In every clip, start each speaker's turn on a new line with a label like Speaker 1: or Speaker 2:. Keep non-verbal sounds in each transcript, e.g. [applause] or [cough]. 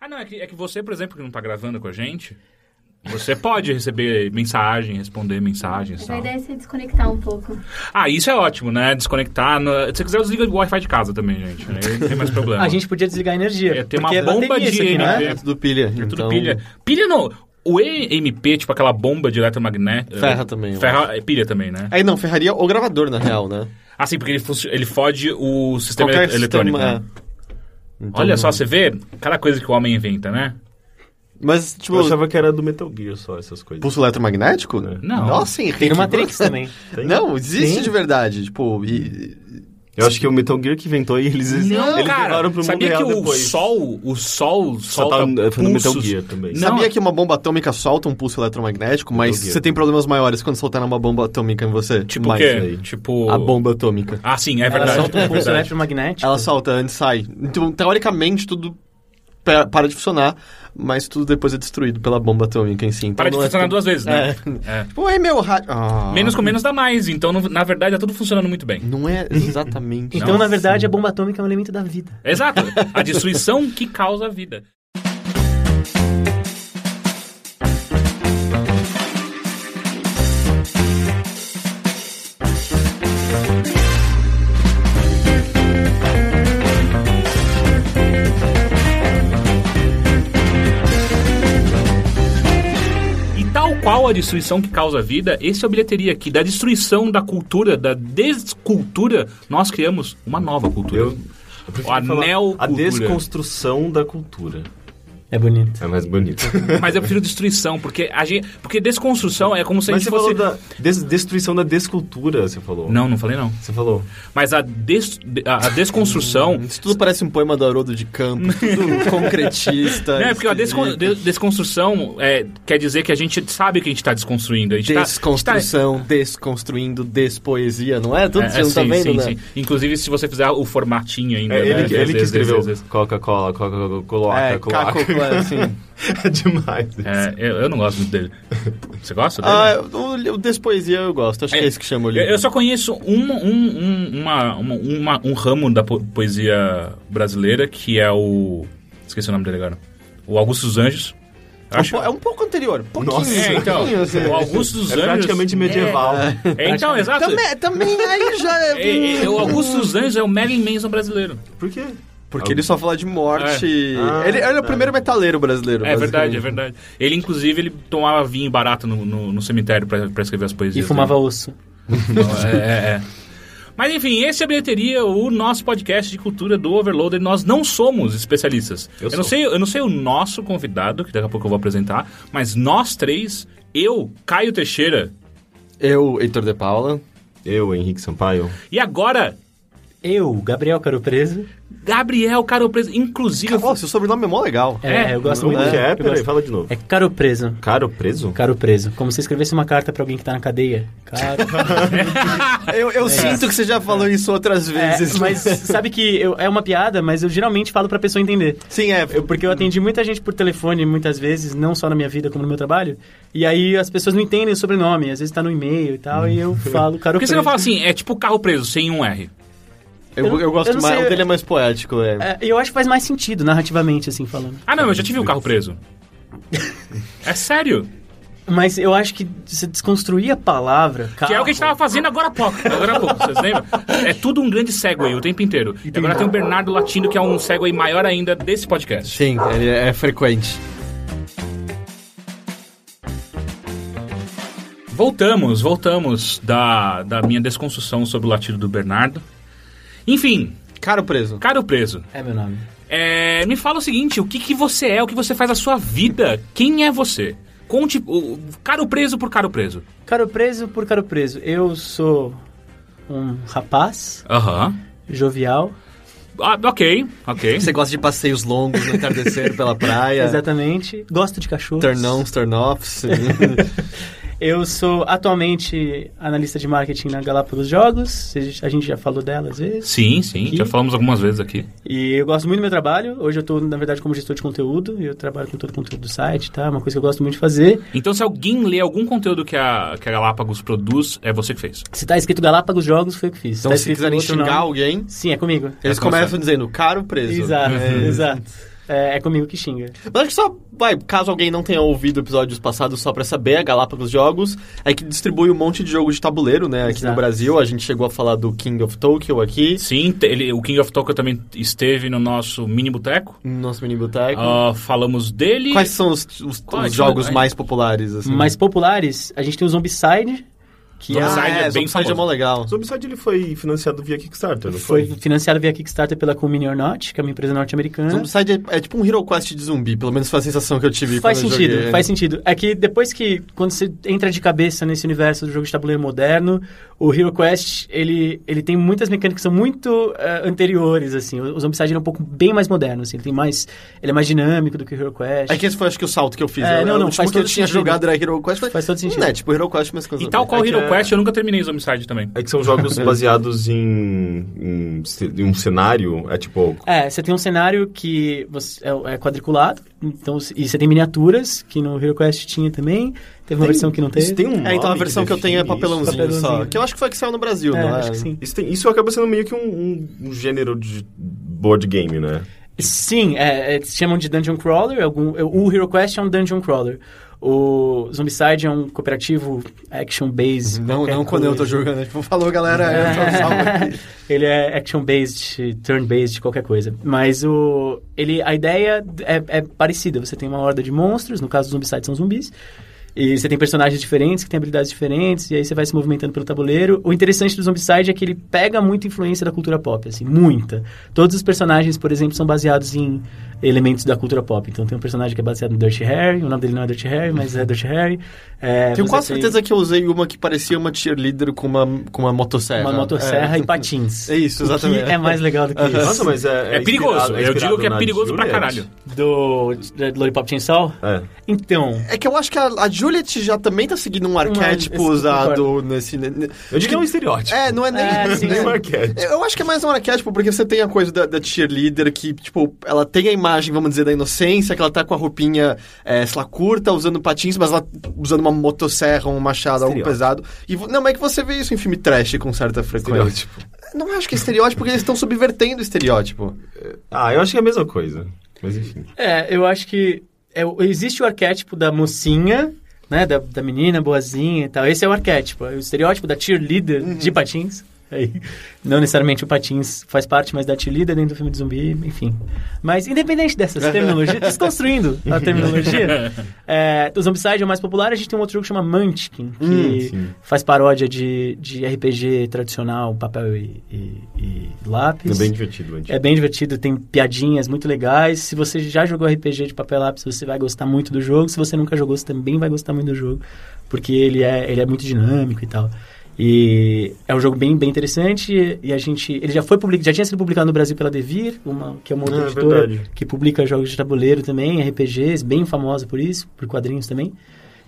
Speaker 1: Ah, não, é que, é que você, por exemplo, que não tá gravando com a gente, você pode receber mensagem, responder mensagens
Speaker 2: Mas a ideia é se desconectar um pouco.
Speaker 1: Ah, isso é ótimo, né? Desconectar. No... Se você quiser, desliga o Wi-Fi de casa também, gente. Aí não tem mais problema. [laughs]
Speaker 3: A gente podia desligar a energia.
Speaker 1: É, tem uma
Speaker 3: é
Speaker 1: bomba de
Speaker 3: aqui, né?
Speaker 4: É tudo pilha.
Speaker 1: É tudo
Speaker 4: então...
Speaker 1: pilha. Pilha não. O EMP, tipo aquela bomba de eletromagnético.
Speaker 4: Ferra também,
Speaker 1: Ferra, é pilha também, né?
Speaker 4: Aí não, ferraria o gravador, na real, né?
Speaker 1: Ah, sim, porque ele, ele fode o sistema
Speaker 4: Qualquer
Speaker 1: ele- eletrônico.
Speaker 4: sistema,
Speaker 1: né?
Speaker 4: Então-
Speaker 1: Olha só, você vê cada coisa que o homem inventa, né?
Speaker 4: Mas, tipo,
Speaker 5: Eu achava que era do Metal Gear só essas coisas.
Speaker 4: pulso eletromagnético?
Speaker 5: É.
Speaker 1: Não.
Speaker 4: Nossa, Henrique.
Speaker 3: Tem no Matrix também.
Speaker 5: Tem?
Speaker 4: Não, existe
Speaker 3: Sim.
Speaker 4: de verdade. Tipo, e...
Speaker 5: Eu acho que o Metal Gear que inventou e eles, eles levaram pro mundo
Speaker 1: sabia que o
Speaker 5: depois.
Speaker 1: sol, o sol
Speaker 5: Só
Speaker 1: solta
Speaker 5: tá foi no Metal. Gear também.
Speaker 1: Não.
Speaker 4: Sabia que uma bomba atômica solta um pulso eletromagnético, mas você tem problemas maiores quando soltar uma bomba atômica em você.
Speaker 1: Tipo o
Speaker 4: mais
Speaker 1: quê?
Speaker 4: aí.
Speaker 1: Tipo...
Speaker 4: A bomba atômica.
Speaker 1: Ah, sim, é
Speaker 3: Ela
Speaker 1: verdade.
Speaker 3: solta
Speaker 1: é
Speaker 3: um pulso
Speaker 1: verdade.
Speaker 3: eletromagnético.
Speaker 4: Ela solta antes sai. Então, teoricamente, tudo para de funcionar, mas tudo depois é destruído pela bomba atômica em si. Então
Speaker 1: Para de
Speaker 4: não é
Speaker 1: funcionar duas vezes, né?
Speaker 4: É.
Speaker 1: É.
Speaker 4: Tipo, ai meu rádio. Ah.
Speaker 1: Menos com menos dá mais, então no- na verdade tá tudo funcionando muito bem.
Speaker 4: Não é exatamente.
Speaker 3: Então,
Speaker 1: Não,
Speaker 3: na verdade, a bomba atômica é um elemento da vida.
Speaker 1: Exato. A destruição que causa a vida. Qual a destruição que causa a vida, esse é a bilheteria aqui. Da destruição da cultura, da descultura, nós criamos uma nova cultura.
Speaker 5: Eu,
Speaker 1: A
Speaker 5: falar. A desconstrução da cultura.
Speaker 3: É bonito.
Speaker 5: É mais bonito. [laughs]
Speaker 1: Mas eu prefiro destruição, porque a gente, porque desconstrução é como se a
Speaker 5: Mas
Speaker 1: gente
Speaker 5: você
Speaker 1: fosse...
Speaker 5: falou da des- destruição da descultura, você falou.
Speaker 1: Não, não falei não.
Speaker 5: Você falou.
Speaker 1: Mas a, des, a desconstrução... [laughs]
Speaker 4: Isso tudo parece um poema do Haroldo de Campos, tudo [laughs] concretista.
Speaker 1: Não, é porque a descon- desconstrução é, quer dizer que a gente sabe que a gente está desconstruindo. A gente tá- a gente tá-
Speaker 4: Desconstrução, desconstruindo, despoesia, não é? Tudo
Speaker 1: É,
Speaker 4: você não tá
Speaker 1: sim,
Speaker 4: vendo,
Speaker 1: sim,
Speaker 4: né?
Speaker 1: sim. Inclusive, se você fizer o formatinho ainda.
Speaker 5: É,
Speaker 1: né?
Speaker 5: ele, ele que escreveu. Coca-Cola, Coca-Cola, coloca,
Speaker 4: É,
Speaker 5: coloca. [laughs]
Speaker 4: assim.
Speaker 5: É demais. isso.
Speaker 1: É, eu, eu não gosto muito dele. Você gosta dele?
Speaker 4: Ah, o, o despoesia eu gosto, acho que é esse que chama o
Speaker 1: Eu,
Speaker 4: livro.
Speaker 1: eu só conheço um, um, um, uma, uma, uma- um ramo da po- poesia brasileira que é o. Esqueci o nome dele agora. O Augusto dos Anjos.
Speaker 4: É um
Speaker 1: acho-
Speaker 4: É um pouco anterior, pouquinho.
Speaker 5: Nossa.
Speaker 1: É, então,
Speaker 4: pouquinho, assim.
Speaker 1: o Augusto dos
Speaker 5: É
Speaker 1: Anjos.
Speaker 5: praticamente medieval.
Speaker 1: É, então, exato.
Speaker 4: Também, também aí já é...
Speaker 1: É, é, o Augusto dos Anjos é o Merlin Manson brasileiro.
Speaker 5: Por quê?
Speaker 4: Porque ele só fala de morte.
Speaker 5: Ah,
Speaker 4: ele, ele é o primeiro metaleiro brasileiro.
Speaker 1: É verdade, é verdade. Ele, inclusive, ele tomava vinho barato no, no, no cemitério pra, pra escrever as
Speaker 3: E
Speaker 1: poesias.
Speaker 3: fumava
Speaker 1: dele.
Speaker 3: osso.
Speaker 1: Então, é, é, é. Mas enfim, esse é a bilheteria, o nosso podcast de cultura do Overloader. Nós não somos especialistas.
Speaker 5: Eu
Speaker 1: Eu, não sei, eu não sei o nosso convidado, que daqui a pouco eu vou apresentar, mas nós três, eu, Caio Teixeira,
Speaker 4: Eu, Heitor de Paula.
Speaker 5: Eu, Henrique Sampaio.
Speaker 1: e agora,
Speaker 3: Eu, Gabriel Caro Preso.
Speaker 1: Gabriel Caro Preso. Inclusive,
Speaker 4: Ó, seu sobrenome é mó legal.
Speaker 3: É,
Speaker 1: É,
Speaker 3: eu gosto muito.
Speaker 5: é? Peraí,
Speaker 3: gosto-
Speaker 5: fala de novo.
Speaker 3: É Caro Preso.
Speaker 5: Caro preso?
Speaker 3: Caro Preso. Como se escrevesse uma carta pra alguém que tá na cadeia. Caro. [laughs]
Speaker 4: Eu, eu sinto que você já falou isso outras
Speaker 3: É,
Speaker 4: vezes.
Speaker 3: mas sabe que eu- é uma piada, mas eu geralmente falo pra pessoa entender.
Speaker 4: Sim, é.
Speaker 3: Eu- porque eu atendi muita gente por telefone muitas vezes, não só na minha vida como no meu trabalho. E aí as pessoas não entendem o sobrenome, às vezes tá no e-mail e tal, e eu [laughs] falo, caro
Speaker 1: por que você não
Speaker 3: preso.
Speaker 1: fala assim, é tipo carro preso, sem um R?
Speaker 4: Eu, eu
Speaker 3: eu
Speaker 4: gosto
Speaker 3: não
Speaker 4: mais.
Speaker 3: sei,
Speaker 4: O dele é mais poético, é.
Speaker 3: É, eu acho que faz mais sentido narrativamente, assim, falando.
Speaker 1: Ah, não, eu já tive um carro preso. [laughs] É sério.
Speaker 3: Mas eu acho que você desconstruir a palavra.
Speaker 1: Que é o que a gente tava fazendo agora há pouco. Agora há pouco, vocês lembram? É tudo um grande segue o tempo inteiro. E agora tem o Bernardo Latino, que é um segue maior ainda desse podcast.
Speaker 4: Sim, ele é frequente.
Speaker 1: Voltamos, voltamos da, da minha desconstrução sobre o latido do Bernardo. Enfim,
Speaker 4: Caro preso.
Speaker 1: caro preso,
Speaker 3: É meu nome.
Speaker 1: é, me fala o seguinte, o que, que você é, o que você faz na sua vida? Quem é você? Conte, o, caro preso por caro preso.
Speaker 3: Caro preso por caro preso. Eu sou um rapaz
Speaker 1: Aham.
Speaker 3: jovial.
Speaker 1: Ah, ok, ok. [laughs]
Speaker 4: Você gosta de passeios longos no entardecer pela praia. [laughs]
Speaker 3: Exatamente. Gosto de cachorros.
Speaker 4: Turn-ons, turn-offs. [laughs]
Speaker 3: Eu sou atualmente analista de marketing na Galápagos Jogos. A gente já falou dela às vezes.
Speaker 1: Sim, sim,
Speaker 3: Aqui?
Speaker 1: já falamos algumas vezes aqui.
Speaker 3: E eu gosto muito do meu trabalho. Hoje eu estou, na verdade, como gestor de conteúdo. E eu trabalho com todo o conteúdo do site, tá? Uma coisa que eu gosto muito de fazer.
Speaker 1: Então, se alguém lê algum conteúdo que a, que a Galápagos produz, é você que fez.
Speaker 3: Se tá escrito Galápagos Jogos, foi o que fiz.
Speaker 4: então,
Speaker 3: tá
Speaker 4: se quiserem xingar
Speaker 3: nome-
Speaker 4: alguém,
Speaker 3: Sim, é comigo.
Speaker 4: eles
Speaker 1: É
Speaker 4: começam dizendo caro preso.
Speaker 3: Exato,
Speaker 4: É. [laughs]
Speaker 3: exato. É, é comigo que xinga.
Speaker 4: Mas acho que só, vai, caso alguém não tenha ouvido episódios passados só pra saber, a Galápagos Jogos é que distribui um monte de jogos de tabuleiro, né, aqui
Speaker 3: Exato.
Speaker 4: no Brasil. A gente chegou a falar do King of Tokyo aqui,
Speaker 1: Sim, ele, o King of Tokyo também esteve no nosso mini boteco.
Speaker 4: no nosso mini boteco.
Speaker 1: Ah, falamos dele.
Speaker 4: Quais são os, os-
Speaker 1: Quais?
Speaker 4: os jogos
Speaker 1: Ai.
Speaker 4: mais populares, assim?
Speaker 3: Mais populares, a gente tem o Zombicide, que é,
Speaker 1: Zombicide é bem
Speaker 4: Zombicide é mó legal.
Speaker 5: Zombicide ele foi financiado via Kickstarter, não
Speaker 3: foi
Speaker 5: foi?
Speaker 3: financiado via Kickstarter pela Comini or Not, que é uma empresa norte-americana.
Speaker 4: Zombicide é, é tipo um Hero Quest de zumbi, pelo menos foi a sensação que eu tive
Speaker 3: Faz sentido,
Speaker 4: joguei.
Speaker 3: faz sentido. É que depois que, quando você entra de cabeça nesse universo do jogo de tabuleiro moderno, o Hero Quest, ele, ele tem muitas mecânicas que são muito eh, anteriores, assim. O, o Zombicide é um pouco bem mais moderno, assim. Ele tem mais... Ele é mais dinâmico do que o Hero Quest.
Speaker 4: É que esse foi, acho que, o salto que eu fiz.
Speaker 3: É,
Speaker 4: Eu-
Speaker 3: não,
Speaker 4: o
Speaker 3: não,
Speaker 4: último
Speaker 3: faz
Speaker 4: que eu tinha
Speaker 3: sentido.
Speaker 4: jogado era Hero Quest. Falei,
Speaker 3: Faz todo sentido.
Speaker 4: Né, tipo, Hero Quest, mas.
Speaker 1: E tal qual
Speaker 5: É que
Speaker 1: Hero Quest, eu nunca terminei Zombicide também.
Speaker 5: É que são jogos [laughs] baseados em, em, em um cenário, é tipo...
Speaker 3: É, você tem um cenário que você, é, é quadriculado, então, e você tem miniaturas, que no Hero Quest tinha também. Teve uma
Speaker 5: Tem-
Speaker 3: versão que não teve.
Speaker 5: Isso tem um
Speaker 4: É, então a versão que eu tenho é papelãozinho,
Speaker 3: Papelãozinho.
Speaker 4: só. Que eu acho que foi que saiu no Brasil,
Speaker 3: É,
Speaker 4: não é?
Speaker 3: acho que sim.
Speaker 5: Isso, tem- isso acaba sendo meio que um, um- um gênero de board game, né?
Speaker 3: Sim, é, é, se chamam de Dungeon Crawler. Algum, o Hero Quest é um Dungeon Crawler. O Zombicide é um cooperativo action-based.
Speaker 4: Não,
Speaker 3: qualquer
Speaker 4: não quando eu tô jogando. Tipo, falou, galera, eu tô salvo [laughs] aqui.
Speaker 3: ele é action-based, turn-based, qualquer coisa. Mas o, ele, a ideia é, é parecida. Você tem uma horda de monstros, no caso do Zombicide são zumbis. E você tem personagens diferentes, que têm habilidades diferentes, e aí você vai se movimentando pelo tabuleiro. O interessante do Zombicide é que ele pega muita influência da cultura pop, assim, muita. Todos os personagens, por exemplo, são baseados em elementos da cultura pop. Então tem um personagem que é baseado no Dirty Harry, o nome dele não é Dirty Harry, mas é Dirty Harry. É,
Speaker 4: Tenho quase
Speaker 3: tem
Speaker 4: certeza que eu usei uma que parecia uma cheerleader com uma, com uma motosserra.
Speaker 3: Uma motosserra
Speaker 4: É.
Speaker 3: e patins.
Speaker 4: É isso,
Speaker 3: O que
Speaker 4: exatamente.
Speaker 3: é mais legal do que isso.
Speaker 5: Nossa, mas é...
Speaker 1: É, perigoso.
Speaker 5: inspirado- é
Speaker 1: eu digo que é perigoso pra caralho.
Speaker 3: Do, do Lollipop Chainsaw?
Speaker 5: É.
Speaker 3: Então,
Speaker 4: É que eu acho que a, a Juliet já também tá seguindo um arquétipo usado
Speaker 3: concordo.
Speaker 4: nesse... ne- ne-
Speaker 5: Eu digo que é um estereótipo.
Speaker 4: É, não é nem...
Speaker 3: É, [laughs] sim,
Speaker 5: Nem
Speaker 3: sim.
Speaker 5: um arquétipo.
Speaker 4: Eu acho que é mais um arquétipo, porque você tem a coisa da, da cheerleader que, tipo, ela tem a imagem, vamos dizer, da inocência, que ela tá com a roupinha, é, sei lá, curta, usando patins, mas ela usando uma motosserra, um machado, algo pesado. E, não, mas é que você vê isso em filme trash com certa frequência. Não acho que é estereótipo, porque eles estão subvertendo o estereótipo.
Speaker 5: Ah, eu acho que é a mesma coisa. Mas enfim.
Speaker 3: é, eu acho que é, existe o arquétipo da mocinha, né, da, da menina boazinha e tal. Esse é o arquétipo. O estereótipo da cheerleader de patins. [laughs] Aí, não necessariamente o patins faz parte, mas da cheerleader dentro do filme de zumbi, enfim. Mas independente dessas [laughs] terminologias, desconstruindo a [laughs] terminologia, é, o Zombicide é o mais popular. A gente tem um outro jogo que chama Munchkin, que
Speaker 5: Hum,
Speaker 3: faz paródia de, de RPG tradicional, papel e, e- e lápis.
Speaker 5: É bem divertido, antes.
Speaker 3: É bem divertido, tem piadinhas muito legais. Se você já jogou RPG de papel e lápis, você vai gostar muito do jogo. Se você nunca jogou, você também vai gostar muito do jogo, porque ele é, ele é muito dinâmico e tal. E é um jogo bem, bem interessante e, a gente, ele já foi publicado, já tinha sido publicado no Brasil pela Devir, uma, que é uma outra
Speaker 5: Ah, é
Speaker 3: editora
Speaker 5: verdade.
Speaker 3: que publica jogos de tabuleiro também, RPGs, bem famosa por isso, por quadrinhos também.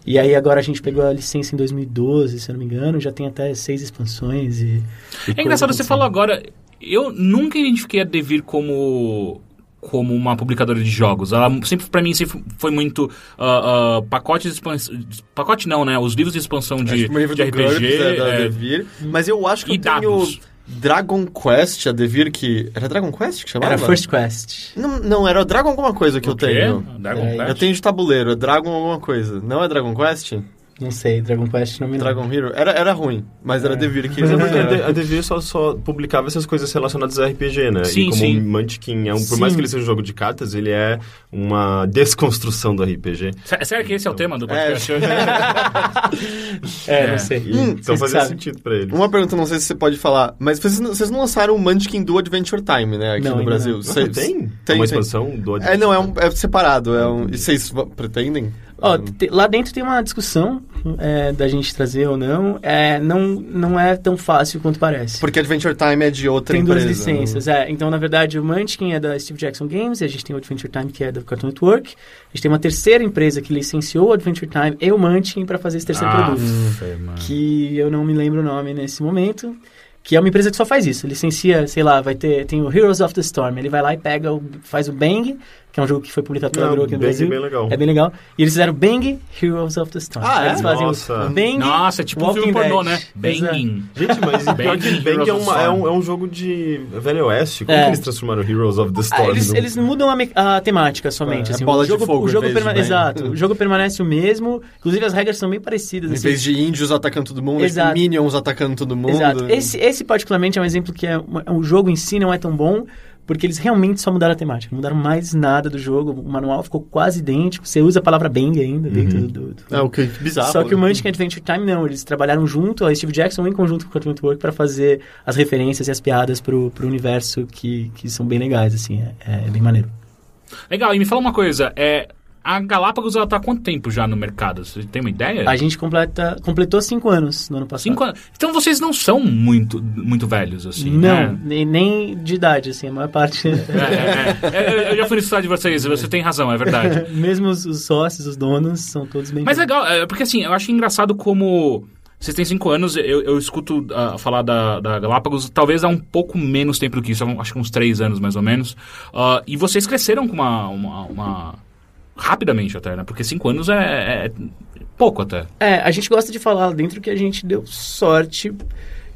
Speaker 3: E aí agora a gente pegou a licença em 2012, se eu não me engano, já tem até seis expansões e... e
Speaker 1: É engraçado, você falou agora. Eu nunca identifiquei a Devir como como uma publicadora de jogos. Ela sempre, pra mim, sempre foi muito ah, ah, pacotes de expansão... Pacote não, né? Os livros de expansão de,
Speaker 4: Acho que o livro
Speaker 1: de
Speaker 4: do
Speaker 1: RPG...
Speaker 4: GURPS é da
Speaker 1: é,
Speaker 4: Devir. Mas eu acho que
Speaker 1: E
Speaker 4: eu tenho
Speaker 1: dados.
Speaker 4: Dragon Quest, a Devir, que... Era Dragon Quest que chamava?
Speaker 3: Era First Quest.
Speaker 4: Não, não, era Dragon alguma coisa que
Speaker 1: o
Speaker 4: eu
Speaker 1: quê?
Speaker 4: tenho.
Speaker 1: Dragon
Speaker 3: Peraí.
Speaker 1: Quest?
Speaker 4: Eu tenho de tabuleiro, é Dragon alguma coisa. Não é Dragon Quest?
Speaker 3: Não sei, Dragon Quest não me lembro.
Speaker 4: Dragon Hero? Era, era ruim, mas era Devir que...
Speaker 5: Mas é porque a Devir só, só publicava essas coisas relacionadas a RPG, né?
Speaker 1: Sim,
Speaker 5: e como
Speaker 1: sim.
Speaker 5: o Munchkin é um, por mais que ele seja um jogo de cartas, ele é uma desconstrução do RPG.
Speaker 1: Sério que esse é o tema do
Speaker 4: É,
Speaker 1: podcast?
Speaker 3: É, [laughs]
Speaker 1: É.
Speaker 3: não sei.
Speaker 5: E-
Speaker 4: Hum,
Speaker 5: então fazia sentido pra ele.
Speaker 4: Uma pergunta, não sei se você pode falar, mas vocês, não- vocês não lançaram o Munchkin do Adventure Time, né, aqui
Speaker 3: Não,
Speaker 4: no Brasil?
Speaker 3: não.
Speaker 5: Ah, tem?
Speaker 4: Tem,
Speaker 5: uma
Speaker 4: tem.
Speaker 5: expansão do
Speaker 4: É, não, é, um, é separado, é um... E vocês pretendem?
Speaker 3: Ó, te- lá dentro tem uma discussão é, da gente trazer ou não. É, não. Não é tão fácil quanto parece.
Speaker 4: Porque Adventure Time é de outra
Speaker 3: Tem
Speaker 4: empresa.
Speaker 3: duas licenças, é. Então, na verdade, o Munchkin é da Steve Jackson Games, e a gente tem o Adventure Time, que é do Cartoon Network. A gente tem uma terceira empresa que licenciou o Adventure Time e o Munchkin para fazer esse terceiro
Speaker 1: Ah,
Speaker 3: produto.
Speaker 1: mano.
Speaker 3: que eu não me lembro o nome nesse momento, que é uma empresa que só faz isso. Licencia, sei lá, vai ter tem o Heroes of the Storm. Ele vai lá e pega, o, faz o bang, que é um jogo que foi publicado pela Grow aqui no
Speaker 5: Bang é
Speaker 3: Brasil.
Speaker 5: bem legal.
Speaker 3: É bem legal. E eles fizeram Bang Heroes of the Storm.
Speaker 4: Ah, é?
Speaker 3: Eles fazem
Speaker 5: Nossa.
Speaker 3: o Bang
Speaker 1: Nossa, é tipo um
Speaker 3: Walking
Speaker 1: filme pornô,
Speaker 3: Dead.
Speaker 1: né? Banging.
Speaker 5: Gente, mas
Speaker 1: Bang
Speaker 5: Bang é, uma-
Speaker 1: the
Speaker 5: é um, é um jogo de Velho Oeste. Como
Speaker 3: É.
Speaker 5: que eles transformaram Heroes of the
Speaker 3: Ah,
Speaker 5: Storm?
Speaker 3: eles,
Speaker 5: no-
Speaker 3: eles mudam a, me- a temática somente.
Speaker 4: É,
Speaker 3: assim,
Speaker 4: bola
Speaker 3: o
Speaker 4: de
Speaker 3: jogo,
Speaker 4: fogo
Speaker 3: o
Speaker 4: em
Speaker 3: jogo
Speaker 4: vez de
Speaker 3: perma-
Speaker 4: bang.
Speaker 3: Exato. O jogo permanece o mesmo. Inclusive, as regras são bem parecidas.
Speaker 4: Em
Speaker 3: assim.
Speaker 4: vez de índios atacando todo mundo,
Speaker 3: Exato.
Speaker 4: minions atacando todo mundo.
Speaker 3: Exato. Esse, esse, particularmente, é um exemplo que é, uma- o jogo em si não é tão bom, porque eles realmente só mudaram a temática. Não mudaram mais nada do jogo. O manual ficou quase idêntico. Você usa a palavra bang ainda dentro do... do-
Speaker 4: É o que bizarro.
Speaker 3: Só que o
Speaker 4: né?
Speaker 3: Munchkin Adventure Time não, eles trabalharam junto, a Steve Jackson em conjunto com o Cartoon Network para fazer as referências e as piadas pro, pro universo que, que são bem legais, assim, é, é bem maneiro.
Speaker 1: Legal, e me fala uma coisa, é, a Galápagos ela tá há quanto tempo já no mercado? Você tem uma ideia?
Speaker 3: A gente completa, completou cinco anos no ano passado.
Speaker 1: Cinco anos. Então vocês não são muito, muito velhos, assim,
Speaker 3: Não,
Speaker 1: né?
Speaker 3: nem, nem de idade, assim, a maior parte...
Speaker 1: É, é, é. Eu já fui estado de vocês, você tem razão, é verdade. [laughs]
Speaker 3: Mesmo os, os sócios, os donos, são todos bem
Speaker 1: Mas legal, é, porque assim, eu acho engraçado como. Vocês têm cinco anos, eu, eu escuto ah, falar da, da Galápagos, talvez há um pouco menos tempo do que isso, acho que uns três anos mais ou menos. Ah, e vocês cresceram com uma, uma, uma- rapidamente até, né? Porque cinco anos é, é pouco até.
Speaker 3: É, a gente gosta de falar dentro que a gente deu sorte.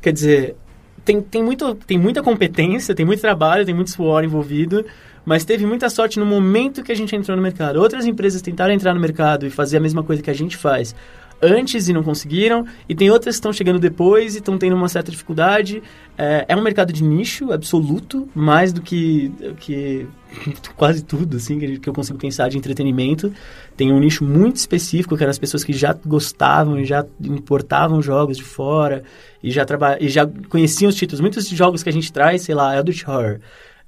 Speaker 3: Quer dizer, tem, tem, muito, tem muita competência, tem muito trabalho, tem muito suor envolvido, mas teve muita sorte no momento que a gente entrou no mercado. Outras empresas tentaram entrar no mercado e fazer a mesma coisa que a gente faz antes e não conseguiram, e tem outras que estão chegando depois e estão tendo uma certa dificuldade. É, é um mercado de nicho absoluto, mais do que, que [laughs] quase tudo assim que, eu consigo pensar de entretenimento. Tem um nicho muito específico, que eram as pessoas que já gostavam e já importavam jogos de fora e já, e já conheciam os títulos. Muitos jogos que a gente traz, sei lá, Eldritch Horror.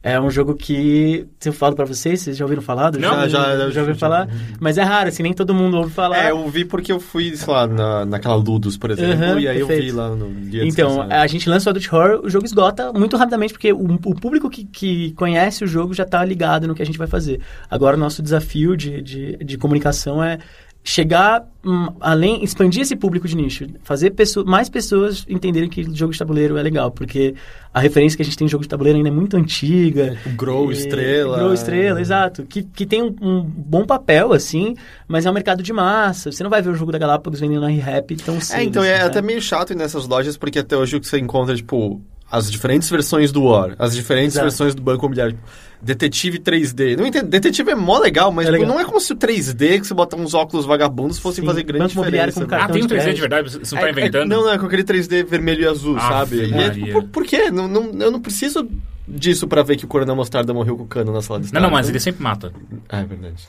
Speaker 3: É um jogo que, se eu falo pra vocês, vocês já ouviram falar? do
Speaker 1: Não.
Speaker 3: jogo?
Speaker 4: Já, já,
Speaker 3: já ouviram falar? Mas é raro, assim, nem todo mundo ouve falar.
Speaker 4: É, eu vi porque eu fui, sei lá, na, naquela Ludus, por exemplo,
Speaker 3: Aham,
Speaker 4: e aí eu vi
Speaker 3: perfeito.
Speaker 4: lá no dia
Speaker 3: Então,
Speaker 4: descansado.
Speaker 3: a gente lança o Adult Horror, o jogo esgota muito rapidamente, porque o, o público que, que conhece o jogo já está ligado no que a gente vai fazer. Agora, o nosso desafio de, de, de comunicação é chegar hum, além, expandir esse público de nicho, fazer pessoa, mais pessoas entenderem que jogo de tabuleiro é legal, porque a referência que a gente tem de jogo de tabuleiro ainda é muito antiga.
Speaker 4: O Grow,
Speaker 3: E-
Speaker 4: Estrela.
Speaker 3: Grow Estrela, exato. Que, que tem um, um bom papel, assim, mas é um mercado de massa. Você não vai ver o jogo da Galápagos vendendo na ReHap tão cedo.
Speaker 4: É, então é
Speaker 3: assim,
Speaker 4: até meio chato ir nessas lojas, porque até hoje o que você encontra, tipo, as diferentes versões do War, as diferentes
Speaker 3: Exato.
Speaker 4: versões do Banco Imobiliário. Detetive 3D. Não entendo, detetive é mó legal, mas
Speaker 3: É legal.
Speaker 4: não é como se o 3D, que você bota uns óculos vagabundos, fossem
Speaker 3: Sim,
Speaker 4: fazer grande diferença.
Speaker 3: com
Speaker 1: Ah,
Speaker 3: cartão
Speaker 1: tem um
Speaker 3: de
Speaker 1: 3D de verdade? Você não tá
Speaker 4: É- é-
Speaker 1: inventando?
Speaker 4: não, não, é com aquele 3D vermelho e azul,
Speaker 1: Ave
Speaker 4: sabe? E é, tipo, por, por quê? Não, não, eu não preciso disso pra ver que o Coronel Mostarda morreu com o cano na sala de
Speaker 1: Não, não,
Speaker 4: estar.
Speaker 1: mas ele sempre mata.
Speaker 4: Ah, é verdade.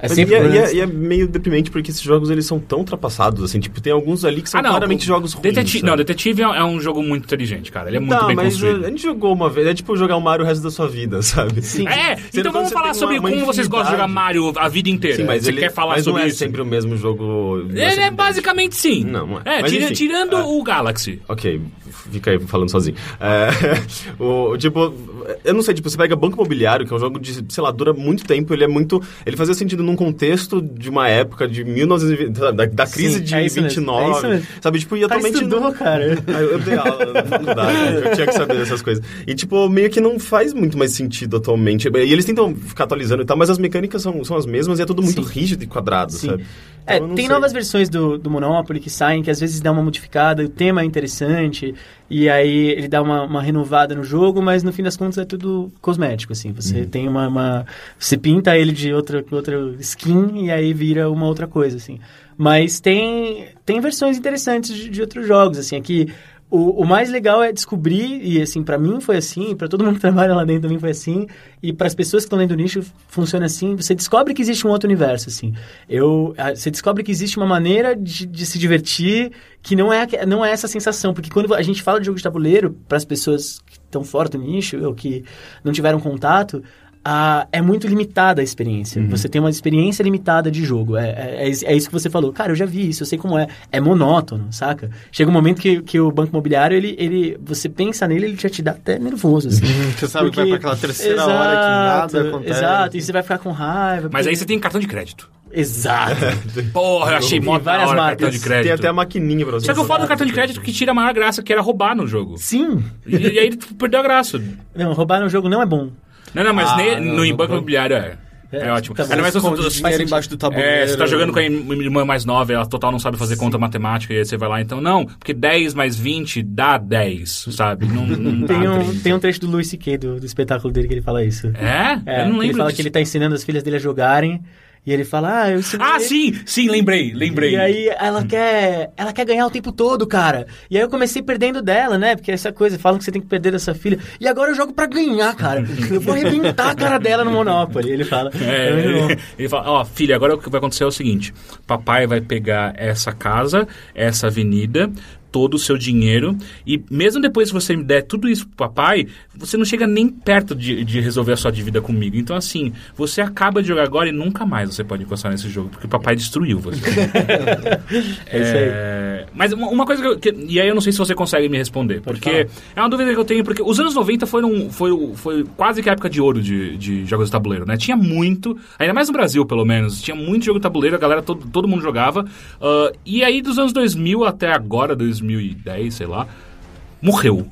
Speaker 3: É sempre
Speaker 5: e, é, e é- e é meio deprimente porque esses jogos eles são tão ultrapassados, assim, tipo, tem alguns ali que são
Speaker 1: ah, não.
Speaker 5: claramente
Speaker 1: o-
Speaker 5: jogos ruins.
Speaker 1: Detetive,
Speaker 5: sabe?
Speaker 1: não, Detetive é, é um jogo muito inteligente, cara. Ele é muito
Speaker 5: Tá,
Speaker 1: bem
Speaker 5: mas
Speaker 1: construído.
Speaker 5: a gente jogou uma vez, é tipo jogar o Mario o resto da sua vida, [laughs] sabe?
Speaker 3: Sim.
Speaker 1: É,
Speaker 5: Você-
Speaker 1: então vamos falar sobre
Speaker 5: uma- uma
Speaker 1: como vocês gostam de jogar. Mario a vida inteira.
Speaker 5: Sim, mas
Speaker 1: Você
Speaker 5: ele,
Speaker 1: quer falar
Speaker 5: mas
Speaker 1: sobre
Speaker 5: não é
Speaker 1: isso?
Speaker 5: sempre o mesmo jogo. não
Speaker 1: É,
Speaker 5: sempre
Speaker 1: é, basicamente sim.
Speaker 5: Não, não é.
Speaker 1: É,
Speaker 5: Mas
Speaker 1: tira-
Speaker 5: enfim,
Speaker 1: tirando
Speaker 5: é.
Speaker 1: o Galaxy.
Speaker 5: Ok, fica aí falando sozinho. É, [laughs] o, tipo, eu não sei, tipo, você pega Banco Imobiliário, que é um jogo de, sei lá, dura muito tempo, ele é muito... Ele fazia num contexto de uma época de 1920, da, da crise
Speaker 3: Sim,
Speaker 5: de
Speaker 3: é isso mesmo,
Speaker 5: 29,
Speaker 3: é mesmo.
Speaker 5: sabe? Tipo, e
Speaker 3: Cara, [laughs]
Speaker 5: atualmente...
Speaker 3: estudou,
Speaker 5: não-
Speaker 3: cara.
Speaker 5: Ah, Eu dei aula na faculdade, eu tinha que saber dessas coisas. E, tipo, meio que não faz muito mais sentido atualmente. E eles tentam ficar atualizando e tal, mas as mecânicas são, são as mesmas e é tudo muito
Speaker 3: Sim.
Speaker 5: rígido e quadrado,
Speaker 3: Sim.
Speaker 5: sabe?
Speaker 3: É,
Speaker 5: Então, eu não
Speaker 3: tem
Speaker 5: sei.
Speaker 3: novas versões do, do Monopoly que saem, que às vezes dá uma modificada, o tema é interessante, e aí ele dá uma, uma renovada no jogo, mas no fim das contas é tudo cosmético, assim. Você tem uma, uma- Você pinta ele de outra, outra skin e aí vira uma outra coisa, assim. Mas tem, tem versões interessantes de, de outros jogos, assim, aqui... O, o mais legal é descobrir, e assim, pra mim foi assim, pra todo mundo que [laughs] trabalha lá dentro também foi assim, e para as pessoas que estão dentro do nicho funciona assim, você descobre que existe um outro universo, assim. Eu, você descobre que existe uma maneira de, de se divertir que não é, não é essa sensação, porque quando a gente fala de jogo de tabuleiro, para as pessoas que estão fora do nicho, ou que não tiveram contato, ah, é muito limitada a experiência. Você tem uma experiência limitada de jogo. É, é, é isso- é isso que você falou. Cara, eu já vi isso, eu sei como é. É monótono, saca? Chega um momento que, que o banco imobiliário, ele, ele, você pensa nele, ele já te dá até nervoso, assim.
Speaker 4: Você sabe que vai pra aquela terceira hora que nada acontece.
Speaker 3: Exato, e você vai ficar com raiva.
Speaker 1: Mas
Speaker 3: porque-
Speaker 1: aí você tem cartão de crédito.
Speaker 3: Exato. [laughs]
Speaker 1: Porra, eu achei mó
Speaker 3: várias
Speaker 1: hora
Speaker 3: marcas.
Speaker 1: cartão de crédito.
Speaker 5: Tem até a maquininha pra você.
Speaker 1: Só que o foda do cartão de crédito que tira a maior graça, que era roubar no jogo.
Speaker 3: Sim.
Speaker 1: E, e aí tu [laughs] perdeu a graça.
Speaker 3: Não, roubar no jogo não é bom.
Speaker 1: Não, não, mas
Speaker 5: Ah,
Speaker 1: ne-
Speaker 5: não,
Speaker 1: no
Speaker 5: não,
Speaker 1: banco
Speaker 5: não.
Speaker 1: imobiliário é. É,
Speaker 3: É,
Speaker 1: ótimo.
Speaker 3: tá.
Speaker 1: Ainda mais você-
Speaker 4: dinheiro
Speaker 1: faz
Speaker 4: embaixo do tabuleiro.
Speaker 1: É, você tá jogando com a irmã mais nova, ela total não sabe fazer conta matemática, e aí você vai lá, então, não, porque 10 mais 20 dá 10, sabe? Não, não [laughs] dá
Speaker 3: Tem um,
Speaker 1: 30.
Speaker 3: tem um trecho do Louis C.K. Do, do espetáculo dele que ele fala isso.
Speaker 1: É?
Speaker 3: É,
Speaker 1: Eu não
Speaker 3: ele
Speaker 1: lembro
Speaker 3: fala
Speaker 1: disso.
Speaker 3: que ele tá ensinando as filhas dele a jogarem. E ele fala, ah, eu ensinei...
Speaker 1: Ah, sim! Sim, lembrei, lembrei.
Speaker 3: E aí ela quer, ela quer ganhar o tempo todo, cara. E aí eu comecei perdendo dela, né? Porque essa coisa, falam que você tem que perder dessa filha. E agora eu jogo pra ganhar, cara. Eu vou arrebentar a cara dela no Monopoly. Ele fala.
Speaker 1: É, ele, [laughs] ele fala, ó, filha, agora o que vai acontecer é o seguinte: papai vai pegar essa casa, essa avenida, todo o seu dinheiro, e mesmo depois que você me der tudo isso pro papai, você não chega nem perto de, de resolver a sua dívida comigo. Então, assim, você acaba de jogar agora e nunca mais você pode encostar nesse jogo, porque o papai destruiu você. [laughs]
Speaker 3: É isso aí.
Speaker 1: É, Mas uma, coisa que, eu- que- E aí eu não sei se você consegue me responder.
Speaker 3: Pode
Speaker 1: porque
Speaker 3: falar.
Speaker 1: é uma dúvida que eu tenho, porque os anos 90 foram, foi, foi quase que a época de ouro de, de jogos de tabuleiro, né? Tinha muito, ainda mais no Brasil, pelo menos, tinha muito jogo de tabuleiro, a galera, todo, todo mundo jogava. ah, e aí dos anos 2000 até agora, 2010, sei lá, morreu.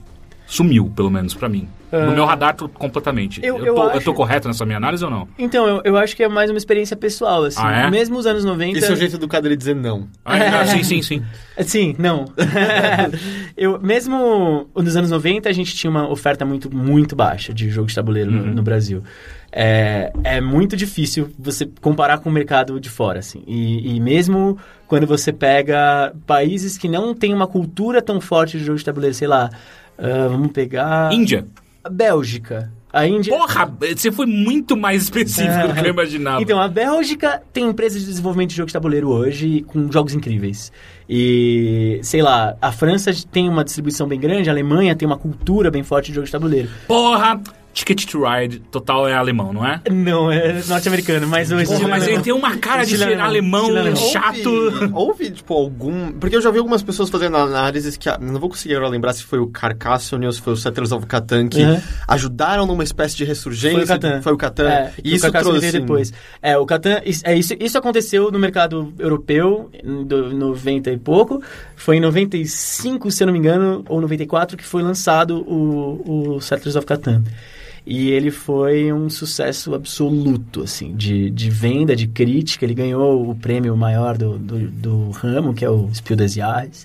Speaker 1: Sumiu, pelo menos, pra mim. No meu radar, completamente.
Speaker 3: eu-
Speaker 1: Eu,
Speaker 3: eu
Speaker 1: tô, eu
Speaker 3: acho-
Speaker 1: tô correto nessa minha análise ou não?
Speaker 3: Então, eu, eu acho que é mais uma experiência pessoal, assim.
Speaker 1: Ah, é?
Speaker 3: Mesmo os anos 90.
Speaker 4: Esse é o jeito do cara dele dizer não.
Speaker 1: Ah, não, sim, sim, sim. [laughs]
Speaker 3: Sim, não. [laughs] eu, mesmo nos anos 90, a gente tinha uma oferta muito, muito baixa de jogo de tabuleiro no, no Brasil. É, é muito difícil você comparar com o mercado de fora, assim. E, e mesmo quando você pega países que não têm uma cultura tão forte de jogo de tabuleiro, sei lá, ah, vamos pegar...
Speaker 1: Índia.
Speaker 3: A Bélgica. A Índia...
Speaker 1: Porra, você foi muito mais específico do que eu imaginava.
Speaker 3: Então, a Bélgica tem empresas de desenvolvimento de jogo de tabuleiro hoje com jogos incríveis. E, sei lá, a França tem uma distribuição bem grande, a Alemanha tem uma cultura bem forte de jogo de tabuleiro.
Speaker 1: Porra, Ticket to Ride total é alemão, não é?
Speaker 3: Não, é norte-americano, mas o estilo
Speaker 1: Porra, mas ele tem uma cara de alemão,
Speaker 3: alemão.
Speaker 1: chato.
Speaker 4: Houve, houve, tipo, algum... Porque eu já vi algumas pessoas fazendo análises que... Não vou conseguir agora lembrar se foi o Carcassonne ou se foi o Settlers of Catan que
Speaker 3: Uhum.
Speaker 4: ajudaram numa espécie de ressurgência.
Speaker 3: Foi o Catan.
Speaker 4: Foi o Catan.
Speaker 3: É,
Speaker 4: e isso trouxe...
Speaker 3: depois. É, o Catan, isso, é, isso, isso aconteceu no mercado europeu em do- 90 e pouco. Foi em 95, se eu não me engano, ou 94 que foi lançado o, o Settlers of Catan. E ele foi um sucesso absoluto, assim, de, de venda, de crítica. Ele ganhou o prêmio maior do, do, do ramo, que é o Spiel des Jahres,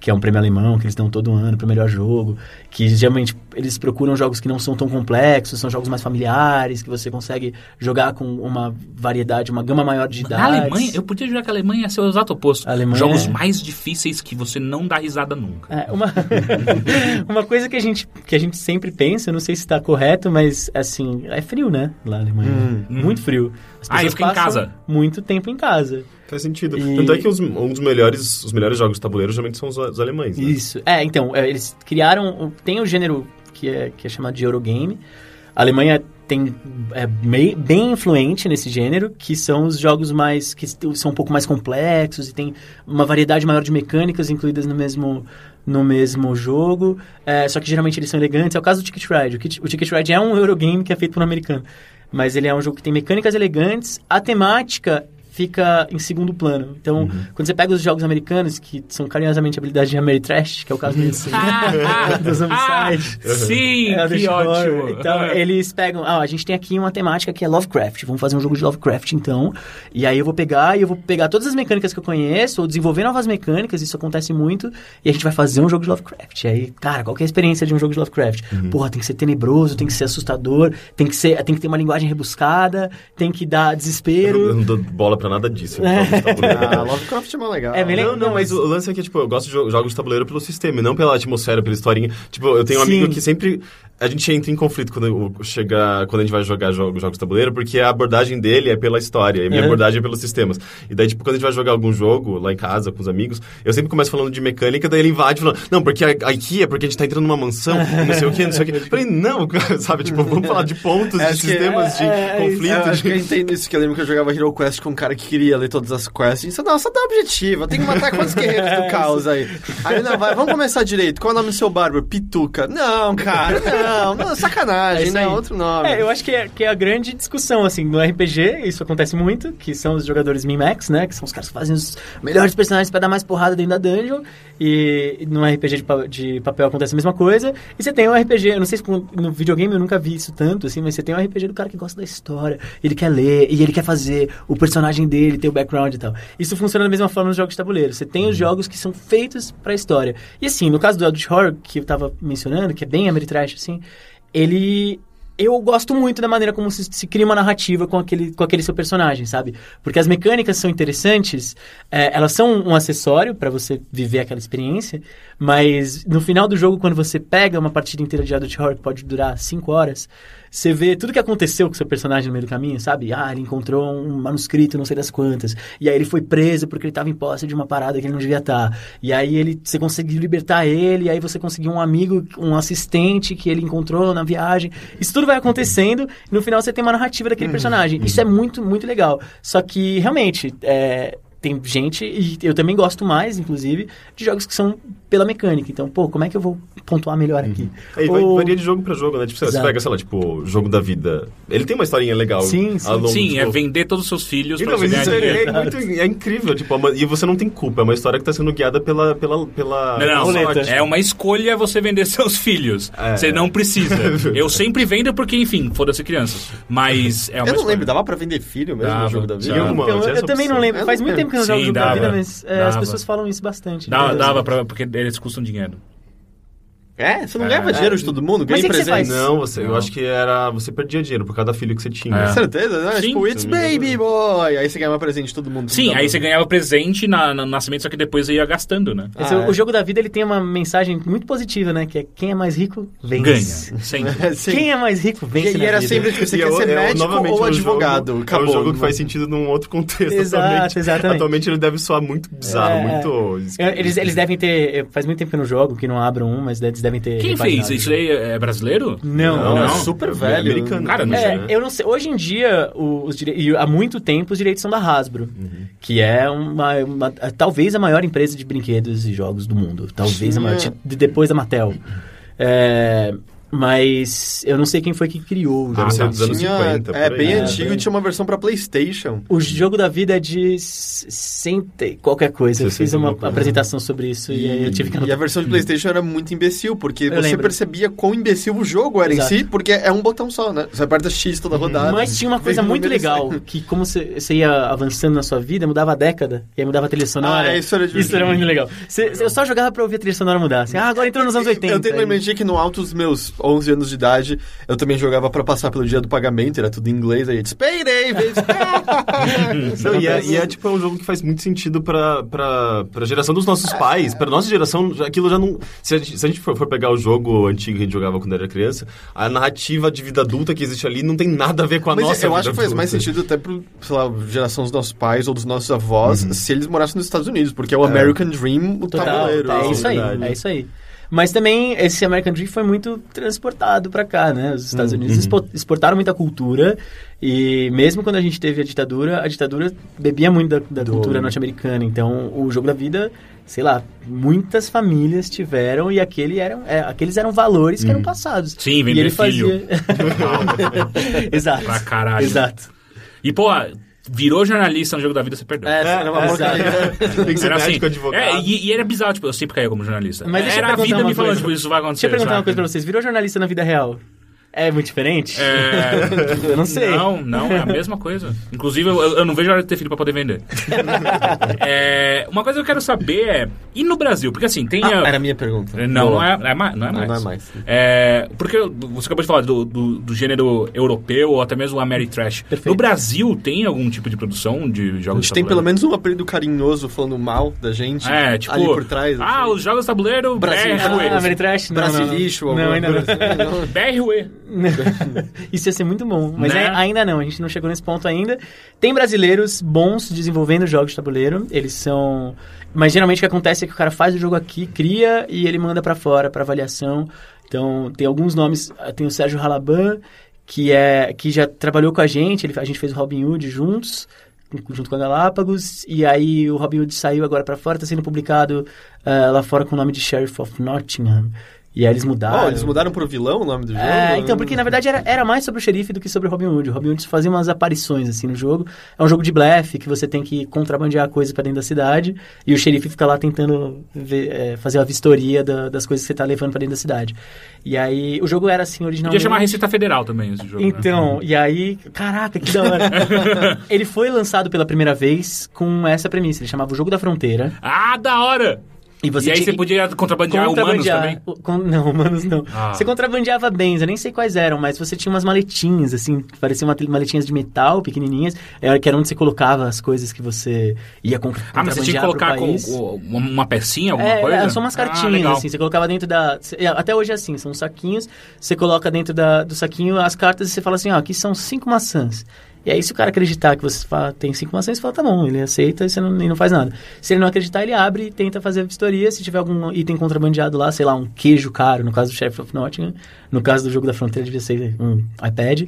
Speaker 3: que é um prêmio alemão que eles dão todo ano pro melhor jogo. Que geralmente eles procuram jogos que não são tão complexos, são jogos mais familiares, que você consegue jogar com uma variedade, uma gama maior de
Speaker 1: Na
Speaker 3: idades.
Speaker 1: Alemanha, eu podia jurar que a Alemanha ia ser o exato oposto.
Speaker 3: Alemanha
Speaker 1: Jogos
Speaker 3: é-
Speaker 1: mais difíceis que você não dá risada nunca.
Speaker 3: É, uma, [laughs] uma coisa que a, gente, que a gente sempre pensa, eu não sei se está correto, mas assim, é frio, né? Lá na Alemanha. Muito frio. As
Speaker 1: Ah, e
Speaker 3: pessoas
Speaker 1: fica em casa.
Speaker 3: Muito tempo em casa.
Speaker 5: Faz sentido.
Speaker 3: E-
Speaker 5: Tanto é que os, um dos melhores, os melhores jogos de tabuleiro geralmente são os, os alemães. Né?
Speaker 3: Isso. É, então, é, eles criaram. Tem o gênero que é, que é chamado de Eurogame. A Alemanha tem, é mei- bem influente nesse gênero, que são os jogos mais. que são um pouco mais complexos e tem uma variedade maior de mecânicas incluídas no mesmo. No mesmo jogo, é, só que geralmente eles são elegantes. É o caso do Ticket Ride. O, o Ticket Ride é um Eurogame que é feito por um americano. Mas ele é um jogo que tem mecânicas elegantes. A temática fica em segundo plano. Então, quando você pega os jogos americanos, que são carinhosamente habilidades de Ameritrash, que é o caso desse, [laughs] do Zombicide.
Speaker 1: Ah, [laughs] sim,
Speaker 3: É,
Speaker 1: que
Speaker 3: Horror.
Speaker 1: ótimo.
Speaker 3: Então, eles pegam... Ah, a gente tem aqui uma temática que é Lovecraft. Vamos fazer um jogo de Lovecraft, então. E aí eu vou pegar e eu vou pegar todas as mecânicas que eu conheço, ou desenvolver novas mecânicas, isso acontece muito, e a gente vai fazer um jogo de Lovecraft. E aí, cara, qual que é a experiência de um jogo de Lovecraft? Porra, tem que ser tenebroso, tem que ser assustador, tem que, ser, tem que ter uma linguagem rebuscada, tem que dar
Speaker 5: Eu
Speaker 3: desespero.
Speaker 5: não dou bola pra nada disso. [laughs] jogos de tabuleiro.
Speaker 4: Ah, Lovecraft é mais legal.
Speaker 3: É bem legal.
Speaker 5: Não, não, mas o lance é que, tipo, eu gosto de jo- jogos de tabuleiro pelo sistema, e não pela atmosfera, pela historinha. Tipo, eu tenho um
Speaker 3: Sim.
Speaker 5: amigo que sempre... A gente entra em conflito quando, chega, quando a gente vai jogar jogos, jogos de tabuleiro, porque a abordagem dele é pela história, e a minha
Speaker 3: É.
Speaker 5: abordagem é pelos sistemas. E daí, tipo, quando a gente vai jogar algum jogo lá em casa, com os amigos, eu sempre começo falando de mecânica, daí ele invade falando, não, porque a, aqui é porque a gente tá entrando numa mansão, não sei o que, não sei o que. Eu falei, não, [laughs] sabe, tipo, vamos falar de pontos,
Speaker 4: É,
Speaker 5: de
Speaker 4: acho que-
Speaker 5: sistemas, de
Speaker 3: é, é,
Speaker 5: conflito.
Speaker 4: Eu acho
Speaker 5: de-
Speaker 4: que eu entendo isso, que eu lembro que eu jogava Hero Quest com um cara cara que queria ler todas as quests. Disse, não, só dá objetivo. Tem que matar quantos guerreiros do [laughs] caos aí? Aí, não, vai, vamos começar direito. Qual é o nome do seu barba? Pituca. Não, cara, [laughs] não. não
Speaker 3: É
Speaker 4: sacanagem,
Speaker 3: isso
Speaker 4: né? Outro nome.
Speaker 3: É, eu acho que é, que é a grande discussão, assim, no RPG, isso acontece muito, que são os jogadores min-max, né, que são os caras que fazem os melhores personagens pra dar mais porrada dentro da dungeon, e no RPG de, pa- de papel acontece a mesma coisa, e você tem um RPG, eu não sei se no videogame eu nunca vi isso tanto, assim, mas você tem um RPG do cara que gosta da história, ele quer ler, e ele quer fazer o personagem dele, ter o background e tal. Isso funciona da mesma forma nos jogos de tabuleiro, você tem os jogos que são feitos pra história. E assim, no caso do Eldritch Horror, que eu tava mencionando, que é bem Ameritrash, assim, ele eu gosto muito da maneira como se, se cria uma narrativa com aquele, com aquele seu personagem, sabe? Porque as mecânicas são interessantes, é, elas são um acessório para você viver aquela experiência, mas no final do jogo, quando você pega uma partida inteira de Adult Horror que pode durar 5 horas, você vê tudo que aconteceu com seu personagem no meio do caminho, sabe? Ah, ele encontrou um manuscrito, não sei das quantas, e aí ele foi preso porque ele estava em posse de uma parada que ele não devia estar. E aí ele, você conseguiu libertar ele, e aí você conseguiu um amigo, um assistente que ele encontrou na viagem. Isso tudo vai acontecendo e no final você tem uma narrativa daquele personagem. Isso é muito, muito legal. Só que, realmente, é, tem gente, e eu também gosto mais, inclusive, de jogos que são pela mecânica. Então, pô, como é que eu vou pontuar melhor aqui?
Speaker 5: Aí vai-
Speaker 3: Ou-
Speaker 5: varia de jogo pra jogo, né? Tipo, você
Speaker 3: Exato.
Speaker 5: pega, sei lá, tipo, jogo da vida. Ele tem uma historinha legal.
Speaker 3: Sim, sim.
Speaker 5: longo,
Speaker 1: Sim,
Speaker 5: tipo,
Speaker 1: é vender todos os seus filhos pra
Speaker 5: Então, mas isso é, é muito, é incrível, tipo, é uma- e você não tem culpa, é uma história que tá sendo guiada pela... pela, pela
Speaker 1: Não, não, é uma escolha você vender [laughs] seus filhos.
Speaker 5: É.
Speaker 1: Você não precisa. [laughs] Eu sempre vendo porque, enfim, foda-se crianças. Mas é uma
Speaker 4: Eu não
Speaker 1: escolha.
Speaker 4: lembro, dava pra vender filho mesmo
Speaker 1: Dava,
Speaker 4: no jogo da vida?
Speaker 1: dava.
Speaker 3: Eu, eu
Speaker 5: essa
Speaker 3: também não lembro.
Speaker 4: Eu
Speaker 3: Faz muito tempo que não
Speaker 1: Sim,
Speaker 3: jogo da
Speaker 1: dava.
Speaker 3: vida, mas é, as pessoas falam isso bastante.
Speaker 1: Dava, dava pra, porque eles custam dinheiro.
Speaker 4: É? Você não
Speaker 1: É.
Speaker 4: ganhava dinheiro de todo mundo? Ganha
Speaker 3: você
Speaker 4: presente?
Speaker 5: Não, você, eu acho que era... Você perdia dinheiro por cada filho que você tinha.
Speaker 1: É.
Speaker 4: Certeza, né?
Speaker 1: Sim.
Speaker 4: Tipo, it's baby boy. Aí você ganhava presente de todo mundo.
Speaker 1: Sim, aí você ganhava presente na, no nascimento, só que depois você ia gastando, né?
Speaker 3: Esse-
Speaker 4: Ah, é.
Speaker 3: O jogo da vida ele tem uma mensagem muito positiva, né? Que é quem é mais rico,
Speaker 1: Ganha. [laughs]
Speaker 3: vence.
Speaker 1: Sempre. [laughs]
Speaker 4: Sim.
Speaker 3: Quem é mais rico, vence
Speaker 4: E,
Speaker 3: na
Speaker 4: e era
Speaker 3: vida.
Speaker 4: sempre tipo, você
Speaker 5: E
Speaker 4: quer
Speaker 5: é
Speaker 4: ser
Speaker 5: é
Speaker 4: médico ou
Speaker 5: é
Speaker 4: advogado.
Speaker 5: Jogo,
Speaker 4: Acabou.
Speaker 5: é um jogo que
Speaker 4: não-
Speaker 5: faz sentido num outro contexto
Speaker 3: Exato,
Speaker 5: atualmente.
Speaker 3: exatamente.
Speaker 5: Atualmente ele deve soar muito bizarro,
Speaker 3: É,
Speaker 5: muito...
Speaker 3: É, Eles, eles devem ter. Faz muito tempo que eu não jogo, que não abram um, mas eles devem ter.
Speaker 1: Quem
Speaker 3: repaginado.
Speaker 1: fez? Isso aí é brasileiro?
Speaker 3: Não,
Speaker 4: Não,
Speaker 3: não.
Speaker 4: é super velho.
Speaker 5: Americano.
Speaker 1: Cara, não
Speaker 3: É,
Speaker 1: sei.
Speaker 3: eu não sei. Hoje em dia, os dire... e há muito tempo, os direitos são da Hasbro,
Speaker 5: Uhum.
Speaker 3: que é uma, uma- talvez a maior empresa de brinquedos e jogos do mundo. Talvez a maior, de- depois da Mattel. É, mas eu não sei quem foi que criou o jogo.
Speaker 5: Ser dos anos
Speaker 4: Tinha-
Speaker 5: 50,
Speaker 4: É, bem
Speaker 5: É,
Speaker 4: antigo
Speaker 3: bem-
Speaker 4: e tinha uma versão pra Playstation.
Speaker 3: O jogo da vida é de 60 e qualquer coisa. Eu
Speaker 5: 60
Speaker 3: fiz uma apresentação sobre isso e, aí eu tive que
Speaker 4: E a versão de Playstation era muito imbecil, porque
Speaker 3: Eu
Speaker 4: você
Speaker 3: lembro.
Speaker 4: percebia quão imbecil o jogo era
Speaker 3: Exato.
Speaker 4: em si, porque é um botão só, né? Você aperta X toda rodada.
Speaker 3: Mas tinha uma coisa muito
Speaker 4: e
Speaker 3: legal, que como você ia avançando na sua vida, mudava a década, e aí mudava a trilha sonora.
Speaker 4: Ah, isso era divertido.
Speaker 3: Isso era muito legal. Você- eu só jogava pra ouvir a trilha sonora mudar. Assim, ah, agora entrou nos anos 80.
Speaker 4: Eu tenho que
Speaker 3: aí-
Speaker 4: lembrar que no alto dos meus 11 anos de idade, eu também jogava pra passar pelo dia do pagamento, era tudo em inglês, aí it's payday, bitch.
Speaker 5: Não, e, é, e é, tipo é um jogo que faz muito sentido pra, pra, pra geração dos nossos pais. Pra nossa geração, aquilo já não. Se a gente, se a gente for, for pegar o jogo antigo que a gente jogava quando era criança, a narrativa de vida adulta que existe ali não tem nada a ver com a
Speaker 4: Mas
Speaker 5: nossa
Speaker 4: eu
Speaker 5: vida
Speaker 4: acho que faz
Speaker 5: adulta.
Speaker 4: mais sentido até pro, sei lá, geração dos nossos pais ou dos nossos avós, se eles morassem nos Estados Unidos, porque é o American Dream, o
Speaker 3: Total,
Speaker 4: tabuleiro.
Speaker 3: é
Speaker 4: assim.
Speaker 3: isso aí,
Speaker 5: verdade.
Speaker 3: é isso aí. Mas também esse American Dream foi muito transportado pra cá, né? Os
Speaker 4: Uhum.
Speaker 3: Estados Unidos expo- exportaram muita cultura e mesmo quando a gente teve a ditadura, a ditadura bebia muito da, da cultura norte-americana. Então, o jogo da vida, sei lá, muitas famílias tiveram e aquele eram, é, aqueles eram valores que eram passados.
Speaker 1: Sim,
Speaker 3: e
Speaker 1: vender
Speaker 3: ele
Speaker 1: filho.
Speaker 3: fazia. [laughs] [laughs] Exato.
Speaker 1: Pra caralho.
Speaker 3: Exato.
Speaker 1: E, pô, virou jornalista no jogo da vida, você perdeu.
Speaker 3: É,
Speaker 4: era uma
Speaker 3: exato.
Speaker 4: porcaria. [laughs]
Speaker 5: Tem que ser
Speaker 1: Era
Speaker 5: médico,
Speaker 1: assim,
Speaker 5: advogado.
Speaker 1: é, e, e era bizarro, tipo, eu sempre caía como jornalista.
Speaker 3: Mas
Speaker 1: era a vida
Speaker 3: uma
Speaker 1: me falando, tipo, isso vai acontecer.
Speaker 3: Deixa eu perguntar uma
Speaker 1: sabe?
Speaker 3: coisa pra vocês. Virou jornalista na vida real? É muito diferente?
Speaker 1: É, [laughs]
Speaker 3: Eu não sei.
Speaker 1: Não, não, é a mesma coisa. Inclusive, eu, eu não vejo a hora de ter filho pra poder vender. [laughs] É, uma coisa que eu quero saber é. E no Brasil? Porque assim, tem. a-
Speaker 4: Ah, era a minha pergunta.
Speaker 1: Não, não
Speaker 4: Boa.
Speaker 1: é, é não é
Speaker 4: Não,
Speaker 1: mais.
Speaker 4: não é mais.
Speaker 1: É, porque você acabou de falar do, do, do gênero europeu ou até mesmo o Ameritrash.
Speaker 3: Perfeito.
Speaker 1: No Brasil tem algum tipo de produção de
Speaker 4: A
Speaker 1: jogos
Speaker 4: gente
Speaker 1: de
Speaker 4: tem pelo
Speaker 1: tabuleiro?
Speaker 4: menos um apelido carinhoso falando mal da gente.
Speaker 1: É, tipo.
Speaker 4: Ali por trás.
Speaker 1: Ah,
Speaker 4: assim.
Speaker 1: os jogos de tabuleiro
Speaker 4: Brasil-.
Speaker 3: Ah, Ameritrash? Não, não, não.
Speaker 4: Brasilixo,
Speaker 3: Não,
Speaker 4: alguma
Speaker 3: ainda
Speaker 4: coisa
Speaker 3: não.
Speaker 4: assim, [laughs] não.
Speaker 1: BRUE. [laughs]
Speaker 3: Isso ia ser muito bom, mas
Speaker 1: Né?
Speaker 3: é- ainda não, a gente não chegou nesse ponto ainda. Tem brasileiros bons desenvolvendo jogos de tabuleiro, eles são... Mas geralmente o que acontece é que o cara faz o jogo aqui, cria e ele manda pra fora, pra avaliação. Então, tem alguns nomes, ah, tem o Sérgio Halaban, que, é, que já trabalhou com a gente, ele, a gente fez o Robin Hood juntos, junto com a Galápagos, e aí o Robin Hood saiu agora pra fora, tá sendo publicado uh, lá fora com o nome de Sheriff of Nottingham. E aí eles mudaram.
Speaker 4: Oh, eles mudaram pro vilão o nome do jogo?
Speaker 3: É, então, porque na verdade era, era mais sobre o xerife do que sobre o Robin Hood. O Robin Hood fazia umas aparições, assim, no jogo. É um jogo de blefe, que você tem que contrabandear coisas pra dentro da cidade, e o xerife fica lá tentando ver, é, fazer a vistoria da, das coisas que você tá levando pra dentro da cidade. E aí, o jogo era assim, originalmente...
Speaker 1: Podia chamar Receita Federal também, esse jogo.
Speaker 3: Então,
Speaker 1: né?
Speaker 3: e aí, caraca, que da hora. [laughs] ele foi lançado pela primeira vez com essa premissa. Ele chamava o Jogo da Fronteira.
Speaker 1: Ah, da hora!
Speaker 3: E, você
Speaker 1: e aí
Speaker 3: tinha
Speaker 1: você podia contrabandear, humanos também?
Speaker 3: com- não, humanos não.
Speaker 1: Ah.
Speaker 3: Você contrabandeava bens, eu nem sei quais eram, mas você tinha umas maletinhas, assim, que pareciam uma- maletinhas de metal, pequenininhas, é, que era onde você colocava as coisas que você ia con-
Speaker 1: Ah, mas você tinha que
Speaker 3: contrabandear
Speaker 1: colocar com, uma pecinha, alguma
Speaker 3: É,
Speaker 1: coisa?
Speaker 3: é, são umas
Speaker 1: Ah,
Speaker 3: cartinhas,
Speaker 1: legal.
Speaker 3: assim, você colocava dentro da... é, Até hoje é assim, são saquinhos, você coloca dentro da- do saquinho as cartas e você fala assim, ó, aqui são cinco maçãs. E aí, se o cara acreditar que você fala, tem cinco maçãs, você fala, tá bom, ele aceita e você não, e não faz nada. Se ele não acreditar, ele abre e tenta fazer a vistoria. Se tiver algum item contrabandeado lá, sei lá, um queijo caro, no caso do Sheriff of Nottingham, no caso do jogo da fronteira devia ser um iPad.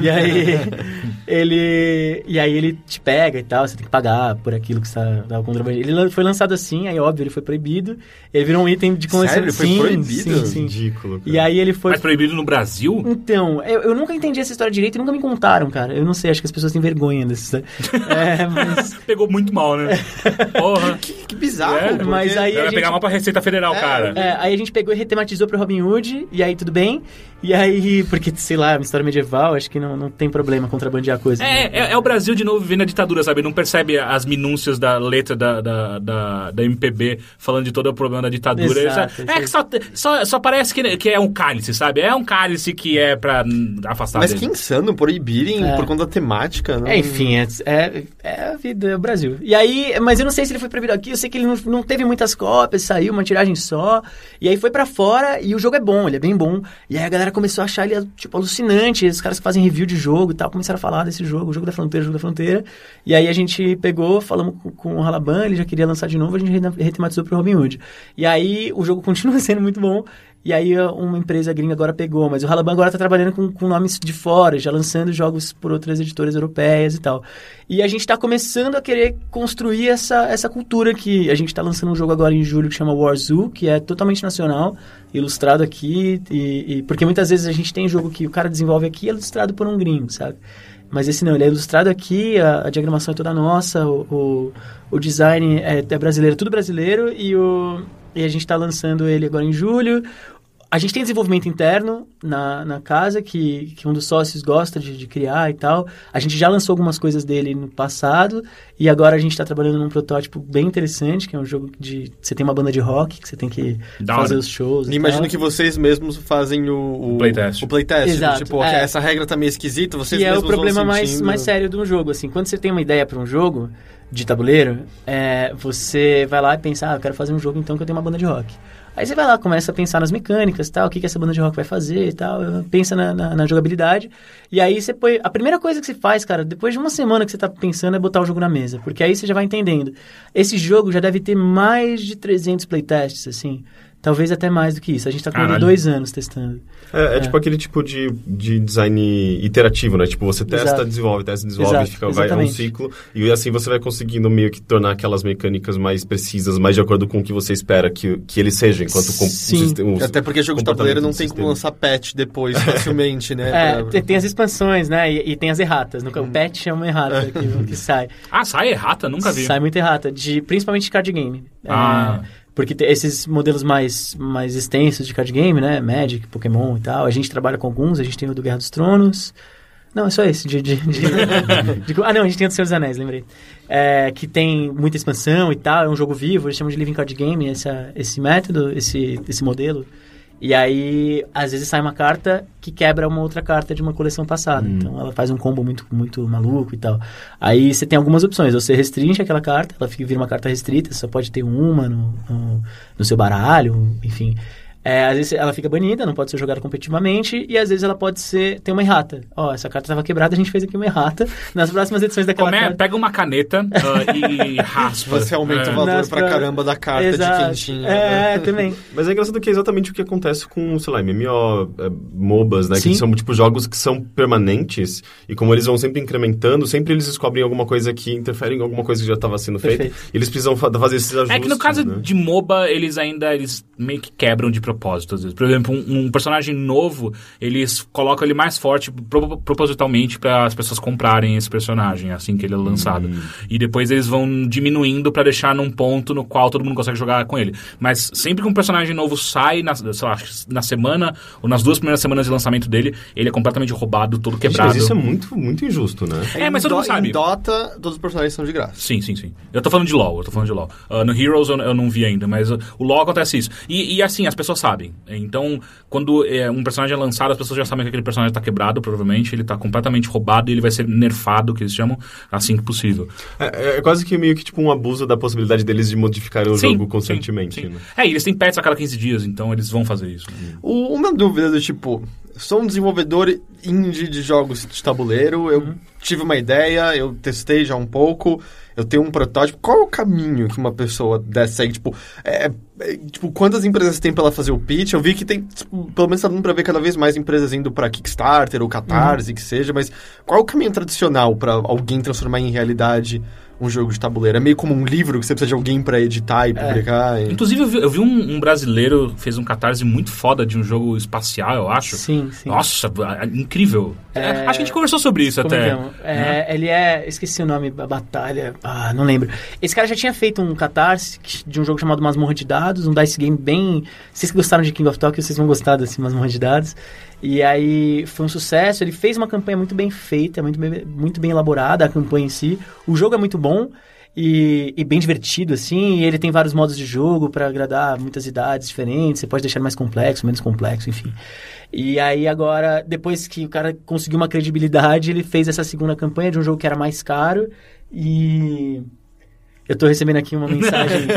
Speaker 3: e aí, [laughs] ele e aí ele te pega e tal, você tem que pagar por aquilo que está tá contrabandeado. Ele foi lançado assim, aí óbvio, ele foi proibido. Ele virou um item de coleção.
Speaker 4: Sério? Ele foi
Speaker 3: Sim,
Speaker 4: proibido?
Speaker 3: Sim, sim.
Speaker 5: Ridículo. cara.
Speaker 3: E aí ele foi
Speaker 1: Mas proibido no Brasil?
Speaker 3: então, eu, eu nunca entendi essa história direito e nunca me contaram, cara. Eu não sei, acho que as pessoas têm vergonha dessa [laughs] história. é, mas.
Speaker 1: Pegou muito mal, né? Porra. [laughs]
Speaker 4: Que, que bizarro.
Speaker 1: É,
Speaker 4: porque-
Speaker 3: mas aí-
Speaker 1: Vai
Speaker 3: a
Speaker 1: pegar
Speaker 3: gente-
Speaker 1: mal pra Receita Federal,
Speaker 4: É,
Speaker 1: cara.
Speaker 3: É, aí a gente pegou e retematizou pro Robin Hood, e aí tudo bem. E aí, porque, sei lá, é uma história medieval, acho que não, não tem problema contrabandear coisa.
Speaker 1: É, é, é o Brasil de novo vivendo a ditadura, sabe? Não percebe as minúcias da letra da, da, da, da MPB falando de todo o problema da ditadura.
Speaker 3: Exato,
Speaker 1: Só- é que só, só, só parece que, que é um cálice, sabe? É um cálice que é pra hum, afastar
Speaker 4: Mas
Speaker 1: dele.
Speaker 4: que insano proibirem
Speaker 3: É.
Speaker 4: por conta da né?
Speaker 3: É, enfim, é, é, é a vida, é o Brasil. E aí, mas eu não sei se ele foi proibido aqui, eu sei que ele não, não teve muitas cópias, saiu uma tiragem só, e aí foi pra fora, e o jogo é bom, ele é bem bom. E aí a galera começou a achar ele, tipo, alucinante, os caras que fazem review de jogo e tal, começaram a falar desse jogo, o jogo da fronteira, o jogo da fronteira. E aí a gente pegou, falamos com, com o Halaban, ele já queria lançar de novo, a gente re- retematizou pro Robin Hood. E aí o jogo [laughs] continua sendo muito bom, e aí uh, uma empresa gringa agora pegou, mas o Halaban agora tá trabalhando com, com nomes de fora, já lançando jogos por outras editoras europeias e tal. E a gente tá começando a querer construir essa, essa cultura que a gente tá lançando um jogo agora em julho que chama War Zoo, que é totalmente nacional, ilustrado aqui, e, e- porque muitas vezes a gente tem jogo que o cara desenvolve aqui e é ilustrado por um gringo, sabe? Mas esse não, ele é ilustrado aqui, a, a diagramação é toda nossa, o, o, o design é, é brasileiro, tudo brasileiro, e, o, e a gente está lançando ele agora em julho. A gente tem desenvolvimento interno na, na casa, que, que um dos sócios gosta de, de criar e tal. A gente já lançou algumas coisas dele no passado, e agora a gente está trabalhando num protótipo bem interessante, que é um jogo de... Você tem uma banda de rock, que você tem que
Speaker 1: Da
Speaker 3: fazer
Speaker 1: hora.
Speaker 3: os shows
Speaker 4: E imagino
Speaker 3: tal.
Speaker 4: que vocês mesmos fazem o, o
Speaker 1: O playtest.
Speaker 4: O playtest.
Speaker 3: Exato,
Speaker 4: Tipo,
Speaker 3: é.
Speaker 4: essa regra tá meio esquisita, vocês
Speaker 3: que é o
Speaker 4: mesmos
Speaker 3: problema mais,
Speaker 4: sentindo.
Speaker 3: mais sério de um jogo, assim. Quando você tem uma ideia para um jogo de tabuleiro, é, você vai lá e pensa, ah, eu quero fazer um jogo então que eu tenho uma banda de rock. Aí você vai lá, começa a pensar nas mecânicas, tal, o que, que essa banda de rock vai fazer e tal, pensa na, na, na jogabilidade. E aí você põe... A primeira coisa que você faz, cara, depois de uma semana que você tá pensando é botar o jogo na mesa. Porque aí você já vai entendendo. Esse jogo já deve ter mais de 300 playtests, assim. Talvez até mais do que isso. A gente tá com
Speaker 1: Caralho.
Speaker 3: dois anos testando.
Speaker 5: É, é tipo aquele tipo de, de design iterativo, né? Tipo, você testa,
Speaker 3: Exato.
Speaker 5: desenvolve, testa, desenvolve,
Speaker 3: Exato,
Speaker 5: fica, vai, é um ciclo. E assim você vai conseguindo meio que tornar aquelas mecânicas mais precisas, mais de acordo com o que você espera que, que ele seja, enquanto com,
Speaker 3: Sim.
Speaker 5: o sistema.
Speaker 4: Até porque jogo de tabuleiro não tem como lançar patch depois, facilmente, né? [laughs]
Speaker 3: É,
Speaker 4: Pra-
Speaker 3: tem, as expansões, né? E, e tem as erratas. No, O patch é uma errata que, [laughs] que sai.
Speaker 1: Ah, sai errata? Nunca vi.
Speaker 3: Sai muita errata, de, principalmente de card game.
Speaker 1: Ah.
Speaker 3: É, porque esses modelos mais, mais extensos de card game, né? Magic, Pokémon e tal. A gente trabalha com alguns, a gente tem o do Guerra dos Tronos. Não, é só esse. De, de, de- [laughs] de- ah, não, a gente tem o do Senhor dos Anéis, lembrei. É, que tem muita expansão e tal, é um jogo vivo, eles chamam de Living Card Game, essa, esse método, esse, esse modelo. E aí, às vezes sai uma carta que quebra uma outra carta de uma coleção passada. Então, ela faz um combo muito, muito maluco e tal. Aí, você tem algumas opções. Você restringe aquela carta, ela fica, vira uma carta restrita, você só pode ter uma no, no, no seu baralho, enfim. É, às vezes ela fica banida, não pode ser jogada competitivamente, e às vezes ela pode ser. tem uma errata. Ó, essa carta estava quebrada, a gente fez aqui uma errata. [laughs] Nas próximas edições daquela
Speaker 1: Come-
Speaker 3: carta.
Speaker 1: Pega uma caneta [laughs] ah, e raspa.
Speaker 4: Você aumenta
Speaker 1: É.
Speaker 4: o valor
Speaker 3: Nas
Speaker 4: pra
Speaker 3: pra-
Speaker 4: caramba da carta
Speaker 3: Exato.
Speaker 4: de quentinha. né?
Speaker 3: É, [laughs] também.
Speaker 5: Mas é engraçado que é exatamente o que acontece com, sei lá, MMO, é, MOBAs, né?
Speaker 3: Sim.
Speaker 5: Que são, tipo, jogos que são permanentes e como eles vão sempre incrementando, sempre eles descobrem alguma coisa que interfere em alguma coisa que já estava sendo feita. E eles precisam fa- fazer esses ajustes,
Speaker 1: É que no caso
Speaker 5: né?
Speaker 1: de MOBA, eles ainda eles meio que quebram de propósito, às vezes. Por exemplo, um, um personagem novo, eles colocam ele mais forte pro- propositalmente para as pessoas comprarem esse personagem assim que ele é lançado. E depois eles vão diminuindo para deixar num ponto no qual todo mundo consegue jogar com ele. Mas sempre que um personagem novo sai, na, sei lá, na semana ou nas duas primeiras semanas de lançamento dele, ele é completamente roubado, todo
Speaker 5: Gente,
Speaker 1: quebrado.
Speaker 5: Mas isso é muito, muito injusto, né?
Speaker 1: É, mas todo mundo
Speaker 4: Do-
Speaker 1: sabe.
Speaker 4: Em Dota, todos os personagens são de graça.
Speaker 1: Sim, sim, sim. Eu tô falando de LoL, eu tô falando de LoL. Ah, no Heroes eu, eu não vi ainda, mas uh, o LoL acontece isso. E, e, assim, as pessoas sabem. Então, quando é, um personagem é lançado, as pessoas já sabem que aquele personagem tá quebrado, provavelmente. Ele tá completamente roubado e ele vai ser nerfado, que eles chamam, assim que possível.
Speaker 5: É, é quase que meio que tipo um abuso da possibilidade deles de modificarem o
Speaker 1: Sim,
Speaker 5: jogo
Speaker 1: sim,
Speaker 5: constantemente,
Speaker 1: sim.
Speaker 5: né?
Speaker 1: É, e eles têm pets a cada 15 dias, então eles vão fazer isso.
Speaker 4: O- Uma dúvida do tipo, sou um desenvolvedor indie de jogos de tabuleiro, eu tive uma ideia, eu testei já um pouco, eu tenho um protótipo. Qual é o caminho que uma pessoa dessa segue? Tipo, é, é, tipo, quantas empresas tem pra ela fazer o pitch? Eu vi que tem, tipo, pelo menos tá dando pra ver cada vez mais empresas indo pra Kickstarter ou Catarse, que seja, mas qual é o caminho tradicional pra alguém transformar em realidade um jogo de tabuleiro? É meio como um livro que você precisa de alguém pra editar e publicar? e-
Speaker 1: Inclusive, eu vi, eu vi um, um brasileiro que fez um catarse muito foda de um jogo espacial, eu acho.
Speaker 3: Sim, sim.
Speaker 1: Nossa, incrível.
Speaker 3: É,
Speaker 1: Acho que a gente conversou sobre isso até.
Speaker 3: Comentamos. É, Ele é. Esqueci o nome, a batalha. Ah, não lembro. Esse cara já tinha feito um catarse de um jogo chamado Masmorra de Dados, um dice game bem. Vocês que gostaram de King of Tokyo, vocês vão gostar desse Masmorra de Dados. E aí foi um sucesso. Ele fez uma campanha muito bem feita, muito bem, muito bem elaborada, a campanha em si. O jogo é muito bom. E, e bem divertido, assim. E ele tem vários modos de jogo para agradar muitas idades diferentes. Você pode deixar mais complexo, menos complexo, enfim. E aí agora, depois que o cara conseguiu uma credibilidade, ele fez essa segunda campanha de um jogo que era mais caro. E eu tô recebendo aqui uma mensagem. [laughs]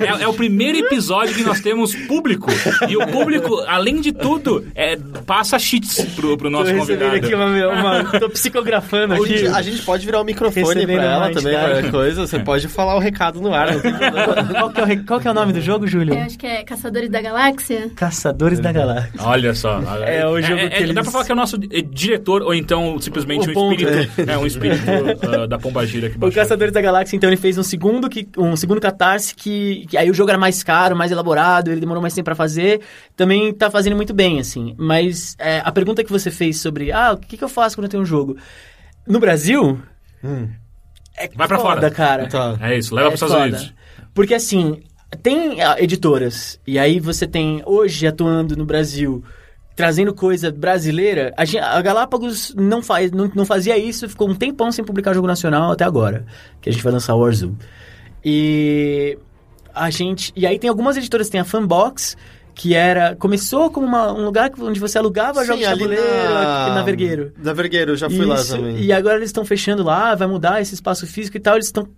Speaker 1: É, é o primeiro episódio que nós temos público. E o público, além de tudo, é, passa cheats pro, pro
Speaker 3: tô
Speaker 1: nosso
Speaker 3: recebendo
Speaker 1: convidado.
Speaker 3: aqui uma, uma- Tô psicografando aqui.
Speaker 4: A gente pode virar o microfone
Speaker 3: Recebendo
Speaker 4: pra ela também, qualquer coisa. Você pode falar o recado no ar.
Speaker 3: Qual que, é o, qual que é o nome do jogo, Júlio?
Speaker 2: Eu acho que é Caçadores da Galáxia.
Speaker 3: Caçadores da Galáxia.
Speaker 1: Olha só.
Speaker 3: É o jogo
Speaker 1: é,
Speaker 3: que
Speaker 1: é,
Speaker 3: eles-
Speaker 1: Dá pra falar que é o nosso eh, diretor, ou então simplesmente
Speaker 3: O
Speaker 1: um
Speaker 3: ponto.
Speaker 1: espírito. É, um espírito ah, [laughs] da Pombagira que
Speaker 3: O
Speaker 1: baixou.
Speaker 3: Caçadores da Galáxia, então, ele fez um segundo, que, um segundo catarse que, que aí o jogo era mais caro, mais elaborado, ele demorou mais tempo pra fazer. Também tá fazendo muito bem, assim. Mas é, a pergunta que você fez sobre, ah, o que, que eu faço quando eu tenho um jogo? No Brasil, é
Speaker 1: Vai pra
Speaker 3: foda,
Speaker 1: fora.
Speaker 3: cara.
Speaker 4: Tá.
Speaker 1: É isso, leva
Speaker 3: É
Speaker 1: pros Estados. Unidos.
Speaker 3: Porque assim, tem ah, editoras, e aí você tem hoje atuando no Brasil, trazendo coisa brasileira. A, a Galápagos não, faz, não, não fazia isso, ficou um tempão sem publicar jogo nacional até agora, que a gente vai lançar o Warzoo. E a gente. E aí tem algumas editoras, tem a Fanbox. Que era. Começou como uma- um lugar onde você alugava jogos de tabuleiro aqui na Vergueiro.
Speaker 4: Na Vergueiro, já fui lá
Speaker 3: Isso,
Speaker 4: também.
Speaker 3: E agora eles estão fechando lá, vai mudar esse espaço físico e tal. Eles estão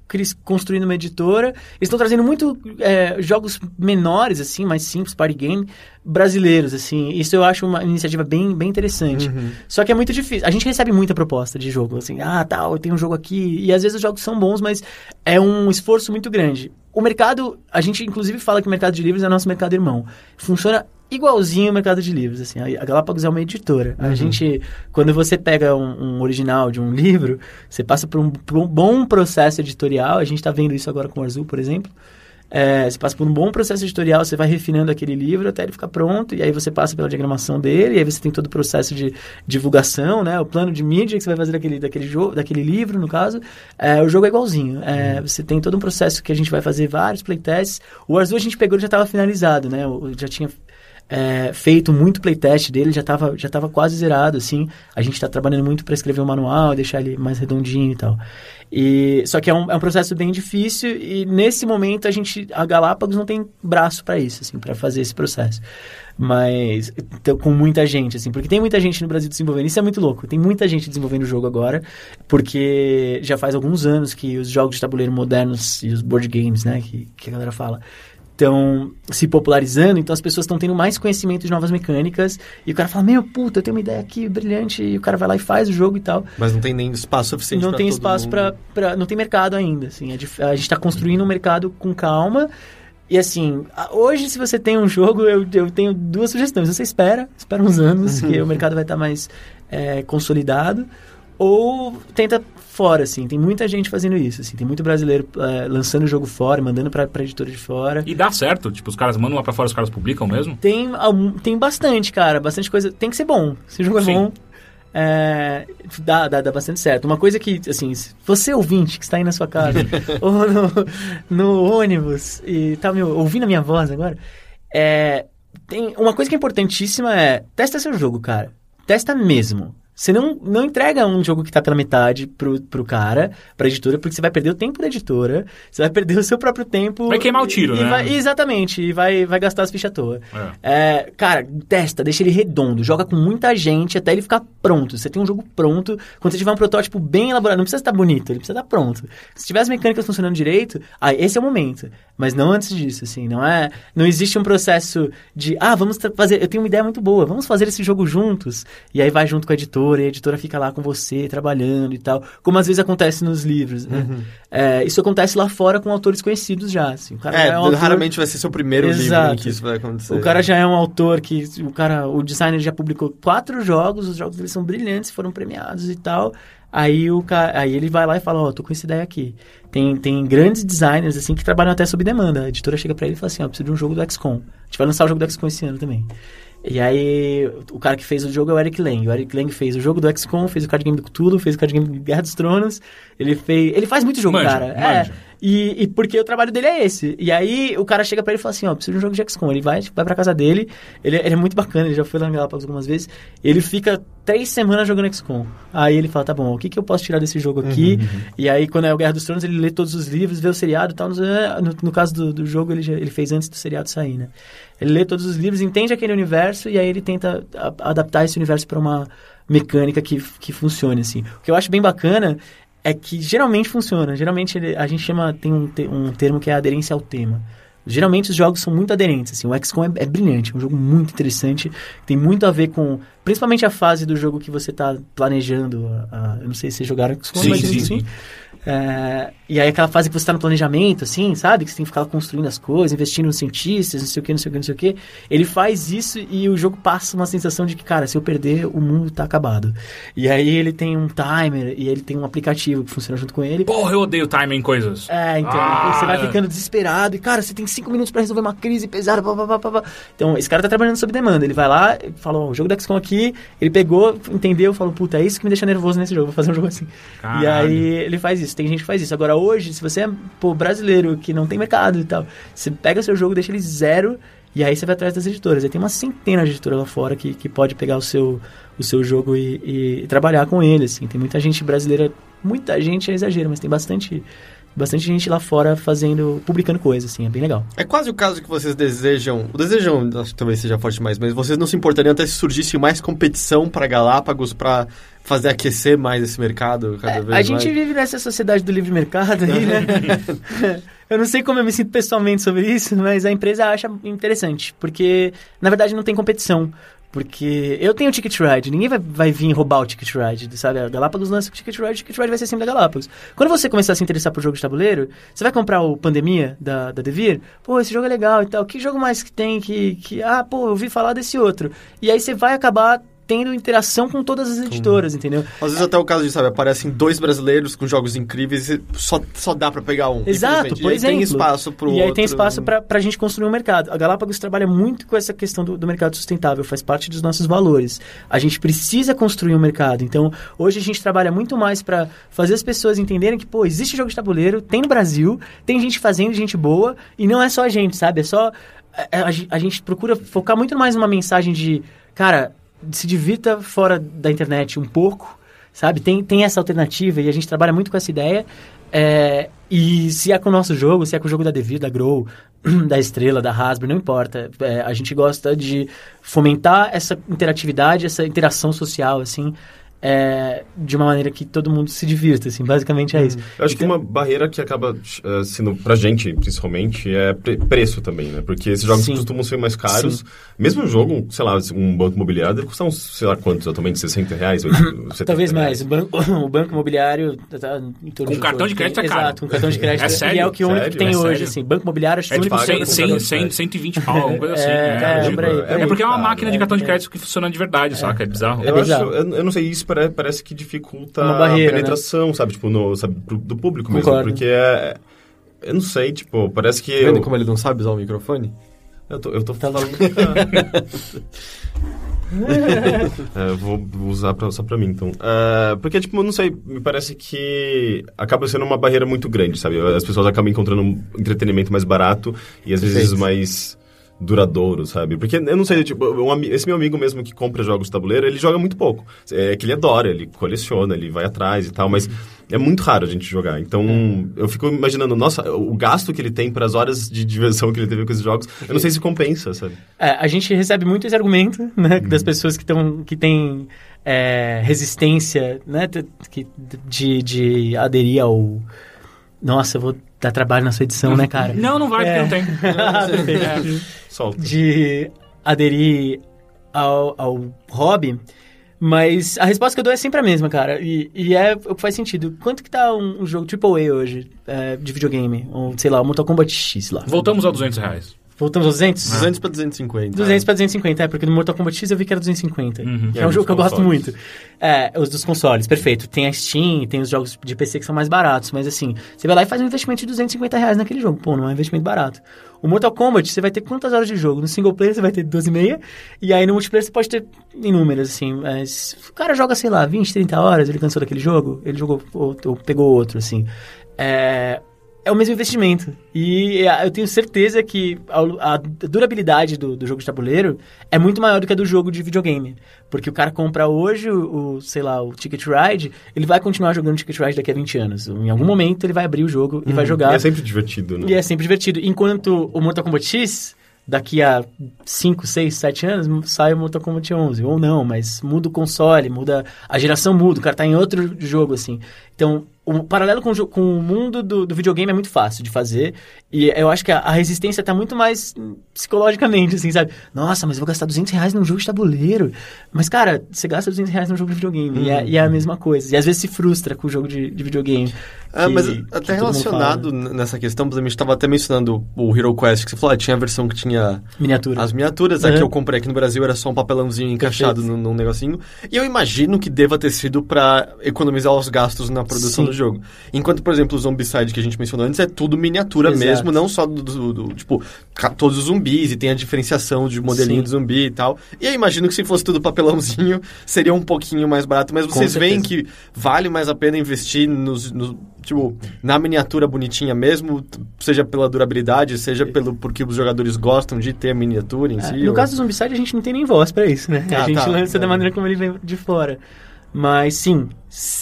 Speaker 3: construindo uma editora. Eles estão trazendo muito é, jogos menores, assim, mais simples, party game, brasileiros, assim. Isso eu acho uma iniciativa bem, bem interessante.
Speaker 4: Uhum.
Speaker 3: Só que é muito difícil. A gente recebe muita proposta de jogo, assim, ah, tal, eu tenho um jogo aqui. E às vezes os jogos são bons, mas é um esforço muito grande. O mercado, a gente inclusive fala que o mercado de livros é nosso mercado irmão. Funciona igualzinho o mercado de livros, assim. A Galápagos é uma editora. A gente, quando você pega um, um original de um livro, você passa por um, por um bom processo editorial. A gente está vendo isso agora com o Azul, por exemplo. É, você passa por um bom processo editorial, você vai refinando aquele livro até ele ficar pronto, e aí você passa pela diagramação dele, e aí você tem todo o processo de divulgação, né? O plano de mídia que você vai fazer daquele, daquele, jogo, daquele livro, no caso. É, o jogo é igualzinho. É, Você tem todo um processo que a gente vai fazer vários playtests. O Azul a gente pegou e já estava finalizado, né? Já tinha é, feito muito playtest dele, já estava já tava quase zerado, assim. A gente está trabalhando muito para escrever o manual, deixar ele mais redondinho e tal. E, só que é um, é um processo bem difícil e nesse momento a gente, a Galápagos não tem braço para isso, assim, para fazer esse processo. Mas então, com muita gente, assim, porque tem muita gente no Brasil desenvolvendo. Isso é muito louco. Tem muita gente desenvolvendo o jogo agora, porque já faz alguns anos que os jogos de tabuleiro modernos e os board games, né, que, que a galera fala, estão se popularizando, então as pessoas estão tendo mais conhecimento de novas mecânicas, e o cara fala, meu, puta, eu tenho uma ideia aqui brilhante, e o cara vai lá e faz o jogo e tal.
Speaker 4: Mas não tem nem espaço suficiente
Speaker 3: Não tem espaço pra... Não tem mercado ainda, assim. É dif- a gente tá construindo um mercado com calma, e assim, a- hoje se você tem um jogo, eu, eu tenho duas sugestões. Você espera, espera uns anos, [laughs] que o mercado vai estar mais é, consolidado, ou tenta fora, assim. Tem muita gente fazendo isso, assim. Tem muito brasileiro é, lançando o jogo fora, mandando pra, pra editora de fora.
Speaker 1: E dá certo, tipo, os caras mandam lá pra fora, os caras publicam mesmo?
Speaker 3: Tem, tem bastante, cara. Bastante coisa. Tem que ser bom. Se o jogo é
Speaker 1: Sim.
Speaker 3: bom, é, dá, dá, dá bastante certo. Uma coisa que, assim, você ouvinte que está aí na sua casa, [laughs] ou no, no ônibus, e tá me ouvindo a minha voz agora, é, tem uma coisa que é importantíssima é testa seu jogo, cara. Testa mesmo. Você não, não entrega um jogo que tá pela metade pro, pro cara, pra editora, porque você vai perder o tempo da editora, você vai perder o seu próprio tempo.
Speaker 1: Vai queimar o tiro,
Speaker 3: e
Speaker 1: né?
Speaker 3: vai- exatamente, e vai, vai gastar as fichas à toa.
Speaker 1: É.
Speaker 3: É, cara, testa, deixa ele redondo, joga com muita gente até ele ficar pronto. Você tem um jogo pronto, quando você tiver um protótipo bem elaborado, não precisa estar bonito, ele precisa estar pronto. Se tiver as mecânicas funcionando direito, aí esse é o momento. Mas não antes disso, assim, não é, não existe um processo de, ah, vamos fazer, eu tenho uma ideia muito boa, vamos fazer esse jogo juntos. E aí vai junto com a editora, e a editora fica lá com você, trabalhando e tal, como às vezes acontece nos livros, né? É, isso acontece lá fora com autores conhecidos já, assim. O cara
Speaker 4: É,
Speaker 3: já um autor-
Speaker 4: raramente vai ser seu primeiro livro em
Speaker 3: Exato.
Speaker 4: que isso vai acontecer.
Speaker 3: o cara já é um autor que o cara, o designer já publicou quatro jogos, os jogos dele são brilhantes, foram premiados e tal. Aí o cara, aí ele vai lá e fala, ó, tô com essa ideia aqui. Tem, tem grandes designers assim que trabalham até sob demanda. A editora chega pra ele e fala assim, ó, preciso de um jogo do XCOM. A gente vai lançar o jogo do XCOM esse ano também. E aí, o cara que fez o jogo é o Eric Lang. O Eric Lang fez o jogo do XCOM, fez o card game do Cthulhu, fez o card game de Guerra dos Tronos. Ele fez... Ele faz muito jogo,
Speaker 1: Manja,
Speaker 3: cara. É.
Speaker 1: manja.
Speaker 3: E, e porque o trabalho dele é esse. E aí o cara chega pra ele e fala assim, ó, preciso de um jogo de XCOM. Ele vai, vai pra casa dele, ele, ele é muito bacana, ele já foi lá em Galápagos algumas vezes. Ele fica três semanas jogando XCOM. Aí ele fala, tá bom, o que, que eu posso tirar desse jogo aqui? E aí quando é o Guerra dos Tronos, ele lê todos os livros, vê o seriado e tal. No, no caso do, do jogo, ele, já- ele fez antes do seriado sair, né? Ele lê todos os livros, entende aquele universo e aí ele tenta a- adaptar esse universo pra uma mecânica que, que funcione, assim. O que eu acho bem bacana é que geralmente funciona. Geralmente ele- a gente chama, tem um, te- um termo que é aderência ao tema. Geralmente os jogos são muito aderentes, assim. O XCOM é, é brilhante, é um jogo muito interessante, tem muito a ver com, principalmente a fase do jogo que você está planejando. a- a- eu não sei se vocês jogaram XCOM,
Speaker 1: Sim,
Speaker 3: mas
Speaker 1: sim,
Speaker 3: sim.
Speaker 1: sim.
Speaker 3: É, e aí aquela fase que você está no planejamento, assim, sabe? Que você tem que ficar construindo as coisas, investindo nos cientistas, não sei o que, não sei o que, não sei o que. Ele faz isso e o jogo passa uma sensação de que, cara, se eu perder, o mundo tá acabado. E aí ele tem um timer e ele tem um aplicativo que funciona junto com ele.
Speaker 1: Porra, eu odeio timing em coisas.
Speaker 3: É, então,
Speaker 1: Ah.
Speaker 3: você vai ficando desesperado e, cara, você tem cinco minutos pra resolver uma crise pesada, pá, pá, pá, pá. Então, esse cara tá trabalhando sob demanda. Ele vai lá, falou, o jogo da XCOM aqui, ele pegou, entendeu, falou, puta, é isso que me deixa nervoso nesse jogo, vou fazer um jogo assim. E
Speaker 1: Caralho.
Speaker 3: aí ele faz isso, tem gente que faz isso. Agora, hoje, se você é, pô, brasileiro, que não tem mercado e tal, você pega seu jogo, deixa ele zero, e aí você vai atrás das editoras. Aí tem uma centena de editoras lá fora que, que pode pegar o seu, o seu jogo e, e- e trabalhar com ele, assim. Tem muita gente brasileira, muita gente é exagero, mas tem bastante, bastante gente lá fora fazendo, publicando coisas, assim, é bem legal.
Speaker 4: É quase o caso que vocês desejam. O desejam, acho que talvez seja forte demais, mas vocês não se importariam até se surgisse mais competição para Galápagos para fazer aquecer mais esse mercado cada vez
Speaker 3: É, a gente
Speaker 4: mais?
Speaker 3: vive nessa sociedade do livre mercado aí, né? [laughs] eu não sei como eu me sinto pessoalmente sobre isso, mas a empresa acha interessante, porque na verdade não tem competição. Porque eu tenho Ticket Ride, ninguém vai, vai vir roubar o Ticket Ride, sabe? A Galápagos lança o Ticket Ride, o Ticket Ride vai ser sempre da Galápagos. Quando você começar a se interessar por jogo de tabuleiro, você vai comprar o Pandemia da, da Devir, pô, esse jogo é legal e tal, que jogo mais que tem que, que... Ah, pô, eu ouvi falar desse outro. E aí você vai acabar tendo interação com todas as editoras, entendeu?
Speaker 4: Às vezes até o caso de, sabe, aparecem dois brasileiros com jogos incríveis e só, só dá pra pegar um.
Speaker 3: Exato, por
Speaker 4: e aí
Speaker 3: exemplo.
Speaker 4: tem espaço pro
Speaker 3: E
Speaker 4: outro.
Speaker 3: aí tem espaço para a gente construir um mercado. A Galápagos trabalha muito com essa questão do, do mercado sustentável, faz parte dos nossos valores. A gente precisa construir um mercado. Então, hoje a gente trabalha muito mais para fazer as pessoas entenderem que, pô, existe jogo de tabuleiro, tem no Brasil, tem gente fazendo, gente boa, e não é só a gente, sabe? É só. A, a- a gente procura focar muito mais numa mensagem de, cara, se divirta fora da internet um pouco, sabe? Tem, tem essa alternativa e a gente trabalha muito com essa ideia. É, e se é com o nosso jogo, se é com o jogo da Devir, da Grow, [clears throat] da Estrela, da Hasbro, não importa. É, a gente gosta de fomentar essa interatividade, essa interação social, assim. É, de uma maneira que todo mundo se divirta, assim, basicamente é isso.
Speaker 5: Eu acho que
Speaker 3: Então-
Speaker 5: uma barreira que acaba eh, sendo, pra gente, principalmente, é pre- preço também, né? Porque esses jogos
Speaker 3: Sim.
Speaker 5: costumam ser mais caros.
Speaker 3: Sim.
Speaker 5: Mesmo um jogo, sei lá, um banco imobiliário deve custar uns, sei lá quantos, atualmente, 60 reais? 70 [laughs]
Speaker 3: Talvez
Speaker 5: reais.
Speaker 3: mais. O banco, [coughs] o banco imobiliário tá em torno
Speaker 1: Com cartão de crédito é caro.
Speaker 3: Exato, com cartão de [laughs] crédito.
Speaker 1: É sério?
Speaker 3: E é o que o único que tem
Speaker 1: É
Speaker 3: hoje,
Speaker 1: sério?
Speaker 3: assim. Banco imobiliário, acho que
Speaker 1: É
Speaker 3: o
Speaker 1: tipo
Speaker 3: único
Speaker 1: 100,
Speaker 3: que
Speaker 1: 100,
Speaker 3: tem.
Speaker 1: 100, 120 pau, alguma coisa [laughs] assim.
Speaker 3: É,
Speaker 1: É,
Speaker 3: é,
Speaker 1: tipo,
Speaker 3: aí,
Speaker 1: é
Speaker 3: aí.
Speaker 1: porque é uma
Speaker 5: Caro,
Speaker 1: máquina de
Speaker 3: é,
Speaker 1: cartão de
Speaker 3: é.
Speaker 1: crédito que funciona de verdade, saca? É bizarro.
Speaker 3: É
Speaker 5: Eu, acho, eu, não sei, isso parece que dificulta
Speaker 3: barreira,
Speaker 5: a penetração, sabe? Tipo, no, sabe, pro- do público mesmo.
Speaker 3: Concordo.
Speaker 5: Porque é... Eu não sei, tipo, parece que...
Speaker 4: Tá vendo
Speaker 5: eu,
Speaker 4: como ele não sabe usar o microfone?
Speaker 5: eu tô, eu tô
Speaker 3: Tá
Speaker 5: falando... [laughs] É, eu vou usar pra, só pra mim, então. É, porque, tipo, eu não sei, me parece que acaba sendo uma barreira muito grande, sabe? As pessoas acabam encontrando um entretenimento mais barato e às vezes
Speaker 4: Perfeito.
Speaker 5: mais duradouro, sabe? Porque eu não sei, tipo, um esse meu amigo mesmo que compra jogos de tabuleiro, ele joga muito pouco. É que ele adora, ele coleciona, ele vai atrás e tal, mas é muito raro a gente jogar. Então, eu fico imaginando, nossa, o gasto que ele tem para as horas de diversão que ele teve com esses jogos, eu não sei se compensa, sabe?
Speaker 3: É, a gente recebe muito esse argumento, né, das pessoas que, tão, que têm é, resistência, né, que, de, de aderir ao... Nossa, eu vou dar trabalho na sua edição, né, cara?
Speaker 1: Não, não vai,
Speaker 3: É.
Speaker 1: porque não tem. [laughs] É.
Speaker 5: Solta.
Speaker 3: de aderir ao, ao hobby, mas a resposta que eu dou é sempre a mesma, cara. E, e é o que faz sentido. Quanto que tá um, um jogo AAA hoje é, de videogame? Ou, sei lá, o Mortal Kombat X lá.
Speaker 1: Voltamos aos 200 reais.
Speaker 3: Voltamos aos 200?
Speaker 4: 200 pra 250.
Speaker 3: 200 pra 250, é, porque no Mortal Kombat X eu vi que era 250.
Speaker 1: Uhum.
Speaker 3: Que
Speaker 5: E
Speaker 3: é um jogo que eu gosto muito. É, os dos consoles, perfeito. Tem a Steam, tem os jogos de PC que são mais baratos, mas assim, você vai lá e faz um investimento de 250 reais naquele jogo. Pô, não é um investimento barato. O Mortal Kombat, você vai ter quantas horas de jogo? No single player você vai ter 12 e meia, e aí no multiplayer você pode ter inúmeras, assim. Mas o cara joga, sei lá, 20, 30 horas, ele cansou daquele jogo, ele jogou ou, ou pegou outro, assim. É, é o mesmo investimento. E é, eu tenho certeza que a, durabilidade do, do jogo de tabuleiro é muito maior do que a do jogo de videogame. Porque o cara compra hoje o, o, sei lá, o Ticket Ride, ele vai continuar jogando Ticket Ride daqui a 20 anos. Em algum momento ele vai abrir o jogo e vai
Speaker 5: E
Speaker 3: jogar.
Speaker 5: é sempre divertido, né?
Speaker 3: E é sempre divertido. Enquanto o Mortal Kombat X, daqui a 5, 6, 7 anos, sai o Mortal Kombat 11. Ou não, mas muda o console, muda... A geração muda, o cara tá em outro jogo, assim. Então, o paralelo com com o mundo do, do videogame é muito fácil de fazer. E eu acho que a, a resistência tá muito mais hum, psicologicamente, assim, sabe? Nossa, mas eu vou gastar 200 reais num jogo de tabuleiro. Mas, cara, você gasta 200 reais num jogo de videogame. E, é, e é a mesma coisa. E às vezes se frustra com o jogo de, de videogame.
Speaker 4: Ah,
Speaker 3: que-
Speaker 4: mas até relacionado
Speaker 3: fala.
Speaker 4: n- nessa questão, por exemplo, a gente estava até mencionando o Hero Quest, que você falou, ah, tinha a versão que tinha
Speaker 3: Miniatura.
Speaker 4: as miniaturas, a
Speaker 3: Uhum.
Speaker 4: que eu comprei aqui no Brasil era só um papelãozinho encaixado num, num negocinho. E eu imagino que deva ter sido pra economizar os gastos na produção
Speaker 3: Sim.
Speaker 4: Do jogo. Enquanto, por exemplo, o Zombicide que a gente mencionou antes é tudo miniatura
Speaker 3: Exato.
Speaker 4: mesmo, não só do, do- do- tipo, todos os zumbis e tem a diferenciação de modelinho
Speaker 3: Sim.
Speaker 4: de zumbi e tal. E eu imagino que se fosse tudo papelãozinho, seria um pouquinho mais barato, mas vocês veem que vale mais a pena investir nos, nos- tipo, na miniatura bonitinha mesmo, seja pela durabilidade, seja pelo porque os jogadores gostam de ter a miniatura em
Speaker 3: É,
Speaker 4: si.
Speaker 3: no
Speaker 4: ou-
Speaker 3: caso do Zombicide, a gente não tem nem voz pra isso, né?
Speaker 4: Ah,
Speaker 3: a gente
Speaker 4: tá.
Speaker 3: lança da
Speaker 4: É.
Speaker 3: maneira como ele vem de fora. Mas sim,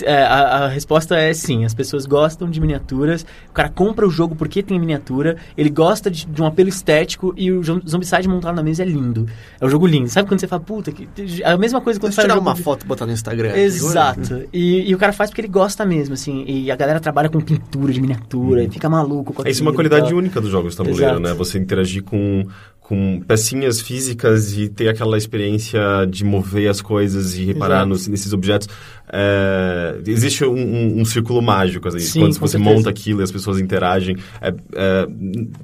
Speaker 3: é, a, a resposta é sim. As pessoas gostam de miniaturas. O cara compra o jogo porque tem miniatura. Ele gosta de, de um apelo estético e o Zom- Zombicide montado na mesa é lindo. É um jogo lindo. Sabe quando você fala, puta, que, é a mesma coisa quando
Speaker 4: Deixa
Speaker 3: você
Speaker 4: tirar
Speaker 3: um
Speaker 4: uma
Speaker 3: de-
Speaker 4: foto e botar no Instagram.
Speaker 3: Exato. E, e o cara faz porque ele gosta mesmo, assim. E a galera trabalha com pintura de miniatura, e fica maluco com
Speaker 5: Isso é uma qualidade única dos jogos de tabuleiro,
Speaker 3: Exato.
Speaker 5: né? Você interagir com, com pecinhas físicas e ter aquela experiência de mover as coisas e reparar nos, nesses objetos. É, existe um, um- um círculo mágico, assim,
Speaker 3: Sim,
Speaker 5: quando você
Speaker 3: certeza.
Speaker 5: monta aquilo e as pessoas interagem. É, é,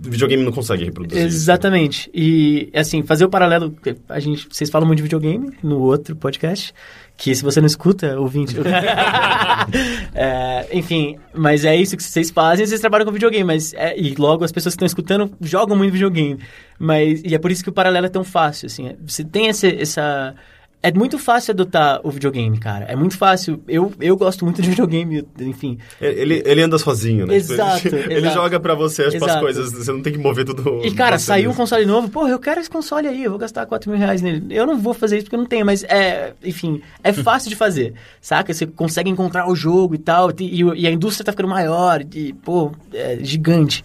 Speaker 5: videogame não consegue reproduzir isso.
Speaker 3: Exatamente. E, assim, fazer o paralelo... A gente, vocês falam muito de videogame no outro podcast, que se você não escuta, ouvinte... [laughs] É, enfim, mas é isso que vocês fazem, vocês trabalham com videogame, mas... é- e logo as pessoas que estão escutando jogam muito videogame. Mas, e é por isso que o paralelo é tão fácil, assim. Você tem essa... É muito fácil adotar o videogame, cara. É muito fácil. Eu, eu gosto muito de videogame, enfim.
Speaker 5: Ele, ele anda sozinho, né? Tipo,
Speaker 3: Exato, [laughs]
Speaker 5: ele
Speaker 3: exato.
Speaker 5: joga pra você as, coisas, você não tem que mover tudo.
Speaker 3: E, cara, saiu um console novo, porra, eu quero esse console aí, eu vou gastar 4 mil reais nele. Eu não vou fazer isso porque eu não tenho, mas é, enfim, é [laughs] fácil de fazer, saca? Você consegue encontrar o jogo e tal, e, e a indústria tá ficando maior, e, pô, é gigante.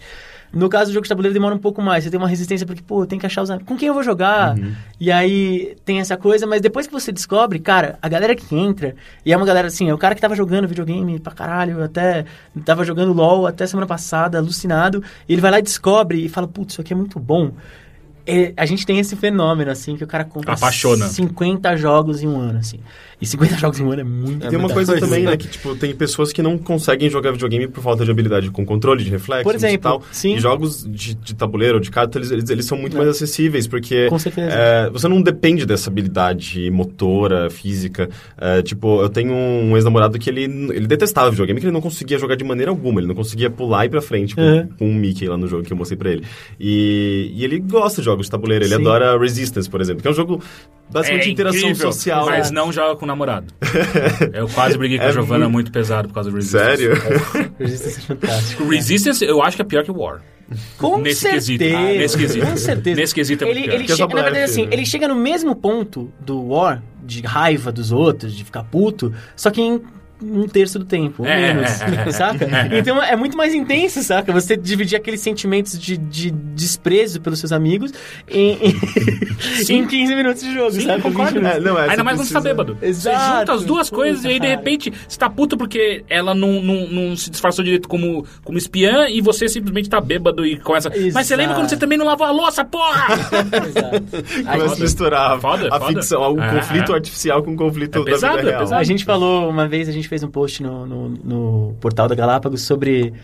Speaker 3: No caso do jogo de tabuleiro demora um pouco mais. Você tem uma resistência porque, pô, tem que achar os. Com quem eu vou jogar? E aí tem essa coisa, mas depois que você descobre, cara, a galera que entra, e é uma galera assim, é o cara que tava jogando videogame pra caralho, até tava jogando LOL até semana passada, alucinado, e ele vai lá e descobre e fala, putz, isso aqui é muito bom. É, a gente tem esse fenômeno, assim, que o cara compra
Speaker 1: Apaixona.
Speaker 3: 50 jogos em um ano, assim. E 50 [laughs] jogos em um ano é muito.
Speaker 5: E tem uma coisa
Speaker 4: coisa,
Speaker 5: também,
Speaker 4: né?
Speaker 5: né? Que, tipo, tem pessoas que não conseguem jogar videogame por falta de habilidade com controle, de reflexo
Speaker 3: Por exemplo,
Speaker 5: e tal.
Speaker 3: sim.
Speaker 5: E jogos de, de tabuleiro, de carta, eles, eles, eles são muito mais acessíveis, porque...
Speaker 3: Com certeza.
Speaker 5: é, você não depende dessa habilidade motora, física. É, tipo, eu tenho um ex-namorado que ele, ele detestava videogame, que ele não conseguia jogar de maneira alguma. Ele não conseguia pular e ir pra frente com,
Speaker 3: Uhum.
Speaker 5: com o Mickey lá no jogo que eu mostrei pra ele. E, e ele gosta de jogos de tabuleiro. Ele
Speaker 3: Sim.
Speaker 5: adora Resistance, por exemplo, que é um jogo basicamente de interação
Speaker 1: É incrível,
Speaker 5: social.
Speaker 1: Mas não joga com o namorado. [laughs] Eu quase briguei com a
Speaker 5: É
Speaker 1: Giovanna
Speaker 5: muito-
Speaker 1: muito pesado por causa do Resistance.
Speaker 5: Sério? [laughs]
Speaker 3: Resistência é fantástico.
Speaker 1: O Resistance eu acho que é pior que o War.
Speaker 3: Com
Speaker 1: Nesse
Speaker 3: certeza.
Speaker 1: quesito. Ah, nesse quesito.
Speaker 3: Com certeza.
Speaker 1: Nesse quesito é
Speaker 3: ele, ele
Speaker 5: é
Speaker 3: na verdade, assim, ele chega no mesmo ponto do War, de raiva dos outros, de ficar puto, só que em um terço do tempo,
Speaker 1: É,
Speaker 3: menos,
Speaker 1: é, é, é. [laughs]
Speaker 3: saca? Então é muito mais intenso, saca? Você dividir aqueles sentimentos de, de desprezo pelos seus amigos em, em, [laughs] em 15 minutos de jogo,
Speaker 1: Sim,
Speaker 3: sabe?
Speaker 1: concordo.
Speaker 3: 20 minutos.
Speaker 5: É, não, é,
Speaker 1: Ainda mais quando você tá bêbado.
Speaker 3: Exato.
Speaker 1: Você junta as duas
Speaker 3: Puta,
Speaker 1: coisas e aí, de
Speaker 3: cara.
Speaker 1: repente, você tá puto porque ela não, não, não se disfarçou direito como, como espiã e você simplesmente tá bêbado e começa... Mas você lembra
Speaker 3: Exato.
Speaker 1: quando você também não lavou a louça, porra? [laughs]
Speaker 3: Exato.
Speaker 5: Começa a misturar
Speaker 1: Foda,
Speaker 5: a
Speaker 1: foda.
Speaker 5: ficção, o
Speaker 1: É,
Speaker 5: conflito
Speaker 1: é.
Speaker 5: artificial com o conflito
Speaker 1: É pesado,
Speaker 5: da
Speaker 1: é
Speaker 5: vida real.
Speaker 1: pesado.
Speaker 3: A gente falou, uma vez a gente fez um post no, no, no portal da Galápagos sobre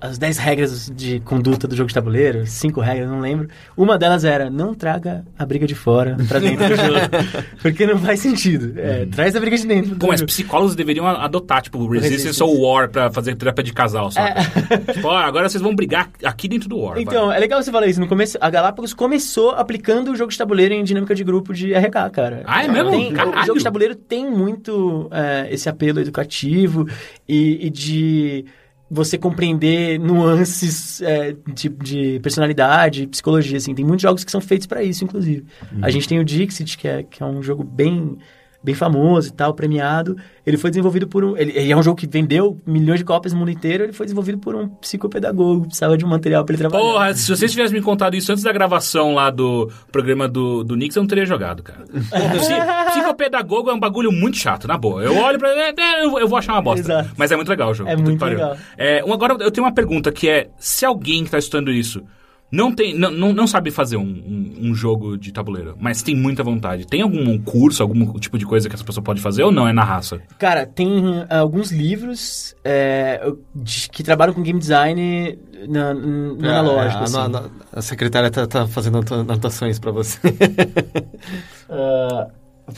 Speaker 3: as 10 regras de conduta do jogo de tabuleiro, cinco regras, não lembro. Uma delas era, não traga a briga de fora pra dentro do jogo. [laughs] Porque não faz sentido. É, traz a briga de dentro.
Speaker 1: Pô, mas
Speaker 3: jogo.
Speaker 1: psicólogos deveriam adotar, tipo, Resistance
Speaker 3: Resistance.
Speaker 1: ou War pra fazer terapia de casal, sabe? [laughs] Tipo, ó, agora vocês vão brigar aqui dentro do War. vai.
Speaker 3: Então, é legal você falar isso. No começo, a Galápagos começou aplicando o jogo de tabuleiro em dinâmica de grupo de RK, cara.
Speaker 1: Ah, é mesmo?
Speaker 3: Tem- o jogo de tabuleiro tem muito é, esse apelo educativo e, e de você compreender nuances é, de, de personalidade, psicologia, assim. Tem muitos jogos que são feitos pra isso, inclusive. A gente tem o Dixit, que é, que é um jogo bem bem famoso e tal, premiado. Ele foi desenvolvido por um... Ele, ele é um jogo que vendeu milhões de cópias no mundo inteiro. Ele foi desenvolvido por um psicopedagogo. Precisava de um material pra ele trabalhar.
Speaker 1: Porra, se vocês tivessem me contado isso antes da gravação lá do programa do, do Nix, eu não teria jogado, cara. Psi- [laughs] Psicopedagogo é um bagulho muito chato, na boa. Eu olho pra. é, é, eu, vou achar uma bosta.
Speaker 3: Exato.
Speaker 1: Mas é muito legal o jogo.
Speaker 3: É muito legal.
Speaker 1: É, agora eu tenho uma pergunta que é: se alguém que tá estudando isso não, tem, não, não, não sabe fazer um, um, um jogo de tabuleiro, mas tem muita vontade, tem algum curso, algum tipo de coisa que essa pessoa pode fazer ou não? É na raça?
Speaker 3: Cara, tem ah, alguns livros é, de- que trabalham com game design na, no
Speaker 4: É,
Speaker 3: analógico.
Speaker 4: a,
Speaker 3: assim.
Speaker 4: a- a- a secretária tá, tá fazendo anota- anotações pra você. [laughs]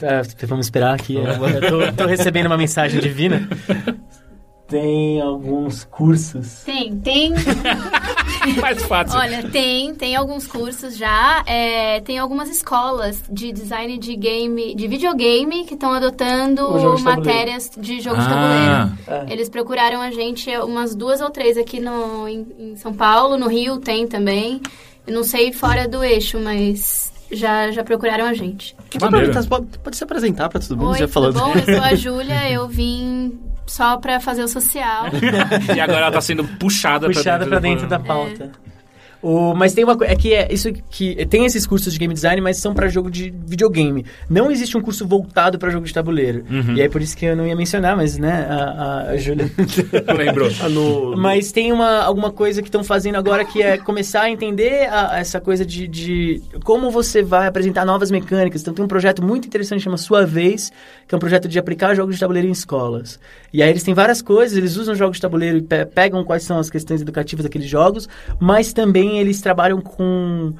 Speaker 3: É, vamos esperar aqui. é, eu tô, tô recebendo uma mensagem divina. [laughs] Tem alguns cursos.
Speaker 2: Tem, tem. [laughs]
Speaker 1: Mais fácil.
Speaker 2: Olha, tem, tem alguns cursos já. é, tem algumas escolas de design de game, de videogame que estão adotando
Speaker 3: de
Speaker 2: matérias de jogo de
Speaker 1: Ah.
Speaker 2: tabuleiro. Eles procuraram a gente umas duas ou três aqui no, em, em São Paulo, no Rio tem também. Eu não sei fora do eixo, mas já, já procuraram a gente.
Speaker 1: Que maneiro.
Speaker 4: Pode, pode se apresentar pra todo mundo,
Speaker 2: Oi,
Speaker 4: já
Speaker 2: tudo
Speaker 4: falando.
Speaker 2: bom? Eu sou a [laughs] Júlia, eu vim só pra fazer o social. [laughs]
Speaker 1: E agora ela tá sendo puxada,
Speaker 3: puxada pra dentro da
Speaker 1: do-
Speaker 3: pauta. O, mas tem uma coisa, é que é isso que tem esses cursos de game design, mas são pra jogo de videogame. Não existe um curso voltado pra jogo de tabuleiro.
Speaker 1: Uhum.
Speaker 3: E aí por isso que eu não ia mencionar, mas né, a, a, a Júlia [laughs]
Speaker 1: Lembrou. [laughs]
Speaker 5: No-
Speaker 3: Mas tem uma, alguma coisa que estão fazendo agora que é começar a entender a- essa coisa de, de como você vai apresentar novas mecânicas. Então tem um projeto muito interessante que chama Sua Vez, que é um projeto de aplicar jogos de tabuleiro em escolas. E aí eles têm várias coisas, eles usam jogos de tabuleiro e pe- pegam quais são as questões educativas daqueles jogos, mas também eles trabalham com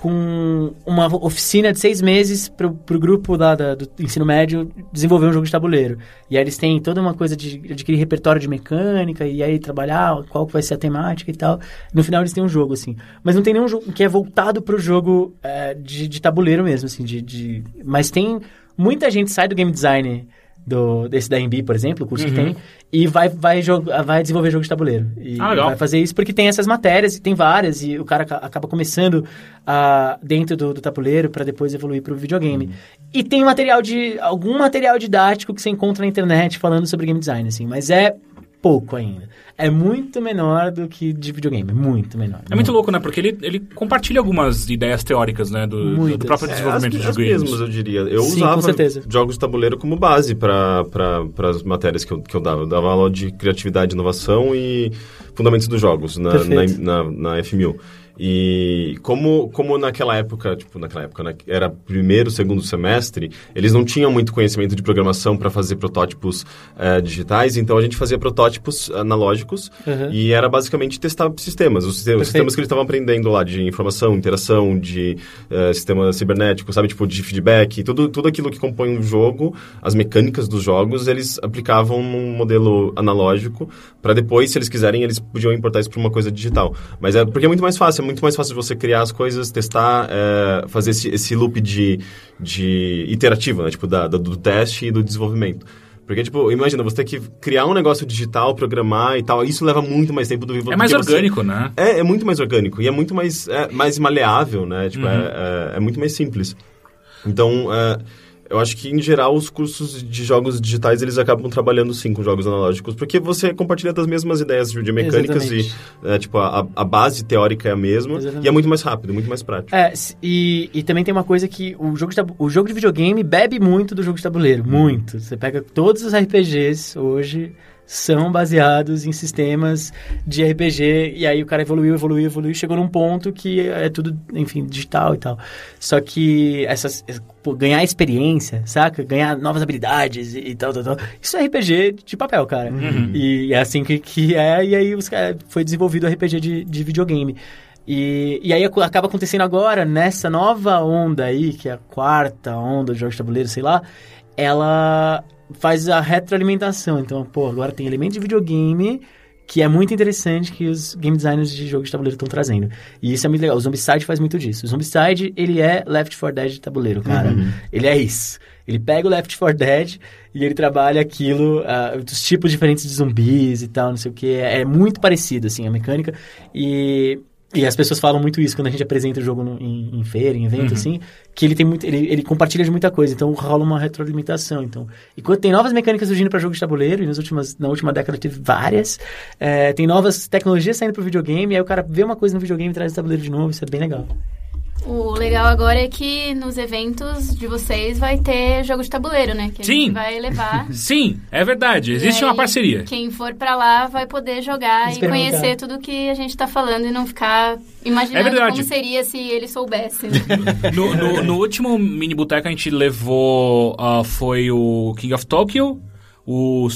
Speaker 3: com uma oficina de seis meses pro, pro grupo lá da- do ensino médio desenvolver um jogo de tabuleiro. E aí eles têm toda uma coisa de adquirir repertório de mecânica e aí trabalhar qual vai ser a temática e tal. No final eles têm um jogo, assim. Mas não tem nenhum jogo que é voltado pro jogo é, de, de tabuleiro mesmo, assim. De, de... Mas tem... Muita gente sai do game design do, desse da MB, por exemplo, o curso que tem, e vai, vai, jogar, vai desenvolver jogo de tabuleiro. E
Speaker 1: Ah,
Speaker 3: vai fazer isso porque tem essas matérias, e tem várias, e o cara aca- acaba começando ah, dentro do, do tabuleiro para depois evoluir para o videogame. E tem material de. algum material didático que você encontra na internet falando sobre game design, assim, mas é pouco ainda. É muito menor do que de videogame. Muito menor.
Speaker 1: É muito louco, né? Porque ele, ele compartilha algumas ideias teóricas, né? Do, do próprio
Speaker 5: É,
Speaker 1: desenvolvimento
Speaker 5: as,
Speaker 1: de
Speaker 5: as
Speaker 1: games.
Speaker 5: mesmas, eu diria. Eu
Speaker 3: Sim,
Speaker 5: usava
Speaker 3: com certeza.
Speaker 5: jogos de tabuleiro como base para as matérias que eu, que eu dava. Eu dava aula de criatividade, inovação e fundamentos dos jogos na, na, na, na F1000. E como, como naquela época, tipo, naquela época, né, era primeiro, segundo semestre, eles não tinham muito conhecimento de programação para fazer protótipos eh, digitais, então a gente fazia protótipos analógicos
Speaker 3: Uhum.
Speaker 5: e era basicamente testar sistemas, os sistemas, os sistemas que eles estavam aprendendo lá de informação, interação, de eh, sistema cibernético, sabe, tipo de feedback, tudo, tudo aquilo que compõe um jogo, as mecânicas dos jogos, eles aplicavam num modelo analógico para depois, se eles quiserem, eles podiam importar isso para uma coisa digital. Mas é porque é muito mais fácil, é muito mais fácil você criar as coisas, testar, eh, fazer esse, esse loop de, de iterativo, né, tipo da, da- do teste e do desenvolvimento. Porque, tipo, imagina, você ter que criar um negócio digital, programar e tal, isso leva muito mais tempo do que
Speaker 1: É mais
Speaker 5: que você-
Speaker 1: orgânico, né?
Speaker 5: é, é muito mais orgânico e é muito mais, é, mais maleável, né? Tipo,
Speaker 1: Uhum.
Speaker 5: é, é, é muito mais simples. Então, é, eu acho que, em geral, os cursos de jogos digitais, eles acabam trabalhando, sim, com jogos analógicos, porque você compartilha das mesmas ideias de mecânicas
Speaker 3: Exatamente.
Speaker 5: e, é, tipo, a, a base teórica é a mesma
Speaker 3: Exatamente.
Speaker 5: e é muito mais rápido, muito mais prático.
Speaker 3: É, e, e também tem uma coisa que o jogo, de o jogo de videogame bebe muito do jogo de tabuleiro. Muito. Você pega todos os RPGs hoje são baseados em sistemas de RPG e aí o cara evoluiu, evoluiu, evoluiu, chegou num ponto que é tudo, enfim, digital e tal. Só que essas ganhar experiência, saca? Ganhar novas habilidades e, e tal, tal, tal. Isso é RPG de papel, cara. E é assim que, que é e aí os, cara- foi desenvolvido o RPG de, de videogame. E, e aí acaba acontecendo agora, nessa nova onda aí, que é a quarta onda de jogos de tabuleiro, sei lá, ela faz a retroalimentação. Então, pô, agora tem elemento de videogame que é muito interessante que os game designers de jogos de tabuleiro estão trazendo. E isso é muito legal. O Zombicide faz muito disso. O Zombicide, ele é Left 4 Dead de tabuleiro, cara. Ele é isso. Ele pega o Left 4 Dead e ele trabalha aquilo, ah, os tipos diferentes de zumbis e tal, não sei o que. É, é muito parecido, assim, a mecânica. E, e as pessoas falam muito isso quando a gente apresenta o jogo no- em, em feira, em evento, assim, que ele tem muito. Ele, ele compartilha de muita coisa, então rola uma retroalimentação. Então, enquanto tem novas mecânicas surgindo para jogo de tabuleiro, e nas últimas, na última década teve várias, é, tem novas tecnologias saindo pro videogame, e aí o cara vê uma coisa no videogame e traz o tabuleiro de novo, isso é bem legal.
Speaker 2: O legal agora é que nos eventos de vocês vai ter jogo de tabuleiro, né? Que a
Speaker 1: Sim.
Speaker 2: gente vai levar. [laughs]
Speaker 1: Sim, é verdade. Existe
Speaker 2: E aí,
Speaker 1: uma parceria.
Speaker 2: Quem for pra lá vai poder jogar e conhecer tudo que a gente tá falando e não ficar
Speaker 1: É
Speaker 2: imaginando
Speaker 1: verdade.
Speaker 2: como seria se ele soubesse. né? [laughs]
Speaker 1: No, no- no último mini boteco a gente levou. ah, foi o King of Tokyo, o.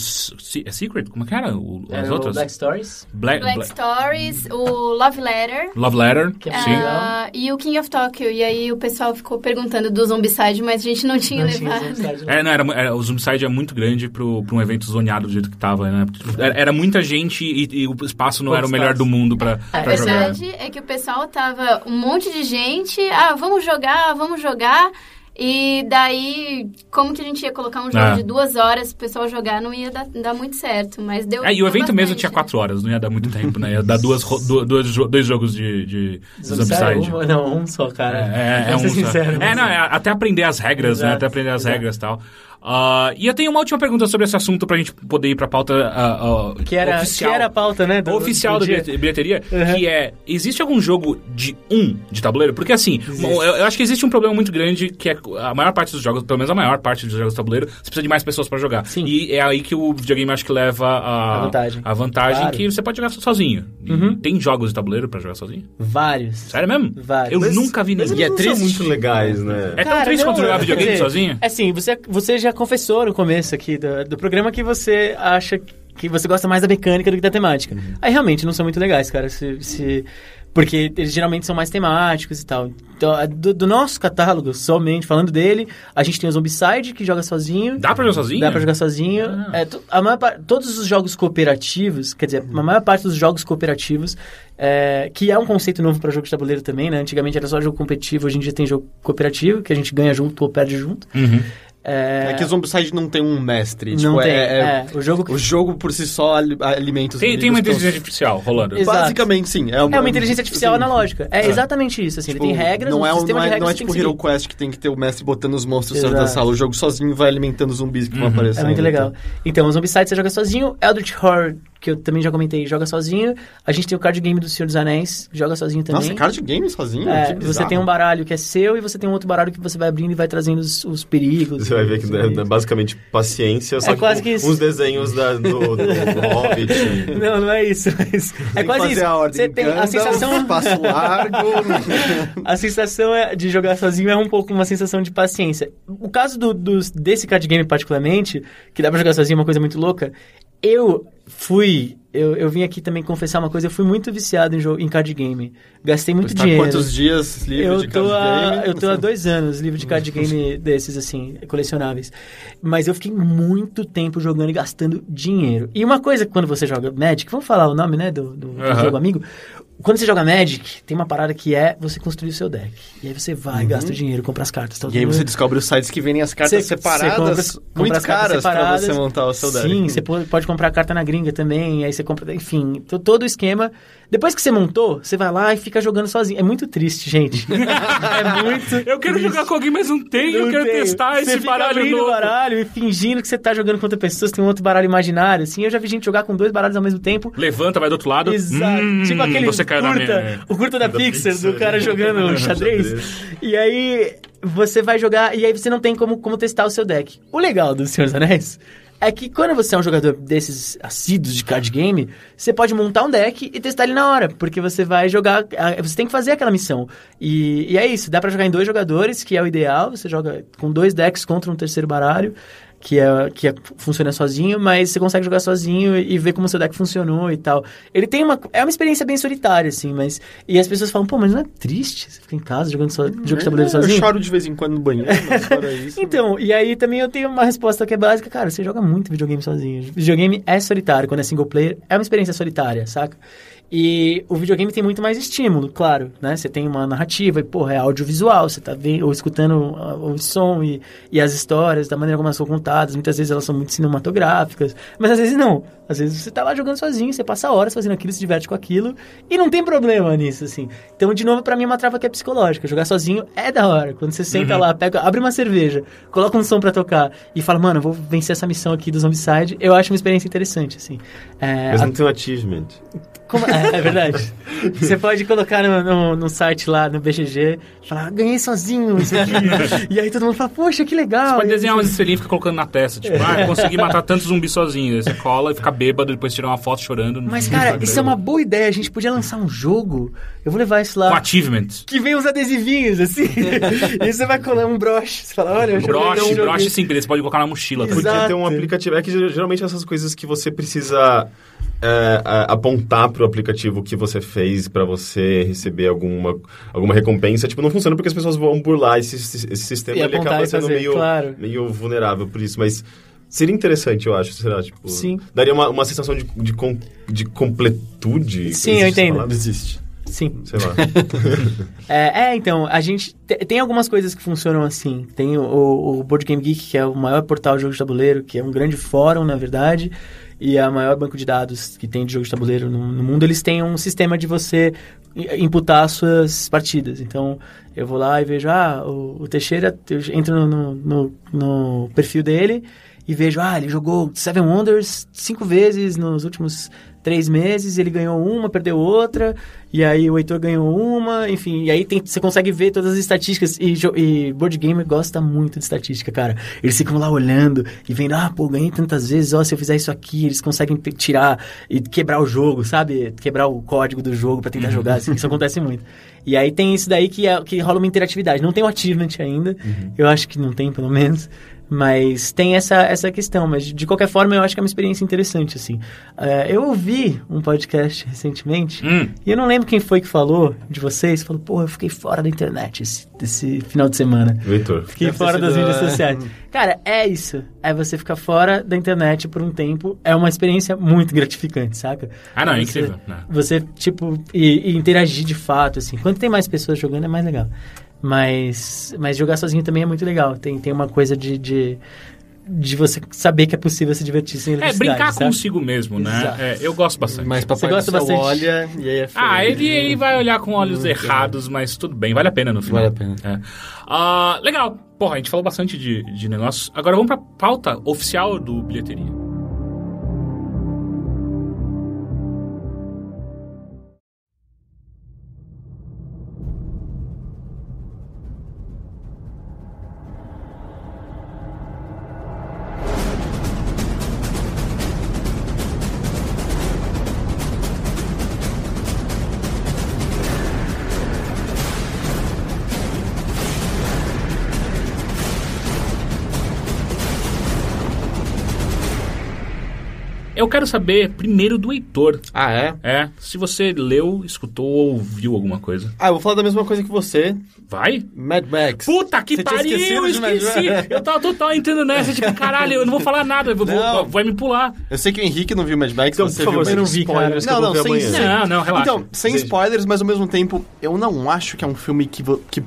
Speaker 1: É Secret? Como é que era? O- as outras?
Speaker 3: Stories.
Speaker 1: Black,
Speaker 2: Black
Speaker 1: Black-
Speaker 2: Stories, o Love Letter.
Speaker 1: Love Letter.
Speaker 3: Que é
Speaker 1: sim.
Speaker 2: ah, e o King of Tokyo. E aí o pessoal ficou perguntando do Zombicide, mas a gente não tinha
Speaker 3: Não tinha
Speaker 2: levado.
Speaker 3: Zombicide, não.
Speaker 1: É, não, era, era- o Zoomside é muito grande pro, pra um evento zoneado do jeito que tava, né? Era, era muita gente e, e o espaço não
Speaker 3: Pouco
Speaker 1: era o melhor
Speaker 3: espaço.
Speaker 1: do mundo pra,
Speaker 2: A
Speaker 1: pra jogar.
Speaker 2: verdade é que o pessoal tava um monte de gente, ah, vamos jogar, vamos jogar. E daí, como que a gente ia colocar um jogo
Speaker 1: Ah.
Speaker 2: de duas horas pro pessoal jogar, não ia dar, dar muito certo, mas deu
Speaker 1: É, e o evento mesmo tinha quatro horas, não ia dar muito tempo, né? Ia dar duas, ro- du- dois, dois jogos de, de
Speaker 3: Zombicide? Um, não, um só, cara.
Speaker 1: É, é, é um
Speaker 3: ser
Speaker 1: só.
Speaker 3: sincero,
Speaker 1: É, não, é até aprender as regras, né?
Speaker 3: Exato,
Speaker 1: Até aprender as
Speaker 3: exato.
Speaker 1: regras e tal. Ah, e eu tenho uma última pergunta sobre esse assunto pra gente poder ir pra pauta ah, ah,
Speaker 3: Que era,
Speaker 1: oficial.
Speaker 3: que era a pauta, né? do-
Speaker 1: oficial
Speaker 3: do
Speaker 1: da bilheteria,
Speaker 3: Uhum.
Speaker 1: que é, existe algum jogo de um de tabuleiro? Porque assim, eu, eu acho que existe um problema muito grande, que é a maior parte dos jogos, pelo menos a maior parte dos jogos de tabuleiro, você precisa de mais pessoas pra jogar.
Speaker 3: Sim.
Speaker 1: E é aí que o videogame acho que leva a,
Speaker 3: A vantagem.
Speaker 1: a vantagem
Speaker 3: Claro.
Speaker 1: que você pode jogar sozinho. E
Speaker 3: Uhum.
Speaker 1: Tem jogos de tabuleiro pra jogar sozinho?
Speaker 3: Vários.
Speaker 1: Sério mesmo?
Speaker 3: Vários.
Speaker 1: Eu
Speaker 5: Mas-
Speaker 1: nunca vi nenhum.
Speaker 5: eles não
Speaker 3: triste.
Speaker 5: são muito legais, né?
Speaker 1: É tão
Speaker 3: Cara,
Speaker 1: triste
Speaker 3: não,
Speaker 1: quanto jogar videogame
Speaker 3: dizer, [laughs]
Speaker 1: sozinho?
Speaker 3: É assim, você, você já confessou no começo aqui do, do programa que você acha que você gosta mais da mecânica do que da temática. Aí realmente não são muito legais, cara. Se, se- porque eles geralmente são mais temáticos e tal. Então, do, do nosso catálogo, somente falando dele, a gente tem o Zombicide, que joga sozinho.
Speaker 1: Dá pra jogar sozinho?
Speaker 3: Dá pra jogar sozinho.
Speaker 1: Ah.
Speaker 3: É, a maior todos os jogos cooperativos, quer dizer, a maior parte dos jogos cooperativos, é, que é um conceito novo para jogo de tabuleiro também, né? Antigamente era só jogo competitivo, hoje em dia tem jogo cooperativo, que a gente ganha junto ou perde junto.
Speaker 1: Uhum.
Speaker 3: É,
Speaker 4: É que Zombicide não tem um mestre.
Speaker 3: não
Speaker 4: tipo,
Speaker 3: tem.
Speaker 4: é- é-
Speaker 3: é, o jogo
Speaker 4: O jogo por si só ali- alimenta os
Speaker 1: Tem, tem uma inteligência
Speaker 4: tão-
Speaker 1: artificial rolando.
Speaker 3: Exato.
Speaker 4: Basicamente, sim.
Speaker 3: é uma inteligência artificial
Speaker 4: sim.
Speaker 3: analógica. É,
Speaker 1: É.
Speaker 3: exatamente isso. Assim,
Speaker 4: Tipo,
Speaker 3: ele tem regras,
Speaker 4: não
Speaker 3: um
Speaker 4: é,
Speaker 3: sistema
Speaker 4: não
Speaker 3: de
Speaker 4: é,
Speaker 3: regras
Speaker 4: não é
Speaker 3: que
Speaker 4: tipo
Speaker 3: que
Speaker 4: Hero
Speaker 3: seguir.
Speaker 4: Quest que tem que ter o mestre botando os monstros certos da
Speaker 3: Exato.
Speaker 4: sala. O jogo sozinho vai alimentando os zumbis que vão
Speaker 1: Uhum.
Speaker 4: aparecendo.
Speaker 3: É muito legal. Então, o Zombicide você joga sozinho, Eldritch Horror que eu também já comentei, joga sozinho. A gente tem o card game do Senhor dos Anéis, joga sozinho também.
Speaker 4: Nossa, card game sozinho?
Speaker 3: É, você tem um baralho que é seu e você tem um outro baralho que você vai abrindo e vai trazendo os, os perigos.
Speaker 5: Você vai ver que é, é basicamente paciência, só
Speaker 3: É
Speaker 5: que
Speaker 3: quase
Speaker 5: com
Speaker 3: que isso.
Speaker 5: uns desenhos da- do, do, do [laughs] Hobbit.
Speaker 3: Não, não é isso. Mas é
Speaker 4: que
Speaker 3: quase isso. Você tem a sensação.
Speaker 4: Passo largo. [laughs]
Speaker 3: A sensação é- de jogar sozinho é um pouco uma sensação de paciência. O caso do, dos- desse card game particularmente, que dá pra jogar sozinho, é uma coisa muito louca. Eu fui. Eu, eu vim aqui também confessar uma coisa, eu fui muito viciado em, jo- em card game. Gastei muito
Speaker 4: tá
Speaker 3: dinheiro.
Speaker 4: quantos dias livre
Speaker 3: eu
Speaker 4: de card
Speaker 3: há,
Speaker 4: game?
Speaker 3: Eu tô há dois anos livre de card game desses, assim, colecionáveis. Mas eu fiquei muito tempo jogando e gastando dinheiro. E uma coisa, quando você joga Magic, vamos falar o nome, né, do, do, do
Speaker 1: Aham.
Speaker 3: jogo amigo. Quando você joga Magic, tem uma parada que é você construir o seu deck. E aí você vai, gasta o dinheiro, compra as cartas.
Speaker 4: Uhum. E aí você descobre os sites que vendem as cartas
Speaker 3: Você-
Speaker 4: separadas,
Speaker 3: você compra- compra
Speaker 4: muito
Speaker 3: as cartas
Speaker 4: caras pra você montar o seu deck.
Speaker 3: Sim, você pode, comprar carta na gringa também, aí você compra, enfim, to- todo o esquema. Depois que você montou, você vai lá e fica jogando sozinho. É muito triste, gente. [laughs] é muito
Speaker 1: Eu quero
Speaker 3: triste.
Speaker 1: jogar com alguém, mas não tenho. eu
Speaker 3: Não
Speaker 1: quero
Speaker 3: tem.
Speaker 1: testar
Speaker 3: Você
Speaker 1: esse
Speaker 3: fica
Speaker 1: baralho
Speaker 3: abrindo
Speaker 1: novo.
Speaker 3: o baralho e fingindo que você tá jogando com outra pessoa, você tem um outro baralho imaginário, assim. Eu já vi gente jogar com dois baralhos ao mesmo tempo.
Speaker 1: Levanta, vai do outro lado.
Speaker 3: Exato.
Speaker 1: Hum,
Speaker 3: tipo aquele
Speaker 1: você
Speaker 3: curta,
Speaker 1: minha...
Speaker 3: o curta da,
Speaker 5: Da
Speaker 3: Pixar,
Speaker 5: Pixar.
Speaker 3: do cara jogando [laughs] xadrez.
Speaker 5: Xadrez.
Speaker 3: E aí você vai jogar e aí você não tem como, como testar o seu deck. O legal do Senhor dos Anéis é que quando você é um jogador desses assíduos de card game, você pode montar um deck e testar ele na hora, porque você vai jogar, você tem que fazer aquela missão. E, e é isso, dá pra jogar em dois jogadores, que é o ideal, você joga com dois decks contra um terceiro baralho. Que, é, que é, funciona sozinho, mas você consegue jogar sozinho e ver como o seu deck funcionou e tal. Ele tem uma. É uma experiência bem solitária, assim, mas. E as pessoas falam, pô, mas não é triste você ficar em casa jogando so, jogo de tabuleiro
Speaker 4: É, Eu
Speaker 3: sozinho?
Speaker 4: choro de vez em quando no banheiro, mas fora [laughs] isso...
Speaker 3: Então, e aí também eu tenho uma resposta que é básica, cara, você joga muito videogame sozinho. Videogame é solitário, quando é single player, é uma experiência solitária, saca? E o videogame tem muito mais estímulo, claro, né? Você tem uma narrativa, e, porra, é audiovisual, você tá vendo, ou escutando ah, o som e, e as histórias, da maneira como elas são contadas. Muitas vezes elas são muito cinematográficas, mas às vezes não. Às vezes você tá lá jogando sozinho, você passa horas fazendo aquilo, se diverte com aquilo, e não tem problema nisso, assim. Então, de novo, pra mim é uma trava que é psicológica. Jogar sozinho é da hora. Quando você senta lá, pega, abre uma cerveja, coloca um som pra tocar e fala, mano, vou vencer essa missão aqui do Zombicide, eu acho uma experiência interessante, assim. É,
Speaker 5: Mas
Speaker 3: a-
Speaker 5: não tem um achievement.
Speaker 3: como- é, é verdade. Você pode colocar no, no, no site lá, no BGG, falar, "Ah, ganhei sozinho isso aqui. [laughs] e aí todo mundo fala, poxa, que legal.
Speaker 1: Você pode desenhar umas estrelinhas e ficar colocando na testa. Tipo, ah, consegui matar tantos zumbis sozinho. Aí você cola e fica bêbado, depois tira uma foto chorando.
Speaker 3: Mas, cara,
Speaker 1: Instagram.
Speaker 3: isso é uma boa ideia. A gente podia lançar um jogo. Eu vou levar isso
Speaker 1: Com
Speaker 3: lá.
Speaker 1: achievements.
Speaker 3: Que vem uns adesivinhos, assim. [laughs] e você vai colar um broche. Você fala, olha, eu
Speaker 1: Broche,
Speaker 3: um
Speaker 1: broche simples, você pode colocar na mochila.
Speaker 3: Exato.
Speaker 5: Podia ter um aplicativo. É que geralmente essas coisas que você precisa é, a- apontar pro aplicativo que você fez pra você receber alguma, alguma recompensa, tipo, não funciona porque as pessoas vão burlar esse, esse esse sistema
Speaker 3: E
Speaker 5: ele acaba sendo
Speaker 3: fazer,
Speaker 5: meio,
Speaker 3: claro.
Speaker 5: meio vulnerável por isso, mas seria interessante, eu acho, será? Tipo,
Speaker 3: Sim.
Speaker 5: Daria uma, uma sensação de, de, com- de completude.
Speaker 3: Sim, eu entendo.
Speaker 5: palavra?
Speaker 4: Existe.
Speaker 3: Sim.
Speaker 5: Sei lá. [laughs]
Speaker 3: É, é, então, a gente te- tem algumas coisas que funcionam assim. Tem o, o Board Game Geek, que é o maior portal de jogos de tabuleiro, que é um grande fórum, na verdade, e é o maior banco de dados que tem de jogos de tabuleiro no, no mundo. Eles têm um sistema de você imputar as suas partidas. Então, eu vou lá e vejo, ah, o, o Teixeira, eu entro no, no, no perfil dele e vejo, ah, ele jogou Seven Wonders cinco vezes nos últimos três meses, ele ganhou uma, perdeu outra, e aí o Heitor ganhou uma, enfim, e aí tem, você consegue ver todas as estatísticas, e, e Board Gamer gosta muito de estatística, cara. Eles ficam lá olhando e vendo, ah, pô, ganhei tantas vezes, ó, se eu fizer isso aqui, eles conseguem tirar e quebrar o jogo, sabe? Quebrar o código do jogo pra tentar jogar, assim, isso acontece muito. E aí tem isso daí que, é, que rola uma interatividade. Não tem o achievement ainda, eu acho que não tem, pelo menos. Mas tem essa, essa questão, mas de qualquer forma eu acho que é uma experiência interessante, assim. É, eu ouvi um podcast recentemente,
Speaker 1: Hum.
Speaker 3: e eu não lembro quem foi que falou de vocês, falou, pô, eu fiquei fora da internet esse, esse final de semana.
Speaker 5: Vitor.
Speaker 3: Fiquei
Speaker 4: Deve
Speaker 3: fora das mídias sociais. Cara, é isso. É você ficar fora da internet por um tempo. É uma experiência muito gratificante, saca?
Speaker 1: Ah, não, é
Speaker 3: Você-
Speaker 1: incrível. né?
Speaker 3: Você, tipo, e, e interagir de fato, assim. Quanto tem mais pessoas jogando, é mais legal. Mas, mas jogar sozinho também é muito legal. Tem, tem uma coisa de, de, de você saber que é possível se divertir sem
Speaker 1: É, brincar
Speaker 3: sabe?
Speaker 1: consigo mesmo, né? É, eu gosto bastante.
Speaker 4: Mas papai
Speaker 3: Você gosta bastante?
Speaker 4: olha e aí é feio.
Speaker 1: Ah, ele, ele vai olhar com olhos errados, mas tudo bem, vale a pena no final.
Speaker 4: Vale a pena.
Speaker 1: É. Ah, legal. Porra, a gente falou bastante de, de negócios. Agora vamos pra pauta oficial do Bilheteria. Saber primeiro do Heitor.
Speaker 4: Ah, é?
Speaker 1: É, se você leu, escutou ou ouviu alguma coisa.
Speaker 4: Ah, eu vou falar da mesma coisa que você.
Speaker 1: Vai?
Speaker 4: Mad Max.
Speaker 1: Puta que
Speaker 4: Você
Speaker 1: pariu,
Speaker 4: esquecido
Speaker 1: eu esqueci. Eu tava total entrando nessa, tipo, [laughs] caralho, eu não vou falar nada, vou,
Speaker 4: Não.
Speaker 1: vai me pular.
Speaker 4: Eu sei que o Henrique não viu Mad Max,
Speaker 5: Então,
Speaker 4: você
Speaker 5: por favor,
Speaker 4: viu
Speaker 5: eu não vi, cara.
Speaker 4: Não, não, sem,
Speaker 5: amanhã.
Speaker 1: Não,
Speaker 4: sem-
Speaker 1: não, relaxa.
Speaker 4: Então, sem
Speaker 5: Veja.
Speaker 4: spoilers, mas ao mesmo tempo, eu não acho que é um filme que, que,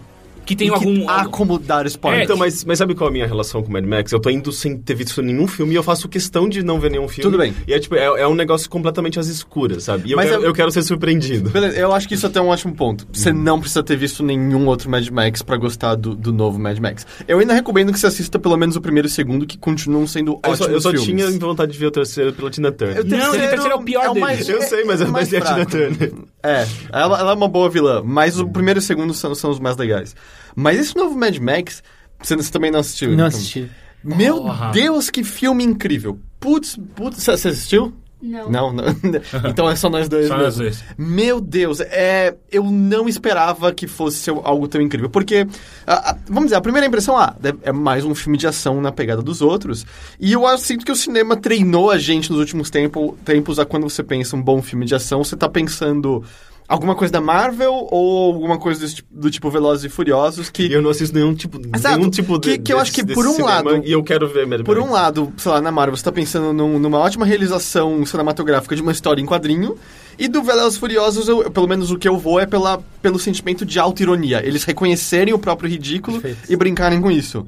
Speaker 1: Que tem
Speaker 4: que
Speaker 1: algum...
Speaker 4: há como dar spoilers.
Speaker 1: É,
Speaker 5: Então, mas, mas sabe qual é a minha relação com o Mad Max? Eu tô indo sem ter visto nenhum filme e eu faço questão de não ver nenhum filme.
Speaker 4: Tudo bem.
Speaker 5: E é tipo, é, é um negócio completamente às escuras, sabe? E eu,
Speaker 4: Mas
Speaker 5: quero,
Speaker 4: é-
Speaker 5: eu quero ser surpreendido.
Speaker 4: Beleza, eu acho que isso até é um ótimo ponto. Você não precisa ter visto nenhum outro Mad Max pra gostar do, do novo Mad Max. Eu ainda recomendo que você assista pelo menos o primeiro e o segundo, que continuam sendo
Speaker 5: Eu
Speaker 4: ótimos
Speaker 5: só, eu só
Speaker 4: filmes.
Speaker 5: tinha vontade de ver o terceiro pela Tina Turner.
Speaker 4: O
Speaker 1: Não, o terceiro é o pior
Speaker 4: o mais-
Speaker 1: deles.
Speaker 5: Eu sei, mas é
Speaker 4: mais
Speaker 5: mais é a Tina. Turner.
Speaker 4: É, ela, ela é uma boa vilã, mas o primeiro e o segundo são, são os mais legais. Mas esse novo Mad Max, você, você também não assistiu?
Speaker 3: Não
Speaker 4: então.
Speaker 3: assisti.
Speaker 4: Meu
Speaker 1: Porra.
Speaker 4: Deus, que filme incrível. Putz, putz, você assistiu?
Speaker 2: Não.
Speaker 4: Não, não. [laughs] então é só nós dois
Speaker 1: Só nós dois.
Speaker 4: Meu Deus, é, eu não esperava que fosse ser algo tão incrível. Porque, a- a- vamos dizer, a primeira impressão, ah, é mais um filme de ação na pegada dos outros. E eu acho, sinto que o cinema treinou a gente nos últimos tempo, tempos a quando você pensa um bom filme de ação, você tá pensando alguma coisa da Marvel ou alguma coisa desse tipo- do tipo Velozes e Furiosos que...
Speaker 5: E eu não assisto nenhum tipo,
Speaker 4: Exato.
Speaker 5: nenhum tipo
Speaker 4: Que-
Speaker 5: de,
Speaker 4: que eu acho que por um lado-
Speaker 5: E eu quero ver Mad
Speaker 4: Por um lado, sei lá, na Marvel, você tá pensando num- numa ótima realização cinematográfica de uma história em quadrinho. E do Velozes e Furiosos, eu- pelo menos o que eu vou é pela, pelo sentimento de auto-ironia. Eles reconhecerem o próprio ridículo
Speaker 3: Perfeito.
Speaker 4: e brincarem com isso.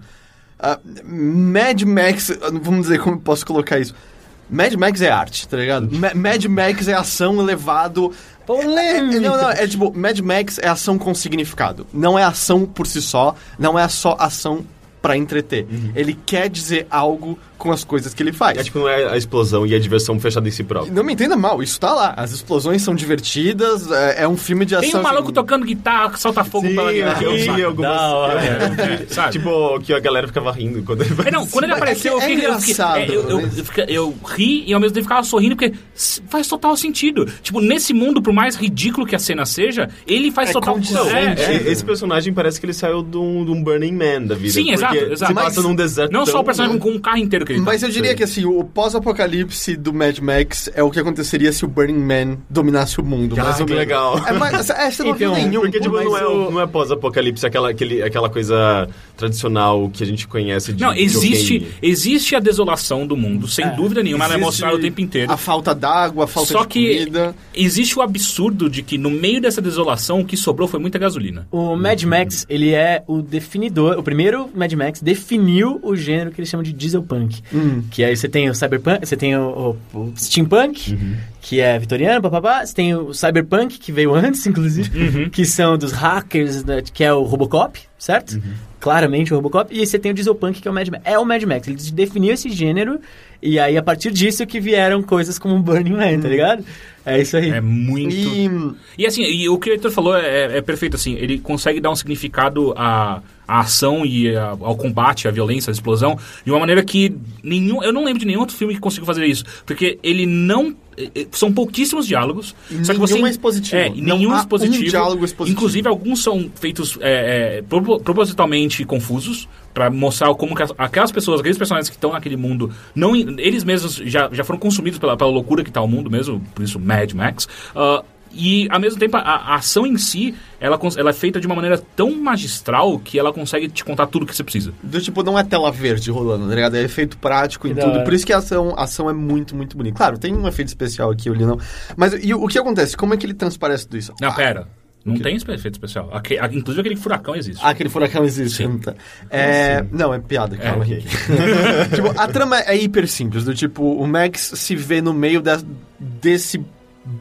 Speaker 4: Ah, Mad Max, vamos dizer como eu posso colocar isso. Mad Max é arte, tá ligado? [laughs] Ma- Mad Max é ação elevado.
Speaker 3: Polêmica.
Speaker 4: Não, não, é tipo, Mad Max é ação com significado. Não é ação por si só, não é só ação pra entreter. Ele quer dizer algo com as coisas que ele faz.
Speaker 5: É tipo, não é a explosão e a diversão fechada em si próprio.
Speaker 4: Não me entenda mal, isso tá lá. As explosões são divertidas, é, é um filme de ação.
Speaker 1: Tem um maluco
Speaker 4: assim,
Speaker 1: tocando guitarra, solta fogo
Speaker 5: Sim,
Speaker 1: pela
Speaker 5: eu vi
Speaker 1: guitarra.
Speaker 5: algumas...
Speaker 3: Da hora.
Speaker 1: É, sabe?
Speaker 5: Tipo, que a galera ficava rindo quando ele
Speaker 1: É, não, quando ele
Speaker 4: é
Speaker 1: apareceu, eu
Speaker 4: é
Speaker 1: fiquei, eu, fiquei-
Speaker 4: engraçado,
Speaker 1: é, eu, eu,
Speaker 4: né?
Speaker 1: eu fiquei- eu ri e ao mesmo tempo ficava sorrindo, porque faz total sentido. Tipo, nesse mundo, por mais ridículo que a cena seja, ele faz
Speaker 4: É
Speaker 1: total é, é.
Speaker 5: É, Esse personagem parece que ele saiu de um, de um Burning Man da vida.
Speaker 1: Sim,
Speaker 5: porque
Speaker 1: exato, exato.
Speaker 5: Você passa
Speaker 1: Mas
Speaker 5: num deserto
Speaker 1: Não só o personagem com um carro inteiro que ele
Speaker 4: Mas
Speaker 1: tá.
Speaker 4: eu diria que assim, o pós-apocalipse do Mad Max é o que aconteceria se o Burning Man dominasse o mundo.
Speaker 5: Ah,
Speaker 4: mais ou
Speaker 5: que
Speaker 4: menos.
Speaker 5: legal.
Speaker 4: É, mas, é, você não viu
Speaker 3: Então,
Speaker 4: nenhum.
Speaker 5: Porque, tipo,
Speaker 4: mas
Speaker 5: não é,
Speaker 4: o-
Speaker 5: não é pós-apocalipse, aquela, aquele, aquela coisa tradicional que a gente conhece de
Speaker 1: Não, existe, existe a desolação do mundo, sem dúvida nenhuma, ela é mostrada o tempo inteiro.
Speaker 4: A falta d'água, a falta
Speaker 1: Só
Speaker 4: de
Speaker 1: que
Speaker 4: comida.
Speaker 1: existe o absurdo de que no meio dessa desolação o que sobrou foi muita gasolina.
Speaker 3: O Mad Max, ele é o definidor. O primeiro Mad Max definiu o gênero que eles chamam de dieselpunk.
Speaker 4: Hum.
Speaker 3: Que aí você tem o cyberpunk, você tem o, o- o steampunk, que é vitoriano, papapá. Você tem o cyberpunk, que veio antes, [laughs] inclusive, que são dos hackers, né, que é o Robocop, certo? Claramente o Robocop. E aí você tem o dieselpunk, que é o Mad Max. É o Mad Max. Ele definiu esse gênero e aí a partir disso que vieram coisas como Burning Man, tá ligado? É isso aí.
Speaker 1: É muito.
Speaker 4: E
Speaker 1: E assim, e o que o Heitor falou é, é perfeito, assim, ele consegue dar um significado à, à ação e a- ao combate, à violência, à explosão, de uma maneira que nenhum. Eu não lembro de nenhum outro filme que conseguiu fazer isso. Porque ele não. eh, eh, São pouquíssimos diálogos.
Speaker 4: E
Speaker 1: só que
Speaker 4: nenhum
Speaker 1: você,
Speaker 4: é expositivo.
Speaker 1: É, nenhum
Speaker 4: há um
Speaker 1: expositivo.
Speaker 4: diálogo expositivo.
Speaker 1: Inclusive, alguns são feitos é, é, propo- propositalmente confusos pra mostrar como que as- aquelas pessoas, aqueles personagens que estão naquele mundo, não, eles mesmos já, já foram consumidos pela, pela loucura que tá o mundo mesmo, por isso Mad Max. Ah, e, ao mesmo tempo, a, a ação em si, ela, ela é feita de uma maneira tão magistral que ela consegue te contar tudo o que você precisa.
Speaker 4: do tipo, não é tela verde rolando, tá ligado? É efeito prático em tudo.
Speaker 3: hora.
Speaker 4: Por isso que a ação, a ação é muito, muito bonita. Claro, tem um efeito especial aqui, ali não. Mas e o, o que acontece? Como é que ele transparece tudo isso?
Speaker 1: Não,
Speaker 4: Ah,
Speaker 1: pera. Não tem esse efeito especial. Aque- a- inclusive, aquele furacão existe.
Speaker 4: Ah, aquele furacão existe.
Speaker 1: Sim.
Speaker 4: Tá. É, não, é piada, calma,
Speaker 1: ok.
Speaker 4: Henrique. [laughs] tipo, a trama é hiper simples, do tipo, o Max se vê no meio da- desse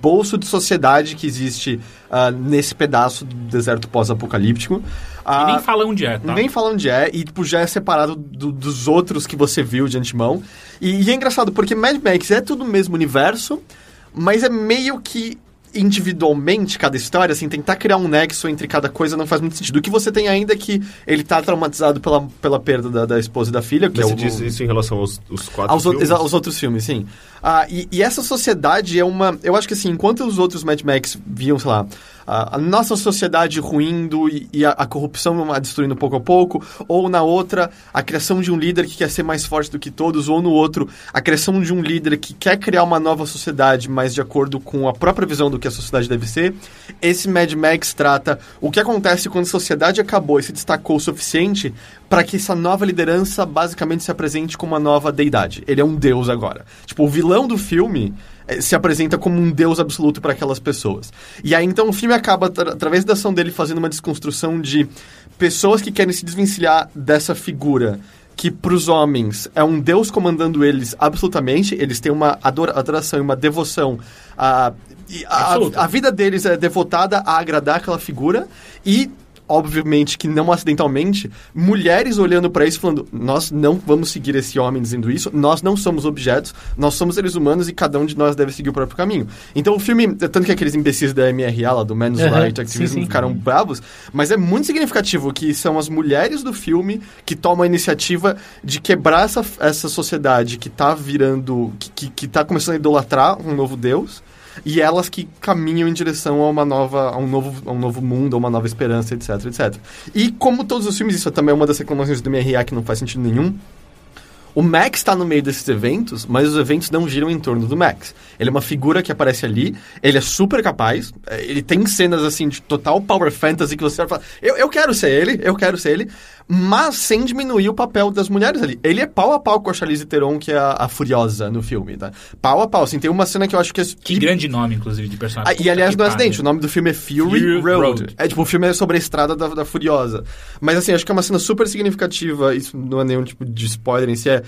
Speaker 4: bolso de sociedade que existe ah, nesse pedaço do deserto pós-apocalíptico.
Speaker 1: E
Speaker 4: Ah,
Speaker 1: nem fala onde é, tá?
Speaker 4: Nem fala onde é, e tipo, já é separado do- dos outros que você viu de antemão. E, e é engraçado, porque Mad Max é tudo o mesmo universo, mas é meio que individualmente cada história, assim, tentar criar um nexo entre cada coisa não faz muito sentido. O que você tem ainda é que ele tá traumatizado pela, pela perda da, da esposa e da filha, que
Speaker 5: Mas
Speaker 4: é
Speaker 5: você
Speaker 4: o,
Speaker 5: diz isso em relação aos, os quatro
Speaker 4: aos,
Speaker 5: filmes?
Speaker 4: aos outros filmes, sim. Ah, e, e essa sociedade é uma. Eu acho que assim, enquanto os outros Mad Max viam, sei lá, a, nossa sociedade ruindo e, e a, a corrupção a destruindo pouco a pouco, ou na outra, a criação de um líder que quer ser mais forte do que todos, ou no outro, a criação de um líder que quer criar uma nova sociedade, mas de acordo com a própria visão do que a sociedade deve ser, esse Mad Max trata o que acontece quando a sociedade acabou e se destacou o suficiente para que essa nova liderança basicamente se apresente como uma nova deidade. Ele é um deus agora. Tipo, o vilão do filme se apresenta como um deus absoluto para aquelas pessoas. E aí então o filme acaba, tra- através da ação dele, fazendo uma desconstrução de pessoas que querem se desvencilhar dessa figura que para os homens é um deus comandando eles absolutamente, eles têm uma adora- adoração e uma devoção a, a,
Speaker 1: Absoluta.
Speaker 4: a vida deles é devotada a agradar aquela figura e obviamente que não acidentalmente, mulheres olhando para isso falando: nós não vamos seguir esse homem dizendo isso, nós não somos objetos, nós somos seres humanos e cada um de nós deve seguir o próprio caminho. Então o filme, tanto que aqueles imbecis da MRA, lá, do Men's
Speaker 3: Aham,
Speaker 4: Right Activism,
Speaker 3: sim, sim.
Speaker 4: ficaram bravos, mas é muito significativo que são as mulheres do filme que tomam a iniciativa de quebrar essa, essa sociedade que tá virando, que, que, que tá começando a idolatrar um novo deus e elas que caminham em direção a uma nova a um novo a um novo mundo a uma nova esperança etc etc e como todos os filmes isso também é uma das reclamações do MRA que não faz sentido nenhum o Max está no meio desses eventos, mas os eventos não giram em torno do Max. Ele é uma figura que aparece ali, ele é super capaz, é, ele tem cenas assim de total power fantasy que você vai falar, eu, eu quero ser ele, eu quero ser ele, mas sem diminuir o papel das mulheres ali. Ele é pau a pau com a Charlize Theron, que é a, a Furiosa no filme, tá? Pau a pau, assim, tem uma cena que eu acho que é...
Speaker 1: Que grande nome, inclusive, de personagem.
Speaker 4: Ah, e aliás, no
Speaker 1: que
Speaker 4: acidente, o nome do filme é Fury,
Speaker 1: Fury
Speaker 4: Road.
Speaker 1: Road.
Speaker 4: É tipo, o filme é sobre a estrada da, da Furiosa. Mas assim, acho que é uma cena super significativa, isso não é nenhum tipo de spoiler em si, é...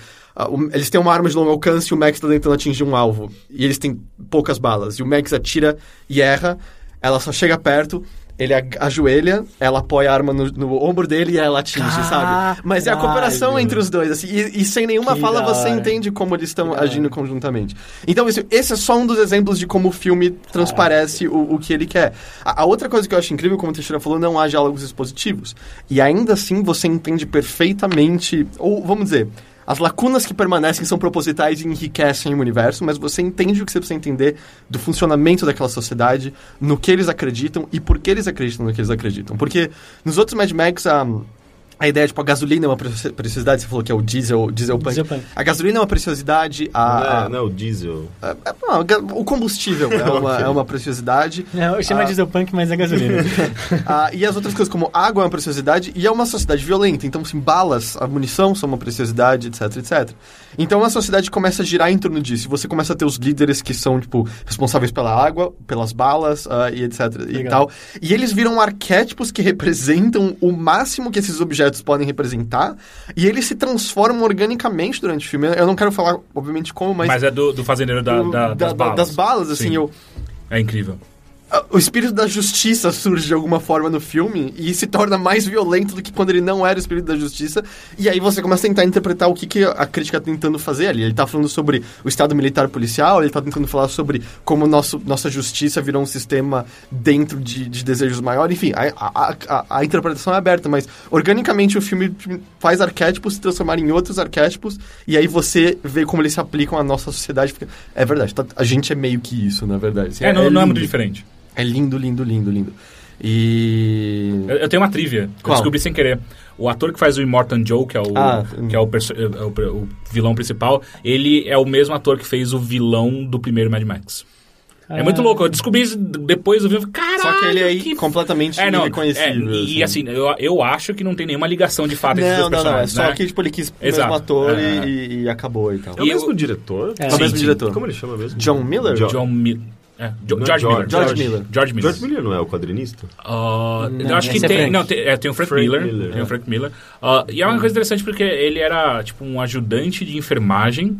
Speaker 4: o- eles têm uma arma de longo alcance e o Max tá tentando atingir um alvo. E eles têm poucas balas. E o Max atira e erra, ela só chega perto... Ele ajoelha, ela apoia a arma no, no ombro dele e ela atinge, sabe? Mas é a cooperação entre os dois, assim, e, e sem nenhuma
Speaker 3: Que
Speaker 4: fala você entende como eles estão agindo conjuntamente. Então, esse, esse é só um dos exemplos de como o filme transparece o, o que ele quer. A, a outra coisa que eu acho incrível, como o Teixeira falou, não há diálogos expositivos. E ainda assim você entende perfeitamente, ou vamos dizer, as lacunas que permanecem são propositais e enriquecem o universo, mas você entende o que você precisa entender do funcionamento daquela sociedade, no que eles acreditam e por que eles acreditam no que eles acreditam. Porque nos outros Mad Max, a, a ideia, tipo, a gasolina é uma preci- preciosidade, você falou que é o diesel, diesel punk.
Speaker 3: Diesel punk.
Speaker 4: A gasolina é uma preciosidade,
Speaker 5: Não
Speaker 4: a,
Speaker 5: é, não é o diesel.
Speaker 4: a- a- não, a o combustível é [laughs] uma, é uma preciosidade.
Speaker 3: É, chama
Speaker 4: Ah.
Speaker 3: diesel punk, mas é gasolina. [laughs]
Speaker 4: Ah, e as outras coisas, como água é uma preciosidade e é uma sociedade violenta. Então, assim, balas, a munição são uma preciosidade, etc, etc. Então, a sociedade começa a girar em torno disso. E você começa a ter os líderes que são, tipo, responsáveis pela água, pelas balas ah, e etc e
Speaker 3: Legal.
Speaker 4: tal. E eles viram arquétipos que representam o máximo que esses objetos podem representar. E eles se transformam organicamente durante o filme. Eu não quero falar, obviamente, como, mas...
Speaker 1: Mas é do, do fazendeiro da, da- das balas.
Speaker 4: das balas, assim,
Speaker 1: Sim.
Speaker 4: eu...
Speaker 1: É incrível.
Speaker 4: O espírito da justiça surge de alguma forma no filme e se torna mais violento do que quando ele não era o espírito da justiça. E aí você começa a tentar interpretar o que, que a crítica tá tentando fazer ali. Ele tá falando sobre o Estado militar policial, ele tá tentando falar sobre como nosso, nossa justiça virou um sistema dentro de, de desejos maiores. Enfim, a, a, a, a interpretação é aberta, mas organicamente o filme faz arquétipos se transformarem em outros arquétipos e aí você vê como eles se aplicam à nossa sociedade. É verdade, tá- a gente é meio que isso, na verdade. Assim,
Speaker 1: É, não, não é muito diferente.
Speaker 4: É lindo, lindo, lindo, lindo. E.
Speaker 1: Eu, eu tenho uma trivia. que Eu descobri sem querer. O ator que faz o Immortan Joe, que é o,
Speaker 4: Ah,
Speaker 1: que é o, perso- é o, o vilão principal, ele é o mesmo ator que fez o vilão do primeiro Mad Max. É muito louco. Eu descobri isso depois do filme. Caralho!
Speaker 4: Só que ele é
Speaker 1: que
Speaker 4: completamente
Speaker 1: É, não,
Speaker 4: irreconhecível.
Speaker 1: é, e assim, eu, eu acho que não tem nenhuma ligação de fato entre os
Speaker 4: Não,
Speaker 1: dois
Speaker 4: não, não. É
Speaker 1: personagens.
Speaker 4: só
Speaker 1: né?
Speaker 4: que tipo, ele quis o
Speaker 1: Exato.
Speaker 4: mesmo ator
Speaker 1: É.
Speaker 4: e, e acabou e tal.
Speaker 5: É o
Speaker 1: E
Speaker 5: mesmo
Speaker 1: eu-
Speaker 5: diretor?
Speaker 3: É.
Speaker 4: É o mesmo
Speaker 1: sim.
Speaker 4: diretor.
Speaker 5: Como ele chama mesmo?
Speaker 4: John Miller?
Speaker 5: John-
Speaker 1: John Miller. É,
Speaker 5: é
Speaker 1: George,
Speaker 5: George.
Speaker 1: Miller.
Speaker 4: George Miller.
Speaker 1: George Miller.
Speaker 5: George Miller não é o quadrinista?
Speaker 1: Ah,
Speaker 3: Não,
Speaker 1: eu acho que
Speaker 3: é
Speaker 1: tem.
Speaker 3: Frank.
Speaker 1: não, tem, é, tem o Frank,
Speaker 5: Frank
Speaker 1: Miller.
Speaker 5: Miller,
Speaker 1: tem
Speaker 5: é.
Speaker 1: o Frank Miller. Ah, e é uma coisa interessante porque ele era tipo um ajudante de enfermagem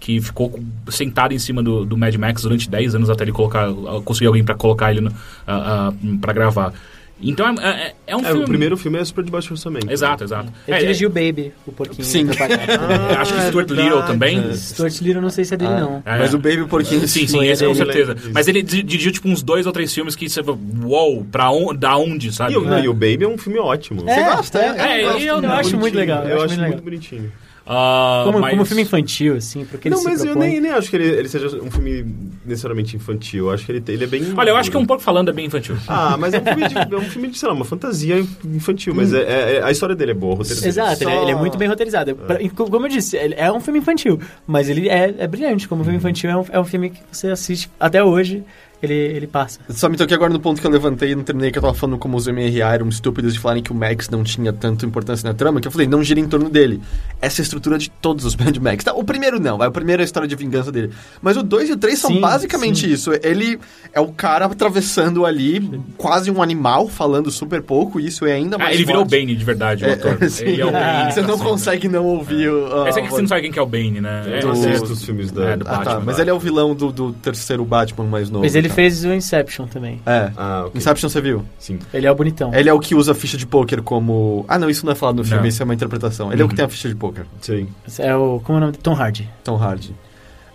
Speaker 1: que ficou sentado em cima do, do Mad Max durante 10 anos até ele colocar. conseguir alguém pra colocar ele no, ah, ah, pra gravar. Então é, é, é um
Speaker 5: É,
Speaker 1: filme...
Speaker 5: o primeiro filme é super de baixo orçamento.
Speaker 1: Exato, exato.
Speaker 3: Ele
Speaker 1: É,
Speaker 3: dirigiu Baby, o porquinho.
Speaker 4: Sim.
Speaker 1: é, [laughs] acho que Stuart Little também.
Speaker 3: Stuart Little não sei se é dele,
Speaker 4: Ah.
Speaker 3: não.
Speaker 1: É.
Speaker 4: Mas o Baby Porquinho...
Speaker 1: Sim, sim, esse com certeza. Mas ele di- dirigiu, tipo, uns dois ou três filmes que você fala, uou, pra on, da onde, sabe?
Speaker 5: E o, não, e o Baby é um filme ótimo.
Speaker 3: É,
Speaker 4: gosta?
Speaker 3: é,
Speaker 1: É,
Speaker 3: eu,
Speaker 1: é
Speaker 3: eu
Speaker 1: um
Speaker 3: acho muito legal.
Speaker 5: Eu, acho
Speaker 3: muito
Speaker 5: bonitinho.
Speaker 1: Ah,
Speaker 3: Como,
Speaker 1: mas-
Speaker 3: como filme infantil, assim, porque ele
Speaker 5: não, mas eu
Speaker 3: propõe...
Speaker 5: nem, nem acho que ele, ele seja um filme necessariamente infantil. Eu acho que ele, ele é bem.
Speaker 1: Olha, eu acho que um pouco falando é bem infantil.
Speaker 5: Ah, mas é um filme de, é um filme de sei lá, uma fantasia infantil. Mas é, é- é- a história dele é boa, roteiro dele.
Speaker 3: Exato, ele, é,
Speaker 4: Só-
Speaker 3: ele é muito bem roteirizado. Pra- co- Como eu disse, ele é um filme infantil, mas ele é, é brilhante. Como filme infantil, é um, é um filme que você assiste até hoje, ele, ele passa.
Speaker 4: Só me toquei agora no ponto que eu levantei e não terminei, que eu tava falando como os MRA eram estúpidos de falarem que o Max não tinha tanta importância na trama, que eu falei, não gira em torno dele. Essa é a estrutura de todos os [laughs] Mad Max. Tá, o primeiro não, vai, o primeiro é a história de vingança dele. Mas o 2 e o 3 são
Speaker 3: Sim,
Speaker 4: basicamente
Speaker 3: sim.
Speaker 4: isso. Ele é o cara atravessando ali, quase um animal, falando super pouco, e isso é ainda mais
Speaker 1: Ah, ele virou o
Speaker 4: forte.
Speaker 1: Bane de verdade, o
Speaker 4: É,
Speaker 1: ator. [laughs]
Speaker 4: sim.
Speaker 1: Ele é o Bane.
Speaker 4: Você não consegue não ouvir o...
Speaker 1: Esse
Speaker 4: a
Speaker 1: é que você não sabe quem que é o Bane, né?
Speaker 5: Eu
Speaker 1: É,
Speaker 4: do-
Speaker 5: assisto os filmes da.
Speaker 1: É, do
Speaker 4: Ah, tá,
Speaker 1: Batman,
Speaker 4: mas
Speaker 1: vai.
Speaker 4: ele é o vilão do, do terceiro Batman mais novo.
Speaker 3: Mas ele
Speaker 4: tá?
Speaker 3: fez o Inception também.
Speaker 4: É.
Speaker 5: Ah, ok.
Speaker 4: Inception você viu?
Speaker 5: Sim.
Speaker 3: Ele é o bonitão.
Speaker 4: Ele é o que usa a ficha de poker como. Ah, não, isso não é falado no filme,
Speaker 1: Não.
Speaker 4: isso é uma interpretação. Ele é o que
Speaker 1: Uhum.
Speaker 4: tem a ficha de poker,
Speaker 5: Sim.
Speaker 3: É o... Como é o nome? Tom Hardy.
Speaker 4: Tom Hardy.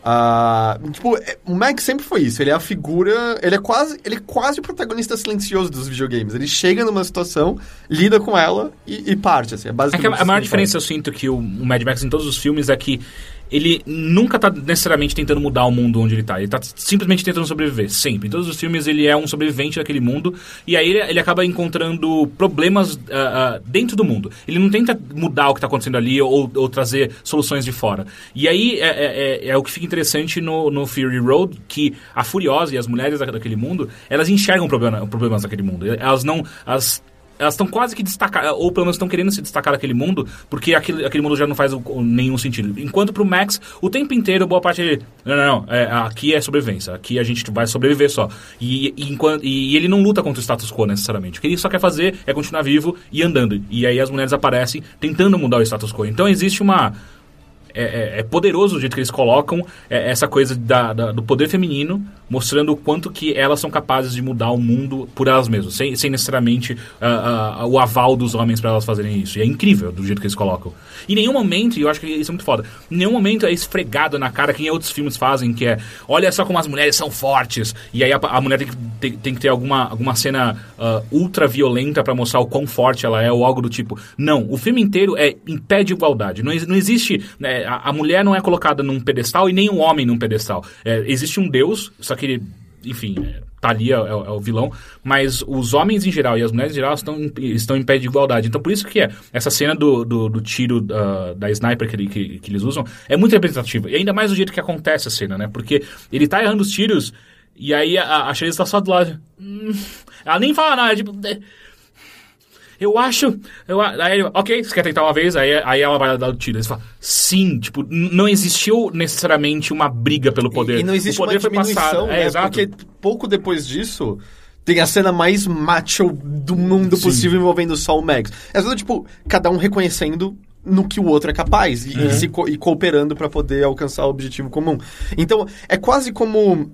Speaker 4: Ah, tipo, é- o Max sempre foi isso. Ele é a figura. Ele é quase. Ele é quase o protagonista silencioso dos videogames. Ele chega numa situação, lida com ela e, e parte, assim. É
Speaker 1: É que
Speaker 4: basicamente.
Speaker 1: a, a maior
Speaker 4: ele
Speaker 1: diferença eu sinto que o, o Mad Max em todos os filmes é que ele nunca tá necessariamente tentando mudar o mundo onde ele tá. Ele tá simplesmente tentando sobreviver, sempre. Em todos os filmes ele é um sobrevivente daquele mundo e aí ele, ele acaba encontrando problemas ah, ah, dentro do mundo. Ele não tenta mudar o que tá acontecendo ali ou, ou trazer soluções de fora. E aí é, é- é- é o que fica interessante no, no Fury Road, que a Furiosa e as mulheres da- daquele mundo, elas enxergam problema, problemas daquele mundo. Elas não... As, elas estão quase que destacar, ou pelo menos estão querendo se destacar daquele mundo, porque aquele, aquele mundo já não faz o- nenhum sentido. Enquanto pro Max, o tempo inteiro, boa parte ele. Não, não, não. é, aqui é sobrevivência. Aqui a gente vai sobreviver só. E, e, enquanto, e ele não luta contra o status quo necessariamente. O que ele só quer fazer é continuar vivo e andando. E aí as mulheres aparecem tentando mudar o status quo. Então existe uma. É, é- é poderoso o jeito que eles colocam é, essa coisa da- da- do poder feminino, mostrando o quanto que elas são capazes de mudar o mundo por elas mesmas, sem, sem necessariamente ah, ah, o aval dos homens para elas fazerem isso. E é incrível do jeito que eles colocam. Em nenhum momento, e eu acho que isso é muito foda, em nenhum momento é esfregado na cara que em outros filmes fazem, que é olha só como as mulheres são fortes, e aí a, a mulher tem que, tem, tem que ter alguma, alguma cena ah, ultra violenta para mostrar o quão forte ela é, ou algo do tipo. Não, o filme inteiro é em pé de igualdade. Não, não existe. né, a, a mulher não é colocada num pedestal e nem o homem num pedestal. É, existe um Deus, só que ele, enfim. é, Tá ali, é, é o é o vilão, mas os homens em geral e as mulheres em geral estão, estão em pé de igualdade. Então, por isso que é, essa cena do, do, do tiro ah, da sniper que, que, que eles usam é muito representativa. E ainda mais o jeito que acontece a cena, né? Porque ele tá errando os tiros e aí a, a Charlize tá só do lado. Hum, ela nem fala nada, tipo. "É, Eu acho. Eu, aí ele, ok, você quer tentar uma vez? Aí, aí ela vai dar o tiro. Eles falam, sim, tipo, não existiu necessariamente uma briga pelo poder.
Speaker 4: E, e não existe
Speaker 1: o poder
Speaker 4: uma diminuição,
Speaker 1: É,
Speaker 4: né?
Speaker 1: exato.
Speaker 4: Porque pouco depois disso, tem a cena mais macho do mundo possível envolvendo só o Max. É tudo, tipo, cada um reconhecendo no que o outro é capaz e, e se e cooperando pra poder alcançar o objetivo comum. Então, é quase como...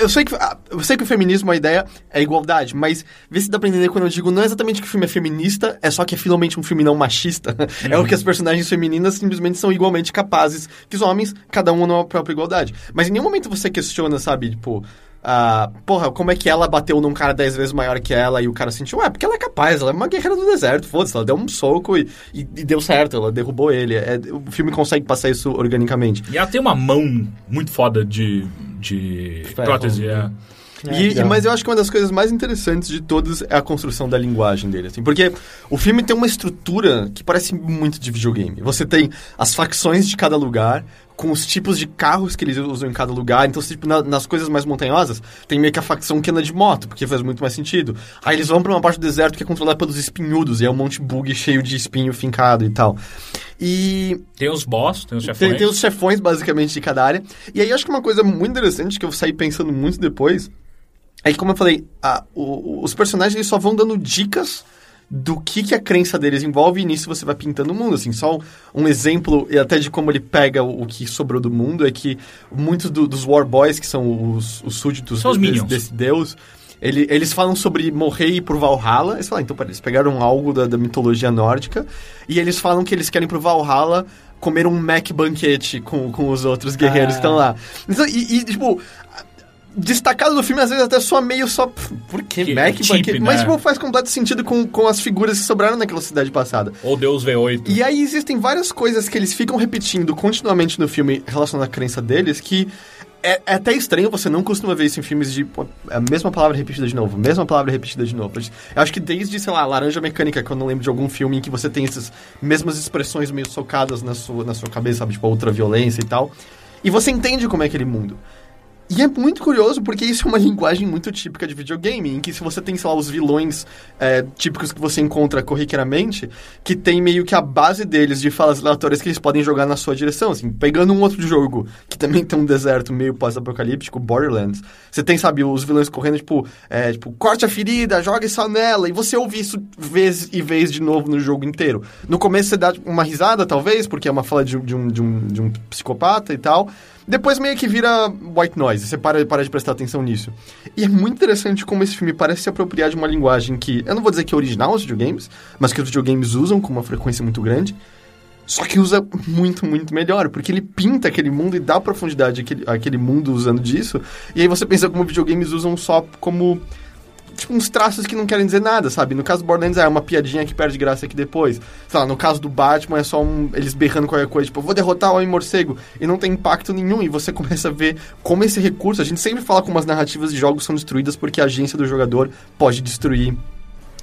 Speaker 4: Eu sei, que, ah, eu sei que o feminismo, a ideia é igualdade, mas vê se dá pra entender quando eu digo não é exatamente que o filme é feminista, é só que é finalmente um filme não machista. [laughs] É o que as personagens femininas simplesmente são igualmente capazes que os homens, cada um na própria igualdade. Mas em nenhum momento você questiona, sabe, tipo, ah, porra, como é que ela bateu num cara dez vezes maior que ela e o cara sentiu, ué, porque ela é capaz, ela é uma guerreira do deserto, foda-se, ela deu um soco e, e- e deu certo, ela derrubou ele. É, o filme consegue passar isso organicamente.
Speaker 1: E ela tem uma mão muito foda de, de
Speaker 4: Ferro.
Speaker 1: prótese. É.
Speaker 3: É,
Speaker 4: E-
Speaker 3: legal.
Speaker 4: mas eu acho que uma das coisas mais interessantes de todas é a construção da linguagem dele, assim. Porque o filme tem uma estrutura que parece muito de videogame. Você tem as facções de cada lugar, com os tipos de carros que eles usam em cada lugar. Então, tipo, na- nas coisas mais montanhosas, tem meio que a facção que anda de moto, porque faz muito mais sentido. Aí eles vão pra uma parte do deserto que é controlada pelos espinhudos, e é um monte de bug cheio de espinho fincado e tal. E
Speaker 1: Tem os boss, tem os chefões.
Speaker 4: tem, tem os chefões, basicamente, de cada área. E aí, eu acho que uma coisa muito interessante que eu saí pensando muito depois é que, como eu falei, a- o- os personagens eles só vão dando dicas do que, que a crença deles envolve e nisso você vai pintando o mundo, assim. Só um exemplo, e até de como ele pega o, o que sobrou do mundo, é que muitos do- dos War Boys, que são os, os súditos
Speaker 1: São os
Speaker 4: desse, desse deus, Ele- eles falam sobre morrer e ir pro Valhalla. Eles falam, então, peraí, eles pegaram algo da, da mitologia nórdica e eles falam que eles querem ir pro Valhalla comer um Mac banquete com, com os outros guerreiros
Speaker 3: Ah.
Speaker 4: que estão lá. Então, e, e, tipo, destacado do filme às vezes até soa meio só. "Pff, Por que,
Speaker 1: Que-
Speaker 4: Mac banquete? Mas,
Speaker 1: né?
Speaker 4: tipo, faz completo sentido com, com as figuras que sobraram naquela cidade passada.
Speaker 1: Ou Deus V8.
Speaker 4: E aí existem várias coisas que eles ficam repetindo continuamente no filme relacionado à crença deles que é, é até estranho, você não costuma ver isso em filmes de pô, a mesma palavra repetida de novo, mesma palavra repetida de novo. Eu acho que desde, sei lá, Laranja Mecânica, que eu não lembro de algum filme em que você tem essas mesmas expressões meio socadas na sua, na sua cabeça, sabe? Tipo, outra violência e tal. E você entende como é aquele mundo. E é muito curioso porque isso é uma [laughs] linguagem muito típica de videogame, em que se você tem, sei lá, os vilões é, típicos que você encontra corriqueiramente, que tem meio que a base deles de falas aleatórias que eles podem jogar na sua direção, assim, pegando um outro jogo que também tem um deserto meio pós-apocalíptico, Borderlands, você tem, sabe, os vilões correndo, tipo, é, tipo, corte a ferida, joga isso nela, e você ouve isso vez e vez de novo no jogo inteiro. No começo você dá uma risada, talvez, porque é uma fala de, de um, de, um, de um psicopata e tal, depois meio que vira white noise, você para, para de prestar atenção nisso. E é muito interessante como esse filme parece se apropriar de uma linguagem que, eu não vou dizer que é original aos videogames, mas que os videogames usam com uma frequência muito grande, só que usa muito, muito melhor, porque ele pinta aquele mundo e dá profundidade àquele, àquele mundo usando disso, e aí você pensa como videogames usam só como tipo, uns traços que não querem dizer nada, sabe? No caso do Borderlands é uma piadinha que perde graça aqui depois. Sei lá, no caso do Batman é só um, eles berrando qualquer coisa, tipo, vou derrotar o Homem-Morcego, e não tem impacto nenhum, e você [laughs] começa a ver como esse recurso, a gente sempre fala como as narrativas de jogos são destruídas porque a agência do jogador pode destruir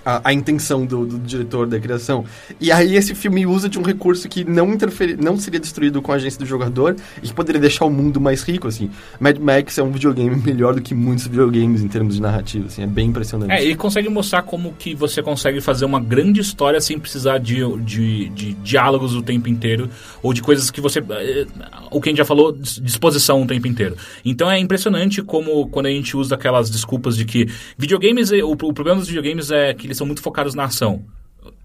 Speaker 4: a, a intenção do, do diretor da criação. E aí esse filme usa de um recurso que não interfere, não seria destruído com a agência do jogador e que poderia deixar o mundo mais rico, assim. Mad Max é um videogame melhor do que muitos videogames em termos de narrativa, assim, é bem impressionante.
Speaker 1: É, ele consegue mostrar como que você consegue fazer uma grande história sem precisar de, de, de diálogos o tempo inteiro, ou de coisas que você. eh, O que a gente já falou, dis- disposição o tempo inteiro. Então é impressionante como quando a gente usa aquelas desculpas de que videogames. eh, O, o problema dos videogames é que eles são muito focados na ação.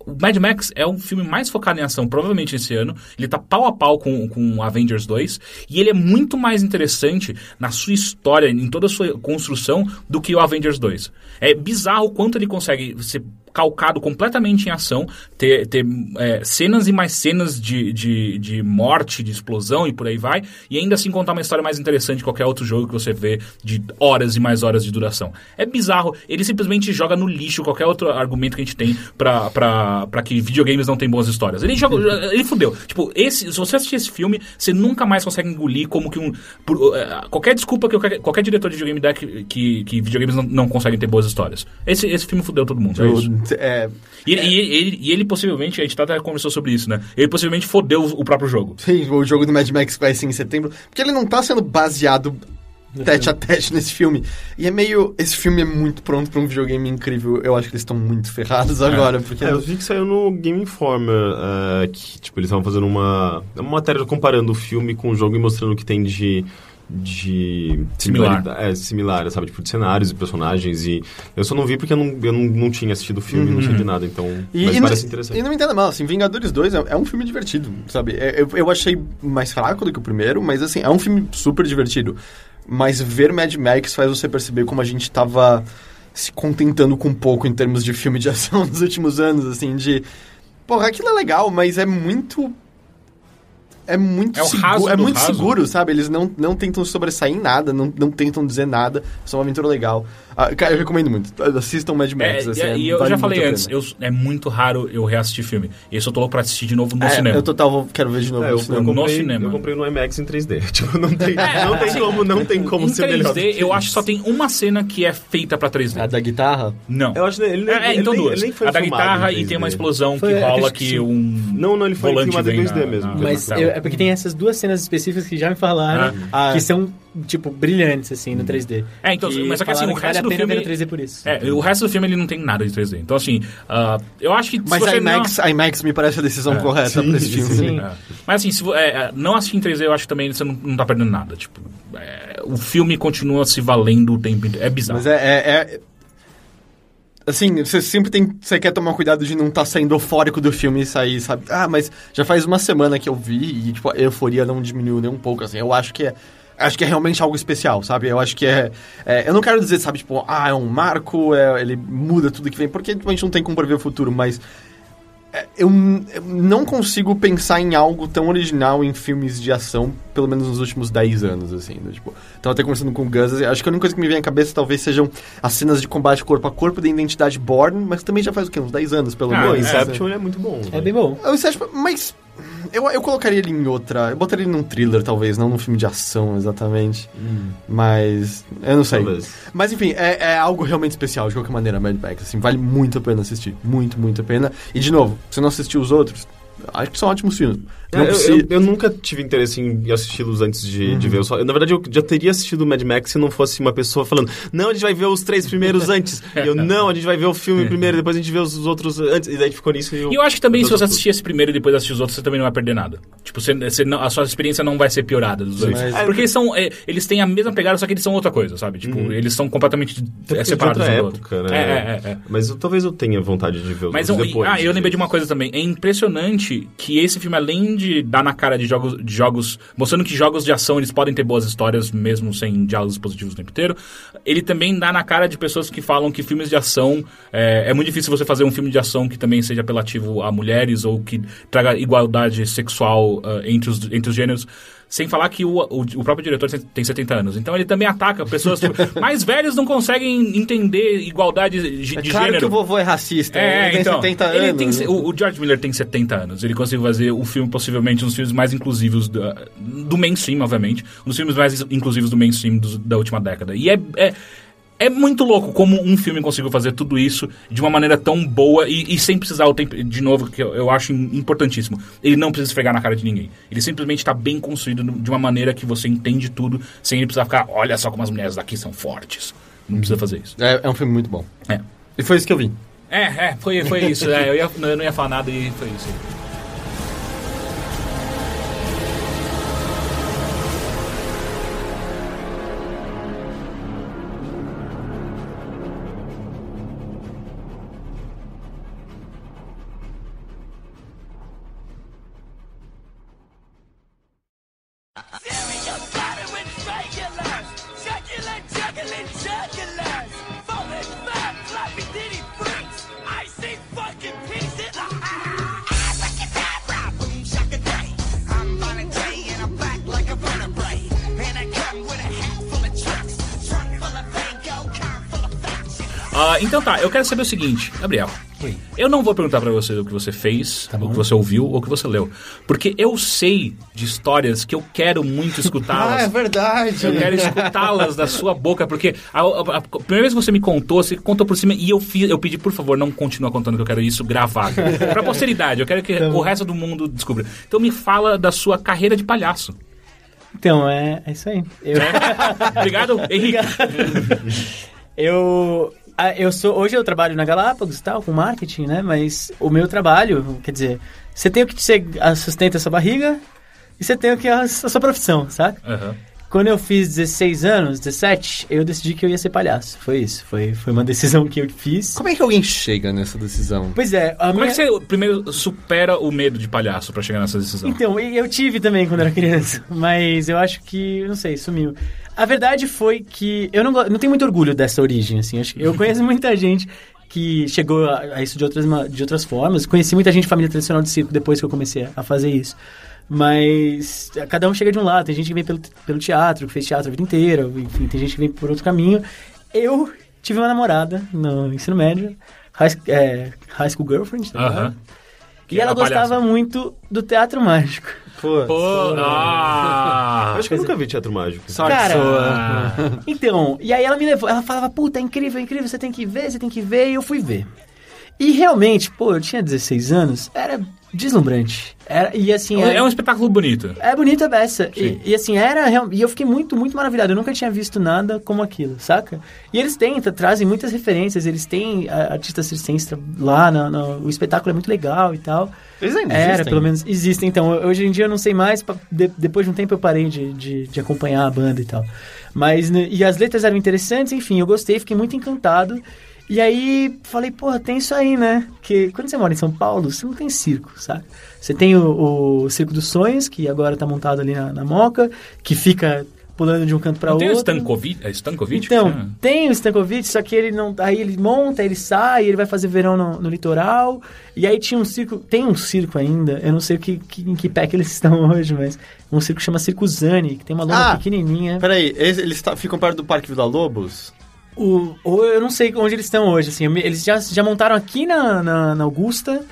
Speaker 1: O Mad Max é o filme mais focado em ação, provavelmente esse ano. Ele tá pau a pau com, com Avengers 2. E ele é muito mais interessante na sua história, em toda a sua construção, do que o Avengers 2. É bizarro o quanto ele consegue ser calcado completamente em ação, ter, ter é, cenas e mais cenas de, de, de morte, de explosão e por aí vai, e ainda assim contar uma história mais interessante que qualquer outro jogo que você vê de horas e mais horas de duração. É bizarro, ele simplesmente joga no lixo qualquer outro argumento que a gente tem pra, pra, pra que videogames não tem boas histórias. Ele joga, ele fudeu. Tipo, esse, se você assistir esse filme, você nunca mais consegue engolir como que um. por, eh, qualquer desculpa que qualquer, qualquer diretor de videogame dá que, que, que videogames não, não conseguem ter boas histórias. Esse, esse filme fudeu todo mundo. É isso.
Speaker 4: É,
Speaker 1: E, e- ele, e ele possivelmente, a gente até conversou sobre isso, né? Ele possivelmente fodeu o próprio jogo.
Speaker 4: sim, o jogo do Mad Max vai ser em setembro, porque ele não tá sendo baseado tete a tete nesse filme. E é meio. Esse filme é muito pronto pra um videogame incrível. Eu acho que eles estão muito ferrados agora, porque.
Speaker 5: É, eu vi que saiu no Game Informer, eh, que, tipo, eles estavam fazendo uma, uma matéria comparando o filme com o jogo e mostrando o que tem de... de
Speaker 1: Similar.
Speaker 5: similaridade- É, similar, sabe? Tipo, de cenários e personagens e... Eu só não vi porque eu não, eu não, não tinha assistido o filme, não sei de nada, então...
Speaker 4: E,
Speaker 5: mas
Speaker 4: e
Speaker 5: parece
Speaker 4: não,
Speaker 5: interessante.
Speaker 4: e não me entenda mal, assim, Vingadores 2 é, é um filme divertido, sabe? É, eu, eu achei mais fraco do que o primeiro, mas assim, é um filme super divertido. Mas ver Mad Max faz você perceber como a gente tava se contentando com pouco em termos de filme de [laughs] ação nos últimos anos, assim, de... Porra, aquilo é legal, mas é muito... É muito,
Speaker 1: É o
Speaker 4: segu-
Speaker 1: raso
Speaker 4: é muito
Speaker 1: raso.
Speaker 4: seguro, sabe? Eles não, não tentam sobressair em nada, não, não tentam dizer nada. É uma aventura legal. Ah, cara, eu recomendo muito. Assistam Mad
Speaker 1: É,
Speaker 4: Max.
Speaker 1: e-
Speaker 4: assim,
Speaker 1: e eu
Speaker 4: vale
Speaker 1: já falei antes, eu, é muito raro eu reassistir filme. E esse eu tô louco pra assistir de novo no
Speaker 4: É,
Speaker 1: cinema.
Speaker 4: Eu total vou- quero ver de novo
Speaker 5: É,
Speaker 4: no
Speaker 5: eu,
Speaker 4: cinema.
Speaker 5: eu
Speaker 1: no
Speaker 5: comprei,
Speaker 1: cinema.
Speaker 5: eu comprei no IMAX em 3D. [laughs] Tipo, não tem, não tem como, não tem como
Speaker 1: em
Speaker 5: ser melhor.
Speaker 1: 3D, eu acho que só tem uma cena que é feita pra 3D.
Speaker 4: A da guitarra?
Speaker 1: Não.
Speaker 5: Eu acho que ele, nem-
Speaker 1: É, é,
Speaker 5: ele
Speaker 1: então
Speaker 5: nem-
Speaker 1: duas.
Speaker 5: ele nem foi
Speaker 1: a da guitarra e tem uma
Speaker 5: 3D.
Speaker 1: explosão
Speaker 3: Foi,
Speaker 1: que rola
Speaker 3: que
Speaker 1: que, um
Speaker 5: Não, não, ele foi filmado em
Speaker 1: vem
Speaker 5: 2D
Speaker 1: na-
Speaker 5: mesmo.
Speaker 1: na-
Speaker 3: Mas é porque tem essas duas cenas específicas que já me falaram,
Speaker 4: Ah,
Speaker 3: que
Speaker 4: é.
Speaker 3: são, tipo, brilhantes, assim, no 3D.
Speaker 1: É, então,
Speaker 3: Que
Speaker 1: mas só que assim, o
Speaker 3: vale
Speaker 1: resto
Speaker 3: a
Speaker 1: do
Speaker 3: ver
Speaker 1: filme-
Speaker 3: no 3D por isso.
Speaker 1: É, o resto do filme ele não tem nada de 3D. Então, assim, ah, eu acho que.
Speaker 4: Mas a IMAX, a IMAX me parece a decisão correta pra esse filme.
Speaker 3: sim.
Speaker 1: Não, é. Mas assim, se, é, é, não assistir em 3D, eu acho que também você não, não tá perdendo nada. Tipo, é, o filme continua se valendo o tempo inteiro. É bizarro.
Speaker 4: Mas é, é- é- Assim, você sempre tem. Você quer tomar cuidado de não estar saindo eufórico do filme e sair, sabe? Ah, mas já faz uma semana que eu vi e, tipo, a euforia não diminuiu nem um pouco, assim. Eu acho que é. Acho que é realmente algo especial, sabe? Eu acho que é, é- eu não quero dizer, sabe, tipo, ah, é um marco, é- ele muda tudo que vem, porque a gente não tem como prever o futuro, mas é, eu, eu não consigo pensar em algo tão original em filmes de ação, pelo menos nos últimos 10 anos, assim. né? Tipo, tava até conversando com o Gus, assim, acho que a única coisa que me vem à cabeça talvez sejam as cenas de combate corpo a corpo da Identidade Born, mas também já faz o quê? Uns 10 anos, pelo
Speaker 1: Ah,
Speaker 4: menos.
Speaker 5: Inception é muito bom.
Speaker 3: É bem bom.
Speaker 4: Eu acho, mas eu, eu colocaria ele em outra. Eu botaria ele num thriller, talvez, não num filme de ação exatamente. Mas. Eu não sei.
Speaker 5: Talvez.
Speaker 4: Mas enfim, é, é algo realmente especial, de qualquer maneira, Mad Max. Assim, vale muito a pena assistir. Muito, muito a pena. E de novo, se não assistiu os outros, acho que são ótimos filmes. Não
Speaker 5: eu, eu- eu nunca tive interesse em assisti-los antes de, de ver. Eu só- eu, na verdade, eu já teria assistido o Mad Max se não fosse uma pessoa falando não, a gente vai ver os três primeiros antes. E eu, não, a gente vai ver o filme primeiro, depois a gente vê os, os outros antes. E daí ficou nisso.
Speaker 1: E eu acho que também, se você assistir esse primeiro e depois assistir os outros, você também não vai perder nada. Tipo, você, você não- a sua experiência não vai ser piorada dos dois.
Speaker 4: Mas-
Speaker 1: Porque eles são. é, eles têm a mesma pegada, só que eles são outra coisa, sabe? Tipo, eles são completamente é, separados
Speaker 5: de outra
Speaker 1: outro.
Speaker 5: época, né?
Speaker 1: É, é, é, é.
Speaker 5: Mas eu- talvez eu tenha vontade de ver os
Speaker 1: Mas
Speaker 5: depois.
Speaker 1: ah, eu lembrei de uma coisa também. É impressionante que esse filme, além de dar na cara de jogos, de jogos, mostrando que jogos de ação eles podem ter boas histórias mesmo sem diálogos positivos o tempo inteiro, ele também dá na cara de pessoas que falam que filmes de ação é, é muito difícil você fazer um filme de ação que também seja apelativo a mulheres ou que traga igualdade sexual ah, entre, os, entre os gêneros. Sem falar que o, o, o próprio diretor tem 70 anos. Então ele também ataca pessoas [laughs] mais velhos não conseguem entender igualdade de,
Speaker 4: É
Speaker 1: de
Speaker 4: claro
Speaker 1: gênero.
Speaker 4: que o vovô é racista.
Speaker 1: É,
Speaker 4: ele tem
Speaker 1: então,
Speaker 4: 70
Speaker 1: ele
Speaker 4: anos.
Speaker 1: tem- o, o George Miller tem 70 anos. Ele conseguiu fazer o filme, possivelmente, um dos filmes mais inclusivos da- do mainstream, obviamente. Um dos filmes mais inclusivos do mainstream dos- da última década. E é, é, é muito louco como um filme conseguiu fazer tudo isso de uma maneira tão boa e, e sem precisar o tempo. De novo, que eu, eu acho importantíssimo. Ele não precisa esfregar na cara de ninguém. Ele simplesmente está bem construído de uma maneira que você entende tudo, sem ele precisar ficar, olha só como as mulheres daqui são fortes. Não precisa fazer isso.
Speaker 4: É, é um filme muito bom.
Speaker 1: É.
Speaker 4: E foi isso que eu vi.
Speaker 1: É, é, foi, foi isso. É, eu, ia- eu não ia falar nada e foi isso. Saber o seguinte, Gabriel. Eu não vou perguntar pra você o que você fez, o que você ouviu ou o que você leu. Porque eu sei de histórias que eu quero muito [laughs]
Speaker 4: Ah, é
Speaker 1: escutá-las.
Speaker 4: verdade.
Speaker 1: Eu quero escutá-las da sua boca, porque a, a- a primeira vez que você me contou, você contou por cima e eu, fiz, eu pedi, por favor, não continue contando que eu quero isso gravado. [laughs] pra posteridade, eu quero que o resto do mundo descubra. Então me fala da sua carreira de palhaço.
Speaker 3: Então, é, é isso aí. Eu, [laughs]
Speaker 1: Obrigado, Henrique.
Speaker 3: eu, ah, eu sou, hoje eu trabalho na Galápagos e tal, com marketing, né? Mas o meu trabalho, quer dizer, você tem o que você sustenta a sua barriga e você tem o que é a, a sua profissão, sabe?
Speaker 1: Aham.
Speaker 3: Quando eu fiz 16 anos, 17, eu decidi que eu ia ser palhaço. Foi isso. Foi, foi uma decisão que eu fiz.
Speaker 4: Como é que alguém chega nessa decisão?
Speaker 3: Pois é, a
Speaker 1: Como é
Speaker 3: minha...
Speaker 1: que você primeiro supera o medo de palhaço pra chegar nessa decisão?
Speaker 3: Então, e eu tive também quando era criança, [laughs] mas eu acho que, não sei, sumiu. A verdade foi que eu não, não tenho muito orgulho dessa origem, assim. Eu, conheço muita gente que chegou a, a isso de outras, de outras formas. Conheci muita gente de família tradicional de circo depois que eu comecei a fazer isso. Mas eh, cada um chega de um lado. Tem gente que vem pelo, pelo teatro, que fez teatro a vida inteira. Enfim, tem gente que vem por outro caminho. Eu tive uma namorada no ensino médio, high, é, high school girlfriend, tá ligado?
Speaker 1: Aham. Que
Speaker 3: E ela
Speaker 1: palhaça.
Speaker 3: gostava muito do teatro mágico.
Speaker 4: Pô,
Speaker 1: Pô, ah,
Speaker 5: Eu acho que eu nunca vi Teatro Mágico.
Speaker 4: sorte
Speaker 3: Cara,
Speaker 4: sua.
Speaker 1: ah. [laughs]
Speaker 3: Então, e aí ela me levou, ela falava, puta, é incrível, é incrível, você tem que ver, você tem que ver, e eu fui ver. E realmente, pô, eu tinha 16 anos, era deslumbrante. Era, e assim,
Speaker 1: É
Speaker 3: era,
Speaker 1: um espetáculo bonito.
Speaker 3: é bonita a beça. E, e assim, era real- E eu fiquei muito, muito maravilhado. Eu nunca tinha visto nada como aquilo, saca? E eles têm, tra- trazem muitas referências. Eles têm artistas circenses lá, na- na- o espetáculo é muito legal e tal.
Speaker 4: Eles ainda
Speaker 3: Era,
Speaker 4: existem?
Speaker 3: pelo menos existem. Então, hoje em dia eu não sei mais. de- depois de um tempo eu parei de, de, de acompanhar a banda e tal. Mas, e as letras eram interessantes, enfim, eu gostei, fiquei muito encantado. E aí, falei, porra, tem isso aí, né? Porque quando você mora em São Paulo, você não tem circo, sabe? Você tem o, o Circo dos Sonhos, que agora tá montado ali na, na Moca, que fica pulando de um canto pra
Speaker 1: Não tem o
Speaker 3: outro.
Speaker 1: Stankovic? É Stankovic?
Speaker 3: Então,
Speaker 1: chama?
Speaker 3: tem o Stankovic, só que ele não. Aí ele monta, ele sai, ele vai fazer verão no, no litoral. E aí tinha um circo. Tem um circo ainda, eu não sei o que, que- em que pé que eles [laughs] estão hoje, mas um circo que chama Circo Zani, que tem uma lona
Speaker 4: Ah,
Speaker 3: pequenininha.
Speaker 4: Peraí, esse- eles tá- ficam perto do Parque Vila Lobos?
Speaker 3: O, ou eu não sei onde eles estão hoje, assim. Eles já, já montaram aqui na, na, na Augusta.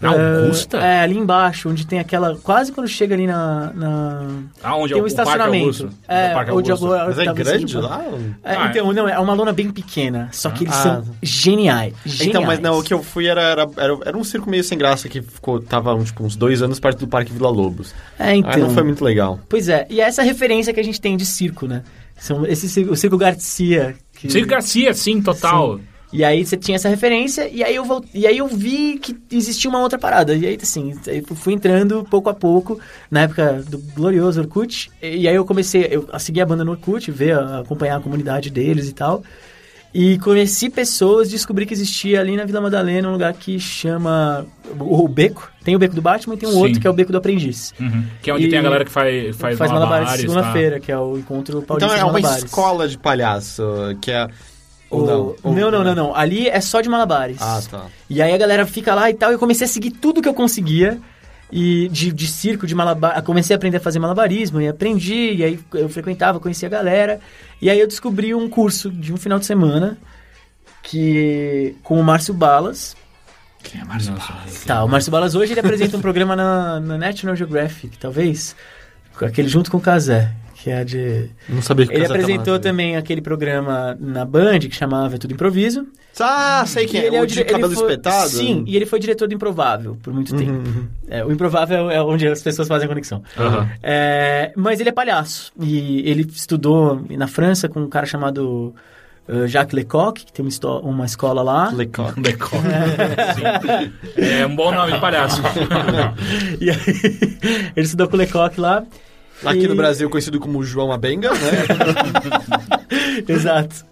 Speaker 1: Na
Speaker 3: Eh,
Speaker 1: Augusta?
Speaker 3: É, ali embaixo, onde tem aquela. Quase quando chega ali na. na
Speaker 1: Ah, onde
Speaker 3: tem
Speaker 1: é
Speaker 3: um
Speaker 1: o, o Parque
Speaker 3: estacionamento.
Speaker 1: Augusto?
Speaker 3: É,
Speaker 1: o Parque
Speaker 3: onde agora
Speaker 4: Mas é grande
Speaker 3: sendo-
Speaker 4: lá?
Speaker 3: É,
Speaker 1: Ah,
Speaker 3: então, não, é uma lona bem pequena. Só que eles
Speaker 4: Ah.
Speaker 3: são geniais.
Speaker 4: Então, mas não, o
Speaker 3: geniais.
Speaker 4: que eu fui era, era, era, era um circo meio sem graça que ficou, tava tipo, uns dois anos perto do Parque Vila Lobos.
Speaker 3: É, então.
Speaker 4: Aí não foi muito legal.
Speaker 3: Pois é, e é essa referência que a gente tem de circo, né? São esse o Circo Garcia. Que...
Speaker 1: Circo Garcia, sim, total.
Speaker 3: Sim. E aí você tinha essa referência, e aí eu e aí eu vi que existia uma outra parada. E aí, assim, fui entrando pouco a pouco, na época do glorioso Orkut. E aí eu comecei eu, a seguir a banda no Orkut, ver, acompanhar a comunidade deles e tal. E conheci pessoas, descobri que existia ali na Vila Madalena um lugar que chama o, Beco. Tem o Beco do Batman e tem um
Speaker 1: Sim.
Speaker 3: outro que é o Beco do Aprendiz.
Speaker 1: Uhum. Que é onde
Speaker 3: E-
Speaker 1: tem a galera que faz, faz,
Speaker 3: Faz malabares
Speaker 1: malabares.
Speaker 3: segunda-feira, que é o encontro paulista
Speaker 4: Então é
Speaker 3: de
Speaker 4: uma
Speaker 3: malabares.
Speaker 4: escola de palhaço, que é... Ou não? Ou-
Speaker 3: não, não, não, não. Ali é só de malabares.
Speaker 4: Ah, tá.
Speaker 3: E aí a galera fica lá e tal, e eu comecei a seguir tudo que eu conseguia. E de, de circo, de malabar, comecei a aprender a fazer malabarismo e aprendi, e aí eu frequentava, conhecia a galera. E aí eu descobri um curso de um final de semana que com o Márcio Balas.
Speaker 1: Quem é Márcio
Speaker 3: Tá, o Márcio Balas hoje ele apresenta um programa na, na National Geographic, talvez. com Aquele junto com o Kazé, que é de.
Speaker 4: Não sabia que
Speaker 3: Ele apresentou também aquele programa na Band que chamava Tudo Improviso.
Speaker 4: Ah, sei quem
Speaker 3: E
Speaker 4: é. o
Speaker 3: dire-
Speaker 4: de cabelo
Speaker 3: foi-
Speaker 4: espetado?
Speaker 3: Sim, e ele foi diretor do Improvável por muito tempo.
Speaker 4: uhum.
Speaker 3: É, o Improvável é onde as pessoas fazem a conexão.
Speaker 5: Aham.
Speaker 3: É, mas ele é palhaço. E ele estudou na França com um cara chamado uh, Jacques Lecoq, que tem uma, uma escola lá.
Speaker 4: Lecoq. [laughs]
Speaker 1: Lecoq. Sim. [laughs] É um bom nome de palhaço. [laughs]
Speaker 3: e aí, ele estudou com o Lecoq lá.
Speaker 4: Aqui
Speaker 3: E-
Speaker 4: no Brasil conhecido como João Abenga, né? [laughs]
Speaker 3: Exato.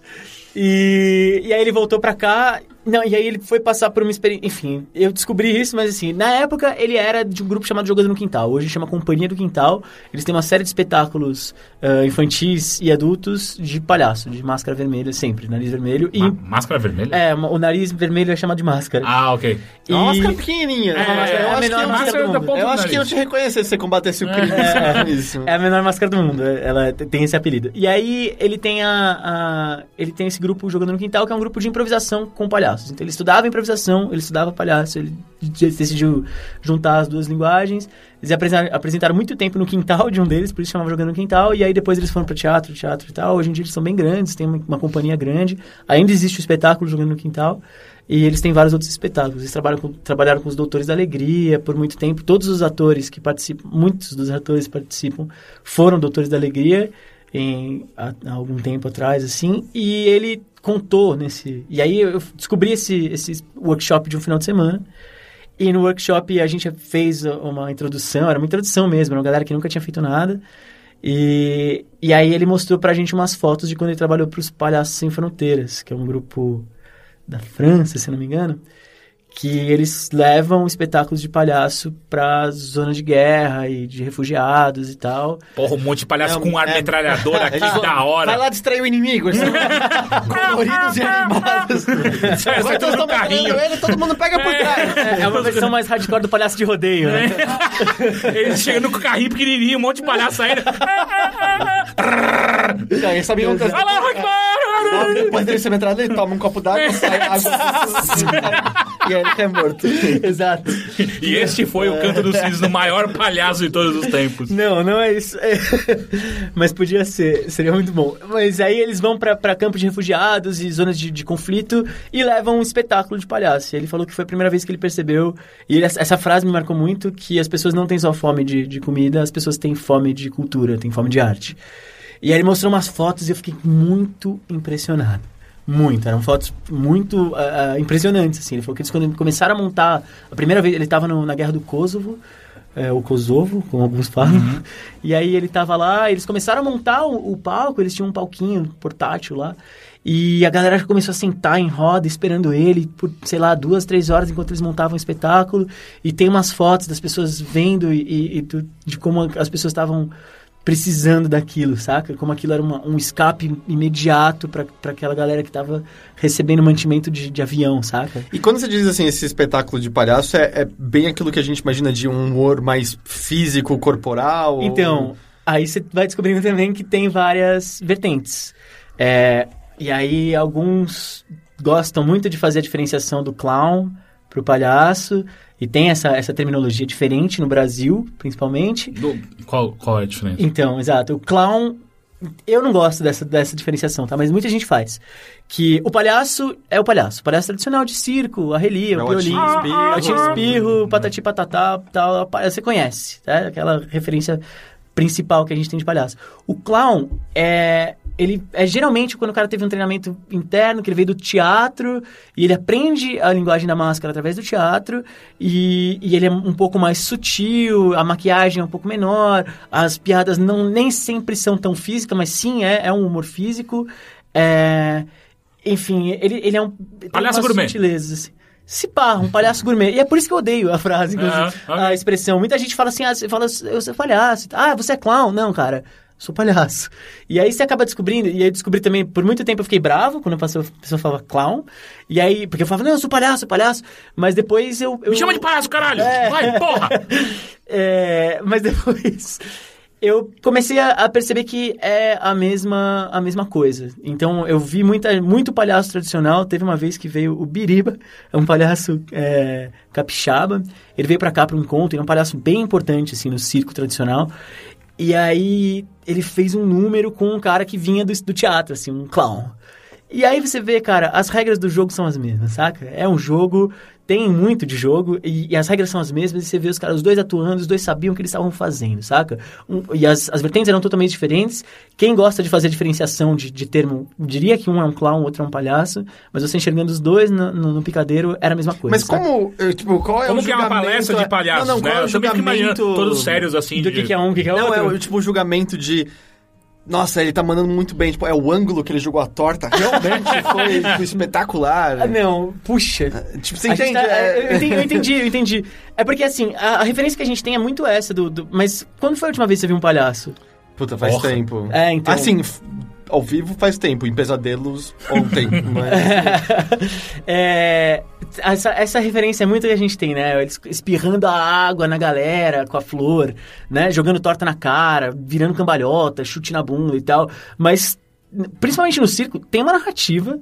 Speaker 3: E, e aí ele voltou pra cá. Não, e aí ele foi passar por uma experiência. Enfim, eu descobri isso, mas assim, na época ele era de um grupo chamado Jogando no Quintal. Hoje chama Companhia do Quintal. Eles têm uma série de espetáculos ah, infantis e adultos de palhaço, de máscara vermelha, sempre, nariz vermelho. E.
Speaker 1: Ma- Máscara vermelha?
Speaker 3: É, uma- o nariz vermelho é chamado de máscara.
Speaker 1: Ah, ok.
Speaker 4: É uma
Speaker 3: E-
Speaker 4: máscara pequenininha.
Speaker 1: É,
Speaker 4: uma máscara-
Speaker 1: é
Speaker 4: eu
Speaker 3: a
Speaker 4: acho
Speaker 3: menor
Speaker 4: que eu-
Speaker 3: máscara do mundo.
Speaker 4: Eu acho que eu te reconhecer se você combatesse o crime [laughs] isso.
Speaker 3: É a menor máscara do mundo, ela tem esse apelido. E aí ele tem a, a- ele tem esse grupo jogando no quintal que é um grupo de improvisação com palhaços. Então ele estudava improvisação, ele estudava palhaço, ele de- decidiu juntar as duas linguagens. Eles apresentaram, apresentaram muito tempo no quintal de um deles, por isso chamava jogando no quintal. E aí depois eles foram para teatro, teatro e tal. Hoje em dia eles são bem grandes, tem uma, uma companhia grande. Ainda existe o espetáculo jogando no quintal. E eles têm vários outros espetáculos. Eles trabalham com, trabalharam com os Doutores da Alegria por muito tempo. Todos os atores que participam, muitos dos atores que participam, foram Doutores da Alegria em, há, há algum tempo atrás, assim. E ele contou nesse... E aí eu descobri esse, esse workshop de um final de semana. E no workshop a gente fez uma introdução, era uma introdução mesmo, era uma galera que nunca tinha feito nada. E, e aí ele mostrou pra gente umas fotos de quando ele trabalhou para os Palhaços Sem Fronteiras, que é um grupo da França, se não me engano, que eles levam espetáculos de palhaço pra zona de guerra e de refugiados e tal.
Speaker 1: Porra, um monte de palhaço
Speaker 4: É,
Speaker 1: com um ar
Speaker 4: é-
Speaker 1: metralhadora [laughs] aqui,
Speaker 4: vão-
Speaker 1: da hora.
Speaker 4: Vai lá distrair o inimigo. São [laughs] coloridos e animados.
Speaker 1: Sai, sai tudo no carrinho.
Speaker 4: ele, todo mundo pega por trás.
Speaker 3: É, é uma versão mais hardcore do palhaço de rodeio, né?
Speaker 1: Eles chegam no carrinho pequenininho, um monte de palhaço saindo.
Speaker 4: Então, eles sabiam que
Speaker 1: Allahu Akbar!
Speaker 4: depois dele ser metralhado, ele toma um copo d'água, [laughs] sai água. e aí ele é morto.
Speaker 3: Exato.
Speaker 1: E este foi o Canto dos Cisnes, o maior palhaço de todos os tempos.
Speaker 3: Não, não é isso. É. Mas podia ser, seria muito bom. Mas aí eles vão pra, pra campos de refugiados e zonas de, de conflito e levam um espetáculo de palhaço. E ele falou que foi a primeira vez que ele percebeu, e ele- essa frase me marcou muito, que as pessoas não têm só fome de, de comida, as pessoas têm fome de cultura, têm fome de arte. E aí ele mostrou umas fotos e eu fiquei muito impressionado. Muito, eram fotos muito ah, ah, impressionantes, assim. Ele falou que eles quando começaram a montar, a primeira vez, ele estava na guerra do Kosovo, é, o Kosovo, como alguns falam. [laughs] E aí ele tava lá, eles começaram a montar o, o palco, eles tinham um palquinho portátil lá. E a galera começou a sentar em roda esperando ele por, sei lá, duas, três horas enquanto eles montavam o espetáculo. E tem umas fotos das pessoas vendo e, e- e de como as pessoas estavam precisando daquilo, saca? Como aquilo era uma- um escape imediato pra aquela galera que tava recebendo mantimento de, de avião, saca?
Speaker 4: E quando você diz assim, esse espetáculo de palhaço, é, é bem aquilo que a gente imagina de um humor mais físico, corporal?
Speaker 3: Então, aí você vai descobrindo também que tem várias vertentes. É, e aí alguns gostam muito de fazer a diferenciação do clown pro palhaço. E tem essa, essa terminologia diferente no Brasil, principalmente.
Speaker 1: Do- qual, qual é a diferença?
Speaker 3: Então, exato. O clown. Eu não gosto dessa, dessa diferenciação, tá? Mas muita gente faz. Que o palhaço é o palhaço. O palhaço tradicional de circo, a relia,
Speaker 4: É
Speaker 3: o
Speaker 4: o
Speaker 3: piolim, o Atinho Espirro, patati patatá, tal. Você conhece, tá? Aquela referência principal que a gente tem de palhaço. O clown é... Ele é geralmente quando o cara teve um treinamento interno, que ele veio do teatro, e ele aprende a linguagem da máscara através do teatro, e, e ele é um pouco mais sutil, a maquiagem é um pouco menor, as piadas não nem sempre são tão físicas, mas sim, é, é um humor físico. É, enfim, ele, ele é um...
Speaker 1: Palhaço gourmet.
Speaker 3: sutilezas, assim. Se pá, um palhaço gourmet. E é por isso que eu odeio a frase, inclusive,
Speaker 1: É, ok.
Speaker 3: a expressão. Muita gente fala assim, ah, você fala, eu sou palhaço. Ah, você é clown. Não, cara, sou palhaço. E aí você acaba descobrindo, e aí eu descobri também, por muito tempo eu fiquei bravo quando a pessoa, falava clown. E aí, porque eu falava, não, eu sou palhaço, sou palhaço. Mas depois eu... eu
Speaker 1: Me chama de palhaço, caralho!
Speaker 3: É.
Speaker 1: Vai, porra! [laughs]
Speaker 3: É, mas depois eu comecei a, a perceber que é a mesma, a mesma coisa. Então eu vi muita, muito palhaço tradicional. Teve uma vez que veio o Biriba, é um palhaço é, capixaba. Ele veio pra cá para um encontro, ele é um palhaço bem importante assim no circo tradicional. E aí ele fez um número com um cara que vinha do, do teatro, assim, um clown. E aí você vê, cara, as regras do jogo são as mesmas, saca? É um jogo, tem muito de jogo, e, e as regras são as mesmas, e você vê os caras, os dois atuando, os dois sabiam o que eles estavam fazendo, saca? Um- e as, as vertentes eram totalmente diferentes. Quem gosta de fazer diferenciação de, de termo, diria que um é um clown, o outro é um palhaço, mas você enxergando os dois no, no- no picadeiro, era a mesma coisa.
Speaker 4: Mas
Speaker 3: saca?
Speaker 4: como, eh, tipo, qual é
Speaker 1: Como
Speaker 4: o
Speaker 1: que é uma palestra de palhaços,
Speaker 4: não, não,
Speaker 1: né?
Speaker 4: qual é o julgamento...
Speaker 1: todos sérios assim.
Speaker 3: Do
Speaker 1: de-
Speaker 3: que, que é um, o que, que é
Speaker 4: Não,
Speaker 3: outro?
Speaker 4: é o tipo o julgamento de... Nossa, ele tá mandando muito bem. Tipo, é o ângulo que ele jogou a torta. Realmente [laughs] foi tipo, espetacular.
Speaker 3: Ah, não, puxa.
Speaker 4: Tipo, você
Speaker 3: A gente
Speaker 4: entende?
Speaker 3: tá-
Speaker 4: É-
Speaker 3: eu, entendi, eu entendi, eu entendi. É porque, assim, a, a referência que a gente tem é muito essa do, do- Mas quando foi a última vez que você viu um palhaço?
Speaker 4: Puta, faz
Speaker 1: Porra.
Speaker 4: tempo.
Speaker 3: É, então-
Speaker 4: Assim, f- ao vivo faz tempo. Em pesadelos, ontem. [laughs] mas...
Speaker 3: É, essa, essa referência é muito que a gente tem, né? Eles espirrando a água na galera com a flor, né? Jogando torta na cara, virando cambalhota, chute na bunda e tal. Mas, principalmente no circo, tem uma narrativa.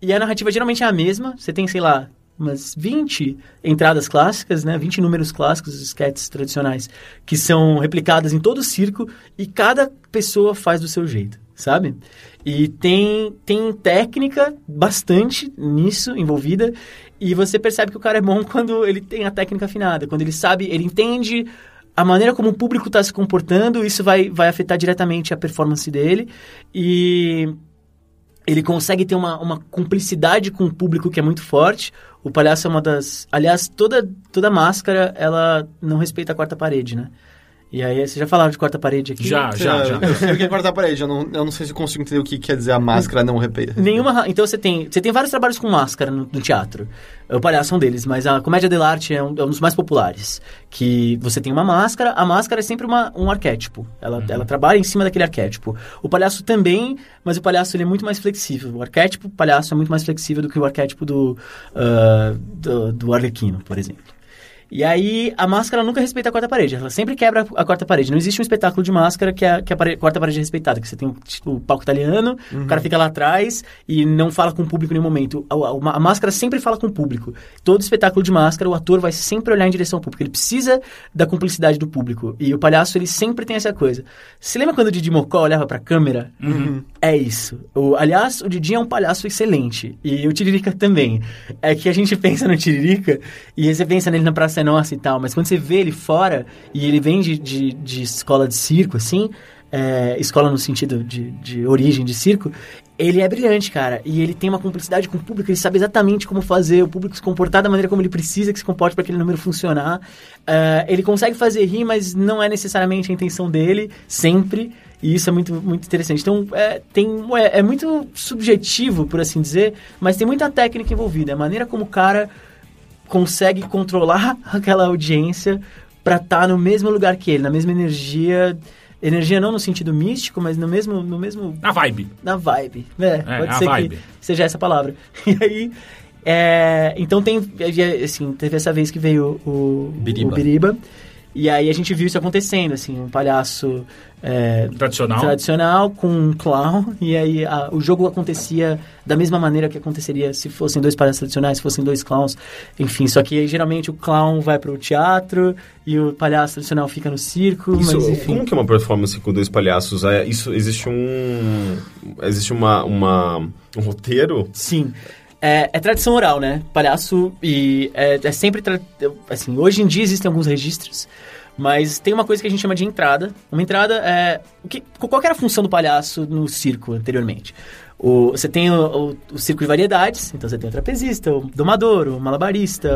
Speaker 3: E a narrativa geralmente é a mesma. Você tem, sei lá, umas 20 entradas clássicas, né? 20 números clássicos, sketches tradicionais, que são replicadas em todo o circo e cada pessoa faz do seu jeito, sabe? E tem, tem técnica bastante nisso envolvida e você percebe que o cara é bom [laughs] quando ele tem a técnica afinada, quando ele sabe, ele entende a maneira como o público está se comportando, isso vai, vai afetar diretamente a performance dele e ele consegue ter uma, uma cumplicidade com o público que é muito forte. O palhaço é uma das... Aliás, toda, toda máscara, ela não respeita a quarta parede, né? E aí, você já falava de quarta parede aqui?
Speaker 1: Já, já,
Speaker 4: É,
Speaker 1: já.
Speaker 4: Eu sei o que é cortar a parede. Eu não, eu não sei se eu consigo entender o que quer dizer a máscara não repete.
Speaker 3: Nenhuma. Então você tem, você tem vários trabalhos com máscara no, no teatro. O palhaço é um deles, mas a comédia dell'arte é um, é um dos mais populares. Que você tem uma máscara, a máscara é sempre uma, um arquétipo. Ela, ela trabalha em cima daquele arquétipo. O palhaço também, mas o palhaço ele é muito mais flexível. O arquétipo palhaço é muito mais flexível do que o arquétipo do, ah, do, do arlequino, por exemplo. E aí, a máscara nunca respeita a quarta parede. Ela sempre quebra a quarta parede. Não existe um espetáculo de máscara que a, que a pare- quarta parede é respeitada. Que você tem tipo, o palco italiano, o cara fica lá atrás e não fala com o público em nenhum momento. A, a- a máscara sempre fala com o público. Todo espetáculo de máscara, o ator vai sempre olhar em direção ao público. Ele precisa da cumplicidade do público. E o palhaço, ele sempre tem essa coisa. Você lembra quando o Didi Mocó olhava pra câmera? É isso. O, aliás, o Didi é um palhaço excelente. E o Tiririca também. É que a gente [laughs] pensa no Tiririca e você pensa nele na Praça Nossa e tal, mas quando você vê ele fora e ele vem de, de, de escola de circo, assim, é, escola no sentido de, de origem de circo, ele é brilhante, cara. E ele tem uma cumplicidade com o público, ele sabe exatamente como fazer o público se comportar da maneira como ele precisa que se comporte para aquele número funcionar. É, ele consegue fazer rir, mas não é necessariamente a intenção dele, sempre. E isso é muito, muito interessante. Então, é, tem, é, é muito subjetivo, por assim dizer, mas tem muita técnica envolvida. A maneira como o cara consegue controlar [laughs] aquela audiência pra estar no mesmo lugar que ele, na mesma energia. Energia não no sentido místico, mas no mesmo, no mesmo
Speaker 1: Na vibe.
Speaker 3: na vibe. É, pode
Speaker 1: a
Speaker 3: ser
Speaker 1: vibe.
Speaker 3: que seja essa palavra. [laughs] E aí, é, então tem, assim, teve essa vez que veio o
Speaker 4: Biriba.
Speaker 3: o Biriba, e aí a gente viu isso acontecendo, assim, um palhaço é,
Speaker 1: Tradicional.
Speaker 3: tradicional com um clown, e aí a- o jogo acontecia da mesma maneira que aconteceria se fossem dois palhaços tradicionais, se fossem dois clowns, enfim, só que aí, geralmente o clown vai pro teatro e o palhaço tradicional fica no circo,
Speaker 5: Isso,
Speaker 3: mas enfim.
Speaker 5: como que é uma performance com dois palhaços? É, isso existe um existe uma, uma um roteiro?
Speaker 3: Sim. É, é tradição oral, né? Palhaço e é, é sempre tra- assim. Hoje em dia existem alguns registros, mas tem uma coisa que a gente chama de entrada. Uma entrada é o que qual era a função do palhaço no circo anteriormente? O, você tem o, o- o circo de variedades, então você tem o trapezista, o domador, o malabarista,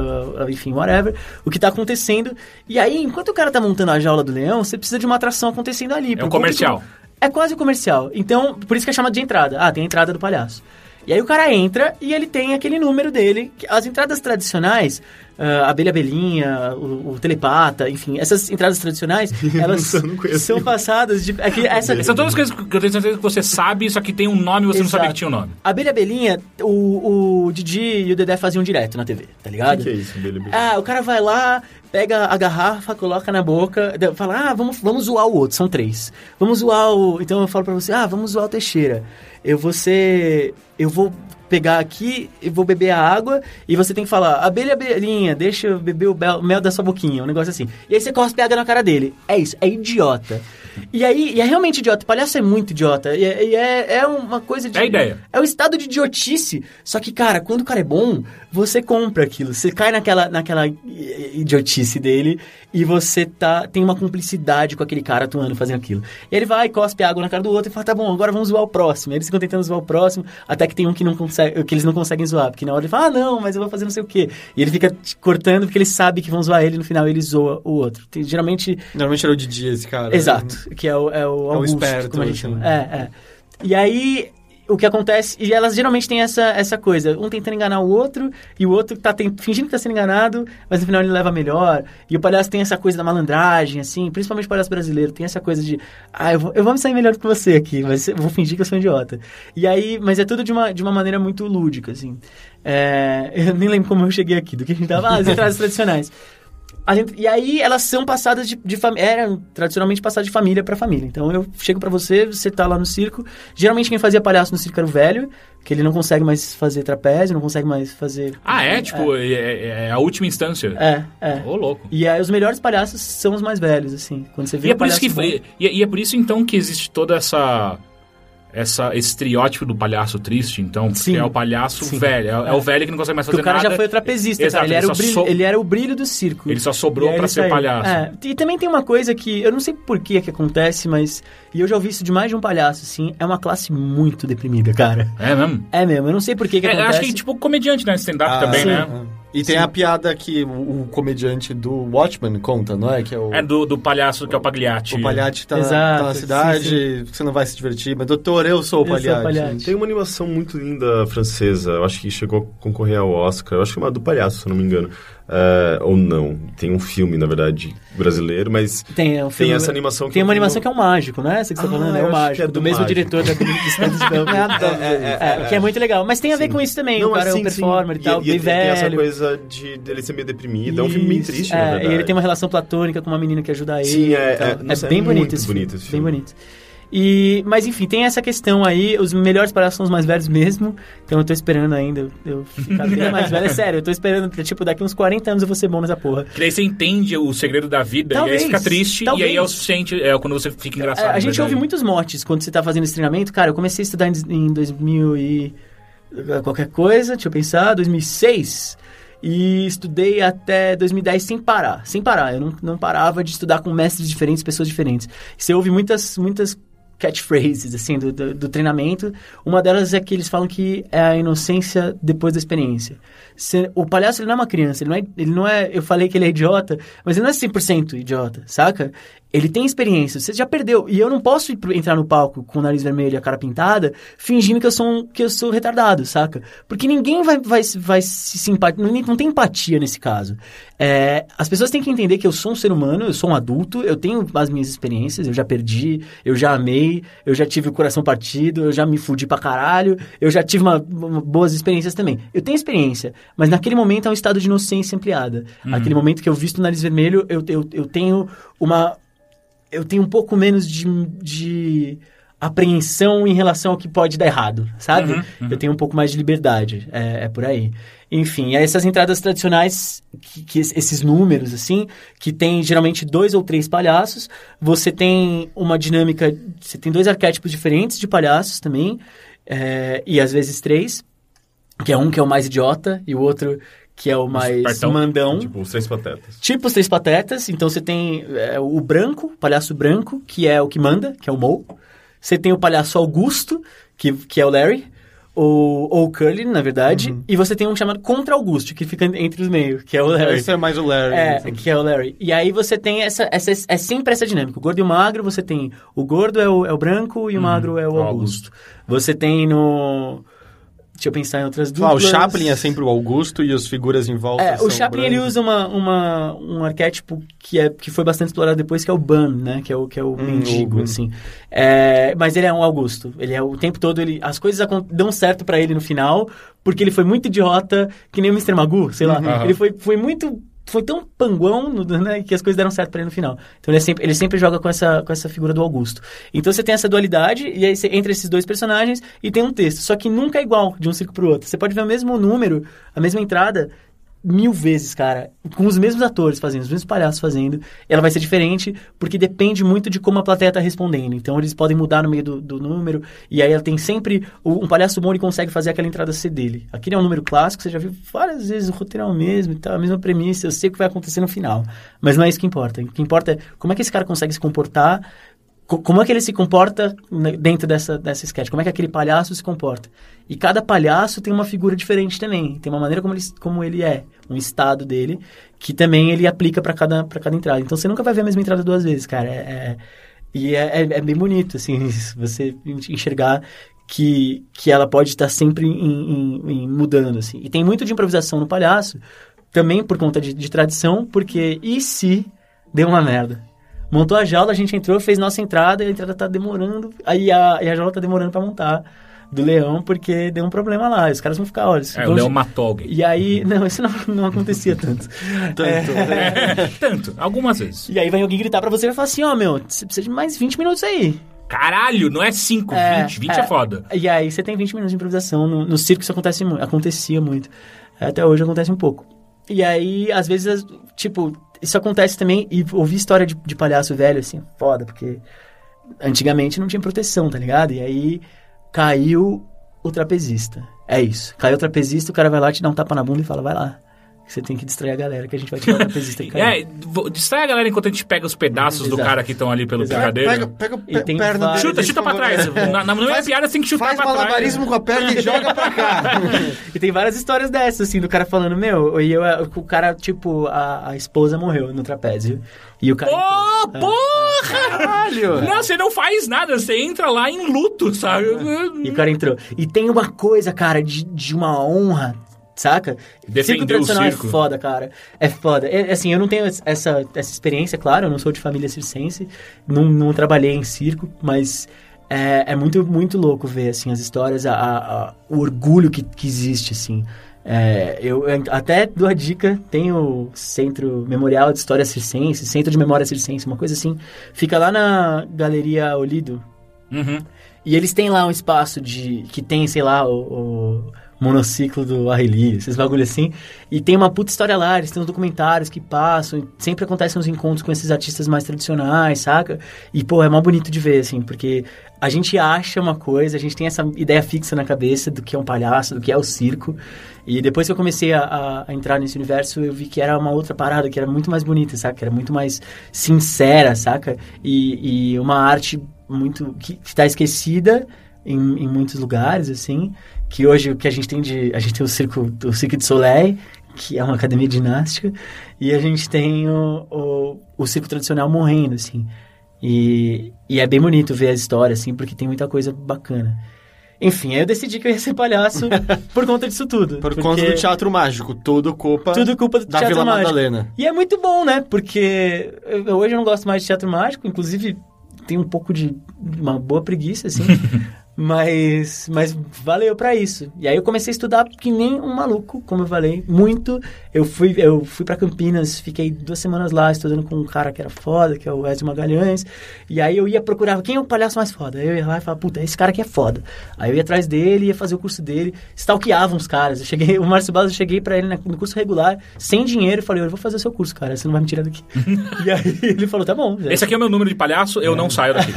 Speaker 3: enfim, whatever, o que tá acontecendo. E aí, enquanto o cara tá montando a jaula do leão, você precisa de uma atração acontecendo ali.
Speaker 1: É um comercial.
Speaker 3: É quase um comercial. Então, por isso que é chamado de entrada. Ah, tem a entrada do palhaço. E aí o cara entra e ele tem aquele número dele. que As entradas tradicionais, ah, abelha abelhinha, o, o telepata, enfim, essas entradas tradicionais, [laughs] elas são passadas de. É que essa,
Speaker 1: São todas coisas que eu tenho certeza que você sabe, só que tem um nome e você não sabia
Speaker 3: Exato.
Speaker 1: que tinha um nome.
Speaker 3: Abelha abelhinha, o, o Didi e o Dedé faziam direto na TV, tá
Speaker 5: O
Speaker 3: ligado?
Speaker 5: que, que é isso, Billy Billy?
Speaker 3: Ah, o cara vai lá, pega a garrafa, coloca na boca, fala, ah, vamos, vamos zoar o outro, são três. Vamos zoar o. Então eu falo pra você, ah, vamos zoar o Teixeira. Eu vou ser. Eu vou pegar aqui e vou beber a água e você tem que falar, abelha, abelhinha, deixa eu beber o mel da sua boquinha, um negócio assim. E aí você cospe água na cara dele. É isso, é idiota. E aí, e é realmente idiota. Palhaço é muito idiota. E é, e é, é uma coisa de.
Speaker 1: É a ideia.
Speaker 3: É o estado de idiotice. Só que, cara, quando o cara é bom, você compra aquilo. Você cai naquela, naquela idiotice dele e você tá, tem uma cumplicidade com aquele cara atuando, fazendo aquilo. E ele vai, cospe água na cara do outro e fala, tá bom, agora vamos zoar o próximo. E eles ficam tentando zoar o próximo, até que tem um que, não consegue, que eles não conseguem zoar. Porque na hora ele fala, ah, não, mas eu vou fazer não sei o quê. E ele fica cortando porque ele sabe que vão zoar ele e no final ele zoa o outro. Tem- geralmente
Speaker 4: Normalmente era o Didi esse cara.
Speaker 3: Exato, que é o, é o Augusto,
Speaker 4: esperto,
Speaker 3: como a gente
Speaker 4: assim.
Speaker 3: chama. É, é. E aí, o que acontece... E elas geralmente têm essa, essa coisa, um tentando enganar o outro, e o outro tá ten- fingindo que tá sendo enganado, mas no final ele leva melhor. E o palhaço tem essa coisa da malandragem, assim, principalmente o palhaço brasileiro, tem essa coisa de, ah, eu vou, eu vou me sair melhor do que você aqui, mas eu vou fingir que eu sou um idiota. E aí, mas é tudo de uma, de uma maneira muito lúdica, assim. É, [laughs] eu nem lembro como eu cheguei aqui, do que a gente tava... Ah, as entradas tradicionais. Gente- e aí elas são passadas de, de família. Eram tradicionalmente passadas de família para família. Então eu chego para você, você tá lá no circo. Geralmente quem fazia palhaço no circo era o velho, que ele não consegue mais fazer trapézio, não consegue mais fazer.
Speaker 1: Ah, é? Tipo, é, é- é a última instância.
Speaker 3: É, é.
Speaker 1: Ô, louco.
Speaker 3: E aí os melhores palhaços são os mais velhos, assim. Quando você vê
Speaker 1: E é por isso que
Speaker 3: palhaço
Speaker 1: e, e é por isso então que existe toda essa essa esse estereótipo do palhaço triste, então,
Speaker 3: Sim.
Speaker 1: é o palhaço
Speaker 3: Sim.
Speaker 1: velho, é, é o velho que não consegue mais fazer
Speaker 3: o cara
Speaker 1: nada.
Speaker 3: já foi o trapezista,
Speaker 1: Exato,
Speaker 3: cara. Ele era,
Speaker 1: ele
Speaker 3: o brilho,
Speaker 1: so-
Speaker 3: ele era o brilho do circo.
Speaker 1: Ele só sobrou
Speaker 3: ele
Speaker 1: ser
Speaker 3: saiu.
Speaker 1: palhaço.
Speaker 3: É, e também tem uma coisa que eu não sei por que que acontece, mas e eu já ouvi isso de mais de um palhaço, assim, é uma classe muito deprimida, cara.
Speaker 1: É mesmo?
Speaker 3: É mesmo, eu não sei por que que
Speaker 1: É,
Speaker 3: acontece.
Speaker 1: acho que tipo comediante, né? Stand-up
Speaker 4: Ah,
Speaker 1: também,
Speaker 3: sim.
Speaker 1: né?
Speaker 4: E tem a piada que o, o comediante do Watchmen conta, não é? Que é o,
Speaker 1: É do, do palhaço que é o Pagliatti.
Speaker 4: o palhate tá,
Speaker 3: Exato,
Speaker 4: tá na
Speaker 3: sim,
Speaker 4: cidade, você não vai se divertir. Mas, doutor, eu sou o
Speaker 3: Eu sou o.
Speaker 5: Tem uma animação muito linda francesa, eu acho que chegou a concorrer ao Oscar, eu acho que é uma do palhaço, se eu não me engano. É, ou não, tem um filme, na verdade, brasileiro, mas
Speaker 3: Tem, é um filme-
Speaker 5: essa animação que
Speaker 3: Tem
Speaker 5: eu
Speaker 3: uma animação que é um mágico, não é essa que você tá
Speaker 5: Ah,
Speaker 3: falando? É o mágico,
Speaker 5: é
Speaker 3: do,
Speaker 5: do
Speaker 3: mesmo
Speaker 5: Mágico.
Speaker 3: diretor da Distância [laughs]
Speaker 5: é,
Speaker 3: Que é muito legal. Mas tem a ver
Speaker 5: Sim.
Speaker 3: com isso também.
Speaker 5: Não,
Speaker 3: o cara é,
Speaker 5: sim,
Speaker 3: o performer
Speaker 5: sim.
Speaker 3: e tal,
Speaker 5: e,
Speaker 3: bem
Speaker 5: e tem essa
Speaker 3: velho.
Speaker 5: Coisa de dele ser meio deprimido, é um filme bem
Speaker 3: Isso,
Speaker 5: triste,
Speaker 3: é,
Speaker 5: na verdade.
Speaker 3: E ele tem uma relação platônica com uma menina que ajuda ele.
Speaker 5: Sim, é- é- nossa, é
Speaker 3: bem bonito
Speaker 5: muito
Speaker 3: esse
Speaker 5: bonito
Speaker 3: filme.
Speaker 5: esse
Speaker 3: Bem
Speaker 5: filme.
Speaker 3: bonito. E, mas enfim, tem essa questão aí, os melhores palhaços são os mais velhos mesmo, então eu tô esperando ainda eu, ficar bem [laughs] mais velho, é sério, eu tô esperando, tipo, daqui uns 40 anos eu vou ser bom nessa porra.
Speaker 1: Que daí você entende o segredo da vida
Speaker 3: Talvez,
Speaker 1: e aí fica triste e aí
Speaker 3: talvez.
Speaker 1: é o suficiente, é quando você fica engraçado.
Speaker 3: É, a
Speaker 1: na
Speaker 3: gente
Speaker 1: verdade.
Speaker 3: ouve muitos motes quando você tá fazendo esse treinamento. Cara, eu comecei a estudar em, em 2000 e... qualquer coisa, deixa eu pensar, 2006. E estudei até 2010 sem parar, sem parar. Eu não, não parava de estudar com mestres diferentes, pessoas diferentes. Você ouve muitas, muitas catchphrases, assim, do, do, do treinamento. Uma delas é que eles falam que é a inocência depois da experiência. Você- o palhaço, ele não é uma criança, ele não é, ele não é... Eu falei que ele é idiota, mas ele não é 100% idiota, saca? Ele tem experiência, você já perdeu. E eu não posso entrar no palco com o nariz vermelho e a cara pintada, fingindo que eu sou, um- que eu sou retardado, saca? Porque ninguém vai, vai, vai se simpatizar. Não, não tem empatia nesse caso. É, as pessoas têm que entender que eu sou um ser humano, eu sou um adulto, eu tenho as minhas experiências, eu já perdi, eu já amei, eu já tive o coração partido, eu já me fudi pra caralho, eu já tive uma, uma- boas experiências também. Eu tenho experiência, mas naquele momento é um estado de inocência ampliada. Aquele momento que eu visto o nariz vermelho, eu, eu, eu tenho uma eu tenho um pouco menos de, de apreensão em relação ao que pode dar errado, sabe? Eu tenho um pouco mais de liberdade, é, é por aí. Enfim, essas entradas tradicionais, que, que es- esses números, assim, que tem geralmente dois ou três palhaços, você tem uma dinâmica, você tem dois arquétipos diferentes de palhaços também, é, e às vezes três, que é um que é o mais idiota e o outro que é o mais
Speaker 1: Espertão.
Speaker 3: mandão.
Speaker 5: Tipo, os três patetas.
Speaker 3: Tipo os Três Patetas, então você tem é, o branco, o palhaço branco, que é o que manda, que é o Mo. Você tem o palhaço Augusto, que, que é o Larry, ou, ou o Curly, na verdade. E você tem um chamado Contra Augusto, que fica entre os meios, que é o Larry.
Speaker 4: Esse é mais o Larry.
Speaker 3: É,
Speaker 4: assim.
Speaker 3: que é o Larry. E aí você tem essa, essa. É sempre essa dinâmica. O gordo e o magro, você tem. O gordo é o, é o branco e o magro é o
Speaker 1: o
Speaker 3: Augusto. Você tem no. Deixa eu pensar em outras
Speaker 4: Ah,
Speaker 3: duplas.
Speaker 4: o Chaplin é sempre o Augusto e as figuras em volta
Speaker 3: É, o Chaplin ele usa uma, uma, um arquétipo que, é, que foi bastante explorado depois, que é o Bum, né? Que é o, que é o mendigo,
Speaker 4: o-
Speaker 3: assim. É, mas ele é um Augusto. Ele é o tempo todo, ele, as coisas dão certo pra ele no final, porque ele foi muito idiota, que nem o Mr. Magoo, sei lá.
Speaker 1: Aham.
Speaker 3: Ele foi, foi muito... Foi tão panguão [laughs] né, que as coisas deram certo pra ele no final. Então ele, sempre, ele sempre joga com essa, com essa figura do Augusto. Então você tem essa dualidade, e aí você entra esses dois personagens e tem um texto. Só que nunca é igual de um circo pro outro. Você pode ver o mesmo número, a mesma entrada, mil vezes, cara, com os mesmos atores fazendo, os mesmos palhaços fazendo, ela vai ser diferente, porque depende muito de como a plateia tá respondendo. Então eles podem mudar no meio do, do número, e aí ela tem sempre. Um palhaço bom ele consegue fazer aquela entrada ser dele. Aquele é um número clássico, você já viu várias vezes, o roteiro é o mesmo e tal, a mesma premissa, eu sei o que vai acontecer no final. Mas não é isso que importa. O que importa é como é que esse cara consegue se comportar. co- Como é que ele se comporta né, dentro dessa, dessa sketch? Como é que aquele palhaço se comporta? E cada palhaço tem uma figura diferente também. Tem uma maneira como ele, como ele é, um estado dele, que também ele aplica para cada, pra cada entrada. Então você nunca vai ver a mesma entrada duas vezes, cara. É, é- e é, é- é bem bonito, assim, [laughs] você enxergar que, que ela pode estar sempre em, em- em mudando, assim. E tem muito de improvisação no palhaço, também por conta de, de tradição, porque e se deu uma merda? Montou a jaula, a gente entrou, fez nossa entrada, a entrada tá demorando, aí a, a jaula tá demorando para montar do leão, porque deu um problema lá. Os caras vão ficar, olha...
Speaker 1: É, o Léo matou alguém.
Speaker 3: E aí, [laughs] não, isso não, não acontecia tanto.
Speaker 4: Tanto.
Speaker 1: É, [laughs] tanto, algumas vezes.
Speaker 3: E aí vai alguém gritar pra você e vai falar assim, ó, meu, você precisa de mais 20 minutos aí.
Speaker 1: Caralho, não é 5, 20. 20 é, foda.
Speaker 3: E aí você tem 20 minutos de improvisação. No, no circo isso acontece, acontecia muito. Até hoje acontece um pouco. E aí, às vezes, tipo, isso acontece também. E ouvir história de, de palhaço velho, assim, foda, porque antigamente não tinha proteção, tá ligado? E aí caiu o trapezista. É isso. Caiu o trapezista, o cara vai lá, te dá um tapa na bunda e fala, vai lá. Você tem que distrair a galera, que a gente vai tirar o trapezista que caiu.
Speaker 1: É, distrai a galera enquanto a gente pega os pedaços do
Speaker 3: Exato.
Speaker 1: cara que estão ali pelo
Speaker 3: Exato.
Speaker 1: brigadeiro.
Speaker 4: Pega, pega
Speaker 3: E
Speaker 4: pe-
Speaker 3: tem
Speaker 4: perna dele,
Speaker 1: Chuta, chuta pra trás. [laughs] Na, na, na minha piada você tem que chutar
Speaker 4: Faz
Speaker 1: pra trás.
Speaker 4: malabarismo com a perna e joga pra cá. [laughs]
Speaker 3: E tem várias histórias dessas, assim, do cara falando, meu, e eu, o cara, tipo, a, a esposa morreu no trapézio. E o cara.
Speaker 1: Ô, porra!
Speaker 4: Caralho!
Speaker 1: Não, você não faz nada, você entra lá em luto, sabe?
Speaker 3: E o cara entrou. E tem uma coisa, cara, de, de uma honra, saca?
Speaker 1: Defender o
Speaker 3: tradicional
Speaker 1: circo.
Speaker 3: é foda, cara. É foda. É, assim, eu não tenho essa, essa experiência, claro, eu não sou de família circense, não, não trabalhei em circo, mas é, é muito, muito louco ver, assim, as histórias, a, a- o orgulho que, que existe, assim. É, eu eu até dou a dica, tem o Centro Memorial de História Circense, Centro de Memória Circense, uma coisa assim. Fica lá na Galeria Olido,
Speaker 1: Uhum.
Speaker 3: e eles têm lá um espaço de. que tem, sei lá, o, o monociclo do Arreli, esses bagulho assim. E tem uma puta história lá, eles têm uns documentários que passam. Sempre acontecem uns encontros com esses artistas mais tradicionais, saca? E, pô, é mó bonito de ver, assim, porque a gente acha uma coisa, a gente tem essa ideia fixa na cabeça do que é um palhaço, do que é o circo. E depois que eu comecei a, a- a entrar nesse universo, eu vi que era uma outra parada, que era muito mais bonita, saca? Que era muito mais sincera, saca? E, e uma arte muito que está esquecida em, em muitos lugares, assim. Que hoje o que a gente tem de. A gente tem o circo, o circo de Soleil, que é uma academia de ginástica, e a gente tem o, o, o circo tradicional morrendo, assim. E, e é bem bonito ver a história, assim, porque tem muita coisa bacana. Enfim, aí eu decidi que eu ia ser palhaço [laughs] por conta disso tudo.
Speaker 4: Por conta do teatro mágico, tudo culpa
Speaker 3: Tudo culpa do
Speaker 4: da
Speaker 3: teatro
Speaker 4: Vila
Speaker 3: mágico.
Speaker 4: Madalena.
Speaker 3: E é muito bom, né? Porque eu- hoje eu não gosto mais de teatro mágico, inclusive tenho um pouco de uma boa preguiça, assim. [laughs] mas, mas valeu pra isso. E aí eu comecei a estudar que nem um maluco, como eu falei, muito. Eu fui, eu fui para Campinas, fiquei duas semanas lá estudando com um cara que era foda, que é o Wesley Magalhães. E aí eu ia procurar quem é o palhaço mais foda. Aí eu ia lá e falava, puta, esse cara aqui é foda. Aí eu ia atrás dele, ia fazer o curso dele, stalkeava uns caras. Eu cheguei, o Márcio Balas, eu cheguei pra ele no curso regular, sem dinheiro, e falei, eu vou fazer o seu curso, cara, você não vai me tirar daqui. [laughs] e aí ele falou, tá bom.
Speaker 1: Esse aqui é o meu número de palhaço, eu não saio daqui.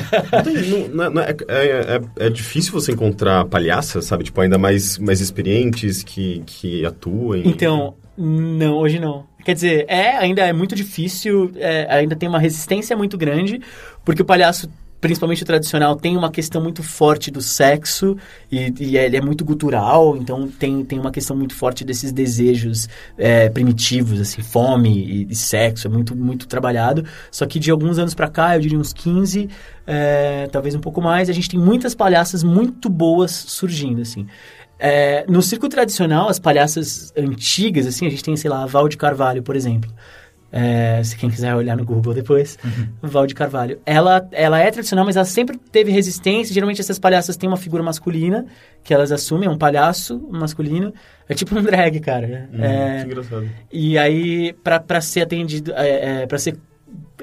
Speaker 5: Não não- não é- é, é, é- é difícil você encontrar palhaças, sabe? Tipo, ainda mais, mais experientes que, que atuem.
Speaker 3: Então, não, hoje não. Quer dizer, é, ainda é muito difícil, é, ainda tem uma resistência muito grande, porque o palhaço, principalmente o tradicional, tem uma questão muito forte do sexo, e, e ele é muito gutural, então tem, tem uma questão muito forte desses desejos é, primitivos, assim, fome e, e sexo, é muito, muito trabalhado. Só que de alguns anos pra cá, eu diria uns 15, é, talvez um pouco mais, a gente tem muitas palhaças muito boas surgindo, assim. É, no circo tradicional, as palhaças antigas, assim, a gente tem, sei lá, a Val de Carvalho, por exemplo. É, se quem quiser olhar no Google depois, Val de Carvalho. Ela, ela é tradicional, mas ela sempre teve resistência. Geralmente essas palhaças têm uma figura masculina, que elas assumem, é um palhaço masculino. É tipo um drag, cara.
Speaker 5: Hum,
Speaker 3: É,
Speaker 5: Que engraçado.
Speaker 3: e aí, pra, pra ser atendido, é, é, pra ser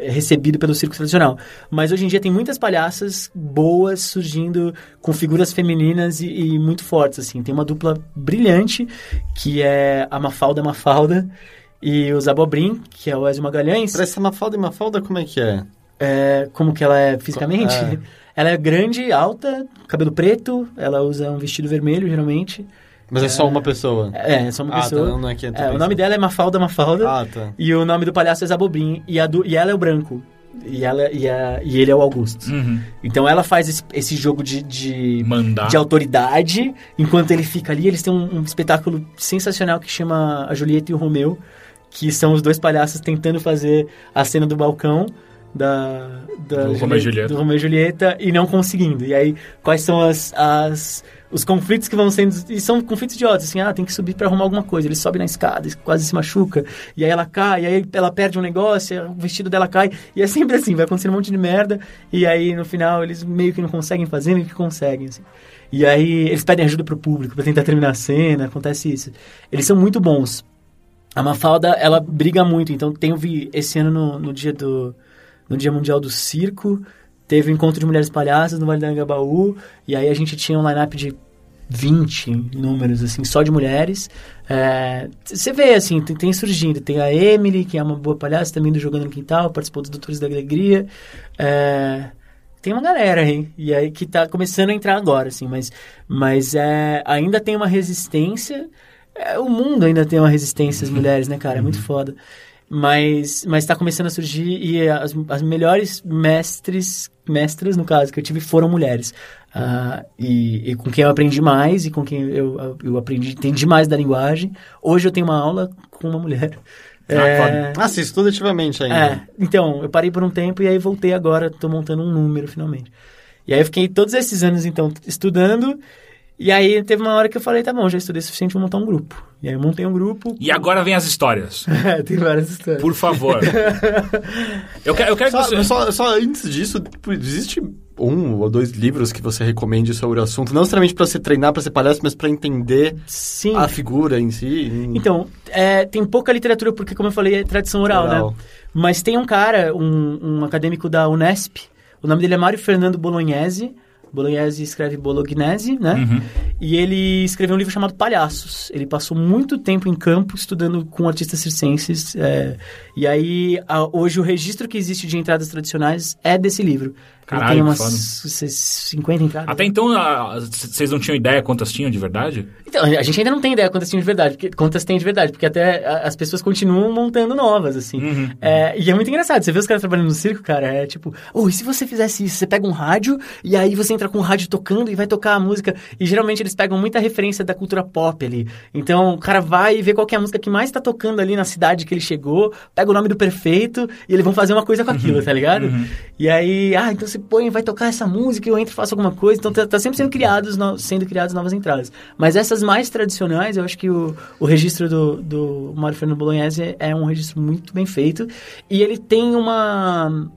Speaker 3: recebido pelo circo tradicional. Mas hoje em dia tem muitas palhaças boas surgindo com figuras femininas e, e muito fortes, assim. Tem uma dupla brilhante, que é a Mafalda Mafalda e o Zabobrim, que é o Ezio Magalhães.
Speaker 4: Pra essa Mafalda e Mafalda, como é que é?
Speaker 3: É, como que ela é fisicamente?
Speaker 4: É. [laughs]
Speaker 3: Ela é grande, alta, cabelo preto, ela usa um vestido vermelho, geralmente.
Speaker 4: Mas é, só uma pessoa.
Speaker 3: É, é só uma
Speaker 4: Ah,
Speaker 3: pessoa.
Speaker 4: tá, não é que é
Speaker 3: É, o nome dela é Mafalda Mafalda.
Speaker 4: Ah, tá.
Speaker 3: E o nome do palhaço é Zabobrim. E, a do- e ela é o branco. E, ela, e, a, e ele é o Augusto.
Speaker 1: Uhum.
Speaker 3: Então ela faz esse, esse jogo de, de,
Speaker 1: Mandar.
Speaker 3: de autoridade. Enquanto ele fica ali, eles têm um, um espetáculo sensacional que chama A Julieta e o Romeu. Que são os dois palhaços tentando fazer a cena do balcão. Da, da
Speaker 1: Do Romeu e Julieta.
Speaker 3: do Romeu e Julieta e não conseguindo. E aí, quais são as, as, os conflitos que vão sendo. E são conflitos idiotas, assim, ah, tem que subir pra arrumar alguma coisa. Ele sobe na escada quase se machuca. E aí ela cai, e aí ela perde um negócio, o vestido dela cai. E é sempre assim, vai acontecendo um monte de merda. E aí no final eles meio que não conseguem fazer, meio que conseguem, assim. E aí eles pedem ajuda pro público pra tentar terminar a cena, acontece isso. Eles são muito bons. A Mafalda, ela briga muito, então tem vi esse ano no, no dia do no Dia Mundial do Circo, teve o encontro de mulheres palhaças no Vale do Anhangabaú, e aí a gente tinha um line-up de 20 números, assim, só de mulheres. É, Você vê, assim, tem, tem surgindo. Tem a Emily, que é uma boa palhaça também do Jogando no Quintal, participou dos Doutores da Alegria. É, Tem uma galera aí, e aí que tá começando a entrar agora, assim, mas, mas é, ainda tem uma resistência. É, o mundo ainda tem uma resistência às mulheres, né, cara? É muito foda. Mas, mas tá começando a surgir e as, as melhores mestres, mestras, no caso, que eu tive foram mulheres. Ah, e, e com quem eu aprendi mais e com quem eu, eu aprendi, entendi mais da linguagem. Hoje eu tenho uma aula com uma mulher. É,
Speaker 4: Ah, você estuda ativamente ainda.
Speaker 3: é, então, eu parei por um tempo e aí voltei agora, tô montando um número finalmente. E aí eu fiquei todos esses anos, então, estudando. E aí teve uma hora que eu falei, tá bom, já estudei o suficiente, vou montar um grupo. E aí eu montei um grupo.
Speaker 1: E agora vem as histórias. [laughs]
Speaker 3: É, tem várias histórias.
Speaker 1: Por favor. [laughs] Eu quero, eu quero que
Speaker 4: Só,
Speaker 1: você...
Speaker 4: só, só antes disso, tipo, existe um ou dois livros que você recomende sobre o assunto? Não necessariamente pra você treinar, pra ser palhaço, mas pra entender
Speaker 3: Sim.
Speaker 4: a figura em si?
Speaker 3: Então, é, tem pouca literatura, porque, como eu falei, é tradição oral,
Speaker 4: Oral.
Speaker 3: né? Mas tem um cara, um, um acadêmico da Unesp, o nome dele é Mário Fernando Bolognese. Bolognese escreve Bolognese, né?
Speaker 1: Uhum.
Speaker 3: E ele escreveu um livro chamado Palhaços. Ele passou muito tempo em campo estudando com artistas circenses. é, e aí, a- hoje, o registro que existe de entradas tradicionais é desse livro.
Speaker 1: Caralho,
Speaker 3: tem umas
Speaker 1: foda.
Speaker 3: c- 50 entradas.
Speaker 1: Até então, a- c- vocês não tinham ideia quantas tinham de verdade?
Speaker 3: Então, a gente ainda não tem ideia quantas tem de verdade, porque, quantas tem de verdade, porque até as pessoas continuam montando novas, assim.
Speaker 1: Uhum.
Speaker 3: É, e é muito engraçado, você vê os caras trabalhando no circo, cara, é tipo, oh, e se você fizesse isso? Você pega um rádio, e aí você entra com o rádio tocando e vai tocar a música, e geralmente eles pegam muita referência da cultura pop ali. Então, o cara vai e vê qual que é a música que mais tá tocando ali na cidade que ele chegou, pega o nome do prefeito e eles vão fazer uma coisa com aquilo, tá ligado? E aí, ah, então você põe, vai tocar essa música, eu entro e faço alguma coisa. Então, tá, tá sempre sendo criados, no- sendo criadas novas entradas. Mas essas mais tradicionais, eu acho que o, o registro do, do Mário Fernando Bolognese é um registro muito bem feito. E ele tem uma...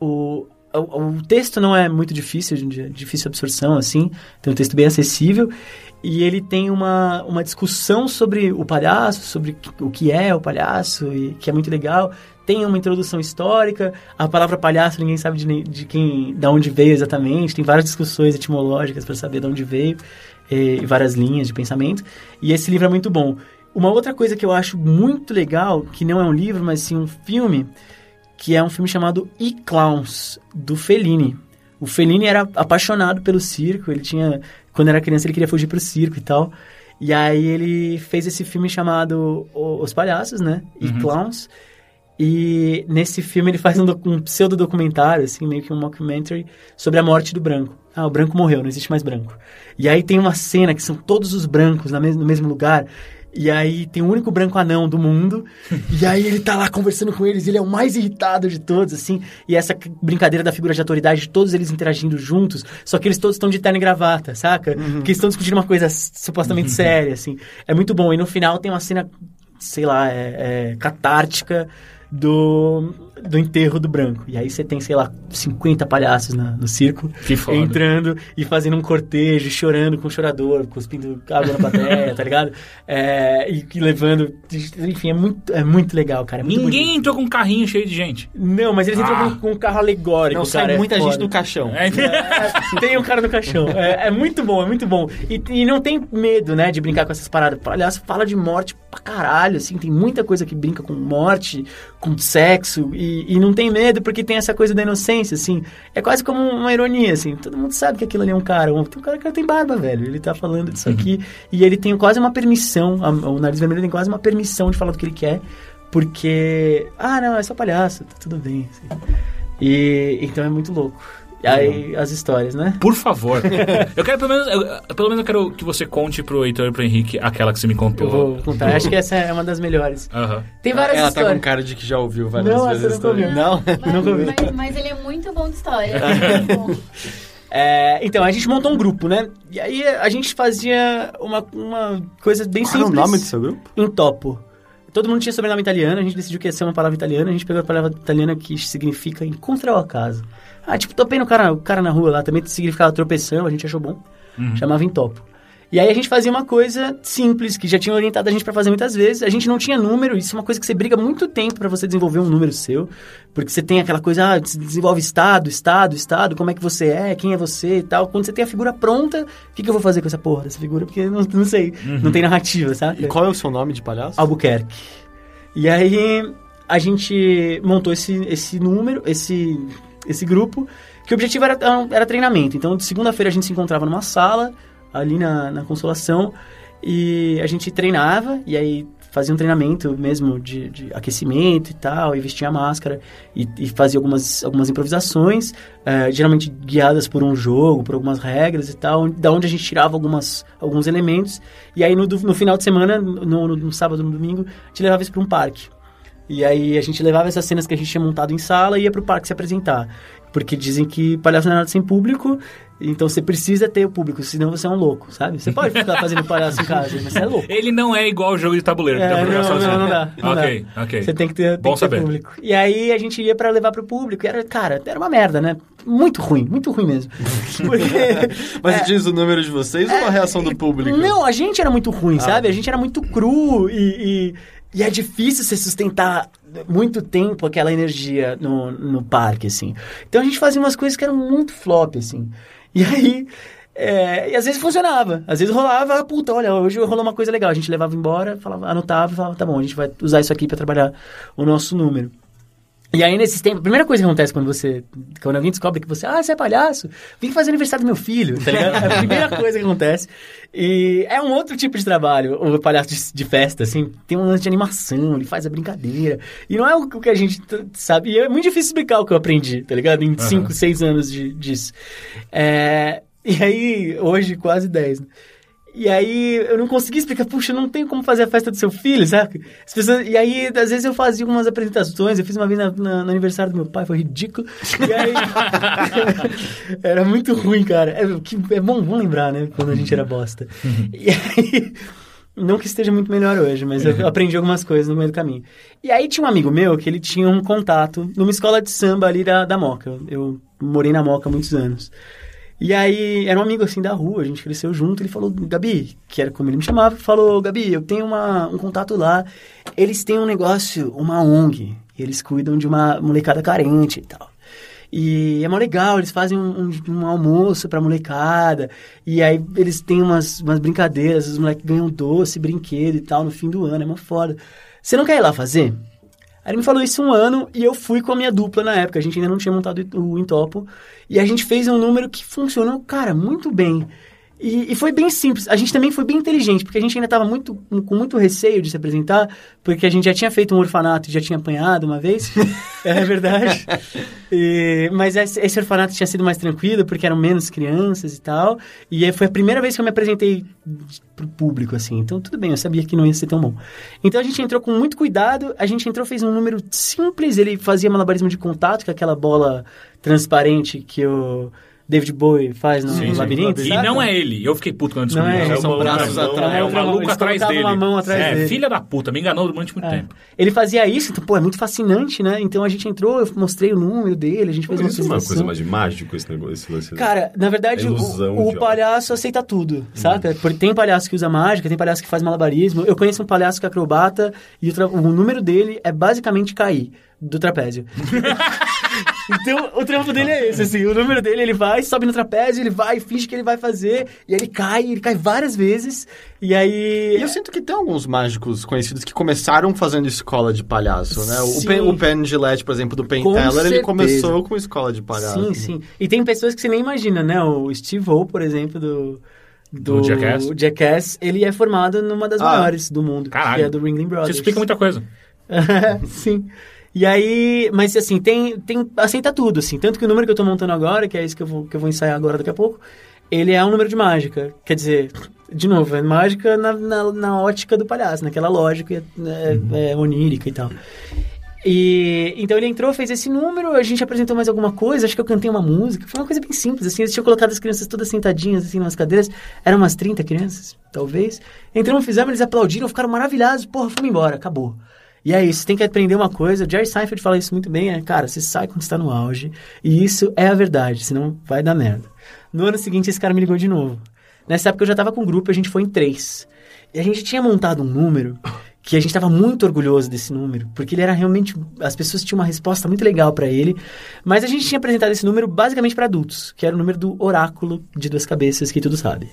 Speaker 3: O, o, o texto não é muito difícil, de difícil absorção, assim. Tem um texto bem acessível. E ele tem uma, uma discussão sobre o palhaço, sobre o que é o palhaço, e que é muito legal. Tem uma introdução histórica. A palavra palhaço ninguém sabe de, de quem, da onde veio exatamente. Tem várias discussões etimológicas para saber de onde veio e, e várias linhas de pensamento. E esse livro é muito bom. Uma outra coisa que eu acho muito legal, que não é um livro, mas sim um filme, que é um filme chamado E Clowns, do Fellini. O Fellini era apaixonado pelo circo, ele tinha... Quando era criança ele queria fugir pro circo e tal. E aí ele fez esse filme chamado O- Os Palhaços, né? E Clowns. E nesse filme ele faz um, um pseudo-documentário, assim, meio que um mockumentary, sobre a morte do branco. Ah, o branco morreu, não existe mais branco. E aí tem uma cena que são todos os brancos na mes- no mesmo lugar. E aí tem o único branco anão do mundo. [laughs] e aí ele tá lá conversando com eles, ele é o mais irritado de todos, assim. E essa brincadeira da figura de autoridade, de todos eles interagindo juntos. Só que eles todos estão de terno e gravata, saca? Porque eles estão discutindo uma coisa supostamente séria, assim. É muito bom. E no final tem uma cena, sei lá, é, é catártica do, do enterro do branco. E aí você tem, sei lá, 50 palhaços na- no circo entrando e fazendo um cortejo, chorando com o chorador, cuspindo água na plateia, [laughs] tá ligado? É, e, e levando. Enfim, é muito, é muito legal, cara. é muito
Speaker 1: Ninguém
Speaker 3: bonito.
Speaker 1: entrou com um carrinho cheio de gente.
Speaker 3: Não, mas eles entram
Speaker 1: Ah.
Speaker 3: com, com um carro alegórico.
Speaker 4: Não,
Speaker 3: cara,
Speaker 4: sai
Speaker 3: é
Speaker 4: muita gente no caixão.
Speaker 1: É, [laughs]
Speaker 3: É, tem um cara no caixão. É, é muito bom, é muito bom. E, e não tem medo, né, de brincar com essas paradas. Palhaço fala de morte pra caralho, assim. Tem muita coisa que brinca com morte, com sexo. E, e não tem medo porque tem essa coisa da inocência, assim. É quase como uma ironia, assim. Todo mundo sabe que aquilo ali é um cara. Um, tem um cara que tem barba, velho. Ele tá falando disso aqui. E ele tem quase uma permissão. a- o Nariz Vermelho tem quase uma permissão de falar do que ele quer. Porque... Ah, não, é só palhaço. Tá tudo bem, assim. E então é muito louco. E aí as histórias, né?
Speaker 1: Por favor. [laughs] Eu quero, pelo menos, eu, pelo menos eu quero que você conte pro Heitor e pro Henrique aquela que você me contou.
Speaker 3: Eu vou contar. Acho que essa é uma das melhores.
Speaker 1: Aham.
Speaker 3: Tem várias
Speaker 4: Ela tá
Speaker 3: histórias.
Speaker 4: com cara de que já ouviu várias
Speaker 3: Não,
Speaker 4: vezes.
Speaker 3: essa eu nunca ouvi.
Speaker 4: Não?
Speaker 2: Mas,
Speaker 3: Nunca vi.
Speaker 2: mas- mas ele é muito bom de história. Muito [laughs] bom. [laughs]
Speaker 3: É, então, a gente montou um grupo, né? E aí a gente fazia uma, uma coisa bem
Speaker 4: Qual é o
Speaker 3: simples.
Speaker 4: nome do seu grupo?
Speaker 3: Em topo. Todo mundo tinha sobrenome italiano, a gente decidiu que ia ser uma palavra italiana, a gente pegou a palavra italiana que significa encontrar o acaso. Ah, tipo, topei no cara, o cara na rua lá, também significava tropeção, a gente achou bom. Chamava em topo. E aí a gente fazia uma coisa simples, que já tinha orientado a gente pra fazer muitas vezes. A gente não tinha número, isso é uma coisa que você briga muito tempo pra você desenvolver um número seu. Porque você tem aquela coisa, ah, você desenvolve estado, estado, estado, como é que você é, quem é você e tal. Quando você tem a figura pronta, o que, que eu vou fazer com essa porra dessa figura? Porque não, não sei, não tem narrativa, sabe?
Speaker 4: E qual é o seu nome de palhaço?
Speaker 3: Albuquerque. E aí a gente montou esse, esse número, esse, esse grupo, que o objetivo era, era treinamento. Então, de segunda-feira a gente se encontrava numa sala, ali na, na Consolação, e a gente treinava, e aí fazia um treinamento mesmo de, de aquecimento e tal, e vestia a máscara, e, e fazia algumas, algumas improvisações, eh, geralmente guiadas por um jogo, por algumas regras e tal, da onde a gente tirava algumas, alguns elementos, e aí no, no final de semana, no, no- no sábado, no domingo, a gente levava isso para um parque. E aí a gente levava essas cenas que a gente tinha montado em sala e ia pro parque se apresentar. Porque dizem que palhaço não é nada sem público, então você precisa ter o público, senão você é um louco, sabe? Você pode ficar fazendo palhaço em casa, mas você é louco.
Speaker 1: Ele não é igual ao jogo de tabuleiro. que dá
Speaker 3: É,
Speaker 1: jogar
Speaker 3: não,
Speaker 1: sozinho.
Speaker 3: não, não dá. Não
Speaker 1: ok,
Speaker 3: dá.
Speaker 1: ok.
Speaker 3: Você tem que ter, tem
Speaker 1: Bom
Speaker 3: que ter
Speaker 1: saber.
Speaker 3: público. E aí a gente ia pra levar pro público. E era, cara, era uma merda, né? Muito ruim, muito ruim mesmo. [laughs] Porque-
Speaker 4: Mas diz o número de vocês ou a reação do público?
Speaker 3: Não, a gente era muito ruim, sabe? A gente era muito cru e, e, é difícil você sustentar muito tempo aquela energia no, no parque, assim. Então a gente fazia umas coisas que eram muito flop, assim. E aí. é, e às vezes funcionava. Às vezes rolava, ah, puta, olha, hoje rolou uma coisa legal. A gente levava embora, falava, anotava e falava, tá bom, a gente vai usar isso aqui pra trabalhar o nosso número. E aí, nesses tempos, a primeira coisa que acontece quando você. Quando alguém descobre que você. Ah, você é palhaço? Vim fazer aniversário do meu filho, tá ligado? É a primeira [laughs] coisa que acontece. E é um outro tipo de trabalho, o palhaço de, de festa, assim. Tem um lance de animação, ele faz a brincadeira. E não é o que a gente sabe. E é muito difícil explicar o que eu aprendi, tá ligado? Em 5, 6 anos de, disso. É, e aí, hoje, quase 10, né? E aí eu não consegui explicar, puxa, não tem como fazer a festa do seu filho, sabe? As pessoas, e aí, às vezes eu fazia algumas apresentações, eu fiz uma vez na- na- no aniversário do meu pai, foi ridículo. E aí. [laughs] era muito ruim, cara. É, que- é bom, bom lembrar, né? Quando a gente era bosta. E aí. Não que esteja muito melhor hoje, mas eu aprendi algumas coisas no meio do caminho. E aí tinha um amigo meu que ele tinha um contato numa escola de samba ali da, da Moca. Eu morei na Moca há muitos anos. E aí, era um amigo assim da rua, a gente cresceu junto. Ele falou, Gabi, que era como ele me chamava, falou: Gabi, eu tenho uma, um contato lá. Eles têm um negócio, uma ONG. Eles cuidam de uma molecada carente e tal. E é mó legal, eles fazem um, um- um almoço pra molecada. E aí eles têm umas, umas brincadeiras, os moleques ganham doce, brinquedo e tal no fim do ano, é mó foda. Você não quer ir lá fazer? Aí ele me falou isso um ano e eu fui com a minha dupla na época. A gente ainda não tinha montado o Intopo. E a gente fez um número que funcionou, cara, muito bem. E, e foi bem simples. A gente também foi bem inteligente, porque a gente ainda estava muito, com muito receio de se apresentar, porque a gente já tinha feito um orfanato e já tinha apanhado uma vez. [laughs] é verdade. E- mas esse, esse orfanato tinha sido mais tranquilo, porque eram menos crianças e tal. E foi a primeira vez que eu me apresentei pro público, assim. Então, tudo bem, eu sabia que não ia ser tão bom. Então, a gente entrou com muito cuidado. A gente entrou, fez um número simples. Ele fazia malabarismo de contato, que é aquela bola transparente que o David Bowie faz no
Speaker 1: Sim, sim.
Speaker 3: labirinto.
Speaker 1: E
Speaker 3: sabe?
Speaker 1: não é ele. Eu fiquei puto quando eu
Speaker 3: Não
Speaker 1: descobri.
Speaker 3: é ele.
Speaker 1: isso.
Speaker 4: São braços
Speaker 5: não,
Speaker 4: atrás.
Speaker 1: É, o
Speaker 3: mão,
Speaker 1: maluco atrás dele.
Speaker 3: uma mão atrás
Speaker 1: é,
Speaker 3: dele.
Speaker 1: filha da puta, me enganou durante muito
Speaker 3: É.
Speaker 1: tempo.
Speaker 3: Ele fazia isso, então, pô, é muito fascinante, né? Então a gente entrou, eu mostrei o número dele, a gente fez uma
Speaker 5: Isso é uma coisa mais de mágico, esse negócio. Esse lance.
Speaker 3: Cara, na verdade, o, o palhaço aceita tudo, saca? Porque tem palhaço que usa mágica, tem palhaço que faz malabarismo. Eu conheço um palhaço que é acrobata e o, o número dele é basicamente cair do trapézio. [laughs] então, o trampo dele é esse, assim. O número dele, ele vai, sobe no trapézio, ele vai, finge que ele vai fazer, e aí ele cai, ele cai várias vezes, e aí...
Speaker 4: E eu sinto que tem alguns mágicos conhecidos que começaram fazendo escola de palhaço, né? O,
Speaker 3: Sim.
Speaker 4: Pen, o Penn Gillette, por exemplo, do Penn
Speaker 3: Com
Speaker 4: Teller, ele
Speaker 3: certeza.
Speaker 4: começou com escola de palhaço.
Speaker 3: Sim, sim. E tem pessoas que você nem imagina, né? O Steve O, por exemplo, do...
Speaker 1: Do Jackass?
Speaker 3: Jackass, ele é formado numa das
Speaker 4: Ah.
Speaker 3: maiores do mundo,
Speaker 1: Caralho.
Speaker 3: que é do Ringling Brothers.
Speaker 1: Isso explica muita coisa. [laughs]
Speaker 3: Sim. E aí, mas assim, tem, tem, aceita tudo, assim. Tanto que o número que eu tô montando agora, que é esse que eu vou, que eu vou ensaiar agora daqui a pouco, ele é um número de mágica. Quer dizer, de novo, é mágica na, na, na ótica do palhaço, naquela lógica é, é, onírica e tal. E então ele entrou, fez esse número, a gente apresentou mais alguma coisa, acho que eu cantei uma música, foi uma coisa bem simples, assim, eles tinham colocado as crianças todas sentadinhas, assim, nas cadeiras, eram umas 30 crianças, talvez. Entramos, fizemos, eles aplaudiram, ficaram maravilhados, porra, fomos embora, acabou. E é isso, tem que aprender uma coisa, o Jerry Seinfeld fala isso muito bem, é, cara, você sai quando está no auge, e isso é a verdade, senão vai dar merda. No ano seguinte, esse cara me ligou de novo. Nessa época eu já tava com um grupo, a gente foi em três. E a gente tinha montado um número que a gente estava muito orgulhoso desse número, porque ele era realmente as pessoas tinham uma resposta muito legal para ele, mas a gente tinha apresentado esse número basicamente para adultos, que era o número do oráculo de duas cabeças que tudo sabe.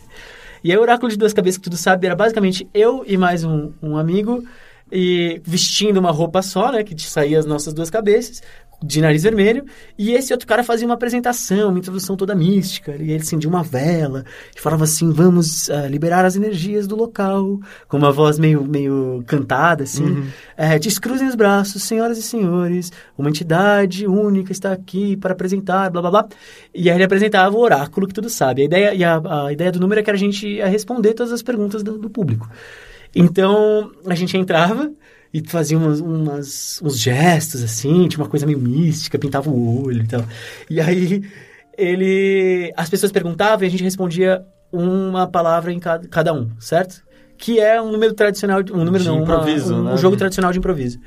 Speaker 3: E aí o oráculo de duas cabeças que tudo sabe era basicamente eu e mais um, um amigo e vestindo uma roupa só, né, que saía as nossas duas cabeças, de nariz vermelho, e esse outro cara fazia uma apresentação, uma introdução toda mística, e ele acendia uma vela, e falava assim, vamos ah, liberar as energias do local, com uma voz meio, meio cantada, assim, é, descruzem os braços, senhoras e senhores, uma entidade única está aqui para apresentar, blá, blá, blá, e aí ele apresentava o oráculo que tudo sabe, a ideia, e a, a ideia do número é que a gente ia responder todas as perguntas do, do público. Então, a gente entrava e fazia umas, umas- uns gestos, assim, tinha uma coisa meio mística, pintava o olho e tal. E aí, ele... As pessoas perguntavam e a gente respondia uma palavra em cada, cada um, certo? Que é um número tradicional, um número
Speaker 4: De
Speaker 3: não, uma-
Speaker 4: improviso,
Speaker 3: um,
Speaker 4: né?
Speaker 3: um jogo tradicional de improviso.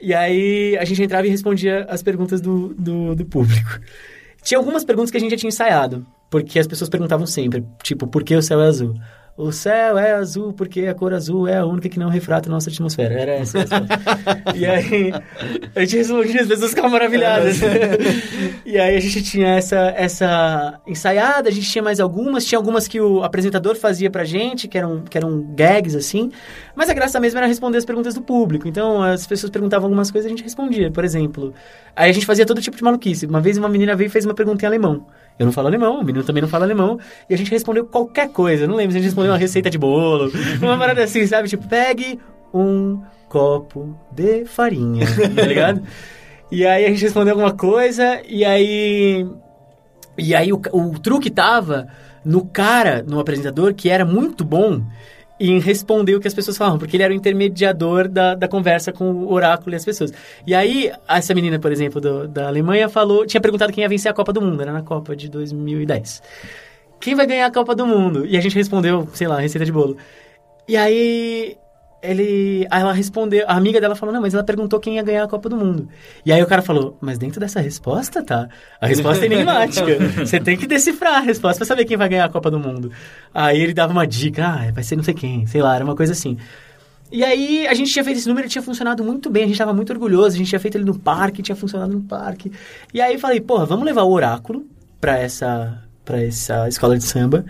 Speaker 3: E aí, a gente entrava e respondia as perguntas do, do, do público. Tinha algumas perguntas que a gente já tinha ensaiado, porque as pessoas perguntavam sempre, tipo, por que o céu é azul? O céu é azul porque a cor azul é a única que não refrata a nossa atmosfera. Era essa [laughs] e aí, a gente respondia, as pessoas ficavam maravilhadas. [laughs] e aí a gente tinha essa, essa ensaiada, a gente tinha mais algumas, tinha algumas que o apresentador fazia pra gente, que eram, que eram gags, assim. Mas a graça mesmo era responder as perguntas do público. Então, as pessoas perguntavam algumas coisas e a gente respondia. Por exemplo, aí a gente fazia todo tipo de maluquice. Uma vez uma menina veio e fez uma pergunta em alemão. Eu não falo alemão, o menino também não fala alemão. E a gente respondeu qualquer coisa. Não lembro se a gente respondeu uma receita de bolo. [laughs] Uma parada assim, sabe? Tipo, pegue um copo de farinha. Tá ligado? [laughs] E aí a gente respondeu alguma coisa. E aí. E aí o, o truque tava no cara, no apresentador, que era muito bom em responder o que as pessoas falavam, porque ele era o intermediador da, da conversa com o oráculo e as pessoas. E aí, essa menina, por exemplo, do- da Alemanha, falou, tinha perguntado quem ia vencer a Copa do Mundo, era na Copa de 2010. Quem vai ganhar a Copa do Mundo? E a gente respondeu, sei lá, receita de bolo. E aí ele, aí ela respondeu, a amiga dela falou: "Não, mas ela perguntou quem ia ganhar a Copa do Mundo". E aí o cara falou: "Mas dentro dessa resposta, tá? A resposta é enigmática. [laughs] Você tem que decifrar a resposta pra saber quem vai ganhar a Copa do Mundo". Aí ele dava uma dica: "Ah, vai ser não sei quem", sei lá, era uma coisa assim. E aí a gente tinha feito esse número, tinha funcionado muito bem, a gente tava muito orgulhoso, a gente tinha feito ele no parque, tinha funcionado no parque. E aí falei, porra, vamos levar o oráculo pra essa para essa escola de samba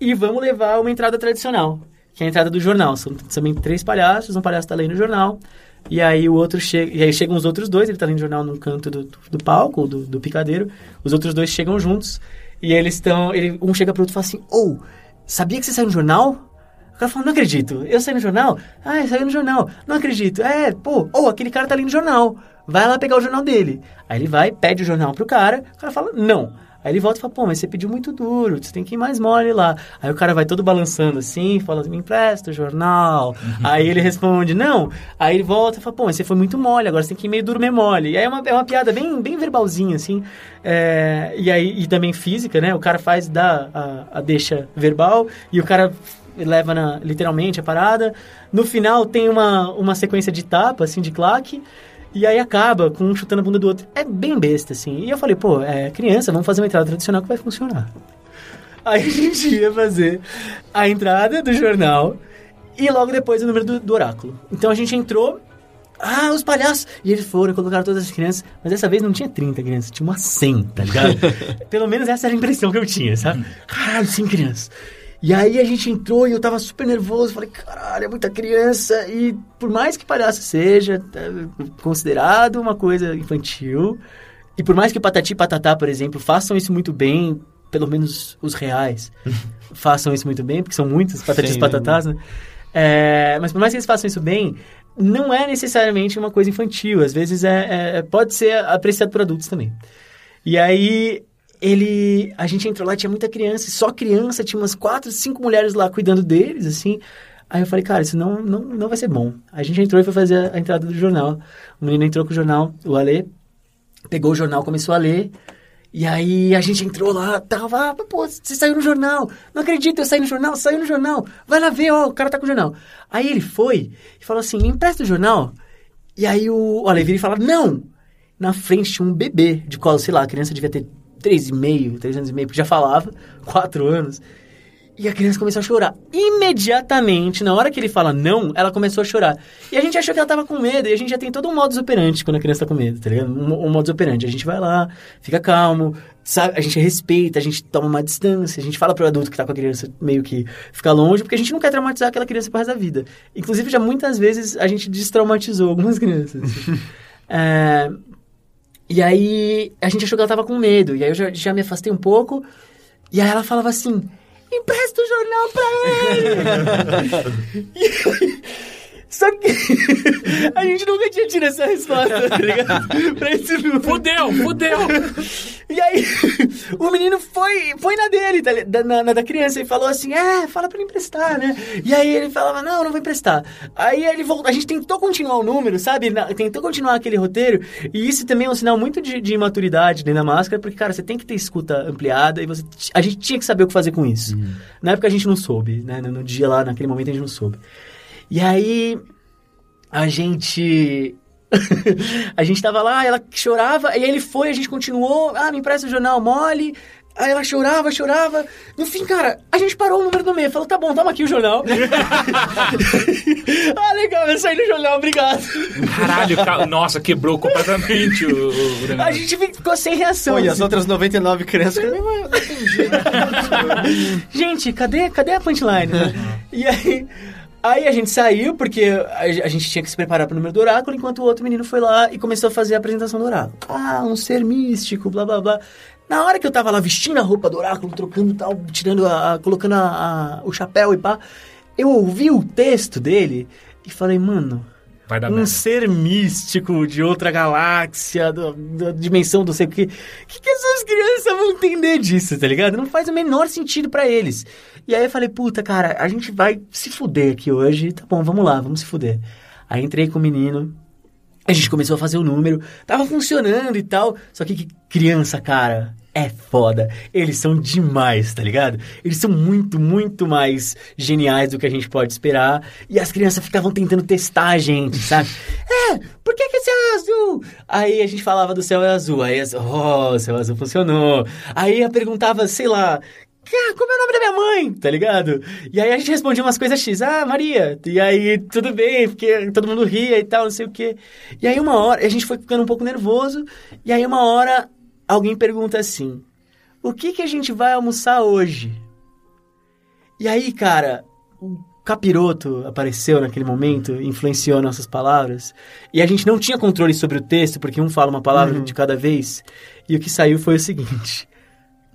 Speaker 3: e vamos levar uma entrada tradicional, que é a entrada do jornal. São também três palhaços, um palhaço tá lendo o jornal, e aí o outro chega, e aí chegam os outros dois, ele tá lendo o jornal num canto do, do palco, do, do picadeiro, os outros dois chegam juntos, e eles estão, ele, um chega pro outro e fala assim, ou, sabia que você saiu no jornal? O cara fala, não acredito. Eu saí no jornal? Ah, saí no jornal. Não acredito. É, pô, ou aquele cara tá ali no jornal. Vai lá pegar o jornal dele. Aí ele vai, pede o jornal pro cara. O cara fala, não. Aí ele volta e fala, pô, mas você pediu muito duro, você tem que ir mais mole lá. Aí o cara vai todo balançando assim, fala, me empresta o jornal. Aí ele responde, não. Aí ele volta e fala, pô, mas você foi muito mole, agora você tem que ir meio duro, meio mole. E aí é uma, é uma piada bem, bem verbalzinha, assim. É, e aí, e também física, né? O cara faz, dá a, a deixa verbal e o cara leva na, literalmente a parada. No final tem uma, uma sequência de tapa, assim, de claque. E aí acaba com um chutando a bunda do outro. É bem besta, assim. E eu falei, pô, é criança, vamos fazer uma entrada tradicional que vai funcionar. [laughs] Aí a gente ia fazer a entrada do jornal e logo depois o número do, do oráculo. Então a gente entrou, ah, os palhaços! E eles foram, colocaram todas as crianças, mas dessa vez não tinha 30 crianças, tinha umas 100, tá ligado? [laughs] Pelo menos essa era a impressão que eu tinha, sabe? Caralho, 100 crianças. E aí a gente entrou e eu tava super nervoso, falei, caralho, é muita criança. E por mais que palhaço seja é, considerado uma coisa infantil, e por mais que Patati e Patatá, por exemplo, façam isso muito bem, pelo menos os reais [laughs] façam isso muito bem, porque são muitos Patatis e Patatás, né? É, mas por mais que eles façam isso bem, não é necessariamente uma coisa infantil. Às vezes é, é- pode ser apreciado por adultos também. E aí ele, a gente entrou lá, tinha muita criança, só criança, tinha umas quatro, cinco mulheres lá cuidando deles, assim. Aí eu falei, cara, isso não, não, não vai ser bom. A gente entrou e foi fazer a entrada do jornal. O menino entrou com o jornal, o Alê, pegou o jornal, começou a ler. E aí a gente entrou lá, tava, ah, pô, você saiu no jornal. Não acredito, eu saí no jornal, saiu no jornal. Vai lá ver, ó, o cara tá com o jornal. Aí ele foi e falou assim, empresta o jornal. E aí o, o Ale vira e fala, não! Na frente tinha um bebê de colo, sei lá, a criança devia ter três e meio, três anos e meio, porque já falava, [laughs] quatro anos. E a criança começou a chorar. Imediatamente, na hora que ele fala não, ela começou a chorar. E a gente achou que ela tava com medo, e a gente já tem todo um modus operandi quando a criança tá com medo, tá ligado? Um, um modus. A gente vai lá, fica calmo, sabe? A gente respeita, a gente toma uma distância, a gente fala pro adulto que tá com a criança meio que ficar longe, porque a gente não quer traumatizar aquela criança pro resto da vida. Inclusive, já muitas vezes a gente destraumatizou algumas [laughs] crianças. É, e aí a gente achou que ela tava com medo. E aí eu já, já me afastei um pouco. E aí ela falava assim: empresta o jornal pra ele! [laughs] [laughs] [laughs] E aí- Só que [laughs] a gente nunca tinha tido essa resposta, tá ligado? [laughs] pra esse número.
Speaker 1: Fudeu, fudeu! [laughs]
Speaker 3: E aí, o menino foi, foi na dele, tá da, na, na da criança, e falou assim, é, fala pra ele emprestar, né? E aí ele falava, não, não vou emprestar. Aí ele voltou, a gente tentou continuar o número, sabe? Na- tentou continuar aquele roteiro, e isso também é um sinal muito de, de imaturidade dentro da máscara, porque, cara, você tem que ter escuta ampliada, e você, a gente tinha que saber o que fazer com isso. Na época a gente não soube, né? No, no dia lá, naquele momento a gente não soube. E aí, a gente. [laughs] a gente tava lá, ela chorava, e aí ele foi, a gente continuou, ah, me empresta o jornal mole. Aí ela chorava, chorava. No fim, cara, a gente parou o número do meio. Falou, tá bom, toma aqui o jornal. [laughs] ah, legal, eu saí no jornal, obrigado.
Speaker 1: Caralho, ca- nossa, quebrou completamente o, o
Speaker 3: A gente ficou sem reação.
Speaker 4: Pô, e as outras 99 crianças... [laughs]
Speaker 3: Gente, cadê, cadê a punchline? né? e aí, aí a gente saiu, porque a, gente tinha que se preparar para o número do oráculo, enquanto o outro menino foi lá e começou a fazer a apresentação do oráculo. Ah, um ser místico, blá blá blá. Na hora que eu tava lá vestindo a roupa do oráculo, trocando tal, tirando a, a- colocando a- a- o chapéu e pá, eu ouvi o texto dele e falei, mano,
Speaker 1: Vai dar
Speaker 3: um
Speaker 1: merda.
Speaker 3: ser místico de outra galáxia, do- da dimensão do sei o que. O que, que essas crianças vão entender disso, tá ligado? Não faz o menor sentido pra eles. E aí eu falei, puta, cara, a gente vai se fuder aqui hoje. Tá bom, vamos lá, vamos se fuder. Aí entrei com o menino, a gente começou a fazer o número, tava funcionando e tal. Só que, que criança, cara, é foda. Eles são demais, tá ligado? Eles são muito, muito mais geniais do que a gente pode esperar. E as crianças ficavam tentando testar a gente, sabe? [laughs] é, por que, que esse é azul? Aí a gente falava do céu é azul. Aí, as- oh, o céu azul funcionou. Aí eu perguntava, sei lá. "Ah, Como é o nome da minha mãe? Tá ligado? E aí a gente respondia umas coisas X. Ah, Maria. E aí, tudo bem, porque todo mundo ria e tal, não sei o quê. E aí uma hora, a gente foi ficando um pouco nervoso. E aí uma hora, alguém pergunta assim: O que que a gente vai almoçar hoje? E aí, cara, o capiroto apareceu naquele momento, influenciou nossas palavras. E a gente não tinha controle sobre o texto, porque um fala uma palavra de cada vez. E o que saiu foi o seguinte: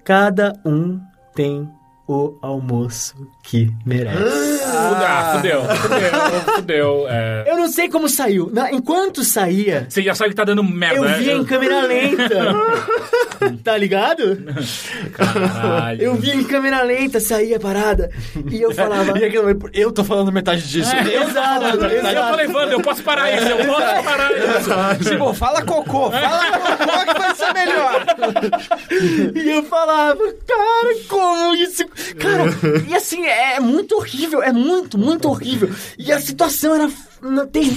Speaker 3: Cada um tem o almoço que merece.
Speaker 1: Ah, fudeu, fudeu, fudeu. É.
Speaker 3: Eu não sei como saiu. Na- enquanto saía,
Speaker 1: Você já sabe que tá dando merda,
Speaker 3: eu
Speaker 1: né?
Speaker 3: via em câmera lenta. [laughs] tá ligado?
Speaker 1: Caralho.
Speaker 3: Eu via em câmera lenta, saía a parada. E eu falava. [laughs]
Speaker 4: E aquilo, eu tô falando metade disso.
Speaker 1: É,
Speaker 3: Exato,
Speaker 1: Eu tô
Speaker 3: exato.
Speaker 1: levando, eu posso parar isso, eu posso parar isso.
Speaker 4: Tipo, fala cocô, fala [laughs] cocô que vai ser melhor.
Speaker 3: E eu falava, cara, como isso? Cara, e assim, é muito horrível, é muito, muito horrível. E a situação era.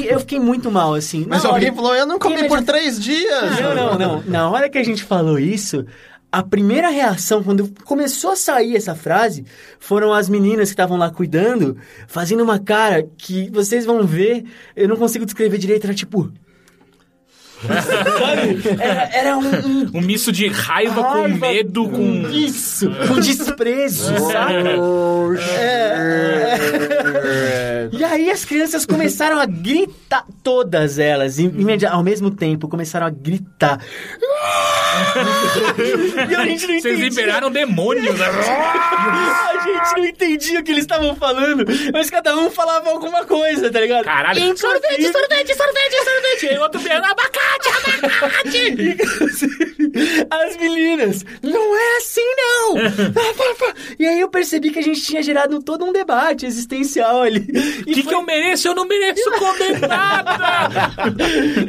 Speaker 3: Eu fiquei muito mal, assim.
Speaker 4: Mas
Speaker 3: hora-
Speaker 4: alguém falou, eu não comi por
Speaker 3: imagina-
Speaker 4: três dias.
Speaker 3: Não, não, não. Na hora que a gente falou isso, a primeira reação, quando começou a sair essa frase, foram as meninas que estavam lá cuidando, fazendo uma cara que vocês vão ver, eu não consigo descrever direito, era tipo. Sabe? Era, era um, um
Speaker 1: Um misto de raiva, com
Speaker 3: raiva,
Speaker 1: medo, com...
Speaker 3: Isso, com desprezo, [laughs] sabe? É. E aí as crianças começaram a gritar, todas elas, imedi- ao mesmo tempo, começaram a gritar. e a gente não
Speaker 1: Vocês
Speaker 3: entendia.
Speaker 1: liberaram demônios. né?
Speaker 3: A gente não entendia o que eles estavam falando, mas cada um falava alguma coisa, tá ligado?
Speaker 1: Caralho. Sorvete, sorvete, sorvete, sorvete. E outro vendo abacate, abacate.
Speaker 3: Inclusive, [laughs] as meninas, não é assim não! [laughs] e aí eu percebi que a gente tinha gerado todo um debate existencial ali.
Speaker 1: O que, que eu mereço? Eu não mereço comer [laughs] nada.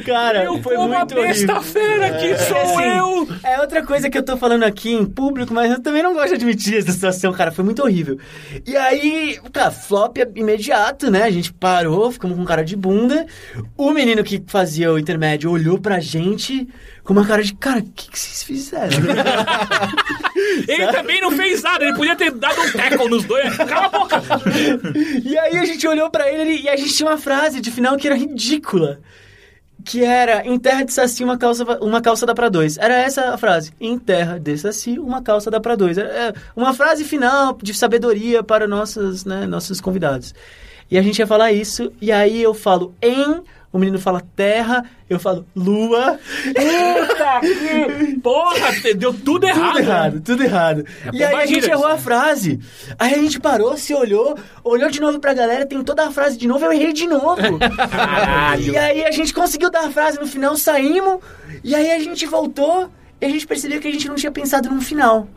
Speaker 3: Cara,
Speaker 1: Eu
Speaker 3: foi
Speaker 1: como
Speaker 3: muito
Speaker 1: besta-feira que
Speaker 3: É,
Speaker 1: sou
Speaker 3: assim,
Speaker 1: eu.
Speaker 3: É outra coisa que eu tô falando aqui em público, mas eu também não gosto de admitir essa situação, cara. Foi muito horrível. E aí, cara, flop imediato, né? A gente parou, ficamos com cara de bunda. O menino que fazia o intermédio olhou pra gente com uma cara de, cara, o que, que vocês fizeram? [laughs]
Speaker 1: Ele também não fez nada. Ele podia ter dado um tackle nos dois. Cala a boca.
Speaker 3: e aí a gente olhou pra ele e a gente tinha uma frase de final que era ridícula. Que era, em terra de saci, uma calça, uma calça dá pra dois. Era essa a frase. Em terra de saci, uma calça dá pra dois. Era é, uma frase final de sabedoria para nossos, né, nossos convidados. E a gente ia falar isso, e aí eu falo em, o menino fala terra, eu falo lua.
Speaker 1: Puta que [laughs] porra. Deu tudo errado.
Speaker 3: Tudo errado, tudo errado. e aí a gente errou a frase. Aí a gente parou, se olhou, olhou de novo pra galera, tentou dar a frase de novo, eu errei de novo. [laughs]
Speaker 1: Caralho.
Speaker 3: E aí a gente conseguiu dar a frase no final, saímos, e aí a gente voltou e a gente percebeu que a gente não tinha pensado num final.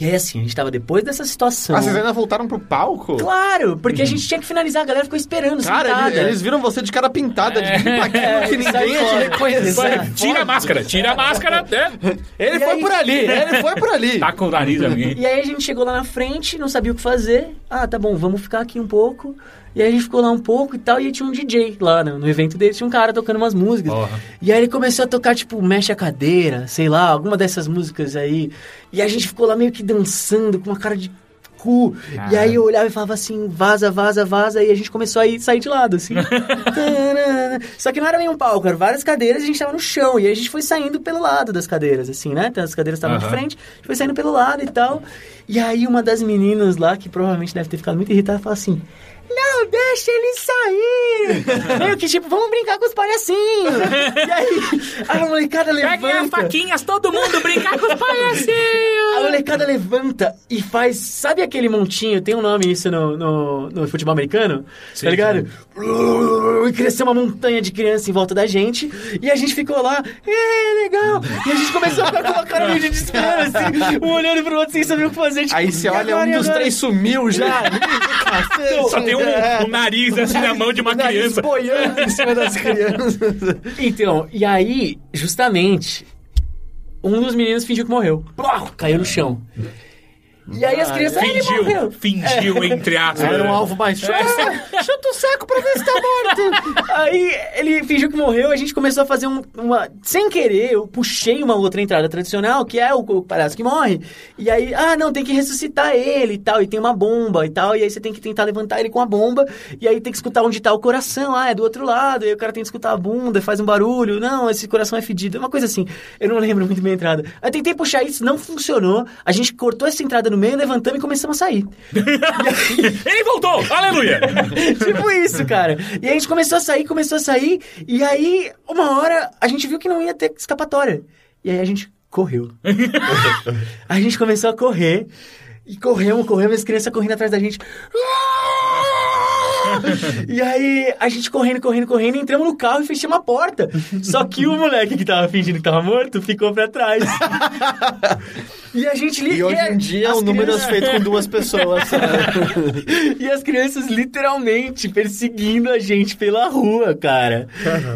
Speaker 3: E aí assim, a gente tava depois dessa situação.
Speaker 4: Ah, vocês ainda voltaram pro palco?
Speaker 3: Claro, porque a gente tinha que finalizar, a galera ficou esperando,
Speaker 4: Cara, eles, eles viram você de cara pintada, de paquinho que
Speaker 3: sai
Speaker 4: ninguém ia te reconhecer.
Speaker 1: Tira a máscara, tira a máscara. Né?
Speaker 4: Ele
Speaker 3: E
Speaker 4: foi
Speaker 3: aí-
Speaker 4: por ali, ele foi por ali.
Speaker 1: Tá com o nariz alguém.
Speaker 3: E aí a gente chegou lá na frente, não sabia o que fazer. Ah, tá bom, vamos ficar aqui um pouco. E aí a gente ficou lá um pouco e tal, e tinha um DJ lá no, no evento dele, tinha um cara tocando umas músicas.
Speaker 1: Porra.
Speaker 3: E aí ele começou a tocar, tipo, Mexe a Cadeira, sei lá, alguma dessas músicas aí. E a gente ficou lá meio que dançando, com uma cara de cu. E aí eu olhava e falava assim, vaza, vaza, vaza, e a gente começou a ir, sair de lado, assim. [laughs] Só que não era nem um palco, eram várias cadeiras e a gente tava no chão. E aí a gente foi saindo pelo lado das cadeiras, assim, né? As cadeiras estavam de
Speaker 1: Aham.
Speaker 3: frente, a gente foi saindo pelo lado e tal. E aí uma das meninas lá, que provavelmente deve ter ficado muito irritada, falou assim: não, deixa ele sair. [laughs] Meio que tipo, vamos brincar com os palhacinhos. e aí, a molecada
Speaker 1: Peguem as
Speaker 3: levanta.
Speaker 1: faquinhas, todo mundo brincar com os
Speaker 3: A
Speaker 1: palhacinhos!
Speaker 3: molecada levanta e faz. Sabe aquele montinho? Tem um nome isso no, no, no futebol americano?
Speaker 1: Sim,
Speaker 3: tá ligado? E cresceu uma montanha de criança em volta da gente. E a gente ficou lá. É, legal. E a gente começou a ficar com uma cara meio de desespero, assim. Um olhando pro outro sem saber o que fazer. Tipo,
Speaker 4: Aí você olha,
Speaker 3: agora,
Speaker 4: um dos
Speaker 3: agora?
Speaker 4: três sumiu já. [laughs]
Speaker 1: Só tem um, um nariz assim na mão de uma criança.
Speaker 4: boiando em cima das crianças. [laughs]
Speaker 3: Então, e aí, justamente, um dos meninos fingiu que morreu. Plá, caiu no chão. E aí as crianças. "Ah, ele
Speaker 1: Fingiu,
Speaker 3: morreu."
Speaker 1: fingiu, entre aspas.
Speaker 4: Era um alvo mais... Chuta, [laughs] chuta o saco pra ver se tá morto.
Speaker 3: Aí ele fingiu que morreu, a gente começou a fazer um- uma. Sem querer, eu puxei uma outra entrada tradicional, que é o, o palhaço que morre. E aí, ah, não, tem que ressuscitar ele e tal. E tem uma bomba e tal. E aí você tem que tentar levantar ele com a bomba. E aí tem que escutar onde tá o coração. Ah, é do outro lado. E aí o cara tem que escutar a bunda, faz um barulho. Não, esse coração é fedido. Uma coisa assim. Eu não lembro muito bem a entrada. Aí tentei puxar isso, não funcionou. A gente cortou essa entrada no meio, levantamos e começamos a sair. [laughs]
Speaker 1: Ele voltou! Aleluia! [laughs]
Speaker 3: tipo isso, cara. E a gente começou a sair, começou a sair, e aí, uma hora, a gente viu que não ia ter escapatória. E aí a gente correu. [laughs] a gente começou a correr, e corremos, corremos, as crianças correndo atrás da gente. [laughs] E aí, a gente correndo, correndo, correndo, entramos no carro e fechamos a porta. Só que o moleque que tava fingindo que tava morto ficou pra trás. E a gente li-
Speaker 4: E hoje em dia o número é
Speaker 3: crianças-
Speaker 4: feito com duas pessoas. [laughs]
Speaker 3: e as crianças literalmente perseguindo a gente pela rua, cara.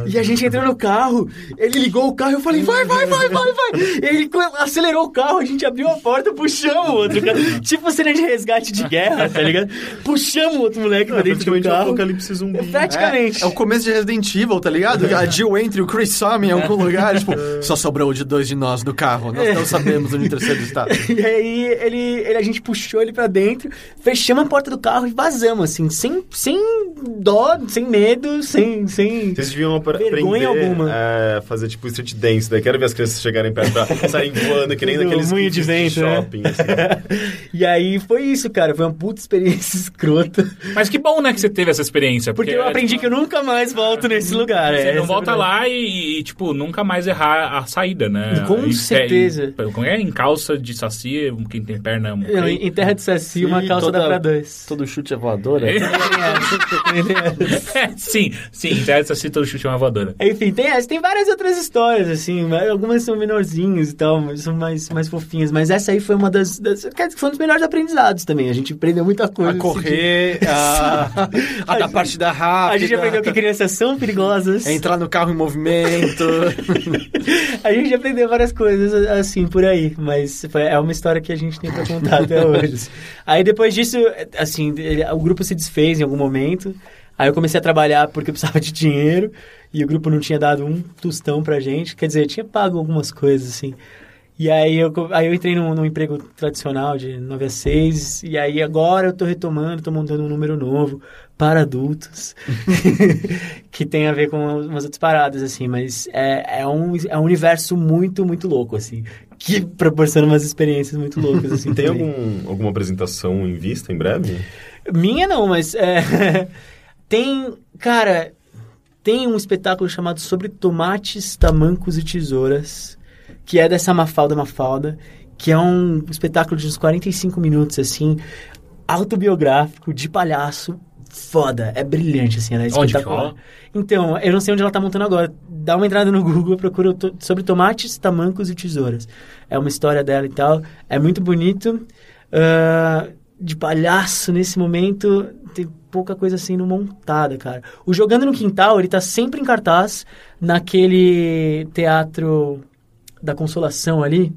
Speaker 3: E a gente entrou no carro, ele ligou o carro e eu falei, vai, vai, vai, vai, vai. E ele acelerou o carro, a gente abriu a porta, puxamos o outro cara. Tipo cena de resgate de guerra, tá ligado? Puxamos o outro moleque pra dentro do
Speaker 5: praticamente um apocalipse zumbi.
Speaker 3: Praticamente.
Speaker 4: É, é o começo de Resident Evil, tá ligado? A Jill entra e o Chris some em algum lugar. Tipo, só sobrou de dois de nós no carro. Nós não sabemos onde o terceiro está.
Speaker 3: E aí ele, ele- a gente puxou ele pra dentro, fechamos a porta do carro e vazamos, assim, sem, sem dó, sem medo, sem. sem...
Speaker 5: Vocês deviam aprender
Speaker 3: alguma.
Speaker 5: a fazer tipo street dance, daí quero ver as crianças chegarem perto pra [laughs] saírem voando, que nem
Speaker 3: moinho de vento, né?
Speaker 5: shopping. assim. [laughs]
Speaker 3: E aí foi isso, cara. Foi uma puta experiência [laughs] escrota.
Speaker 1: Mas que bom, né, que você teve essa experiência.
Speaker 3: Porque eu aprendi que eu nunca mais volto nesse lugar.
Speaker 1: Você
Speaker 3: é,
Speaker 1: não volta
Speaker 3: é a verdade.
Speaker 1: lá e, e, tipo, nunca mais errar a saída, né?
Speaker 3: Com
Speaker 1: E-
Speaker 3: certeza.
Speaker 1: E, é? Em calça de saci, quem tem perna... é um rei.
Speaker 3: em terra de saci, uma
Speaker 4: Ih,
Speaker 3: calça
Speaker 4: toda-
Speaker 3: dá pra dois.
Speaker 4: Todo chute é voadora. [laughs]
Speaker 1: É, sim, sim, em terra de saci todo chute é uma voadora.
Speaker 3: Enfim, tem, tem várias outras histórias, assim, mas algumas são menorzinhas e tal, mas são mais, mais fofinhas. Mas essa aí foi uma das, das. quer dizer, Foi um dos melhores aprendizados também. A gente aprendeu muita coisa.
Speaker 4: A
Speaker 3: nesse
Speaker 4: correr, a, [laughs] [laughs] a dar partida
Speaker 3: dia.
Speaker 4: rápida.
Speaker 3: A gente aprendeu que crianças são perigosas.
Speaker 4: é entrar no carro em movimento. [laughs]
Speaker 3: A gente aprendeu várias coisas assim por aí, mas foi- é uma história que a gente tem pra contar até [laughs] hoje. Aí depois disso, assim, o grupo se desfez em algum momento. Aí eu comecei a trabalhar porque eu precisava de dinheiro e o grupo não tinha dado um tostão pra gente. Quer dizer, tinha pago algumas coisas assim. E aí eu, aí eu entrei num, num emprego tradicional de 9 a 6, e aí agora eu tô retomando, tô montando um número novo para adultos, [laughs] que tem a ver com umas outras paradas, assim, mas é, é, um, é um universo muito, muito louco, assim, que proporciona umas experiências muito loucas, assim,
Speaker 5: Tem algum, alguma apresentação em vista em breve?
Speaker 3: Minha não, mas é, [laughs] tem, cara, tem um espetáculo chamado Sobre Tomates, Tamancos e Tesouras, que é dessa Mafalda Mafalda, que é um espetáculo de uns 45 minutos, assim, autobiográfico, de palhaço, foda, é brilhante, assim, ela é
Speaker 1: Onde
Speaker 3: espetacular. Então, eu não sei onde ela tá montando agora. Dá uma entrada no Google, procura to- sobre tomates, tamancos e tesouras. É uma história dela e tal. É muito bonito. Ah, de palhaço, nesse momento, tem pouca coisa sendo montada, cara. O Jogando no Quintal, ele tá sempre em cartaz naquele teatro da Consolação ali.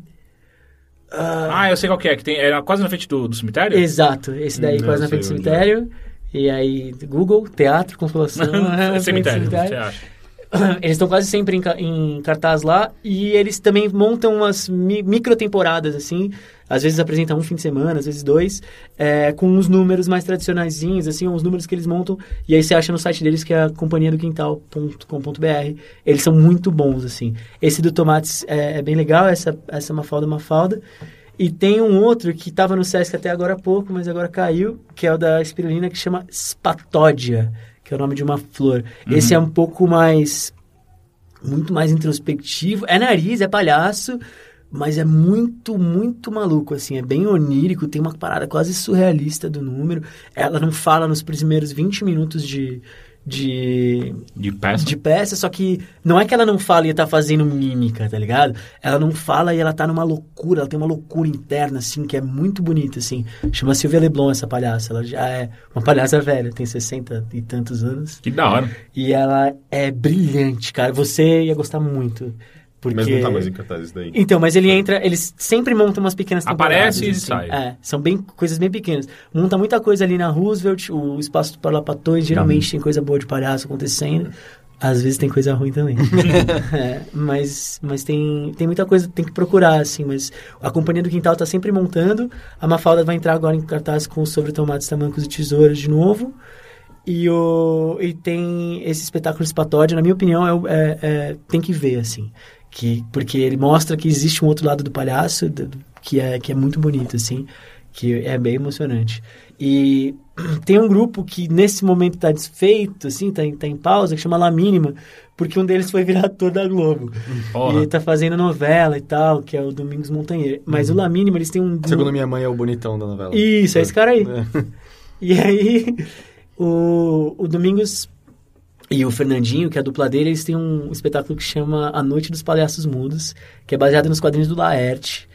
Speaker 1: Ah, eu sei qual que é, que tem, era quase na frente do, do cemitério?
Speaker 3: Exato, esse daí,
Speaker 5: Hum,
Speaker 3: quase na frente do
Speaker 5: sei onde é.
Speaker 3: Cemitério. E aí, Google, teatro, Consolação. do [laughs]
Speaker 1: cemitério, acha? [clears throat]
Speaker 3: Eles estão quase sempre em, em cartaz lá e eles também montam umas mi micro temporadas assim. Às vezes apresentam um fim de semana, às vezes dois, é, com uns números mais tradicionaizinhos, assim, uns números que eles montam. E aí você acha no site deles que é a companhia do quintal.com.br. Eles são muito bons, assim. Esse do Tomates é, é bem legal, essa, essa Mafalda Mafalda. E tem um outro que estava no Sesc até agora há pouco, mas agora caiu, que é o da espirulina, que chama Spatódia, que é o nome de uma flor. Esse é um pouco mais. muito mais introspectivo. É nariz, é palhaço, mas é muito, muito maluco, assim. É bem onírico, tem uma parada quase surrealista do número. Ela não fala nos primeiros 20 minutos de. De
Speaker 1: De peça.
Speaker 3: de peça, só que não é que ela não fala e tá fazendo mímica, tá ligado? Ela não fala e ela tá numa loucura, ela tem uma loucura interna, assim, que é muito bonita, assim. Chama Silvia Leblon essa palhaça, ela já é uma palhaça velha, tem 60 e tantos anos.
Speaker 1: Que da hora.
Speaker 3: E ela é brilhante, cara. Você ia gostar muito. Porque...
Speaker 5: Mas não tá mais em cartaz isso daí.
Speaker 3: Então, mas ele entra, eles sempre montam umas pequenas temporadas.
Speaker 1: Aparece e
Speaker 3: assim.
Speaker 1: sai.
Speaker 3: É, são bem, coisas bem pequenas. Monta muita coisa ali na Roosevelt, o espaço do Parlapatões, geralmente tem coisa boa de palhaço acontecendo. Às vezes tem coisa ruim também. [laughs] [laughs] É, mas mas tem, tem muita coisa, tem que procurar, assim. Mas a Companhia do Quintal tá sempre montando. A Mafalda vai entrar agora em cartaz com Sobre Tomates, Tamancos e Tesouras de novo. E, o, e tem esse espetáculo Espatódia, na minha opinião, é, é- é- tem que ver, assim. Que, porque ele mostra que existe um outro lado do palhaço que é, que é muito bonito, assim. Que é bem emocionante. E [clears throat] tem um grupo que nesse momento está desfeito, assim, tá em, tá em pausa, que chama La Mínima, porque um deles foi virar ator da Globo.
Speaker 1: Porra.
Speaker 3: E ele tá fazendo novela e tal, que é o Domingos Montanheiro. Mas o La Mínima, eles têm um...
Speaker 4: Segundo minha mãe, é o bonitão da novela.
Speaker 3: Isso, é esse cara aí.
Speaker 4: É. [laughs]
Speaker 3: E aí, o, o Domingos e o Fernandinho, que é a dupla dele, eles têm um espetáculo que chama A Noite dos Palhaços Mudos, que é baseado nos quadrinhos do Laerte.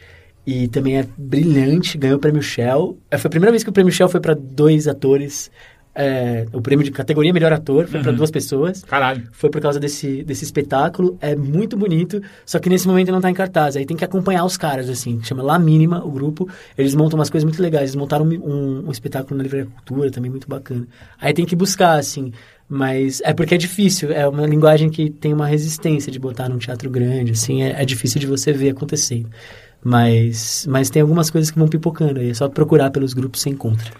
Speaker 3: E também é brilhante, ganhou o prêmio Shell. É, Foi a primeira vez que o prêmio Shell foi para dois atores. é, o prêmio de categoria melhor ator foi para duas pessoas.
Speaker 1: Caralho.
Speaker 3: Foi por causa desse, desse espetáculo. É muito bonito, só que nesse momento não tá em cartaz. Aí tem que acompanhar os caras, assim. Chama La Mínima, o grupo. Eles montam umas coisas muito legais. Eles montaram um, um, um espetáculo na Livraria Cultura, também muito bacana. Aí tem que buscar, assim. Mas é porque é difícil. É uma linguagem que tem uma resistência de botar num teatro grande, assim. É, é difícil de você ver acontecendo. Mas, mas tem algumas coisas que vão pipocando aí. É só procurar pelos grupos, você encontra.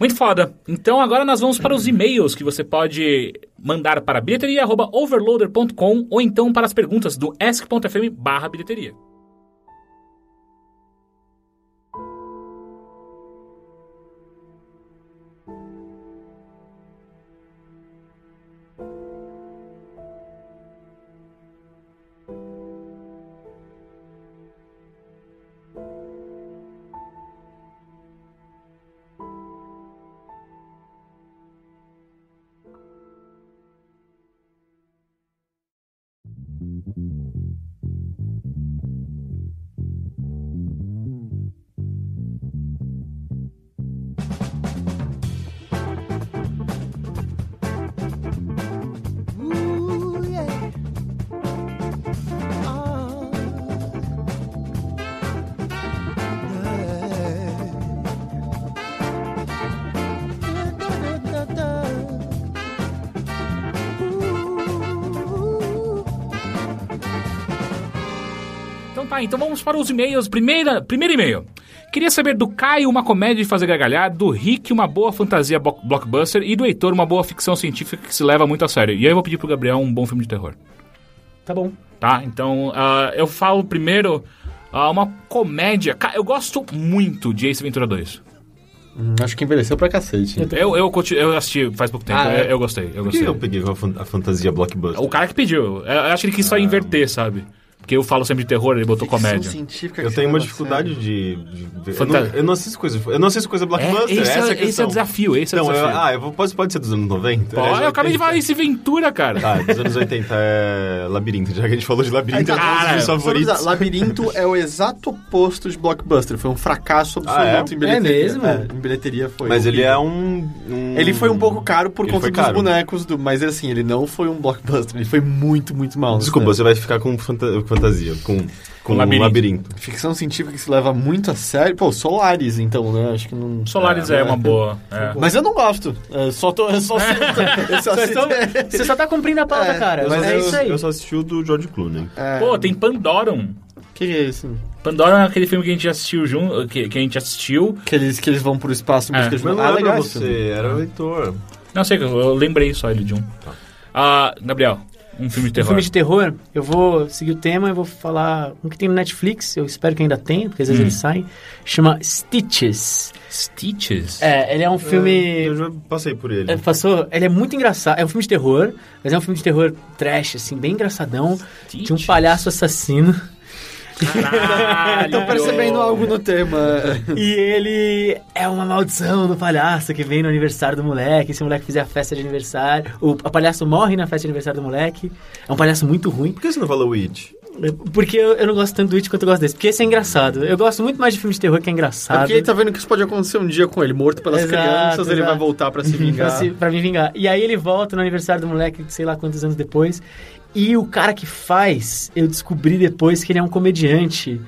Speaker 1: Muito foda. Então agora nós vamos para os e-mails que você pode mandar para bilheteria.overloader.com ou então para as perguntas do ask.fm barra bilheteria. Então tá, então vamos para os e-mails. Primeira, primeiro e-mail. Queria saber do Caio uma comédia de fazer gargalhar, do Rick uma boa fantasia blockbuster e do Heitor uma boa ficção científica que se leva muito a sério. E aí eu vou pedir pro Gabriel um bom filme de terror.
Speaker 3: Tá bom.
Speaker 1: Tá? Então, ah, eu falo primeiro ah, uma comédia. Eu gosto muito de Ace Ventura 2.
Speaker 4: Hum, Acho que envelheceu pra cacete.
Speaker 1: Eu, eu, eu assisti faz pouco tempo,
Speaker 4: Ah, é?
Speaker 1: eu, eu gostei, eu
Speaker 5: Por que
Speaker 1: gostei.
Speaker 5: eu peguei a, fan- a fantasia blockbuster?
Speaker 1: O cara que pediu, eu eu acho que ele quis só inverter, sabe? Porque eu falo sempre de terror, ele botou
Speaker 4: Ficção
Speaker 1: comédia.
Speaker 4: científica
Speaker 5: Eu tenho uma dificuldade de, de ver. Eu
Speaker 1: Fanta-
Speaker 5: não, eu não assisto coisa. Eu não assisto coisa blockbuster.
Speaker 1: É, esse,
Speaker 5: essa
Speaker 1: é,
Speaker 5: a
Speaker 1: esse é o desafio, esse é o
Speaker 5: Então, eu,
Speaker 1: desafio.
Speaker 5: ah, eu vou, pode, pode ser dos anos 90?
Speaker 1: Pô,
Speaker 5: É,
Speaker 1: eu acabei de falar
Speaker 5: 80.
Speaker 1: Ace Ventura, cara.
Speaker 5: Tá, dos anos 80 é Labirinto. Já que a gente falou de Labirinto,
Speaker 4: Ah,
Speaker 5: é um dos
Speaker 1: cara,
Speaker 5: meus
Speaker 4: Só pra
Speaker 5: favoritos.
Speaker 4: Labirinto é o exato oposto de Blockbuster. Foi um fracasso absoluto
Speaker 5: Ah, é?
Speaker 4: em bilheteria.
Speaker 3: É mesmo?
Speaker 4: em bilheteria foi.
Speaker 5: Mas ele é um, um-
Speaker 4: Ele foi um pouco caro por
Speaker 5: Ele
Speaker 4: conta dos
Speaker 5: caro.
Speaker 4: bonecos, do, mas assim, ele não foi um blockbuster, ele foi muito, muito mal.
Speaker 5: Desculpa, você vai ficar com fanta- fantasia, com, com
Speaker 1: labirinto.
Speaker 5: labirinto.
Speaker 4: Ficção científica que se leva muito a sério. Pô, Solaris, então, né? Acho que não.
Speaker 1: Solaris é, uma boa. é.
Speaker 4: Mas eu não gosto. É, só tô. Eu só, [laughs] eu só
Speaker 3: Você só tá cumprindo a pauta,
Speaker 4: É,
Speaker 3: cara.
Speaker 5: Eu
Speaker 3: Mas é
Speaker 5: eu,
Speaker 3: isso aí.
Speaker 5: eu só assisti o do George Clooney.
Speaker 4: É,
Speaker 1: Pô, tem Pandorum.
Speaker 4: que é isso?
Speaker 1: Pandorum é aquele filme que a gente assistiu junto, que, que a gente assistiu.
Speaker 4: Que eles, que eles vão pro espaço em
Speaker 1: É.
Speaker 4: busca de
Speaker 5: Mas não
Speaker 4: Ah, legal
Speaker 5: você, era o leitor.
Speaker 1: Não sei, eu lembrei só ele de um. Ah, Gabriel, Um filme de
Speaker 3: Um
Speaker 1: terror.
Speaker 3: filme de terror, eu vou seguir o tema, eu vou falar um que tem no Netflix, eu espero que ainda tenha, porque às vezes
Speaker 1: Hum.
Speaker 3: eles saem. Chama Stitches.
Speaker 1: Stitches?
Speaker 3: É, ele é um filme.
Speaker 5: Eu já passei por ele.
Speaker 3: É, passou, ele é muito engraçado. É um filme de terror, mas é um filme de terror trash, assim, bem engraçadão. De um
Speaker 1: Stitches?
Speaker 3: palhaço assassino.
Speaker 1: Caralho!
Speaker 4: Tô percebendo algo no tema.
Speaker 3: e ele é uma maldição do palhaço que vem no aniversário do moleque. Se o moleque fizer a festa de aniversário, o, palhaço morre na festa de aniversário do moleque. É um palhaço muito ruim.
Speaker 5: Por que você não falou It?
Speaker 3: Porque eu, eu não gosto tanto do It quanto eu gosto desse. Porque esse é engraçado. Eu gosto muito mais de filme de terror que é
Speaker 4: É
Speaker 3: engraçado.
Speaker 4: porque ele tá vendo que isso pode acontecer um dia com ele, morto pelas
Speaker 3: Exato,
Speaker 4: crianças, ele
Speaker 3: exato.
Speaker 4: vai voltar pra se [laughs]
Speaker 3: pra,
Speaker 4: vingar.
Speaker 3: se, pra me vingar. E aí ele volta no aniversário do moleque, sei lá quantos anos depois. E o cara que faz, eu descobri depois que ele é um comediante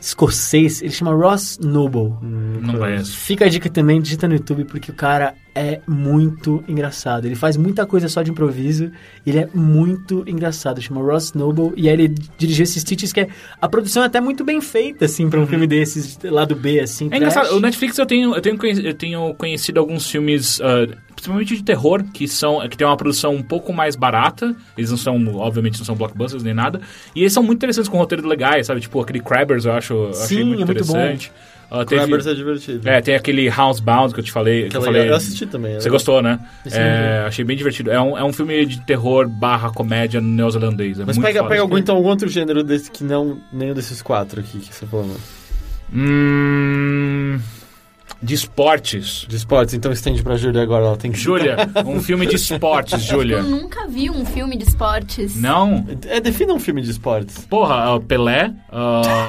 Speaker 3: escocês. Ele chama Ross Noble.
Speaker 1: Não conheço.
Speaker 3: Fica a dica também, digita no YouTube, porque o cara é muito engraçado. Ele faz muita coisa só de improviso. Ele é muito engraçado. Chama Ross Noble. E aí ele dirigiu esses Stitches, que é... A produção é até muito bem feita, assim, pra um filme desses, lá do B, assim.
Speaker 1: É engraçado,
Speaker 3: trash.
Speaker 1: o Netflix eu tenho, eu tenho, eu tenho conhecido alguns filmes, ah, principalmente de terror, que são que tem uma produção um pouco mais barata. Eles não são, obviamente, não são blockbusters nem nada. E eles são muito interessantes com roteiros legais, sabe? Tipo, aquele Crabbers eu acho eu
Speaker 3: Sim,
Speaker 1: muito
Speaker 3: é muito bom.
Speaker 1: interessante. Ah, teve-
Speaker 4: Crabbers é divertido.
Speaker 1: é, tem aquele Housebound que eu te falei. Que
Speaker 4: Que
Speaker 1: eu falei.
Speaker 4: Eu assisti também.
Speaker 1: Você
Speaker 4: né?
Speaker 1: gostou, né? É, achei bem divertido. É um, é um filme de terror barra comédia neozelandês. É
Speaker 4: Mas pega,
Speaker 1: foda.
Speaker 4: pega algum, então, algum outro gênero desse que não nenhum desses quatro aqui que você falou. né?
Speaker 1: Hum, de esportes.
Speaker 4: De esportes, então estende pra Júlia agora, ela tem que...
Speaker 1: Júlia, [laughs] um filme de esportes, Júlia.
Speaker 2: Eu nunca vi um filme de esportes.
Speaker 1: Não?
Speaker 4: É, defina um filme de esportes.
Speaker 1: Porra, ah, Pelé. ah,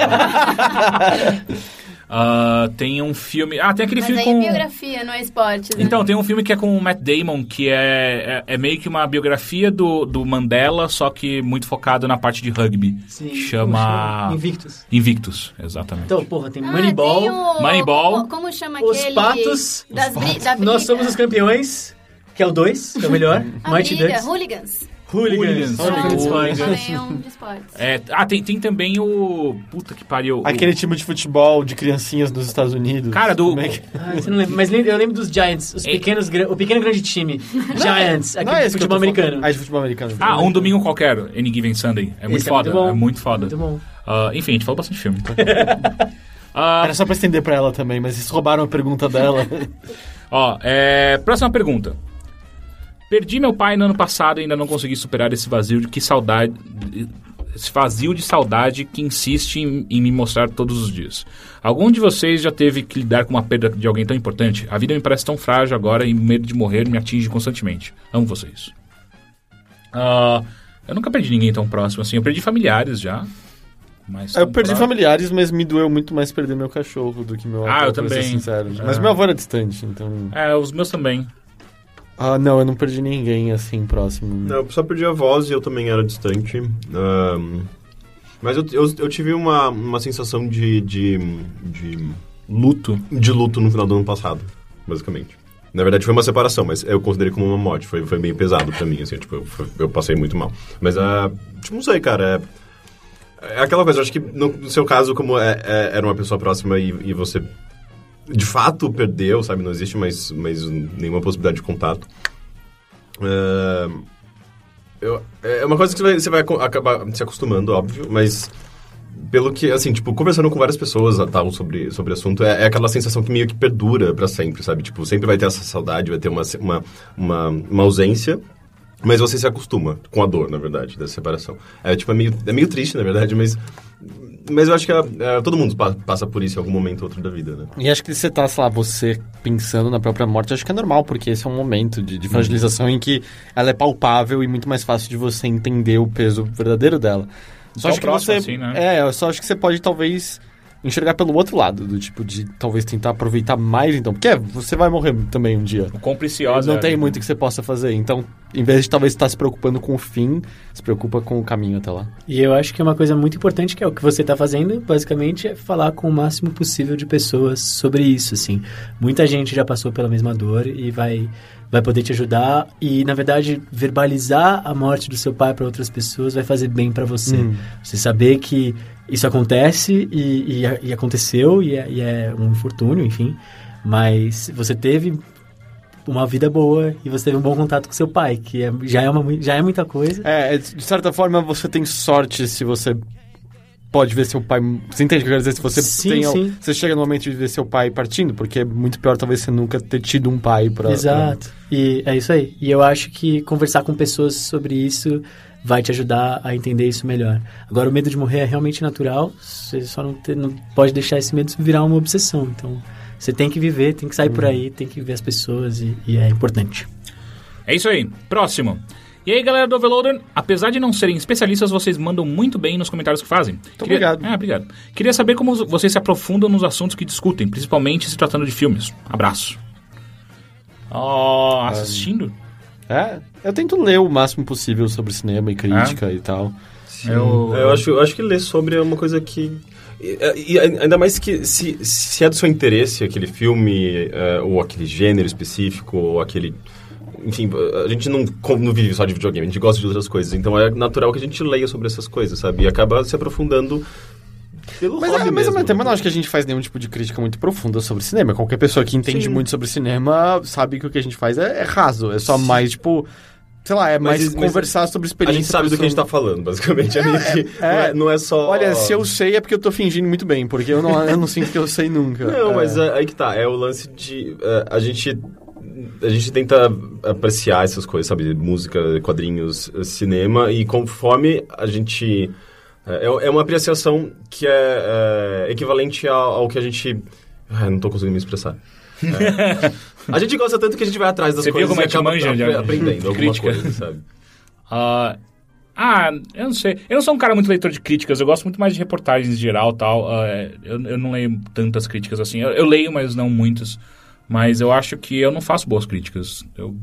Speaker 1: [laughs] ah, tem um filme. Ah, tem aquele
Speaker 2: Mas
Speaker 1: filme
Speaker 2: aí é
Speaker 1: com.
Speaker 2: biografia, não é esportes. né?
Speaker 1: Então, tem um filme que é com o Matt Damon, que é, é, é meio que uma biografia do, do Mandela, só que muito focado na parte de rugby.
Speaker 3: Sim,
Speaker 1: Chama.
Speaker 3: Invictus.
Speaker 1: Invictus, exatamente.
Speaker 3: Então, porra, tem
Speaker 2: Ah,
Speaker 3: Moneyball.
Speaker 2: tem o-
Speaker 1: Moneyball.
Speaker 2: o- Como chama
Speaker 3: Os
Speaker 2: aquele?
Speaker 3: Patos.
Speaker 2: Das
Speaker 3: Os
Speaker 2: bri-
Speaker 3: Patos.
Speaker 2: da briga.
Speaker 3: Nós somos os campeões, que é o 2, que é o melhor.
Speaker 2: A
Speaker 3: Mighty Ducks.
Speaker 2: hooligans.
Speaker 3: Hooligans.
Speaker 1: Hooligans.
Speaker 3: Hooligans.
Speaker 1: Hooligans.
Speaker 2: Também é um de esportes.
Speaker 1: É, ah, tem, tem também o. Puta que pariu. o-
Speaker 4: Aquele time de futebol de criancinhas dos Estados Unidos.
Speaker 1: Cara, do-
Speaker 4: Como é que- [laughs]
Speaker 3: Ah, você não lembra, mas eu lembro dos Giants, os
Speaker 1: Ei.
Speaker 3: pequenos, o pequeno grande time. [laughs] Giants,
Speaker 4: Não
Speaker 3: aquele
Speaker 4: é
Speaker 3: de futebol americano.
Speaker 4: Ah, de futebol americano.
Speaker 1: Ah, um domingo qualquer, Any Given Sunday. É muito
Speaker 3: Esse é
Speaker 1: foda.
Speaker 3: muito bom.
Speaker 1: é muito foda.
Speaker 3: Muito bom.
Speaker 1: Ah, enfim, a gente falou bastante filme. [laughs] Ah,
Speaker 4: Era só pra estender pra ela também, mas vocês roubaram a pergunta dela.
Speaker 1: Ó, é, próxima pergunta. Perdi meu pai no ano passado e ainda não consegui superar esse vazio de que saudade. Esse vazio de saudade que insiste em, em me mostrar todos os dias. Algum de vocês já teve que lidar com uma perda de alguém tão importante? A vida me parece tão frágil agora e o medo de morrer me atinge constantemente. Amo vocês. Ah, eu nunca perdi ninguém tão próximo assim. Eu perdi familiares já. Mas
Speaker 4: eu
Speaker 1: tão
Speaker 4: perdi
Speaker 1: próximo.
Speaker 4: familiares, mas me doeu muito mais perder meu cachorro do que meu
Speaker 1: Ah,
Speaker 4: avô,
Speaker 1: eu
Speaker 4: pra ser
Speaker 1: também.
Speaker 4: sincero.
Speaker 1: Ah.
Speaker 4: Mas meu avô era distante, então...
Speaker 1: É, os meus também.
Speaker 4: Ah, não, eu não perdi ninguém assim próximo.
Speaker 5: Não, eu só perdi a voz e eu também era distante. Ahn, mas eu, eu, eu tive uma, uma sensação de, de, de,
Speaker 1: Luto.
Speaker 5: de luto no final do ano passado, basicamente. Na verdade, foi uma separação, mas eu considerei como uma morte. Foi, foi meio pesado pra mim, assim, tipo, eu, eu passei muito mal. Mas, ah, tipo, não sei, cara, é, é aquela coisa, eu acho que no, no seu caso, como é, é- era uma pessoa próxima e, e você de fato perdeu, sabe, não existe mais, mais nenhuma possibilidade de contato. Ah, eu- é uma coisa que você vai, acabar se acostumando, óbvio, mas pelo que, assim, tipo, conversando com várias pessoas tal, sobre, sobre assunto, é, é aquela sensação que meio que perdura pra sempre, sabe? Tipo, sempre vai ter essa saudade, vai ter uma, uma, uma, uma ausência, mas você se acostuma com a dor, na verdade, dessa separação. É, tipo, é meio, é meio triste, na verdade, mas... Mas eu acho que é, é, todo mundo pa- passa por isso em algum momento ou outro da vida, né?
Speaker 4: E acho que você tá, sei lá, você pensando na própria morte, acho que é normal, porque esse é um momento de, de fragilização em que ela é palpável e muito mais fácil de você entender o peso verdadeiro dela. Só
Speaker 1: Só
Speaker 4: acho que
Speaker 1: próximo,
Speaker 4: você.
Speaker 1: assim, né?
Speaker 4: É, eu só acho que você pode talvez enxergar pelo outro lado, do tipo de talvez tentar aproveitar mais então. Porque é, você vai morrer também um dia.
Speaker 1: Preciosa
Speaker 4: Não
Speaker 1: é
Speaker 4: tem muito que você possa fazer. Então, em vez de talvez estar se preocupando com o fim, se preocupa com o caminho até lá.
Speaker 3: E eu acho que é uma coisa muito importante, que é o que você está fazendo, basicamente, é falar com o máximo possível de pessoas sobre isso, assim. Muita gente já passou pela mesma dor e vai, vai poder te ajudar. E, na verdade, verbalizar a morte do seu pai para outras pessoas vai fazer bem para você.
Speaker 4: Hum.
Speaker 3: Você saber que isso acontece e, e, e aconteceu e é, e é um infortúnio, enfim. Mas você teve uma vida boa e você teve um bom contato com seu pai, que é- já, é uma, já é muita coisa.
Speaker 4: É, de certa forma você tem sorte se você pode ver seu pai. Você entende o que eu quero dizer? Se você
Speaker 3: Sim,
Speaker 4: tem.
Speaker 3: sim.
Speaker 4: Você chega no momento de ver seu pai partindo, porque é muito pior talvez você nunca ter tido um pai pra.
Speaker 3: Exato. E é isso aí. E eu acho que conversar com pessoas sobre isso vai te ajudar a entender isso melhor. Agora, o medo de morrer é realmente natural, você só não, te- não pode deixar esse medo virar uma obsessão. Então, você tem que viver, tem que sair por aí, tem que ver as pessoas e, e é importante.
Speaker 1: É isso aí. Próximo. E aí, galera do Overloader, apesar de não serem especialistas, vocês mandam muito bem nos comentários que fazem. Muito
Speaker 4: obrigado.
Speaker 1: É, obrigado. Queria saber como vocês se aprofundam nos assuntos que discutem, principalmente se tratando de filmes. Abraço. Ó, assistindo?
Speaker 4: É, eu tento ler o máximo possível sobre cinema e crítica e tal.
Speaker 1: Eu,
Speaker 5: Eu acho, eu acho que ler sobre é uma coisa que. E, e ainda mais que se, se é do seu interesse aquele filme, é, ou aquele gênero específico, ou aquele. Enfim, a gente não, não vive só de videogame, a gente gosta de outras coisas. Então é natural que a gente leia sobre essas coisas, sabe? E acaba se aprofundando pelo
Speaker 4: Mas,
Speaker 5: hobby
Speaker 4: é, mas ao
Speaker 5: mesmo.
Speaker 4: tempo eu não acho que a gente faz nenhum tipo de crítica muito profunda sobre cinema. Qualquer pessoa que entende muito sobre cinema sabe que o que a gente faz é, é raso. É só mais, tipo. Sei lá, é
Speaker 5: Mas-
Speaker 4: mais
Speaker 5: mas
Speaker 4: conversar sobre
Speaker 5: A
Speaker 4: experiência.
Speaker 5: gente sabe do que a gente tá falando, basicamente. A gente- não, é, não é só.
Speaker 4: Olha, se eu sei é porque eu tô fingindo muito bem, porque eu não, eu não sinto que eu sei nunca.
Speaker 5: Não,
Speaker 4: É.
Speaker 5: mas é, aí que tá. É o lance de. é, a gente. A gente tenta apreciar essas coisas, sabe? Música, quadrinhos, cinema, e conforme a gente. É, é uma apreciação que é, é, equivalente ao, ao que a gente. Ai, não tô conseguindo me expressar. É. [laughs] A gente gosta tanto que a gente vai atrás das
Speaker 1: Você viu
Speaker 5: coisas
Speaker 1: como
Speaker 5: e
Speaker 1: gente
Speaker 5: acaba
Speaker 1: manja de-
Speaker 5: apre- aprendendo
Speaker 1: de
Speaker 5: alguma coisa, sabe? [laughs]
Speaker 1: Ah, ah, eu não sei. Eu não sou um cara muito leitor de críticas. Eu gosto muito mais de reportagens em geral tal. Ah, eu, eu não leio tantas críticas assim. Eu, eu leio, mas não muitas. Mas eu acho que eu não faço boas críticas. Eu...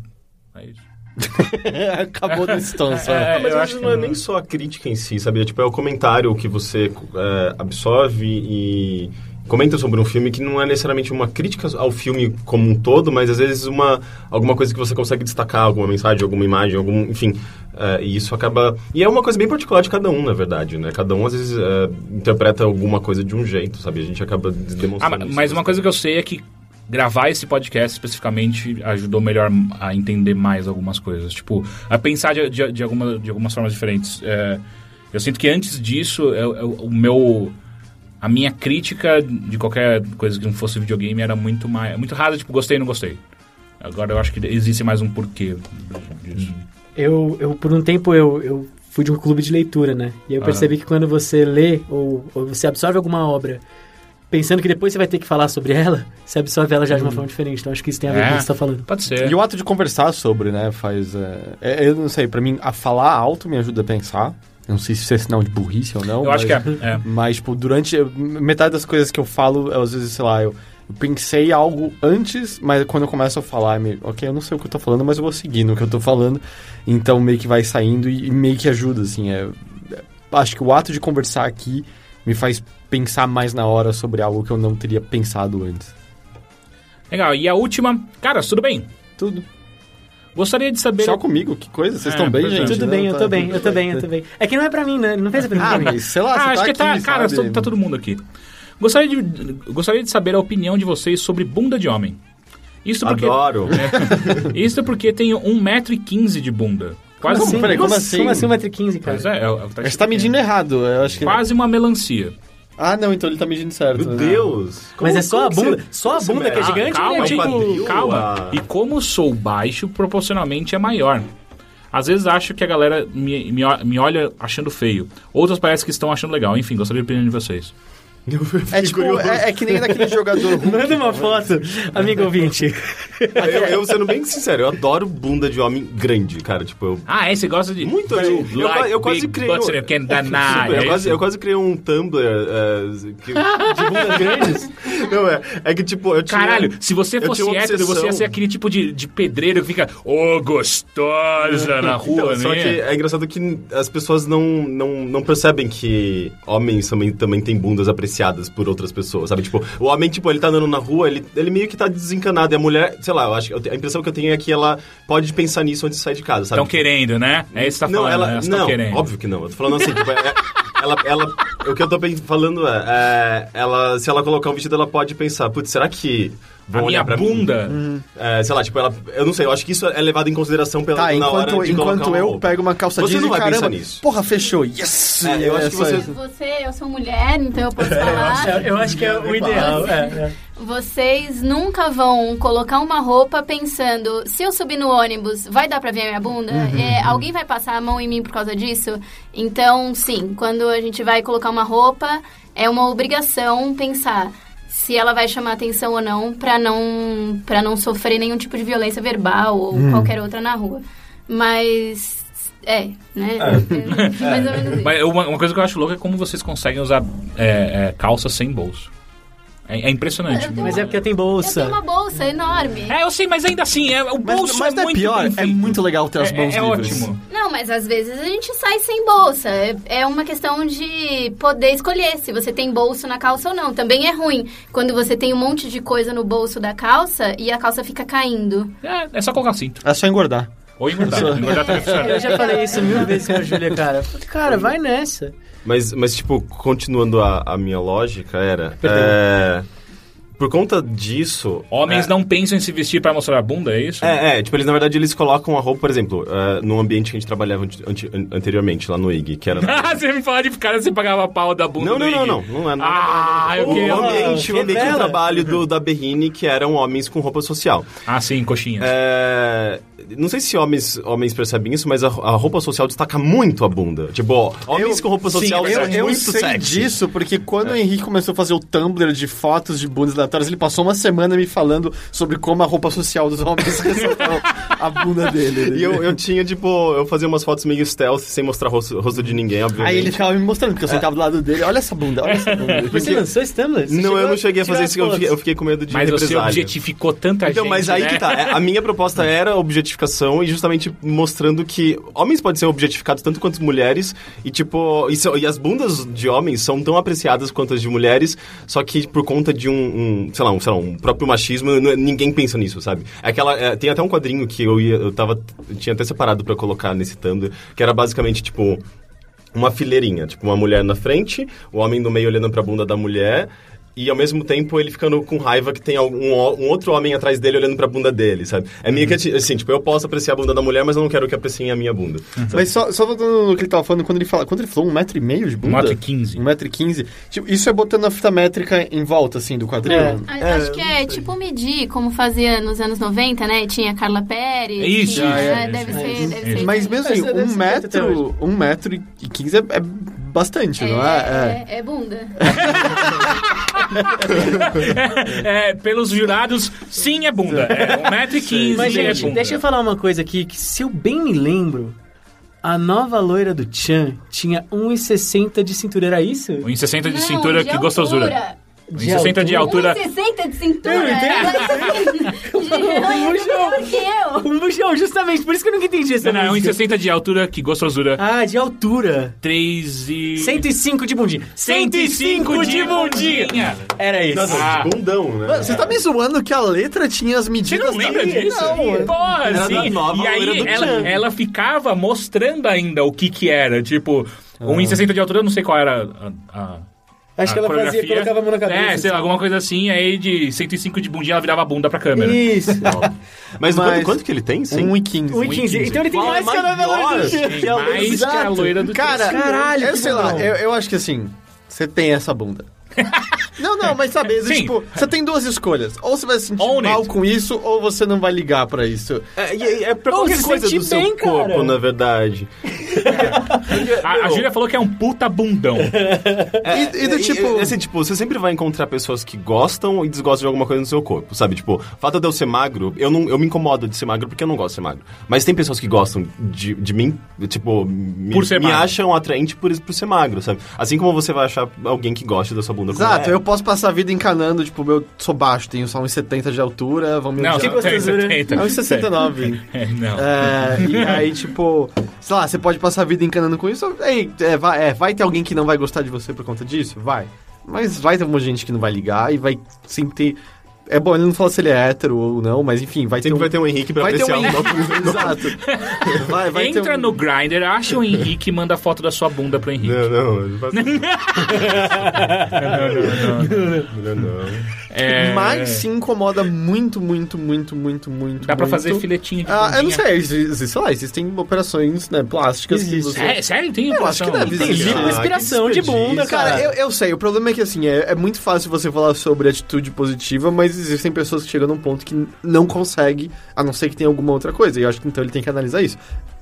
Speaker 1: É isso. [laughs]
Speaker 4: Acabou tom só.
Speaker 1: É,
Speaker 5: Ah, mas
Speaker 1: eu
Speaker 5: às
Speaker 1: acho
Speaker 5: vezes
Speaker 1: que
Speaker 5: não é nem só a crítica em si, sabe? É, tipo, é o comentário que você é, absorve e comenta sobre um filme que não é necessariamente uma crítica ao filme como um todo, mas às vezes uma alguma coisa que você consegue destacar, alguma mensagem, alguma imagem, algum, enfim, é, e isso acaba e é uma coisa bem particular de cada um, na verdade, né? Cada um às vezes é, interpreta alguma coisa de um jeito, sabe? A gente acaba
Speaker 1: Ah,
Speaker 5: demonstrando. isso.
Speaker 1: mas uma coisa que eu sei é que gravar esse podcast especificamente ajudou melhor a entender mais algumas coisas. Tipo, a pensar de, de, de, alguma, de algumas formas diferentes. É, eu sinto que antes disso, eu- eu- o meu... A minha crítica de qualquer coisa que não fosse videogame era muito mais... Muito rasa, tipo, gostei não gostei. Agora eu acho que existe mais um porquê disso.
Speaker 3: Eu, eu por um tempo, eu, eu fui de um clube de leitura, né? E eu
Speaker 1: Aham.
Speaker 3: percebi que quando você lê ou, ou você absorve alguma obra pensando que depois você vai ter que falar sobre ela, [laughs] você absorve ela já de uma forma diferente. Então acho que isso tem a ver com o que você tá falando.
Speaker 1: Pode ser.
Speaker 4: E o ato de conversar sobre, né, faz... é, é, eu não sei, pra mim, a falar alto me ajuda a pensar. Eu não sei se isso é sinal de burrice ou não.
Speaker 1: Eu acho que é.
Speaker 4: mas-
Speaker 1: é.
Speaker 4: Mas, tipo, durante... Metade das coisas que eu falo, eu, às vezes, sei lá, eu, eu pensei algo antes, mas quando eu começo a falar, é meio, ok, eu não sei o que eu tô falando, mas eu vou seguir no que eu tô falando. Então, meio que vai saindo e, e meio que ajuda, assim. É, é- acho que o ato de conversar aqui me faz pensar mais na hora sobre algo que eu não teria pensado antes.
Speaker 1: Legal. E a última... Caras, tudo bem?
Speaker 4: Tudo.
Speaker 1: Gostaria de saber...
Speaker 4: Só comigo? Que coisa? Vocês
Speaker 1: É,
Speaker 4: estão bem,
Speaker 1: pois é.
Speaker 4: gente?
Speaker 3: Tudo
Speaker 4: Não,
Speaker 3: bem, eu
Speaker 4: tá-
Speaker 3: tô bem, eu tô bem, eu tô bem. É que não é pra mim, né? Não fez a pergunta
Speaker 4: Ah,
Speaker 3: pra mim.
Speaker 4: mas sei lá,
Speaker 1: Ah,
Speaker 4: você
Speaker 1: acho
Speaker 4: tá
Speaker 1: que tá, cara,
Speaker 4: sabe?
Speaker 1: tá todo mundo aqui. Gostaria de, gostaria de saber a opinião de vocês sobre bunda de homem. Isso porque,
Speaker 5: Adoro. [laughs]
Speaker 1: isso porque tenho 1,15m de bunda. Quase,
Speaker 3: Como assim?
Speaker 4: Peraí, como
Speaker 3: Como
Speaker 4: assim?
Speaker 3: Como assim 1,15m, cara?
Speaker 1: Pois é, é, o- é tá
Speaker 4: Você tá medindo errado, eu acho que...
Speaker 1: Quase uma melancia.
Speaker 4: Ah, não, então ele tá medindo certo.
Speaker 5: Meu
Speaker 4: né?
Speaker 5: Deus.
Speaker 3: Mas é só a bunda-
Speaker 5: você-
Speaker 3: só a
Speaker 5: como você
Speaker 3: bunda que é gigante,
Speaker 1: calma,
Speaker 3: né?
Speaker 1: tipo,
Speaker 5: quadril,
Speaker 1: calma.
Speaker 5: a-
Speaker 1: E como sou baixo, proporcionalmente é maior. Às vezes acho que a galera me, me, me olha achando feio. Outras parece que estão achando legal. Enfim, gostaria de opinião de vocês.
Speaker 4: É tipo, é, é que nem daquele jogador Hulk. [laughs]
Speaker 3: Manda uma foto, amigo ouvinte.
Speaker 5: Eu, eu, sendo bem sincero, eu adoro bunda de homem grande, cara. Tipo, eu.
Speaker 1: Ah, é? Você gosta de...
Speaker 5: Muito,
Speaker 1: You
Speaker 5: eu, eu,
Speaker 1: like
Speaker 5: eu quase criei. [laughs] Super, eu,
Speaker 1: é
Speaker 5: quase,
Speaker 1: isso?
Speaker 5: eu quase criei um Tumblr eh, que- de bundas [laughs] grandes. Não, é. É que, tipo, eu tinha.
Speaker 1: Caralho, se você fosse hétero, você ia ser aquele tipo de, de pedreiro que fica, ô, gostosa na rua,
Speaker 5: Então, só
Speaker 1: né?
Speaker 5: que é engraçado que as pessoas não, não, não percebem que homens também, também têm bundas apreciadas por outras pessoas, sabe? Tipo, o homem, tipo, ele tá andando na rua, ele, ele meio que tá desencanado. E a mulher, sei lá, eu acho eu a impressão que eu tenho é que ela pode pensar nisso antes de sair de casa, sabe?
Speaker 1: Estão querendo, né? É isso que tá
Speaker 5: não,
Speaker 1: falando,
Speaker 5: ela,
Speaker 1: né? Elas
Speaker 5: não,
Speaker 1: querendo.
Speaker 5: óbvio que não. Eu tô falando assim, tipo, é, ela, ela, o que eu tô falando é, é, ela, se ela colocar um vestido, ela pode pensar, putz, será que
Speaker 1: A
Speaker 5: vão
Speaker 1: minha
Speaker 5: olhar pra mim?
Speaker 1: bunda.
Speaker 5: É, sei lá, tipo, ela, eu não sei, eu acho que isso é levado em consideração pela,
Speaker 4: Tá,
Speaker 5: na hora
Speaker 4: enquanto,
Speaker 5: de
Speaker 4: enquanto eu
Speaker 5: roupa.
Speaker 4: pego uma calça
Speaker 5: Você
Speaker 4: jeans
Speaker 5: não
Speaker 4: e
Speaker 5: vai
Speaker 4: caramba,
Speaker 5: pensar nisso.
Speaker 4: porra, fechou, yes!
Speaker 5: É, eu acho que
Speaker 4: Essa-
Speaker 5: você-
Speaker 2: Você, eu sou mulher, então eu posso [laughs] falar.
Speaker 3: Eu acho que é o ideal. é, é.
Speaker 2: Vocês nunca vão colocar uma roupa pensando, se eu subir no ônibus, vai dar pra ver a minha bunda? É, alguém vai passar a mão em mim por causa disso? Então, sim, quando a gente vai colocar uma roupa, é uma obrigação pensar se ela vai chamar atenção ou não pra não para não sofrer nenhum tipo de violência verbal ou qualquer outra na rua. Mas é, né? É, mais ou menos isso.
Speaker 1: Mas uma, uma coisa que eu acho louca é como vocês conseguem usar é, é, calça sem bolso. É, é impressionante.
Speaker 2: Eu tenho
Speaker 3: Mas é porque tem
Speaker 2: Eu
Speaker 3: bolsa.
Speaker 2: tenho uma bolsa enorme.
Speaker 1: É, eu sei, mas ainda assim, é, o bolso
Speaker 4: Mas, mas
Speaker 1: é
Speaker 4: é
Speaker 1: muito
Speaker 4: pior, é muito legal ter as
Speaker 1: É-
Speaker 4: mãos
Speaker 1: é, ótimo.
Speaker 2: Não, mas às vezes a gente sai sem bolsa. É, é uma questão de poder escolher se você tem bolso na calça ou não. Também é ruim quando você tem um monte de coisa no bolso da calça e a calça fica caindo.
Speaker 1: É, é só colocar cinto.
Speaker 4: É só engordar.
Speaker 1: Ou engordar. engordar [laughs] também funciona.
Speaker 3: Eu já falei isso mil vezes com a Júlia, cara. [laughs] Cara, vai nessa.
Speaker 5: Mas, mas tipo, continuando a, a minha lógica, era... É, por conta disso...
Speaker 1: Homens
Speaker 5: é,
Speaker 1: não pensam em se vestir pra mostrar a bunda, é isso?
Speaker 5: É, é, tipo, eles na verdade eles colocam a roupa, por exemplo, é, num ambiente que a gente trabalhava anti- anti- an- anteriormente, lá no IG, que era... [laughs]
Speaker 1: Ah, você me fala de cara você pagava pau da bunda
Speaker 5: não, não, não, não, não é. Não,
Speaker 1: Ah, eu
Speaker 5: o
Speaker 1: queria...
Speaker 5: ambiente, o ambiente de trabalho do, da Berrine, que eram homens com roupa social.
Speaker 1: Ah, sim, coxinhas.
Speaker 5: É, não sei se homens, homens percebem isso, mas a, a roupa social destaca muito a bunda. Tipo, ó, homens
Speaker 4: Eu-
Speaker 5: com roupa
Speaker 1: sim,
Speaker 5: social
Speaker 1: é
Speaker 4: Eu,
Speaker 5: são
Speaker 4: eu
Speaker 5: muito
Speaker 4: sei
Speaker 5: sexy.
Speaker 4: disso porque quando o Henrique começou a fazer o Tumblr de fotos de bundas aleatórias, ele passou uma semana me falando sobre como a roupa social dos homens [laughs] ressaltou a bunda dele.
Speaker 5: E eu, eu tinha, tipo, eu fazia umas fotos meio stealth, sem mostrar o rosto, rosto de ninguém, obviamente.
Speaker 4: Aí ele ficava me mostrando, porque eu sentava do lado dele. Olha essa bunda, olha essa bunda.
Speaker 3: Você lançou esse Tumblr? Você
Speaker 5: Não, eu não cheguei a fazer isso, eu fiquei, eu fiquei com medo de
Speaker 1: Mas você
Speaker 5: represália.
Speaker 1: objetificou tanta
Speaker 5: Então,
Speaker 1: gente,
Speaker 5: mas aí
Speaker 1: né?
Speaker 5: que tá. É, A minha proposta era a objetificação e justamente mostrando que homens podem ser objetificados tanto quanto mulheres e, tipo, e, são- e as bundas de homens são tão apreciadas quanto as de mulheres, só que por conta de um, um, sei lá, um, sei lá, um próprio machismo, ninguém pensa nisso, sabe? É Aquela, é, tem até um quadrinho que eu ia, eu tava, eu tinha até separado pra colocar nesse Tumblr, que era basicamente, tipo, uma fileirinha, tipo, uma mulher na frente, o homem no meio olhando pra bunda da mulher, e ao mesmo tempo ele ficando com raiva que tem algum, um outro homem atrás dele olhando pra bunda dele, sabe? É meio que assim, tipo, eu posso apreciar a bunda da mulher, mas eu não quero que apreciem a minha bunda.
Speaker 4: Mas só, só voltando no que ele tava falando, quando ele fala. Quando ele falou um metro e meio de bunda?
Speaker 1: Um metro e quinze.
Speaker 4: Um metro e quinze. Tipo, isso é botando a fita métrica em volta, assim, do quadril?
Speaker 3: É.
Speaker 2: A- Acho que é tipo medir, como fazia nos anos 90, né? Tinha Carla Pérez.
Speaker 1: Isso,
Speaker 2: tinha,
Speaker 1: é, é,
Speaker 2: deve
Speaker 1: é,
Speaker 2: ser,
Speaker 1: isso,
Speaker 2: deve ser.
Speaker 4: Mas mesmo assim, um metro, um metro e quinze é, é bastante, não é? É.
Speaker 2: é, é bunda. [laughs]
Speaker 1: É, pelos jurados, sim é bunda. É 1,15m
Speaker 3: Mas,
Speaker 1: é
Speaker 3: gente,
Speaker 1: bunda.
Speaker 3: deixa eu falar uma coisa aqui, que se eu bem me lembro, a nova loira do Chan tinha 1,60 de cintura, era isso?
Speaker 1: 1,60 de
Speaker 2: Não,
Speaker 1: cintura,
Speaker 2: de
Speaker 1: que gostosura.
Speaker 2: Altura.
Speaker 1: 1,60 de altura.
Speaker 2: 1,60 de cintura.
Speaker 3: Eu entendo. [laughs]
Speaker 2: É.
Speaker 3: Um buchão, justamente, por isso que eu nunca entendi essa
Speaker 1: Não, não,
Speaker 3: música.
Speaker 1: 1,60 de altura, que gostosura.
Speaker 3: Ah, de altura.
Speaker 1: 3 e...
Speaker 3: 105 de bundinha.
Speaker 1: 105 de bundinha.
Speaker 3: Era isso.
Speaker 5: Nossa,
Speaker 1: Ah.
Speaker 5: de bundão, né?
Speaker 4: Você tá me zoando que a letra tinha as
Speaker 1: Você
Speaker 4: medidas...
Speaker 1: não lembra
Speaker 4: da-
Speaker 1: disso?
Speaker 4: Não,
Speaker 1: Porra,
Speaker 5: Era
Speaker 1: sim.
Speaker 5: da nova
Speaker 1: e aí ela, ela ficava mostrando ainda o que que era. Tipo, 1,60 de altura, eu não sei qual era a...
Speaker 3: Acho
Speaker 1: a
Speaker 3: que ela fazia, colocava a mão na cabeça.
Speaker 1: É, sei lá,
Speaker 3: assim.
Speaker 1: alguma coisa assim. Aí de 105 de bundinha, ela virava a bunda pra câmera.
Speaker 3: Isso. [laughs]
Speaker 5: Mas,
Speaker 4: Mas-
Speaker 5: Quanto, quanto que ele tem? Sim.
Speaker 4: 1 e 15.
Speaker 3: 1,15. Então ele tem
Speaker 5: Qual é
Speaker 3: mais que a Chan.
Speaker 1: Tem mais que a loira do
Speaker 4: Cara,
Speaker 3: Caralho,
Speaker 4: eu sei lá, eu acho que assim, você tem essa bunda. [laughs] não, não, mas sabe, tipo, você tem duas escolhas. Ou você vai se sentir
Speaker 1: Own
Speaker 4: mal
Speaker 1: it.
Speaker 4: com isso, ou você não vai ligar pra isso.
Speaker 5: É, e- e é pra qualquer
Speaker 3: se
Speaker 5: coisa do seu
Speaker 3: bem,
Speaker 5: corpo,
Speaker 3: cara.
Speaker 5: na verdade. [laughs]
Speaker 1: A, a Júlia falou que é um puta bundão.
Speaker 5: É,
Speaker 4: E- e do tipo-
Speaker 5: assim, tipo, você sempre vai encontrar pessoas que gostam e desgostam de alguma coisa no seu corpo, sabe? Tipo, o fato de eu ser magro, eu, não, eu me incomodo de ser magro porque eu não gosto de ser magro. Mas tem pessoas que gostam de, de mim, tipo, me, me
Speaker 1: magro.
Speaker 5: acham atraente por, por ser magro, sabe? Assim como você vai achar alguém que goste da sua bunda
Speaker 4: Exato,
Speaker 5: é.
Speaker 4: eu posso passar a vida encanando, tipo, eu sou baixo, tenho só uns 70 de altura, vão me
Speaker 1: Não, você tem
Speaker 3: gostosura.
Speaker 1: 70.
Speaker 4: É uns 69. [laughs]
Speaker 1: É, não.
Speaker 4: É, e aí, tipo, sei lá, você pode passar a vida encanando com isso. Ei, é, vai, é, vai ter alguém que não vai gostar de você por conta disso? Vai. Mas vai ter uma gente que não vai ligar e vai sempre ter É bom, ele não fala se ele é hétero ou não, mas enfim, vai ter um...
Speaker 5: vai ter um Henrique pra
Speaker 4: vai
Speaker 5: apreciar
Speaker 4: um
Speaker 5: o nosso...
Speaker 4: Exato. Vai, vai ter
Speaker 1: Entra
Speaker 4: um...
Speaker 1: no Grindr, acha o Henrique e manda a foto da sua bunda pro Henrique.
Speaker 5: Não, não. ele vai- [laughs] Não, não.
Speaker 1: É,
Speaker 4: Mas se incomoda muito, muito, muito, muito, muito.
Speaker 1: Dá pra
Speaker 4: muito.
Speaker 1: fazer filetinho de
Speaker 4: Ah, eu não sei, sei lá, existem operações né, plásticas que
Speaker 3: Existe.
Speaker 4: você...
Speaker 1: É, sério? Tem
Speaker 4: Eu acho que deve
Speaker 3: Tem livro
Speaker 4: Ah,
Speaker 3: inspiração
Speaker 5: que
Speaker 3: de bunda, cara.
Speaker 4: Cara, eu, eu sei, o problema é que assim, é, é muito fácil você falar sobre atitude positiva, mas existem pessoas que chegam num ponto que não consegue, a não ser que tenha alguma outra coisa. E eu acho que então ele tem que analisar isso.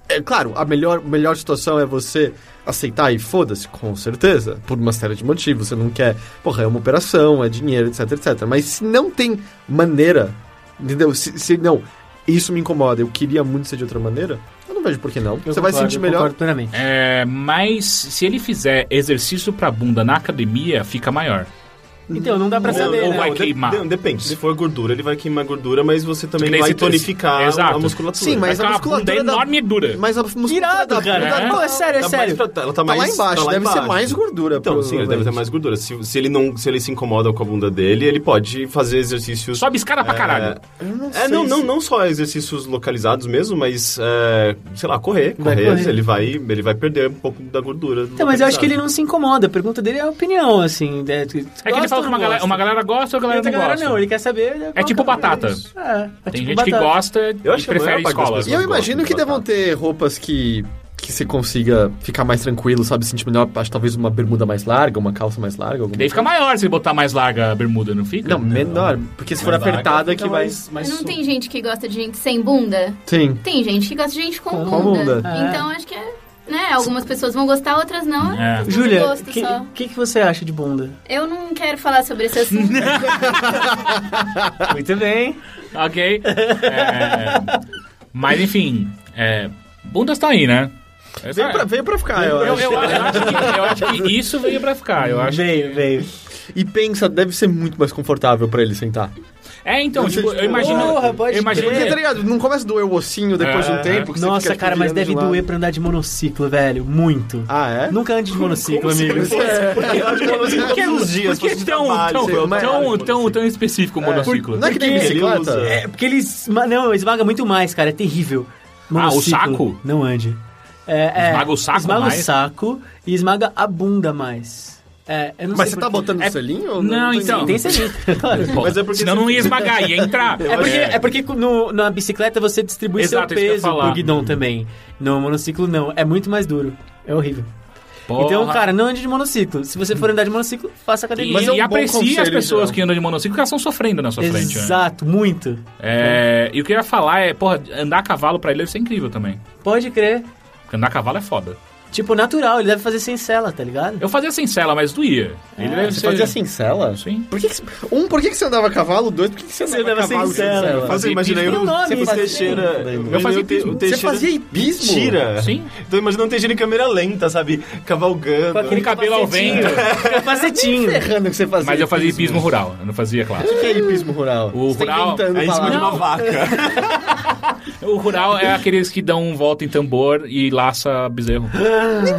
Speaker 4: É claro, a melhor, melhor situação é você aceitar e foda-se, com certeza, por uma série de motivos. Você não quer, porra, é uma operação, é dinheiro, etc, etc. Mas se não tem maneira, entendeu? Se, se não, isso me incomoda, eu queria muito ser de outra maneira, eu não vejo por que não.
Speaker 3: Eu
Speaker 4: você vai
Speaker 3: concordo,
Speaker 4: sentir
Speaker 3: eu
Speaker 4: melhor.
Speaker 3: plenamente.
Speaker 1: É, mas se ele fizer exercício pra bunda na academia, fica maior.
Speaker 3: Então, não dá pra
Speaker 5: Não,
Speaker 3: saber,
Speaker 1: ou
Speaker 3: né?
Speaker 1: vai
Speaker 5: de-
Speaker 1: queimar.
Speaker 5: não, depende. Se for gordura, ele vai queimar gordura, mas você também vai
Speaker 1: se-
Speaker 5: tonificar
Speaker 1: Exato.
Speaker 5: a musculatura.
Speaker 4: Sim, mas
Speaker 1: Vai
Speaker 4: a musculatura da-
Speaker 1: enorme e dura.
Speaker 4: Mas a musculatura
Speaker 3: Irado,
Speaker 4: da
Speaker 3: cara.
Speaker 4: bunda
Speaker 3: Pô, é sério, é
Speaker 5: Tá
Speaker 3: sério.
Speaker 5: mais pra- ela tá,
Speaker 4: Tá lá
Speaker 5: mais,
Speaker 4: embaixo,
Speaker 5: tá lá
Speaker 4: deve ser
Speaker 5: embaixo.
Speaker 4: mais gordura.
Speaker 5: Então, sim, ele deve ter mais gordura. Se, se ele não, se ele se incomoda com a bunda dele, ele pode fazer exercícios.
Speaker 1: Sobe escada pra caralho.
Speaker 5: É, não, não, não só exercícios localizados mesmo, mas, é, sei lá, correr.
Speaker 3: Vai
Speaker 5: Correr,
Speaker 3: correr.
Speaker 5: ele vai, ele vai perder um pouco da gordura.
Speaker 3: Então, mas eu acho que ele não se incomoda. A pergunta dele é a opinião, assim. É,
Speaker 1: É que ele fala que uma galera, uma galera gosta ou a galera
Speaker 3: Outra
Speaker 1: não
Speaker 3: galera
Speaker 1: gosta.
Speaker 3: não, ele quer saber...
Speaker 1: É tipo batata.
Speaker 3: É, é
Speaker 1: Tem
Speaker 3: tipo
Speaker 1: gente que
Speaker 3: batata.
Speaker 1: gosta
Speaker 5: Eu
Speaker 1: e
Speaker 5: que
Speaker 1: prefere
Speaker 5: parte das
Speaker 1: escola.
Speaker 5: pessoas
Speaker 4: E eu imagino
Speaker 5: de
Speaker 4: que devam
Speaker 5: batata.
Speaker 4: ter roupas que, que você consiga ficar mais tranquilo, sabe? Sentir melhor. Acho talvez uma bermuda mais larga, uma calça mais larga. Alguma
Speaker 1: Daí fica maior se botar mais larga a bermuda, não fica?
Speaker 4: Não, menor. Porque se for
Speaker 5: Mais larga,
Speaker 4: apertada que vai...
Speaker 5: mais- mais
Speaker 2: Não
Speaker 5: su-
Speaker 2: tem gente que gosta de gente sem bunda?
Speaker 4: Sim.
Speaker 2: Tem gente que gosta de gente com,
Speaker 3: Com
Speaker 2: bunda.
Speaker 4: bunda.
Speaker 3: É.
Speaker 2: Então acho que é. Né, algumas pessoas vão gostar, outras não.
Speaker 1: É.
Speaker 2: É.
Speaker 3: Júlia, o que, que, que você acha de bunda?
Speaker 2: Eu não quero falar sobre esse assunto. [laughs]
Speaker 3: Muito bem.
Speaker 1: Ok. É, Mas enfim, é, bundas estão aí, né?
Speaker 4: Veio pra, veio pra ficar, eu,
Speaker 1: Eu,
Speaker 4: acho.
Speaker 1: eu, eu acho que, eu acho que isso veio pra ficar. Eu acho
Speaker 3: Veio, veio.
Speaker 4: E pensa, deve ser muito mais confortável pra ele sentar.
Speaker 1: É, então,
Speaker 4: ser
Speaker 1: tipo, eu imagino.
Speaker 3: porra, pode
Speaker 1: eu imagino
Speaker 4: Porque, tá
Speaker 1: que-
Speaker 4: ligado? Não começa a doer o ossinho depois de
Speaker 1: É,
Speaker 4: um tempo. que você
Speaker 3: Nossa,
Speaker 4: tipo,
Speaker 3: cara, mas deve
Speaker 4: de
Speaker 3: doer pra andar de monociclo, velho. Muito.
Speaker 4: Ah, é?
Speaker 3: Nunca ande de monociclo, amigo.
Speaker 5: Eu acho que você todos os dias,
Speaker 1: Por que
Speaker 5: fosse de
Speaker 1: tão, tão, tão, específico o monociclo?
Speaker 4: Não é que nem
Speaker 3: Porque
Speaker 5: ele
Speaker 4: bicicleta?
Speaker 5: usa-
Speaker 3: É, porque ele esma... Não, esmaga muito mais, cara. É terrível.
Speaker 1: Ah, o saco?
Speaker 3: Não ande. É, é,
Speaker 1: Esmaga o saco
Speaker 3: Esmaga
Speaker 1: mais?
Speaker 3: o saco e esmaga a bunda mais. É, eu não
Speaker 4: Mas
Speaker 3: sei
Speaker 4: você tá
Speaker 3: por quê.
Speaker 4: botando
Speaker 1: É-
Speaker 4: selinho? ou
Speaker 1: Não,
Speaker 4: tem
Speaker 1: então.
Speaker 3: Tem selinho, [laughs] claro.
Speaker 5: Mas é porque
Speaker 1: senão
Speaker 5: você-
Speaker 1: não ia esmagar, ia entrar. [laughs]
Speaker 3: É porque, é porque no, na bicicleta você distribui
Speaker 1: Exato,
Speaker 3: seu
Speaker 1: que
Speaker 3: peso pro guidão também. No monociclo, não. É muito mais duro. É horrível. Então,
Speaker 1: Porra.
Speaker 3: cara, não ande de monociclo. Se você for andar de monociclo, faça
Speaker 1: E,
Speaker 3: academia.
Speaker 4: Mas é um
Speaker 1: e
Speaker 4: bom
Speaker 1: aprecia as pessoas
Speaker 4: então.
Speaker 1: que andam de monociclo, porque elas estão sofrendo na sua frente. né?
Speaker 3: Exato, muito.
Speaker 1: É, e o que eu ia falar é, porra, andar a cavalo pra ele deve ser incrível também.
Speaker 3: Pode crer.
Speaker 1: Porque andar a cavalo é foda.
Speaker 3: Tipo, natural, ele deve fazer sem cela, tá ligado?
Speaker 1: Eu fazia sem cela, mas doía. Ele deve
Speaker 4: Você
Speaker 1: ser...
Speaker 4: fazia cincela?
Speaker 1: Sim.
Speaker 4: Por que que, um, por que, que você andava a cavalo? Dois, por que, que você andava, a cavalo
Speaker 3: sem cela?
Speaker 5: Mas eu imaginei
Speaker 3: Tem um
Speaker 5: o,
Speaker 3: nome,
Speaker 5: o
Speaker 3: isso.
Speaker 5: Teixeira.
Speaker 1: Eu fazia
Speaker 5: o Te-
Speaker 1: hipismo.
Speaker 5: o
Speaker 4: Você
Speaker 5: Teixeira
Speaker 4: fazia hipismo?
Speaker 5: Tira.
Speaker 1: Sim.
Speaker 5: Então imagina um Teixeira em câmera lenta, sabe? Cavalgando.
Speaker 3: Com aquele
Speaker 1: cabelo ao
Speaker 3: capacetinho.
Speaker 1: vento. [laughs]
Speaker 3: Capacetinho.
Speaker 4: Ferrando que você fazia
Speaker 1: Mas eu fazia hipismo rural, eu não fazia clássico.
Speaker 4: O que é hipismo rural?
Speaker 1: O
Speaker 4: Você tá
Speaker 1: rural
Speaker 4: inventando
Speaker 5: É em cima de
Speaker 4: palavras.
Speaker 5: uma vaca. [laughs]
Speaker 1: O rural é aqueles que dão volta em tambor e laça bezerro. [laughs]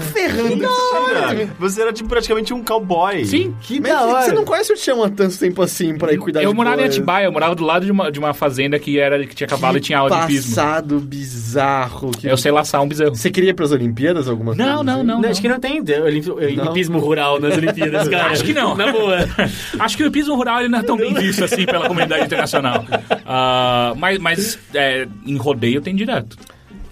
Speaker 4: Ferrando.
Speaker 5: Tira. Você era tipo praticamente um cowboy.
Speaker 1: Sim.
Speaker 3: Que
Speaker 4: Mas
Speaker 3: da hora.
Speaker 4: você não conhece o Tião há tanto tempo assim pra ir cuidar
Speaker 1: Eu
Speaker 4: de
Speaker 1: morava em? Atibaia, eu morava do lado de uma, de uma fazenda que, era, que tinha cavalo e tinha aula de hipismo.
Speaker 4: passado bizarro. Que...
Speaker 1: Eu sei laçar um bezerro.
Speaker 4: Você queria ir pras Olimpíadas alguma coisa?
Speaker 1: Não, não,
Speaker 4: assim?
Speaker 1: não.
Speaker 3: Não,
Speaker 1: não.
Speaker 3: acho que não tem olimpi- hipismo rural nas Olimpíadas, [laughs] cara.
Speaker 1: Acho que não.
Speaker 3: Na boa. [laughs]
Speaker 1: Acho que o hipismo rural ele não é tão bem visto assim pela comunidade internacional. [laughs] Ah, mas mas é, em rodeio tem direto.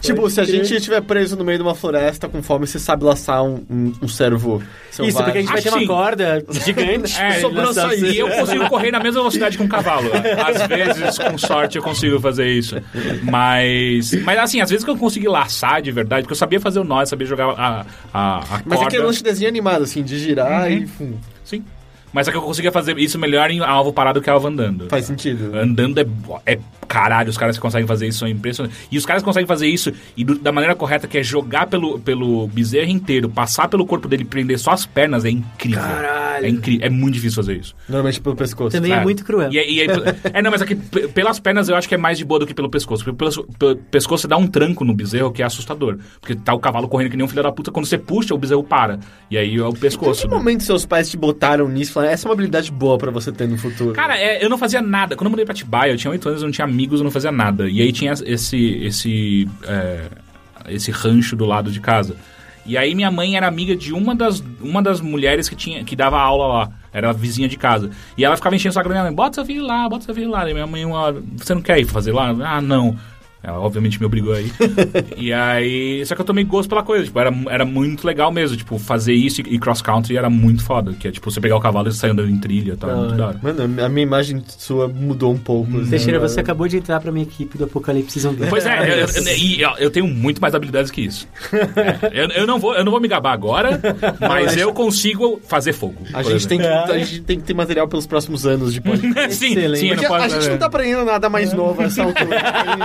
Speaker 4: Tipo, se a gente estiver preso no meio de uma floresta com fome, você sabe laçar um, um, um cervo selvagem.
Speaker 3: Isso, porque a gente vai ter uma corda gigante. [laughs]
Speaker 1: É,
Speaker 3: sobrou só isso.
Speaker 1: E eu consigo correr na mesma velocidade que um cavalo. Às [laughs] vezes, com sorte, eu consigo fazer isso. Mas, mas assim, às vezes que eu consegui laçar de verdade, porque eu sabia fazer o nó, eu sabia jogar a, a, a
Speaker 4: Mas é
Speaker 1: corda.
Speaker 4: aquele lance de desenho animado, assim, de girar e... fum,
Speaker 1: Sim. Mas é que eu conseguia fazer isso melhor em alvo parado que alvo andando.
Speaker 4: faz sentido.
Speaker 1: Andando é, é caralho, os caras que conseguem fazer isso são impressionantes. E os caras conseguem fazer isso e do- da maneira correta, que é jogar pelo, pelo bezerro inteiro, passar pelo corpo dele e prender só as pernas, é incrível.
Speaker 3: Caralho.
Speaker 1: É incrível, é muito difícil fazer isso.
Speaker 4: Normalmente pelo pescoço.
Speaker 3: Também é,
Speaker 1: É.
Speaker 3: muito cruel.
Speaker 1: E, aí- e aí- é, não, mas aqui, pe- pelas pernas eu acho que é mais de boa do que pelo pescoço. Porque pelo, pelo pescoço você dá um tranco no bezerro que é assustador. Porque tá o cavalo correndo que nem um filho da puta, quando você puxa, o bezerro para. E aí é o
Speaker 4: Em
Speaker 1: pescoço.
Speaker 4: que
Speaker 1: né?
Speaker 4: momento seus pais te botaram nisso e falaram, essa é uma habilidade boa pra você ter no futuro?
Speaker 1: Cara, é, eu não fazia nada. Quando eu mudei pra Atibaia, eu tinha 8 anos, eu não tinha amigos, eu não fazia nada. E aí tinha esse esse é, esse rancho do lado de casa. E aí minha mãe era amiga de uma das, uma das mulheres que tinha que dava aula lá. Era vizinha de casa. E ela ficava enchendo o saco da minha mãe. Bota seu filho lá, bota seu filho lá. E minha mãe, uma, você não quer ir fazer lá? Ah, não. Ela obviamente me obrigou aí. [laughs] e aí. Só que eu tomei gosto pela coisa. Tipo, era, era muito legal mesmo. Tipo, fazer isso e, e cross-country era muito foda. Que é tipo, você pegar o cavalo e sair andando em trilha e tal. É muito da hora.
Speaker 4: Mano, a minha imagem sua mudou um pouco. assim,
Speaker 3: Teixeira, você acabou de entrar pra minha equipe do Apocalipse Zumbi.
Speaker 1: Pois é, eu, eu- [laughs] e eu, eu tenho muito mais habilidades que isso. É, eu, eu não vou, eu não vou me gabar agora, mas eu consigo fazer fogo.
Speaker 4: A gente, tem que, a gente tem que ter material pelos próximos anos de podcast. [laughs]
Speaker 1: sim,
Speaker 3: Excelente.
Speaker 1: sim, posso...
Speaker 4: a gente não tá aprendendo nada mais novo nessa altura.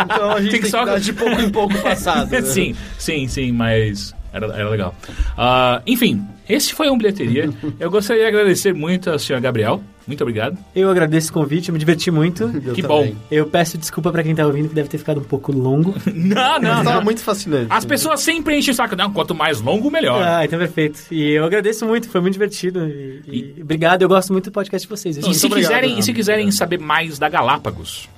Speaker 4: Então a gente
Speaker 1: Tem
Speaker 4: tem
Speaker 1: que só-
Speaker 4: de pouco em pouco passado. [laughs] né?
Speaker 1: sim, sim, sim, mas era, era legal. Ah, enfim, esse foi um bilheteria. Eu gostaria de agradecer muito ao senhor Gabriel. Muito obrigado.
Speaker 3: Eu agradeço o convite, eu me diverti muito. [laughs]
Speaker 4: Eu
Speaker 1: que
Speaker 4: também.
Speaker 1: bom.
Speaker 3: Eu peço desculpa pra quem tá ouvindo, que deve ter ficado um pouco longo. [laughs]
Speaker 1: Não, não,
Speaker 4: Mas tava
Speaker 1: não.
Speaker 4: muito fascinante.
Speaker 1: As pessoas sempre enchem o saco. Não, quanto mais longo, melhor.
Speaker 3: Ah, então perfeito. E eu agradeço muito, foi muito divertido. E, e obrigado, eu gosto muito do podcast de vocês.
Speaker 1: E se,
Speaker 4: obrigado,
Speaker 1: quiserem, e se quiserem saber mais da Galápagos,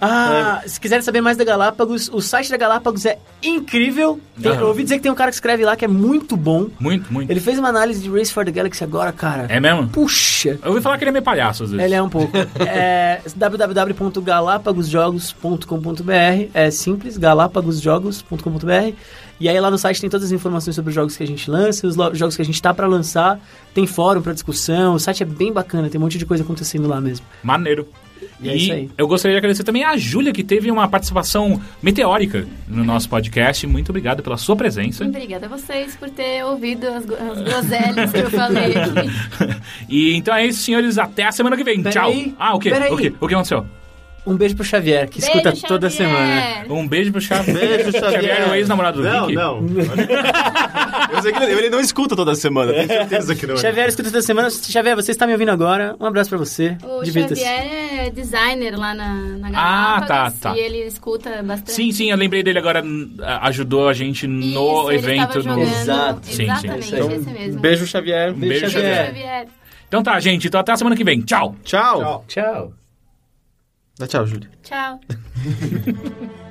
Speaker 3: Ah, se quiserem saber mais da Galápagos, o site da Galápagos é incrível. Tem- eu ouvi dizer que tem um cara que escreve lá que é muito bom.
Speaker 1: muito, muito.
Speaker 3: Ele fez uma análise de Race for the Galaxy agora, cara.
Speaker 1: É mesmo?
Speaker 3: Puxa!
Speaker 1: Eu ouvi falar que ele é meio palhaço às vezes.
Speaker 3: Ele é um pouco. [laughs] é www.galapagosjogos.com.br É simples, galapagosjogos.com.br E aí lá no site tem todas as informações sobre os jogos que a gente lança, os jogos que a gente tá pra lançar, tem fórum pra discussão, o site é bem bacana, tem um monte de coisa acontecendo lá mesmo.
Speaker 1: Maneiro.
Speaker 3: E é isso aí.
Speaker 1: eu gostaria de agradecer também a Júlia, que teve uma participação meteórica no nosso podcast. Muito obrigado pela sua presença.
Speaker 2: Obrigada a vocês por ter ouvido as, as groselhas que eu falei aqui. [laughs]
Speaker 1: e então é isso, senhores. Até a semana que vem.
Speaker 3: Pera
Speaker 1: Tchau.
Speaker 3: aí,
Speaker 1: ah, o quê? O quê? O que aconteceu?
Speaker 3: Um beijo pro Xavier, que
Speaker 2: Beijo,
Speaker 3: escuta toda
Speaker 2: Xavier.
Speaker 3: semana.
Speaker 1: Um beijo pro Xavier.
Speaker 4: Beijo, Xavier.
Speaker 1: é o ex-namorado do
Speaker 5: Não,
Speaker 1: Rick.
Speaker 5: não. [laughs] Eu sei que ele, ele não escuta toda semana, tenho certeza que não.
Speaker 3: Xavier escuta toda semana. Xavier, você está me ouvindo agora? Um abraço pra você.
Speaker 2: O. Xavier é designer lá na, na
Speaker 1: Ah,
Speaker 2: Galápagos,
Speaker 1: tá, tá.
Speaker 2: E ele escuta bastante.
Speaker 1: Sim, sim, eu lembrei dele agora. Ajudou a gente no
Speaker 2: Isso, ele
Speaker 1: evento.
Speaker 2: tava
Speaker 1: no-.
Speaker 3: Exato.
Speaker 1: Sim, sim.
Speaker 2: Exatamente,
Speaker 4: Então,
Speaker 2: esse mesmo.
Speaker 4: Beijo, Xavier.
Speaker 1: Beijo,
Speaker 2: Beijo,
Speaker 1: Xavier.
Speaker 2: Xavier.
Speaker 1: Então tá, gente. Então até a semana que vem. Tchau.
Speaker 4: Tchau.
Speaker 3: Tchau.
Speaker 4: Dá tchau, Júlia.
Speaker 2: Tchau. [laughs]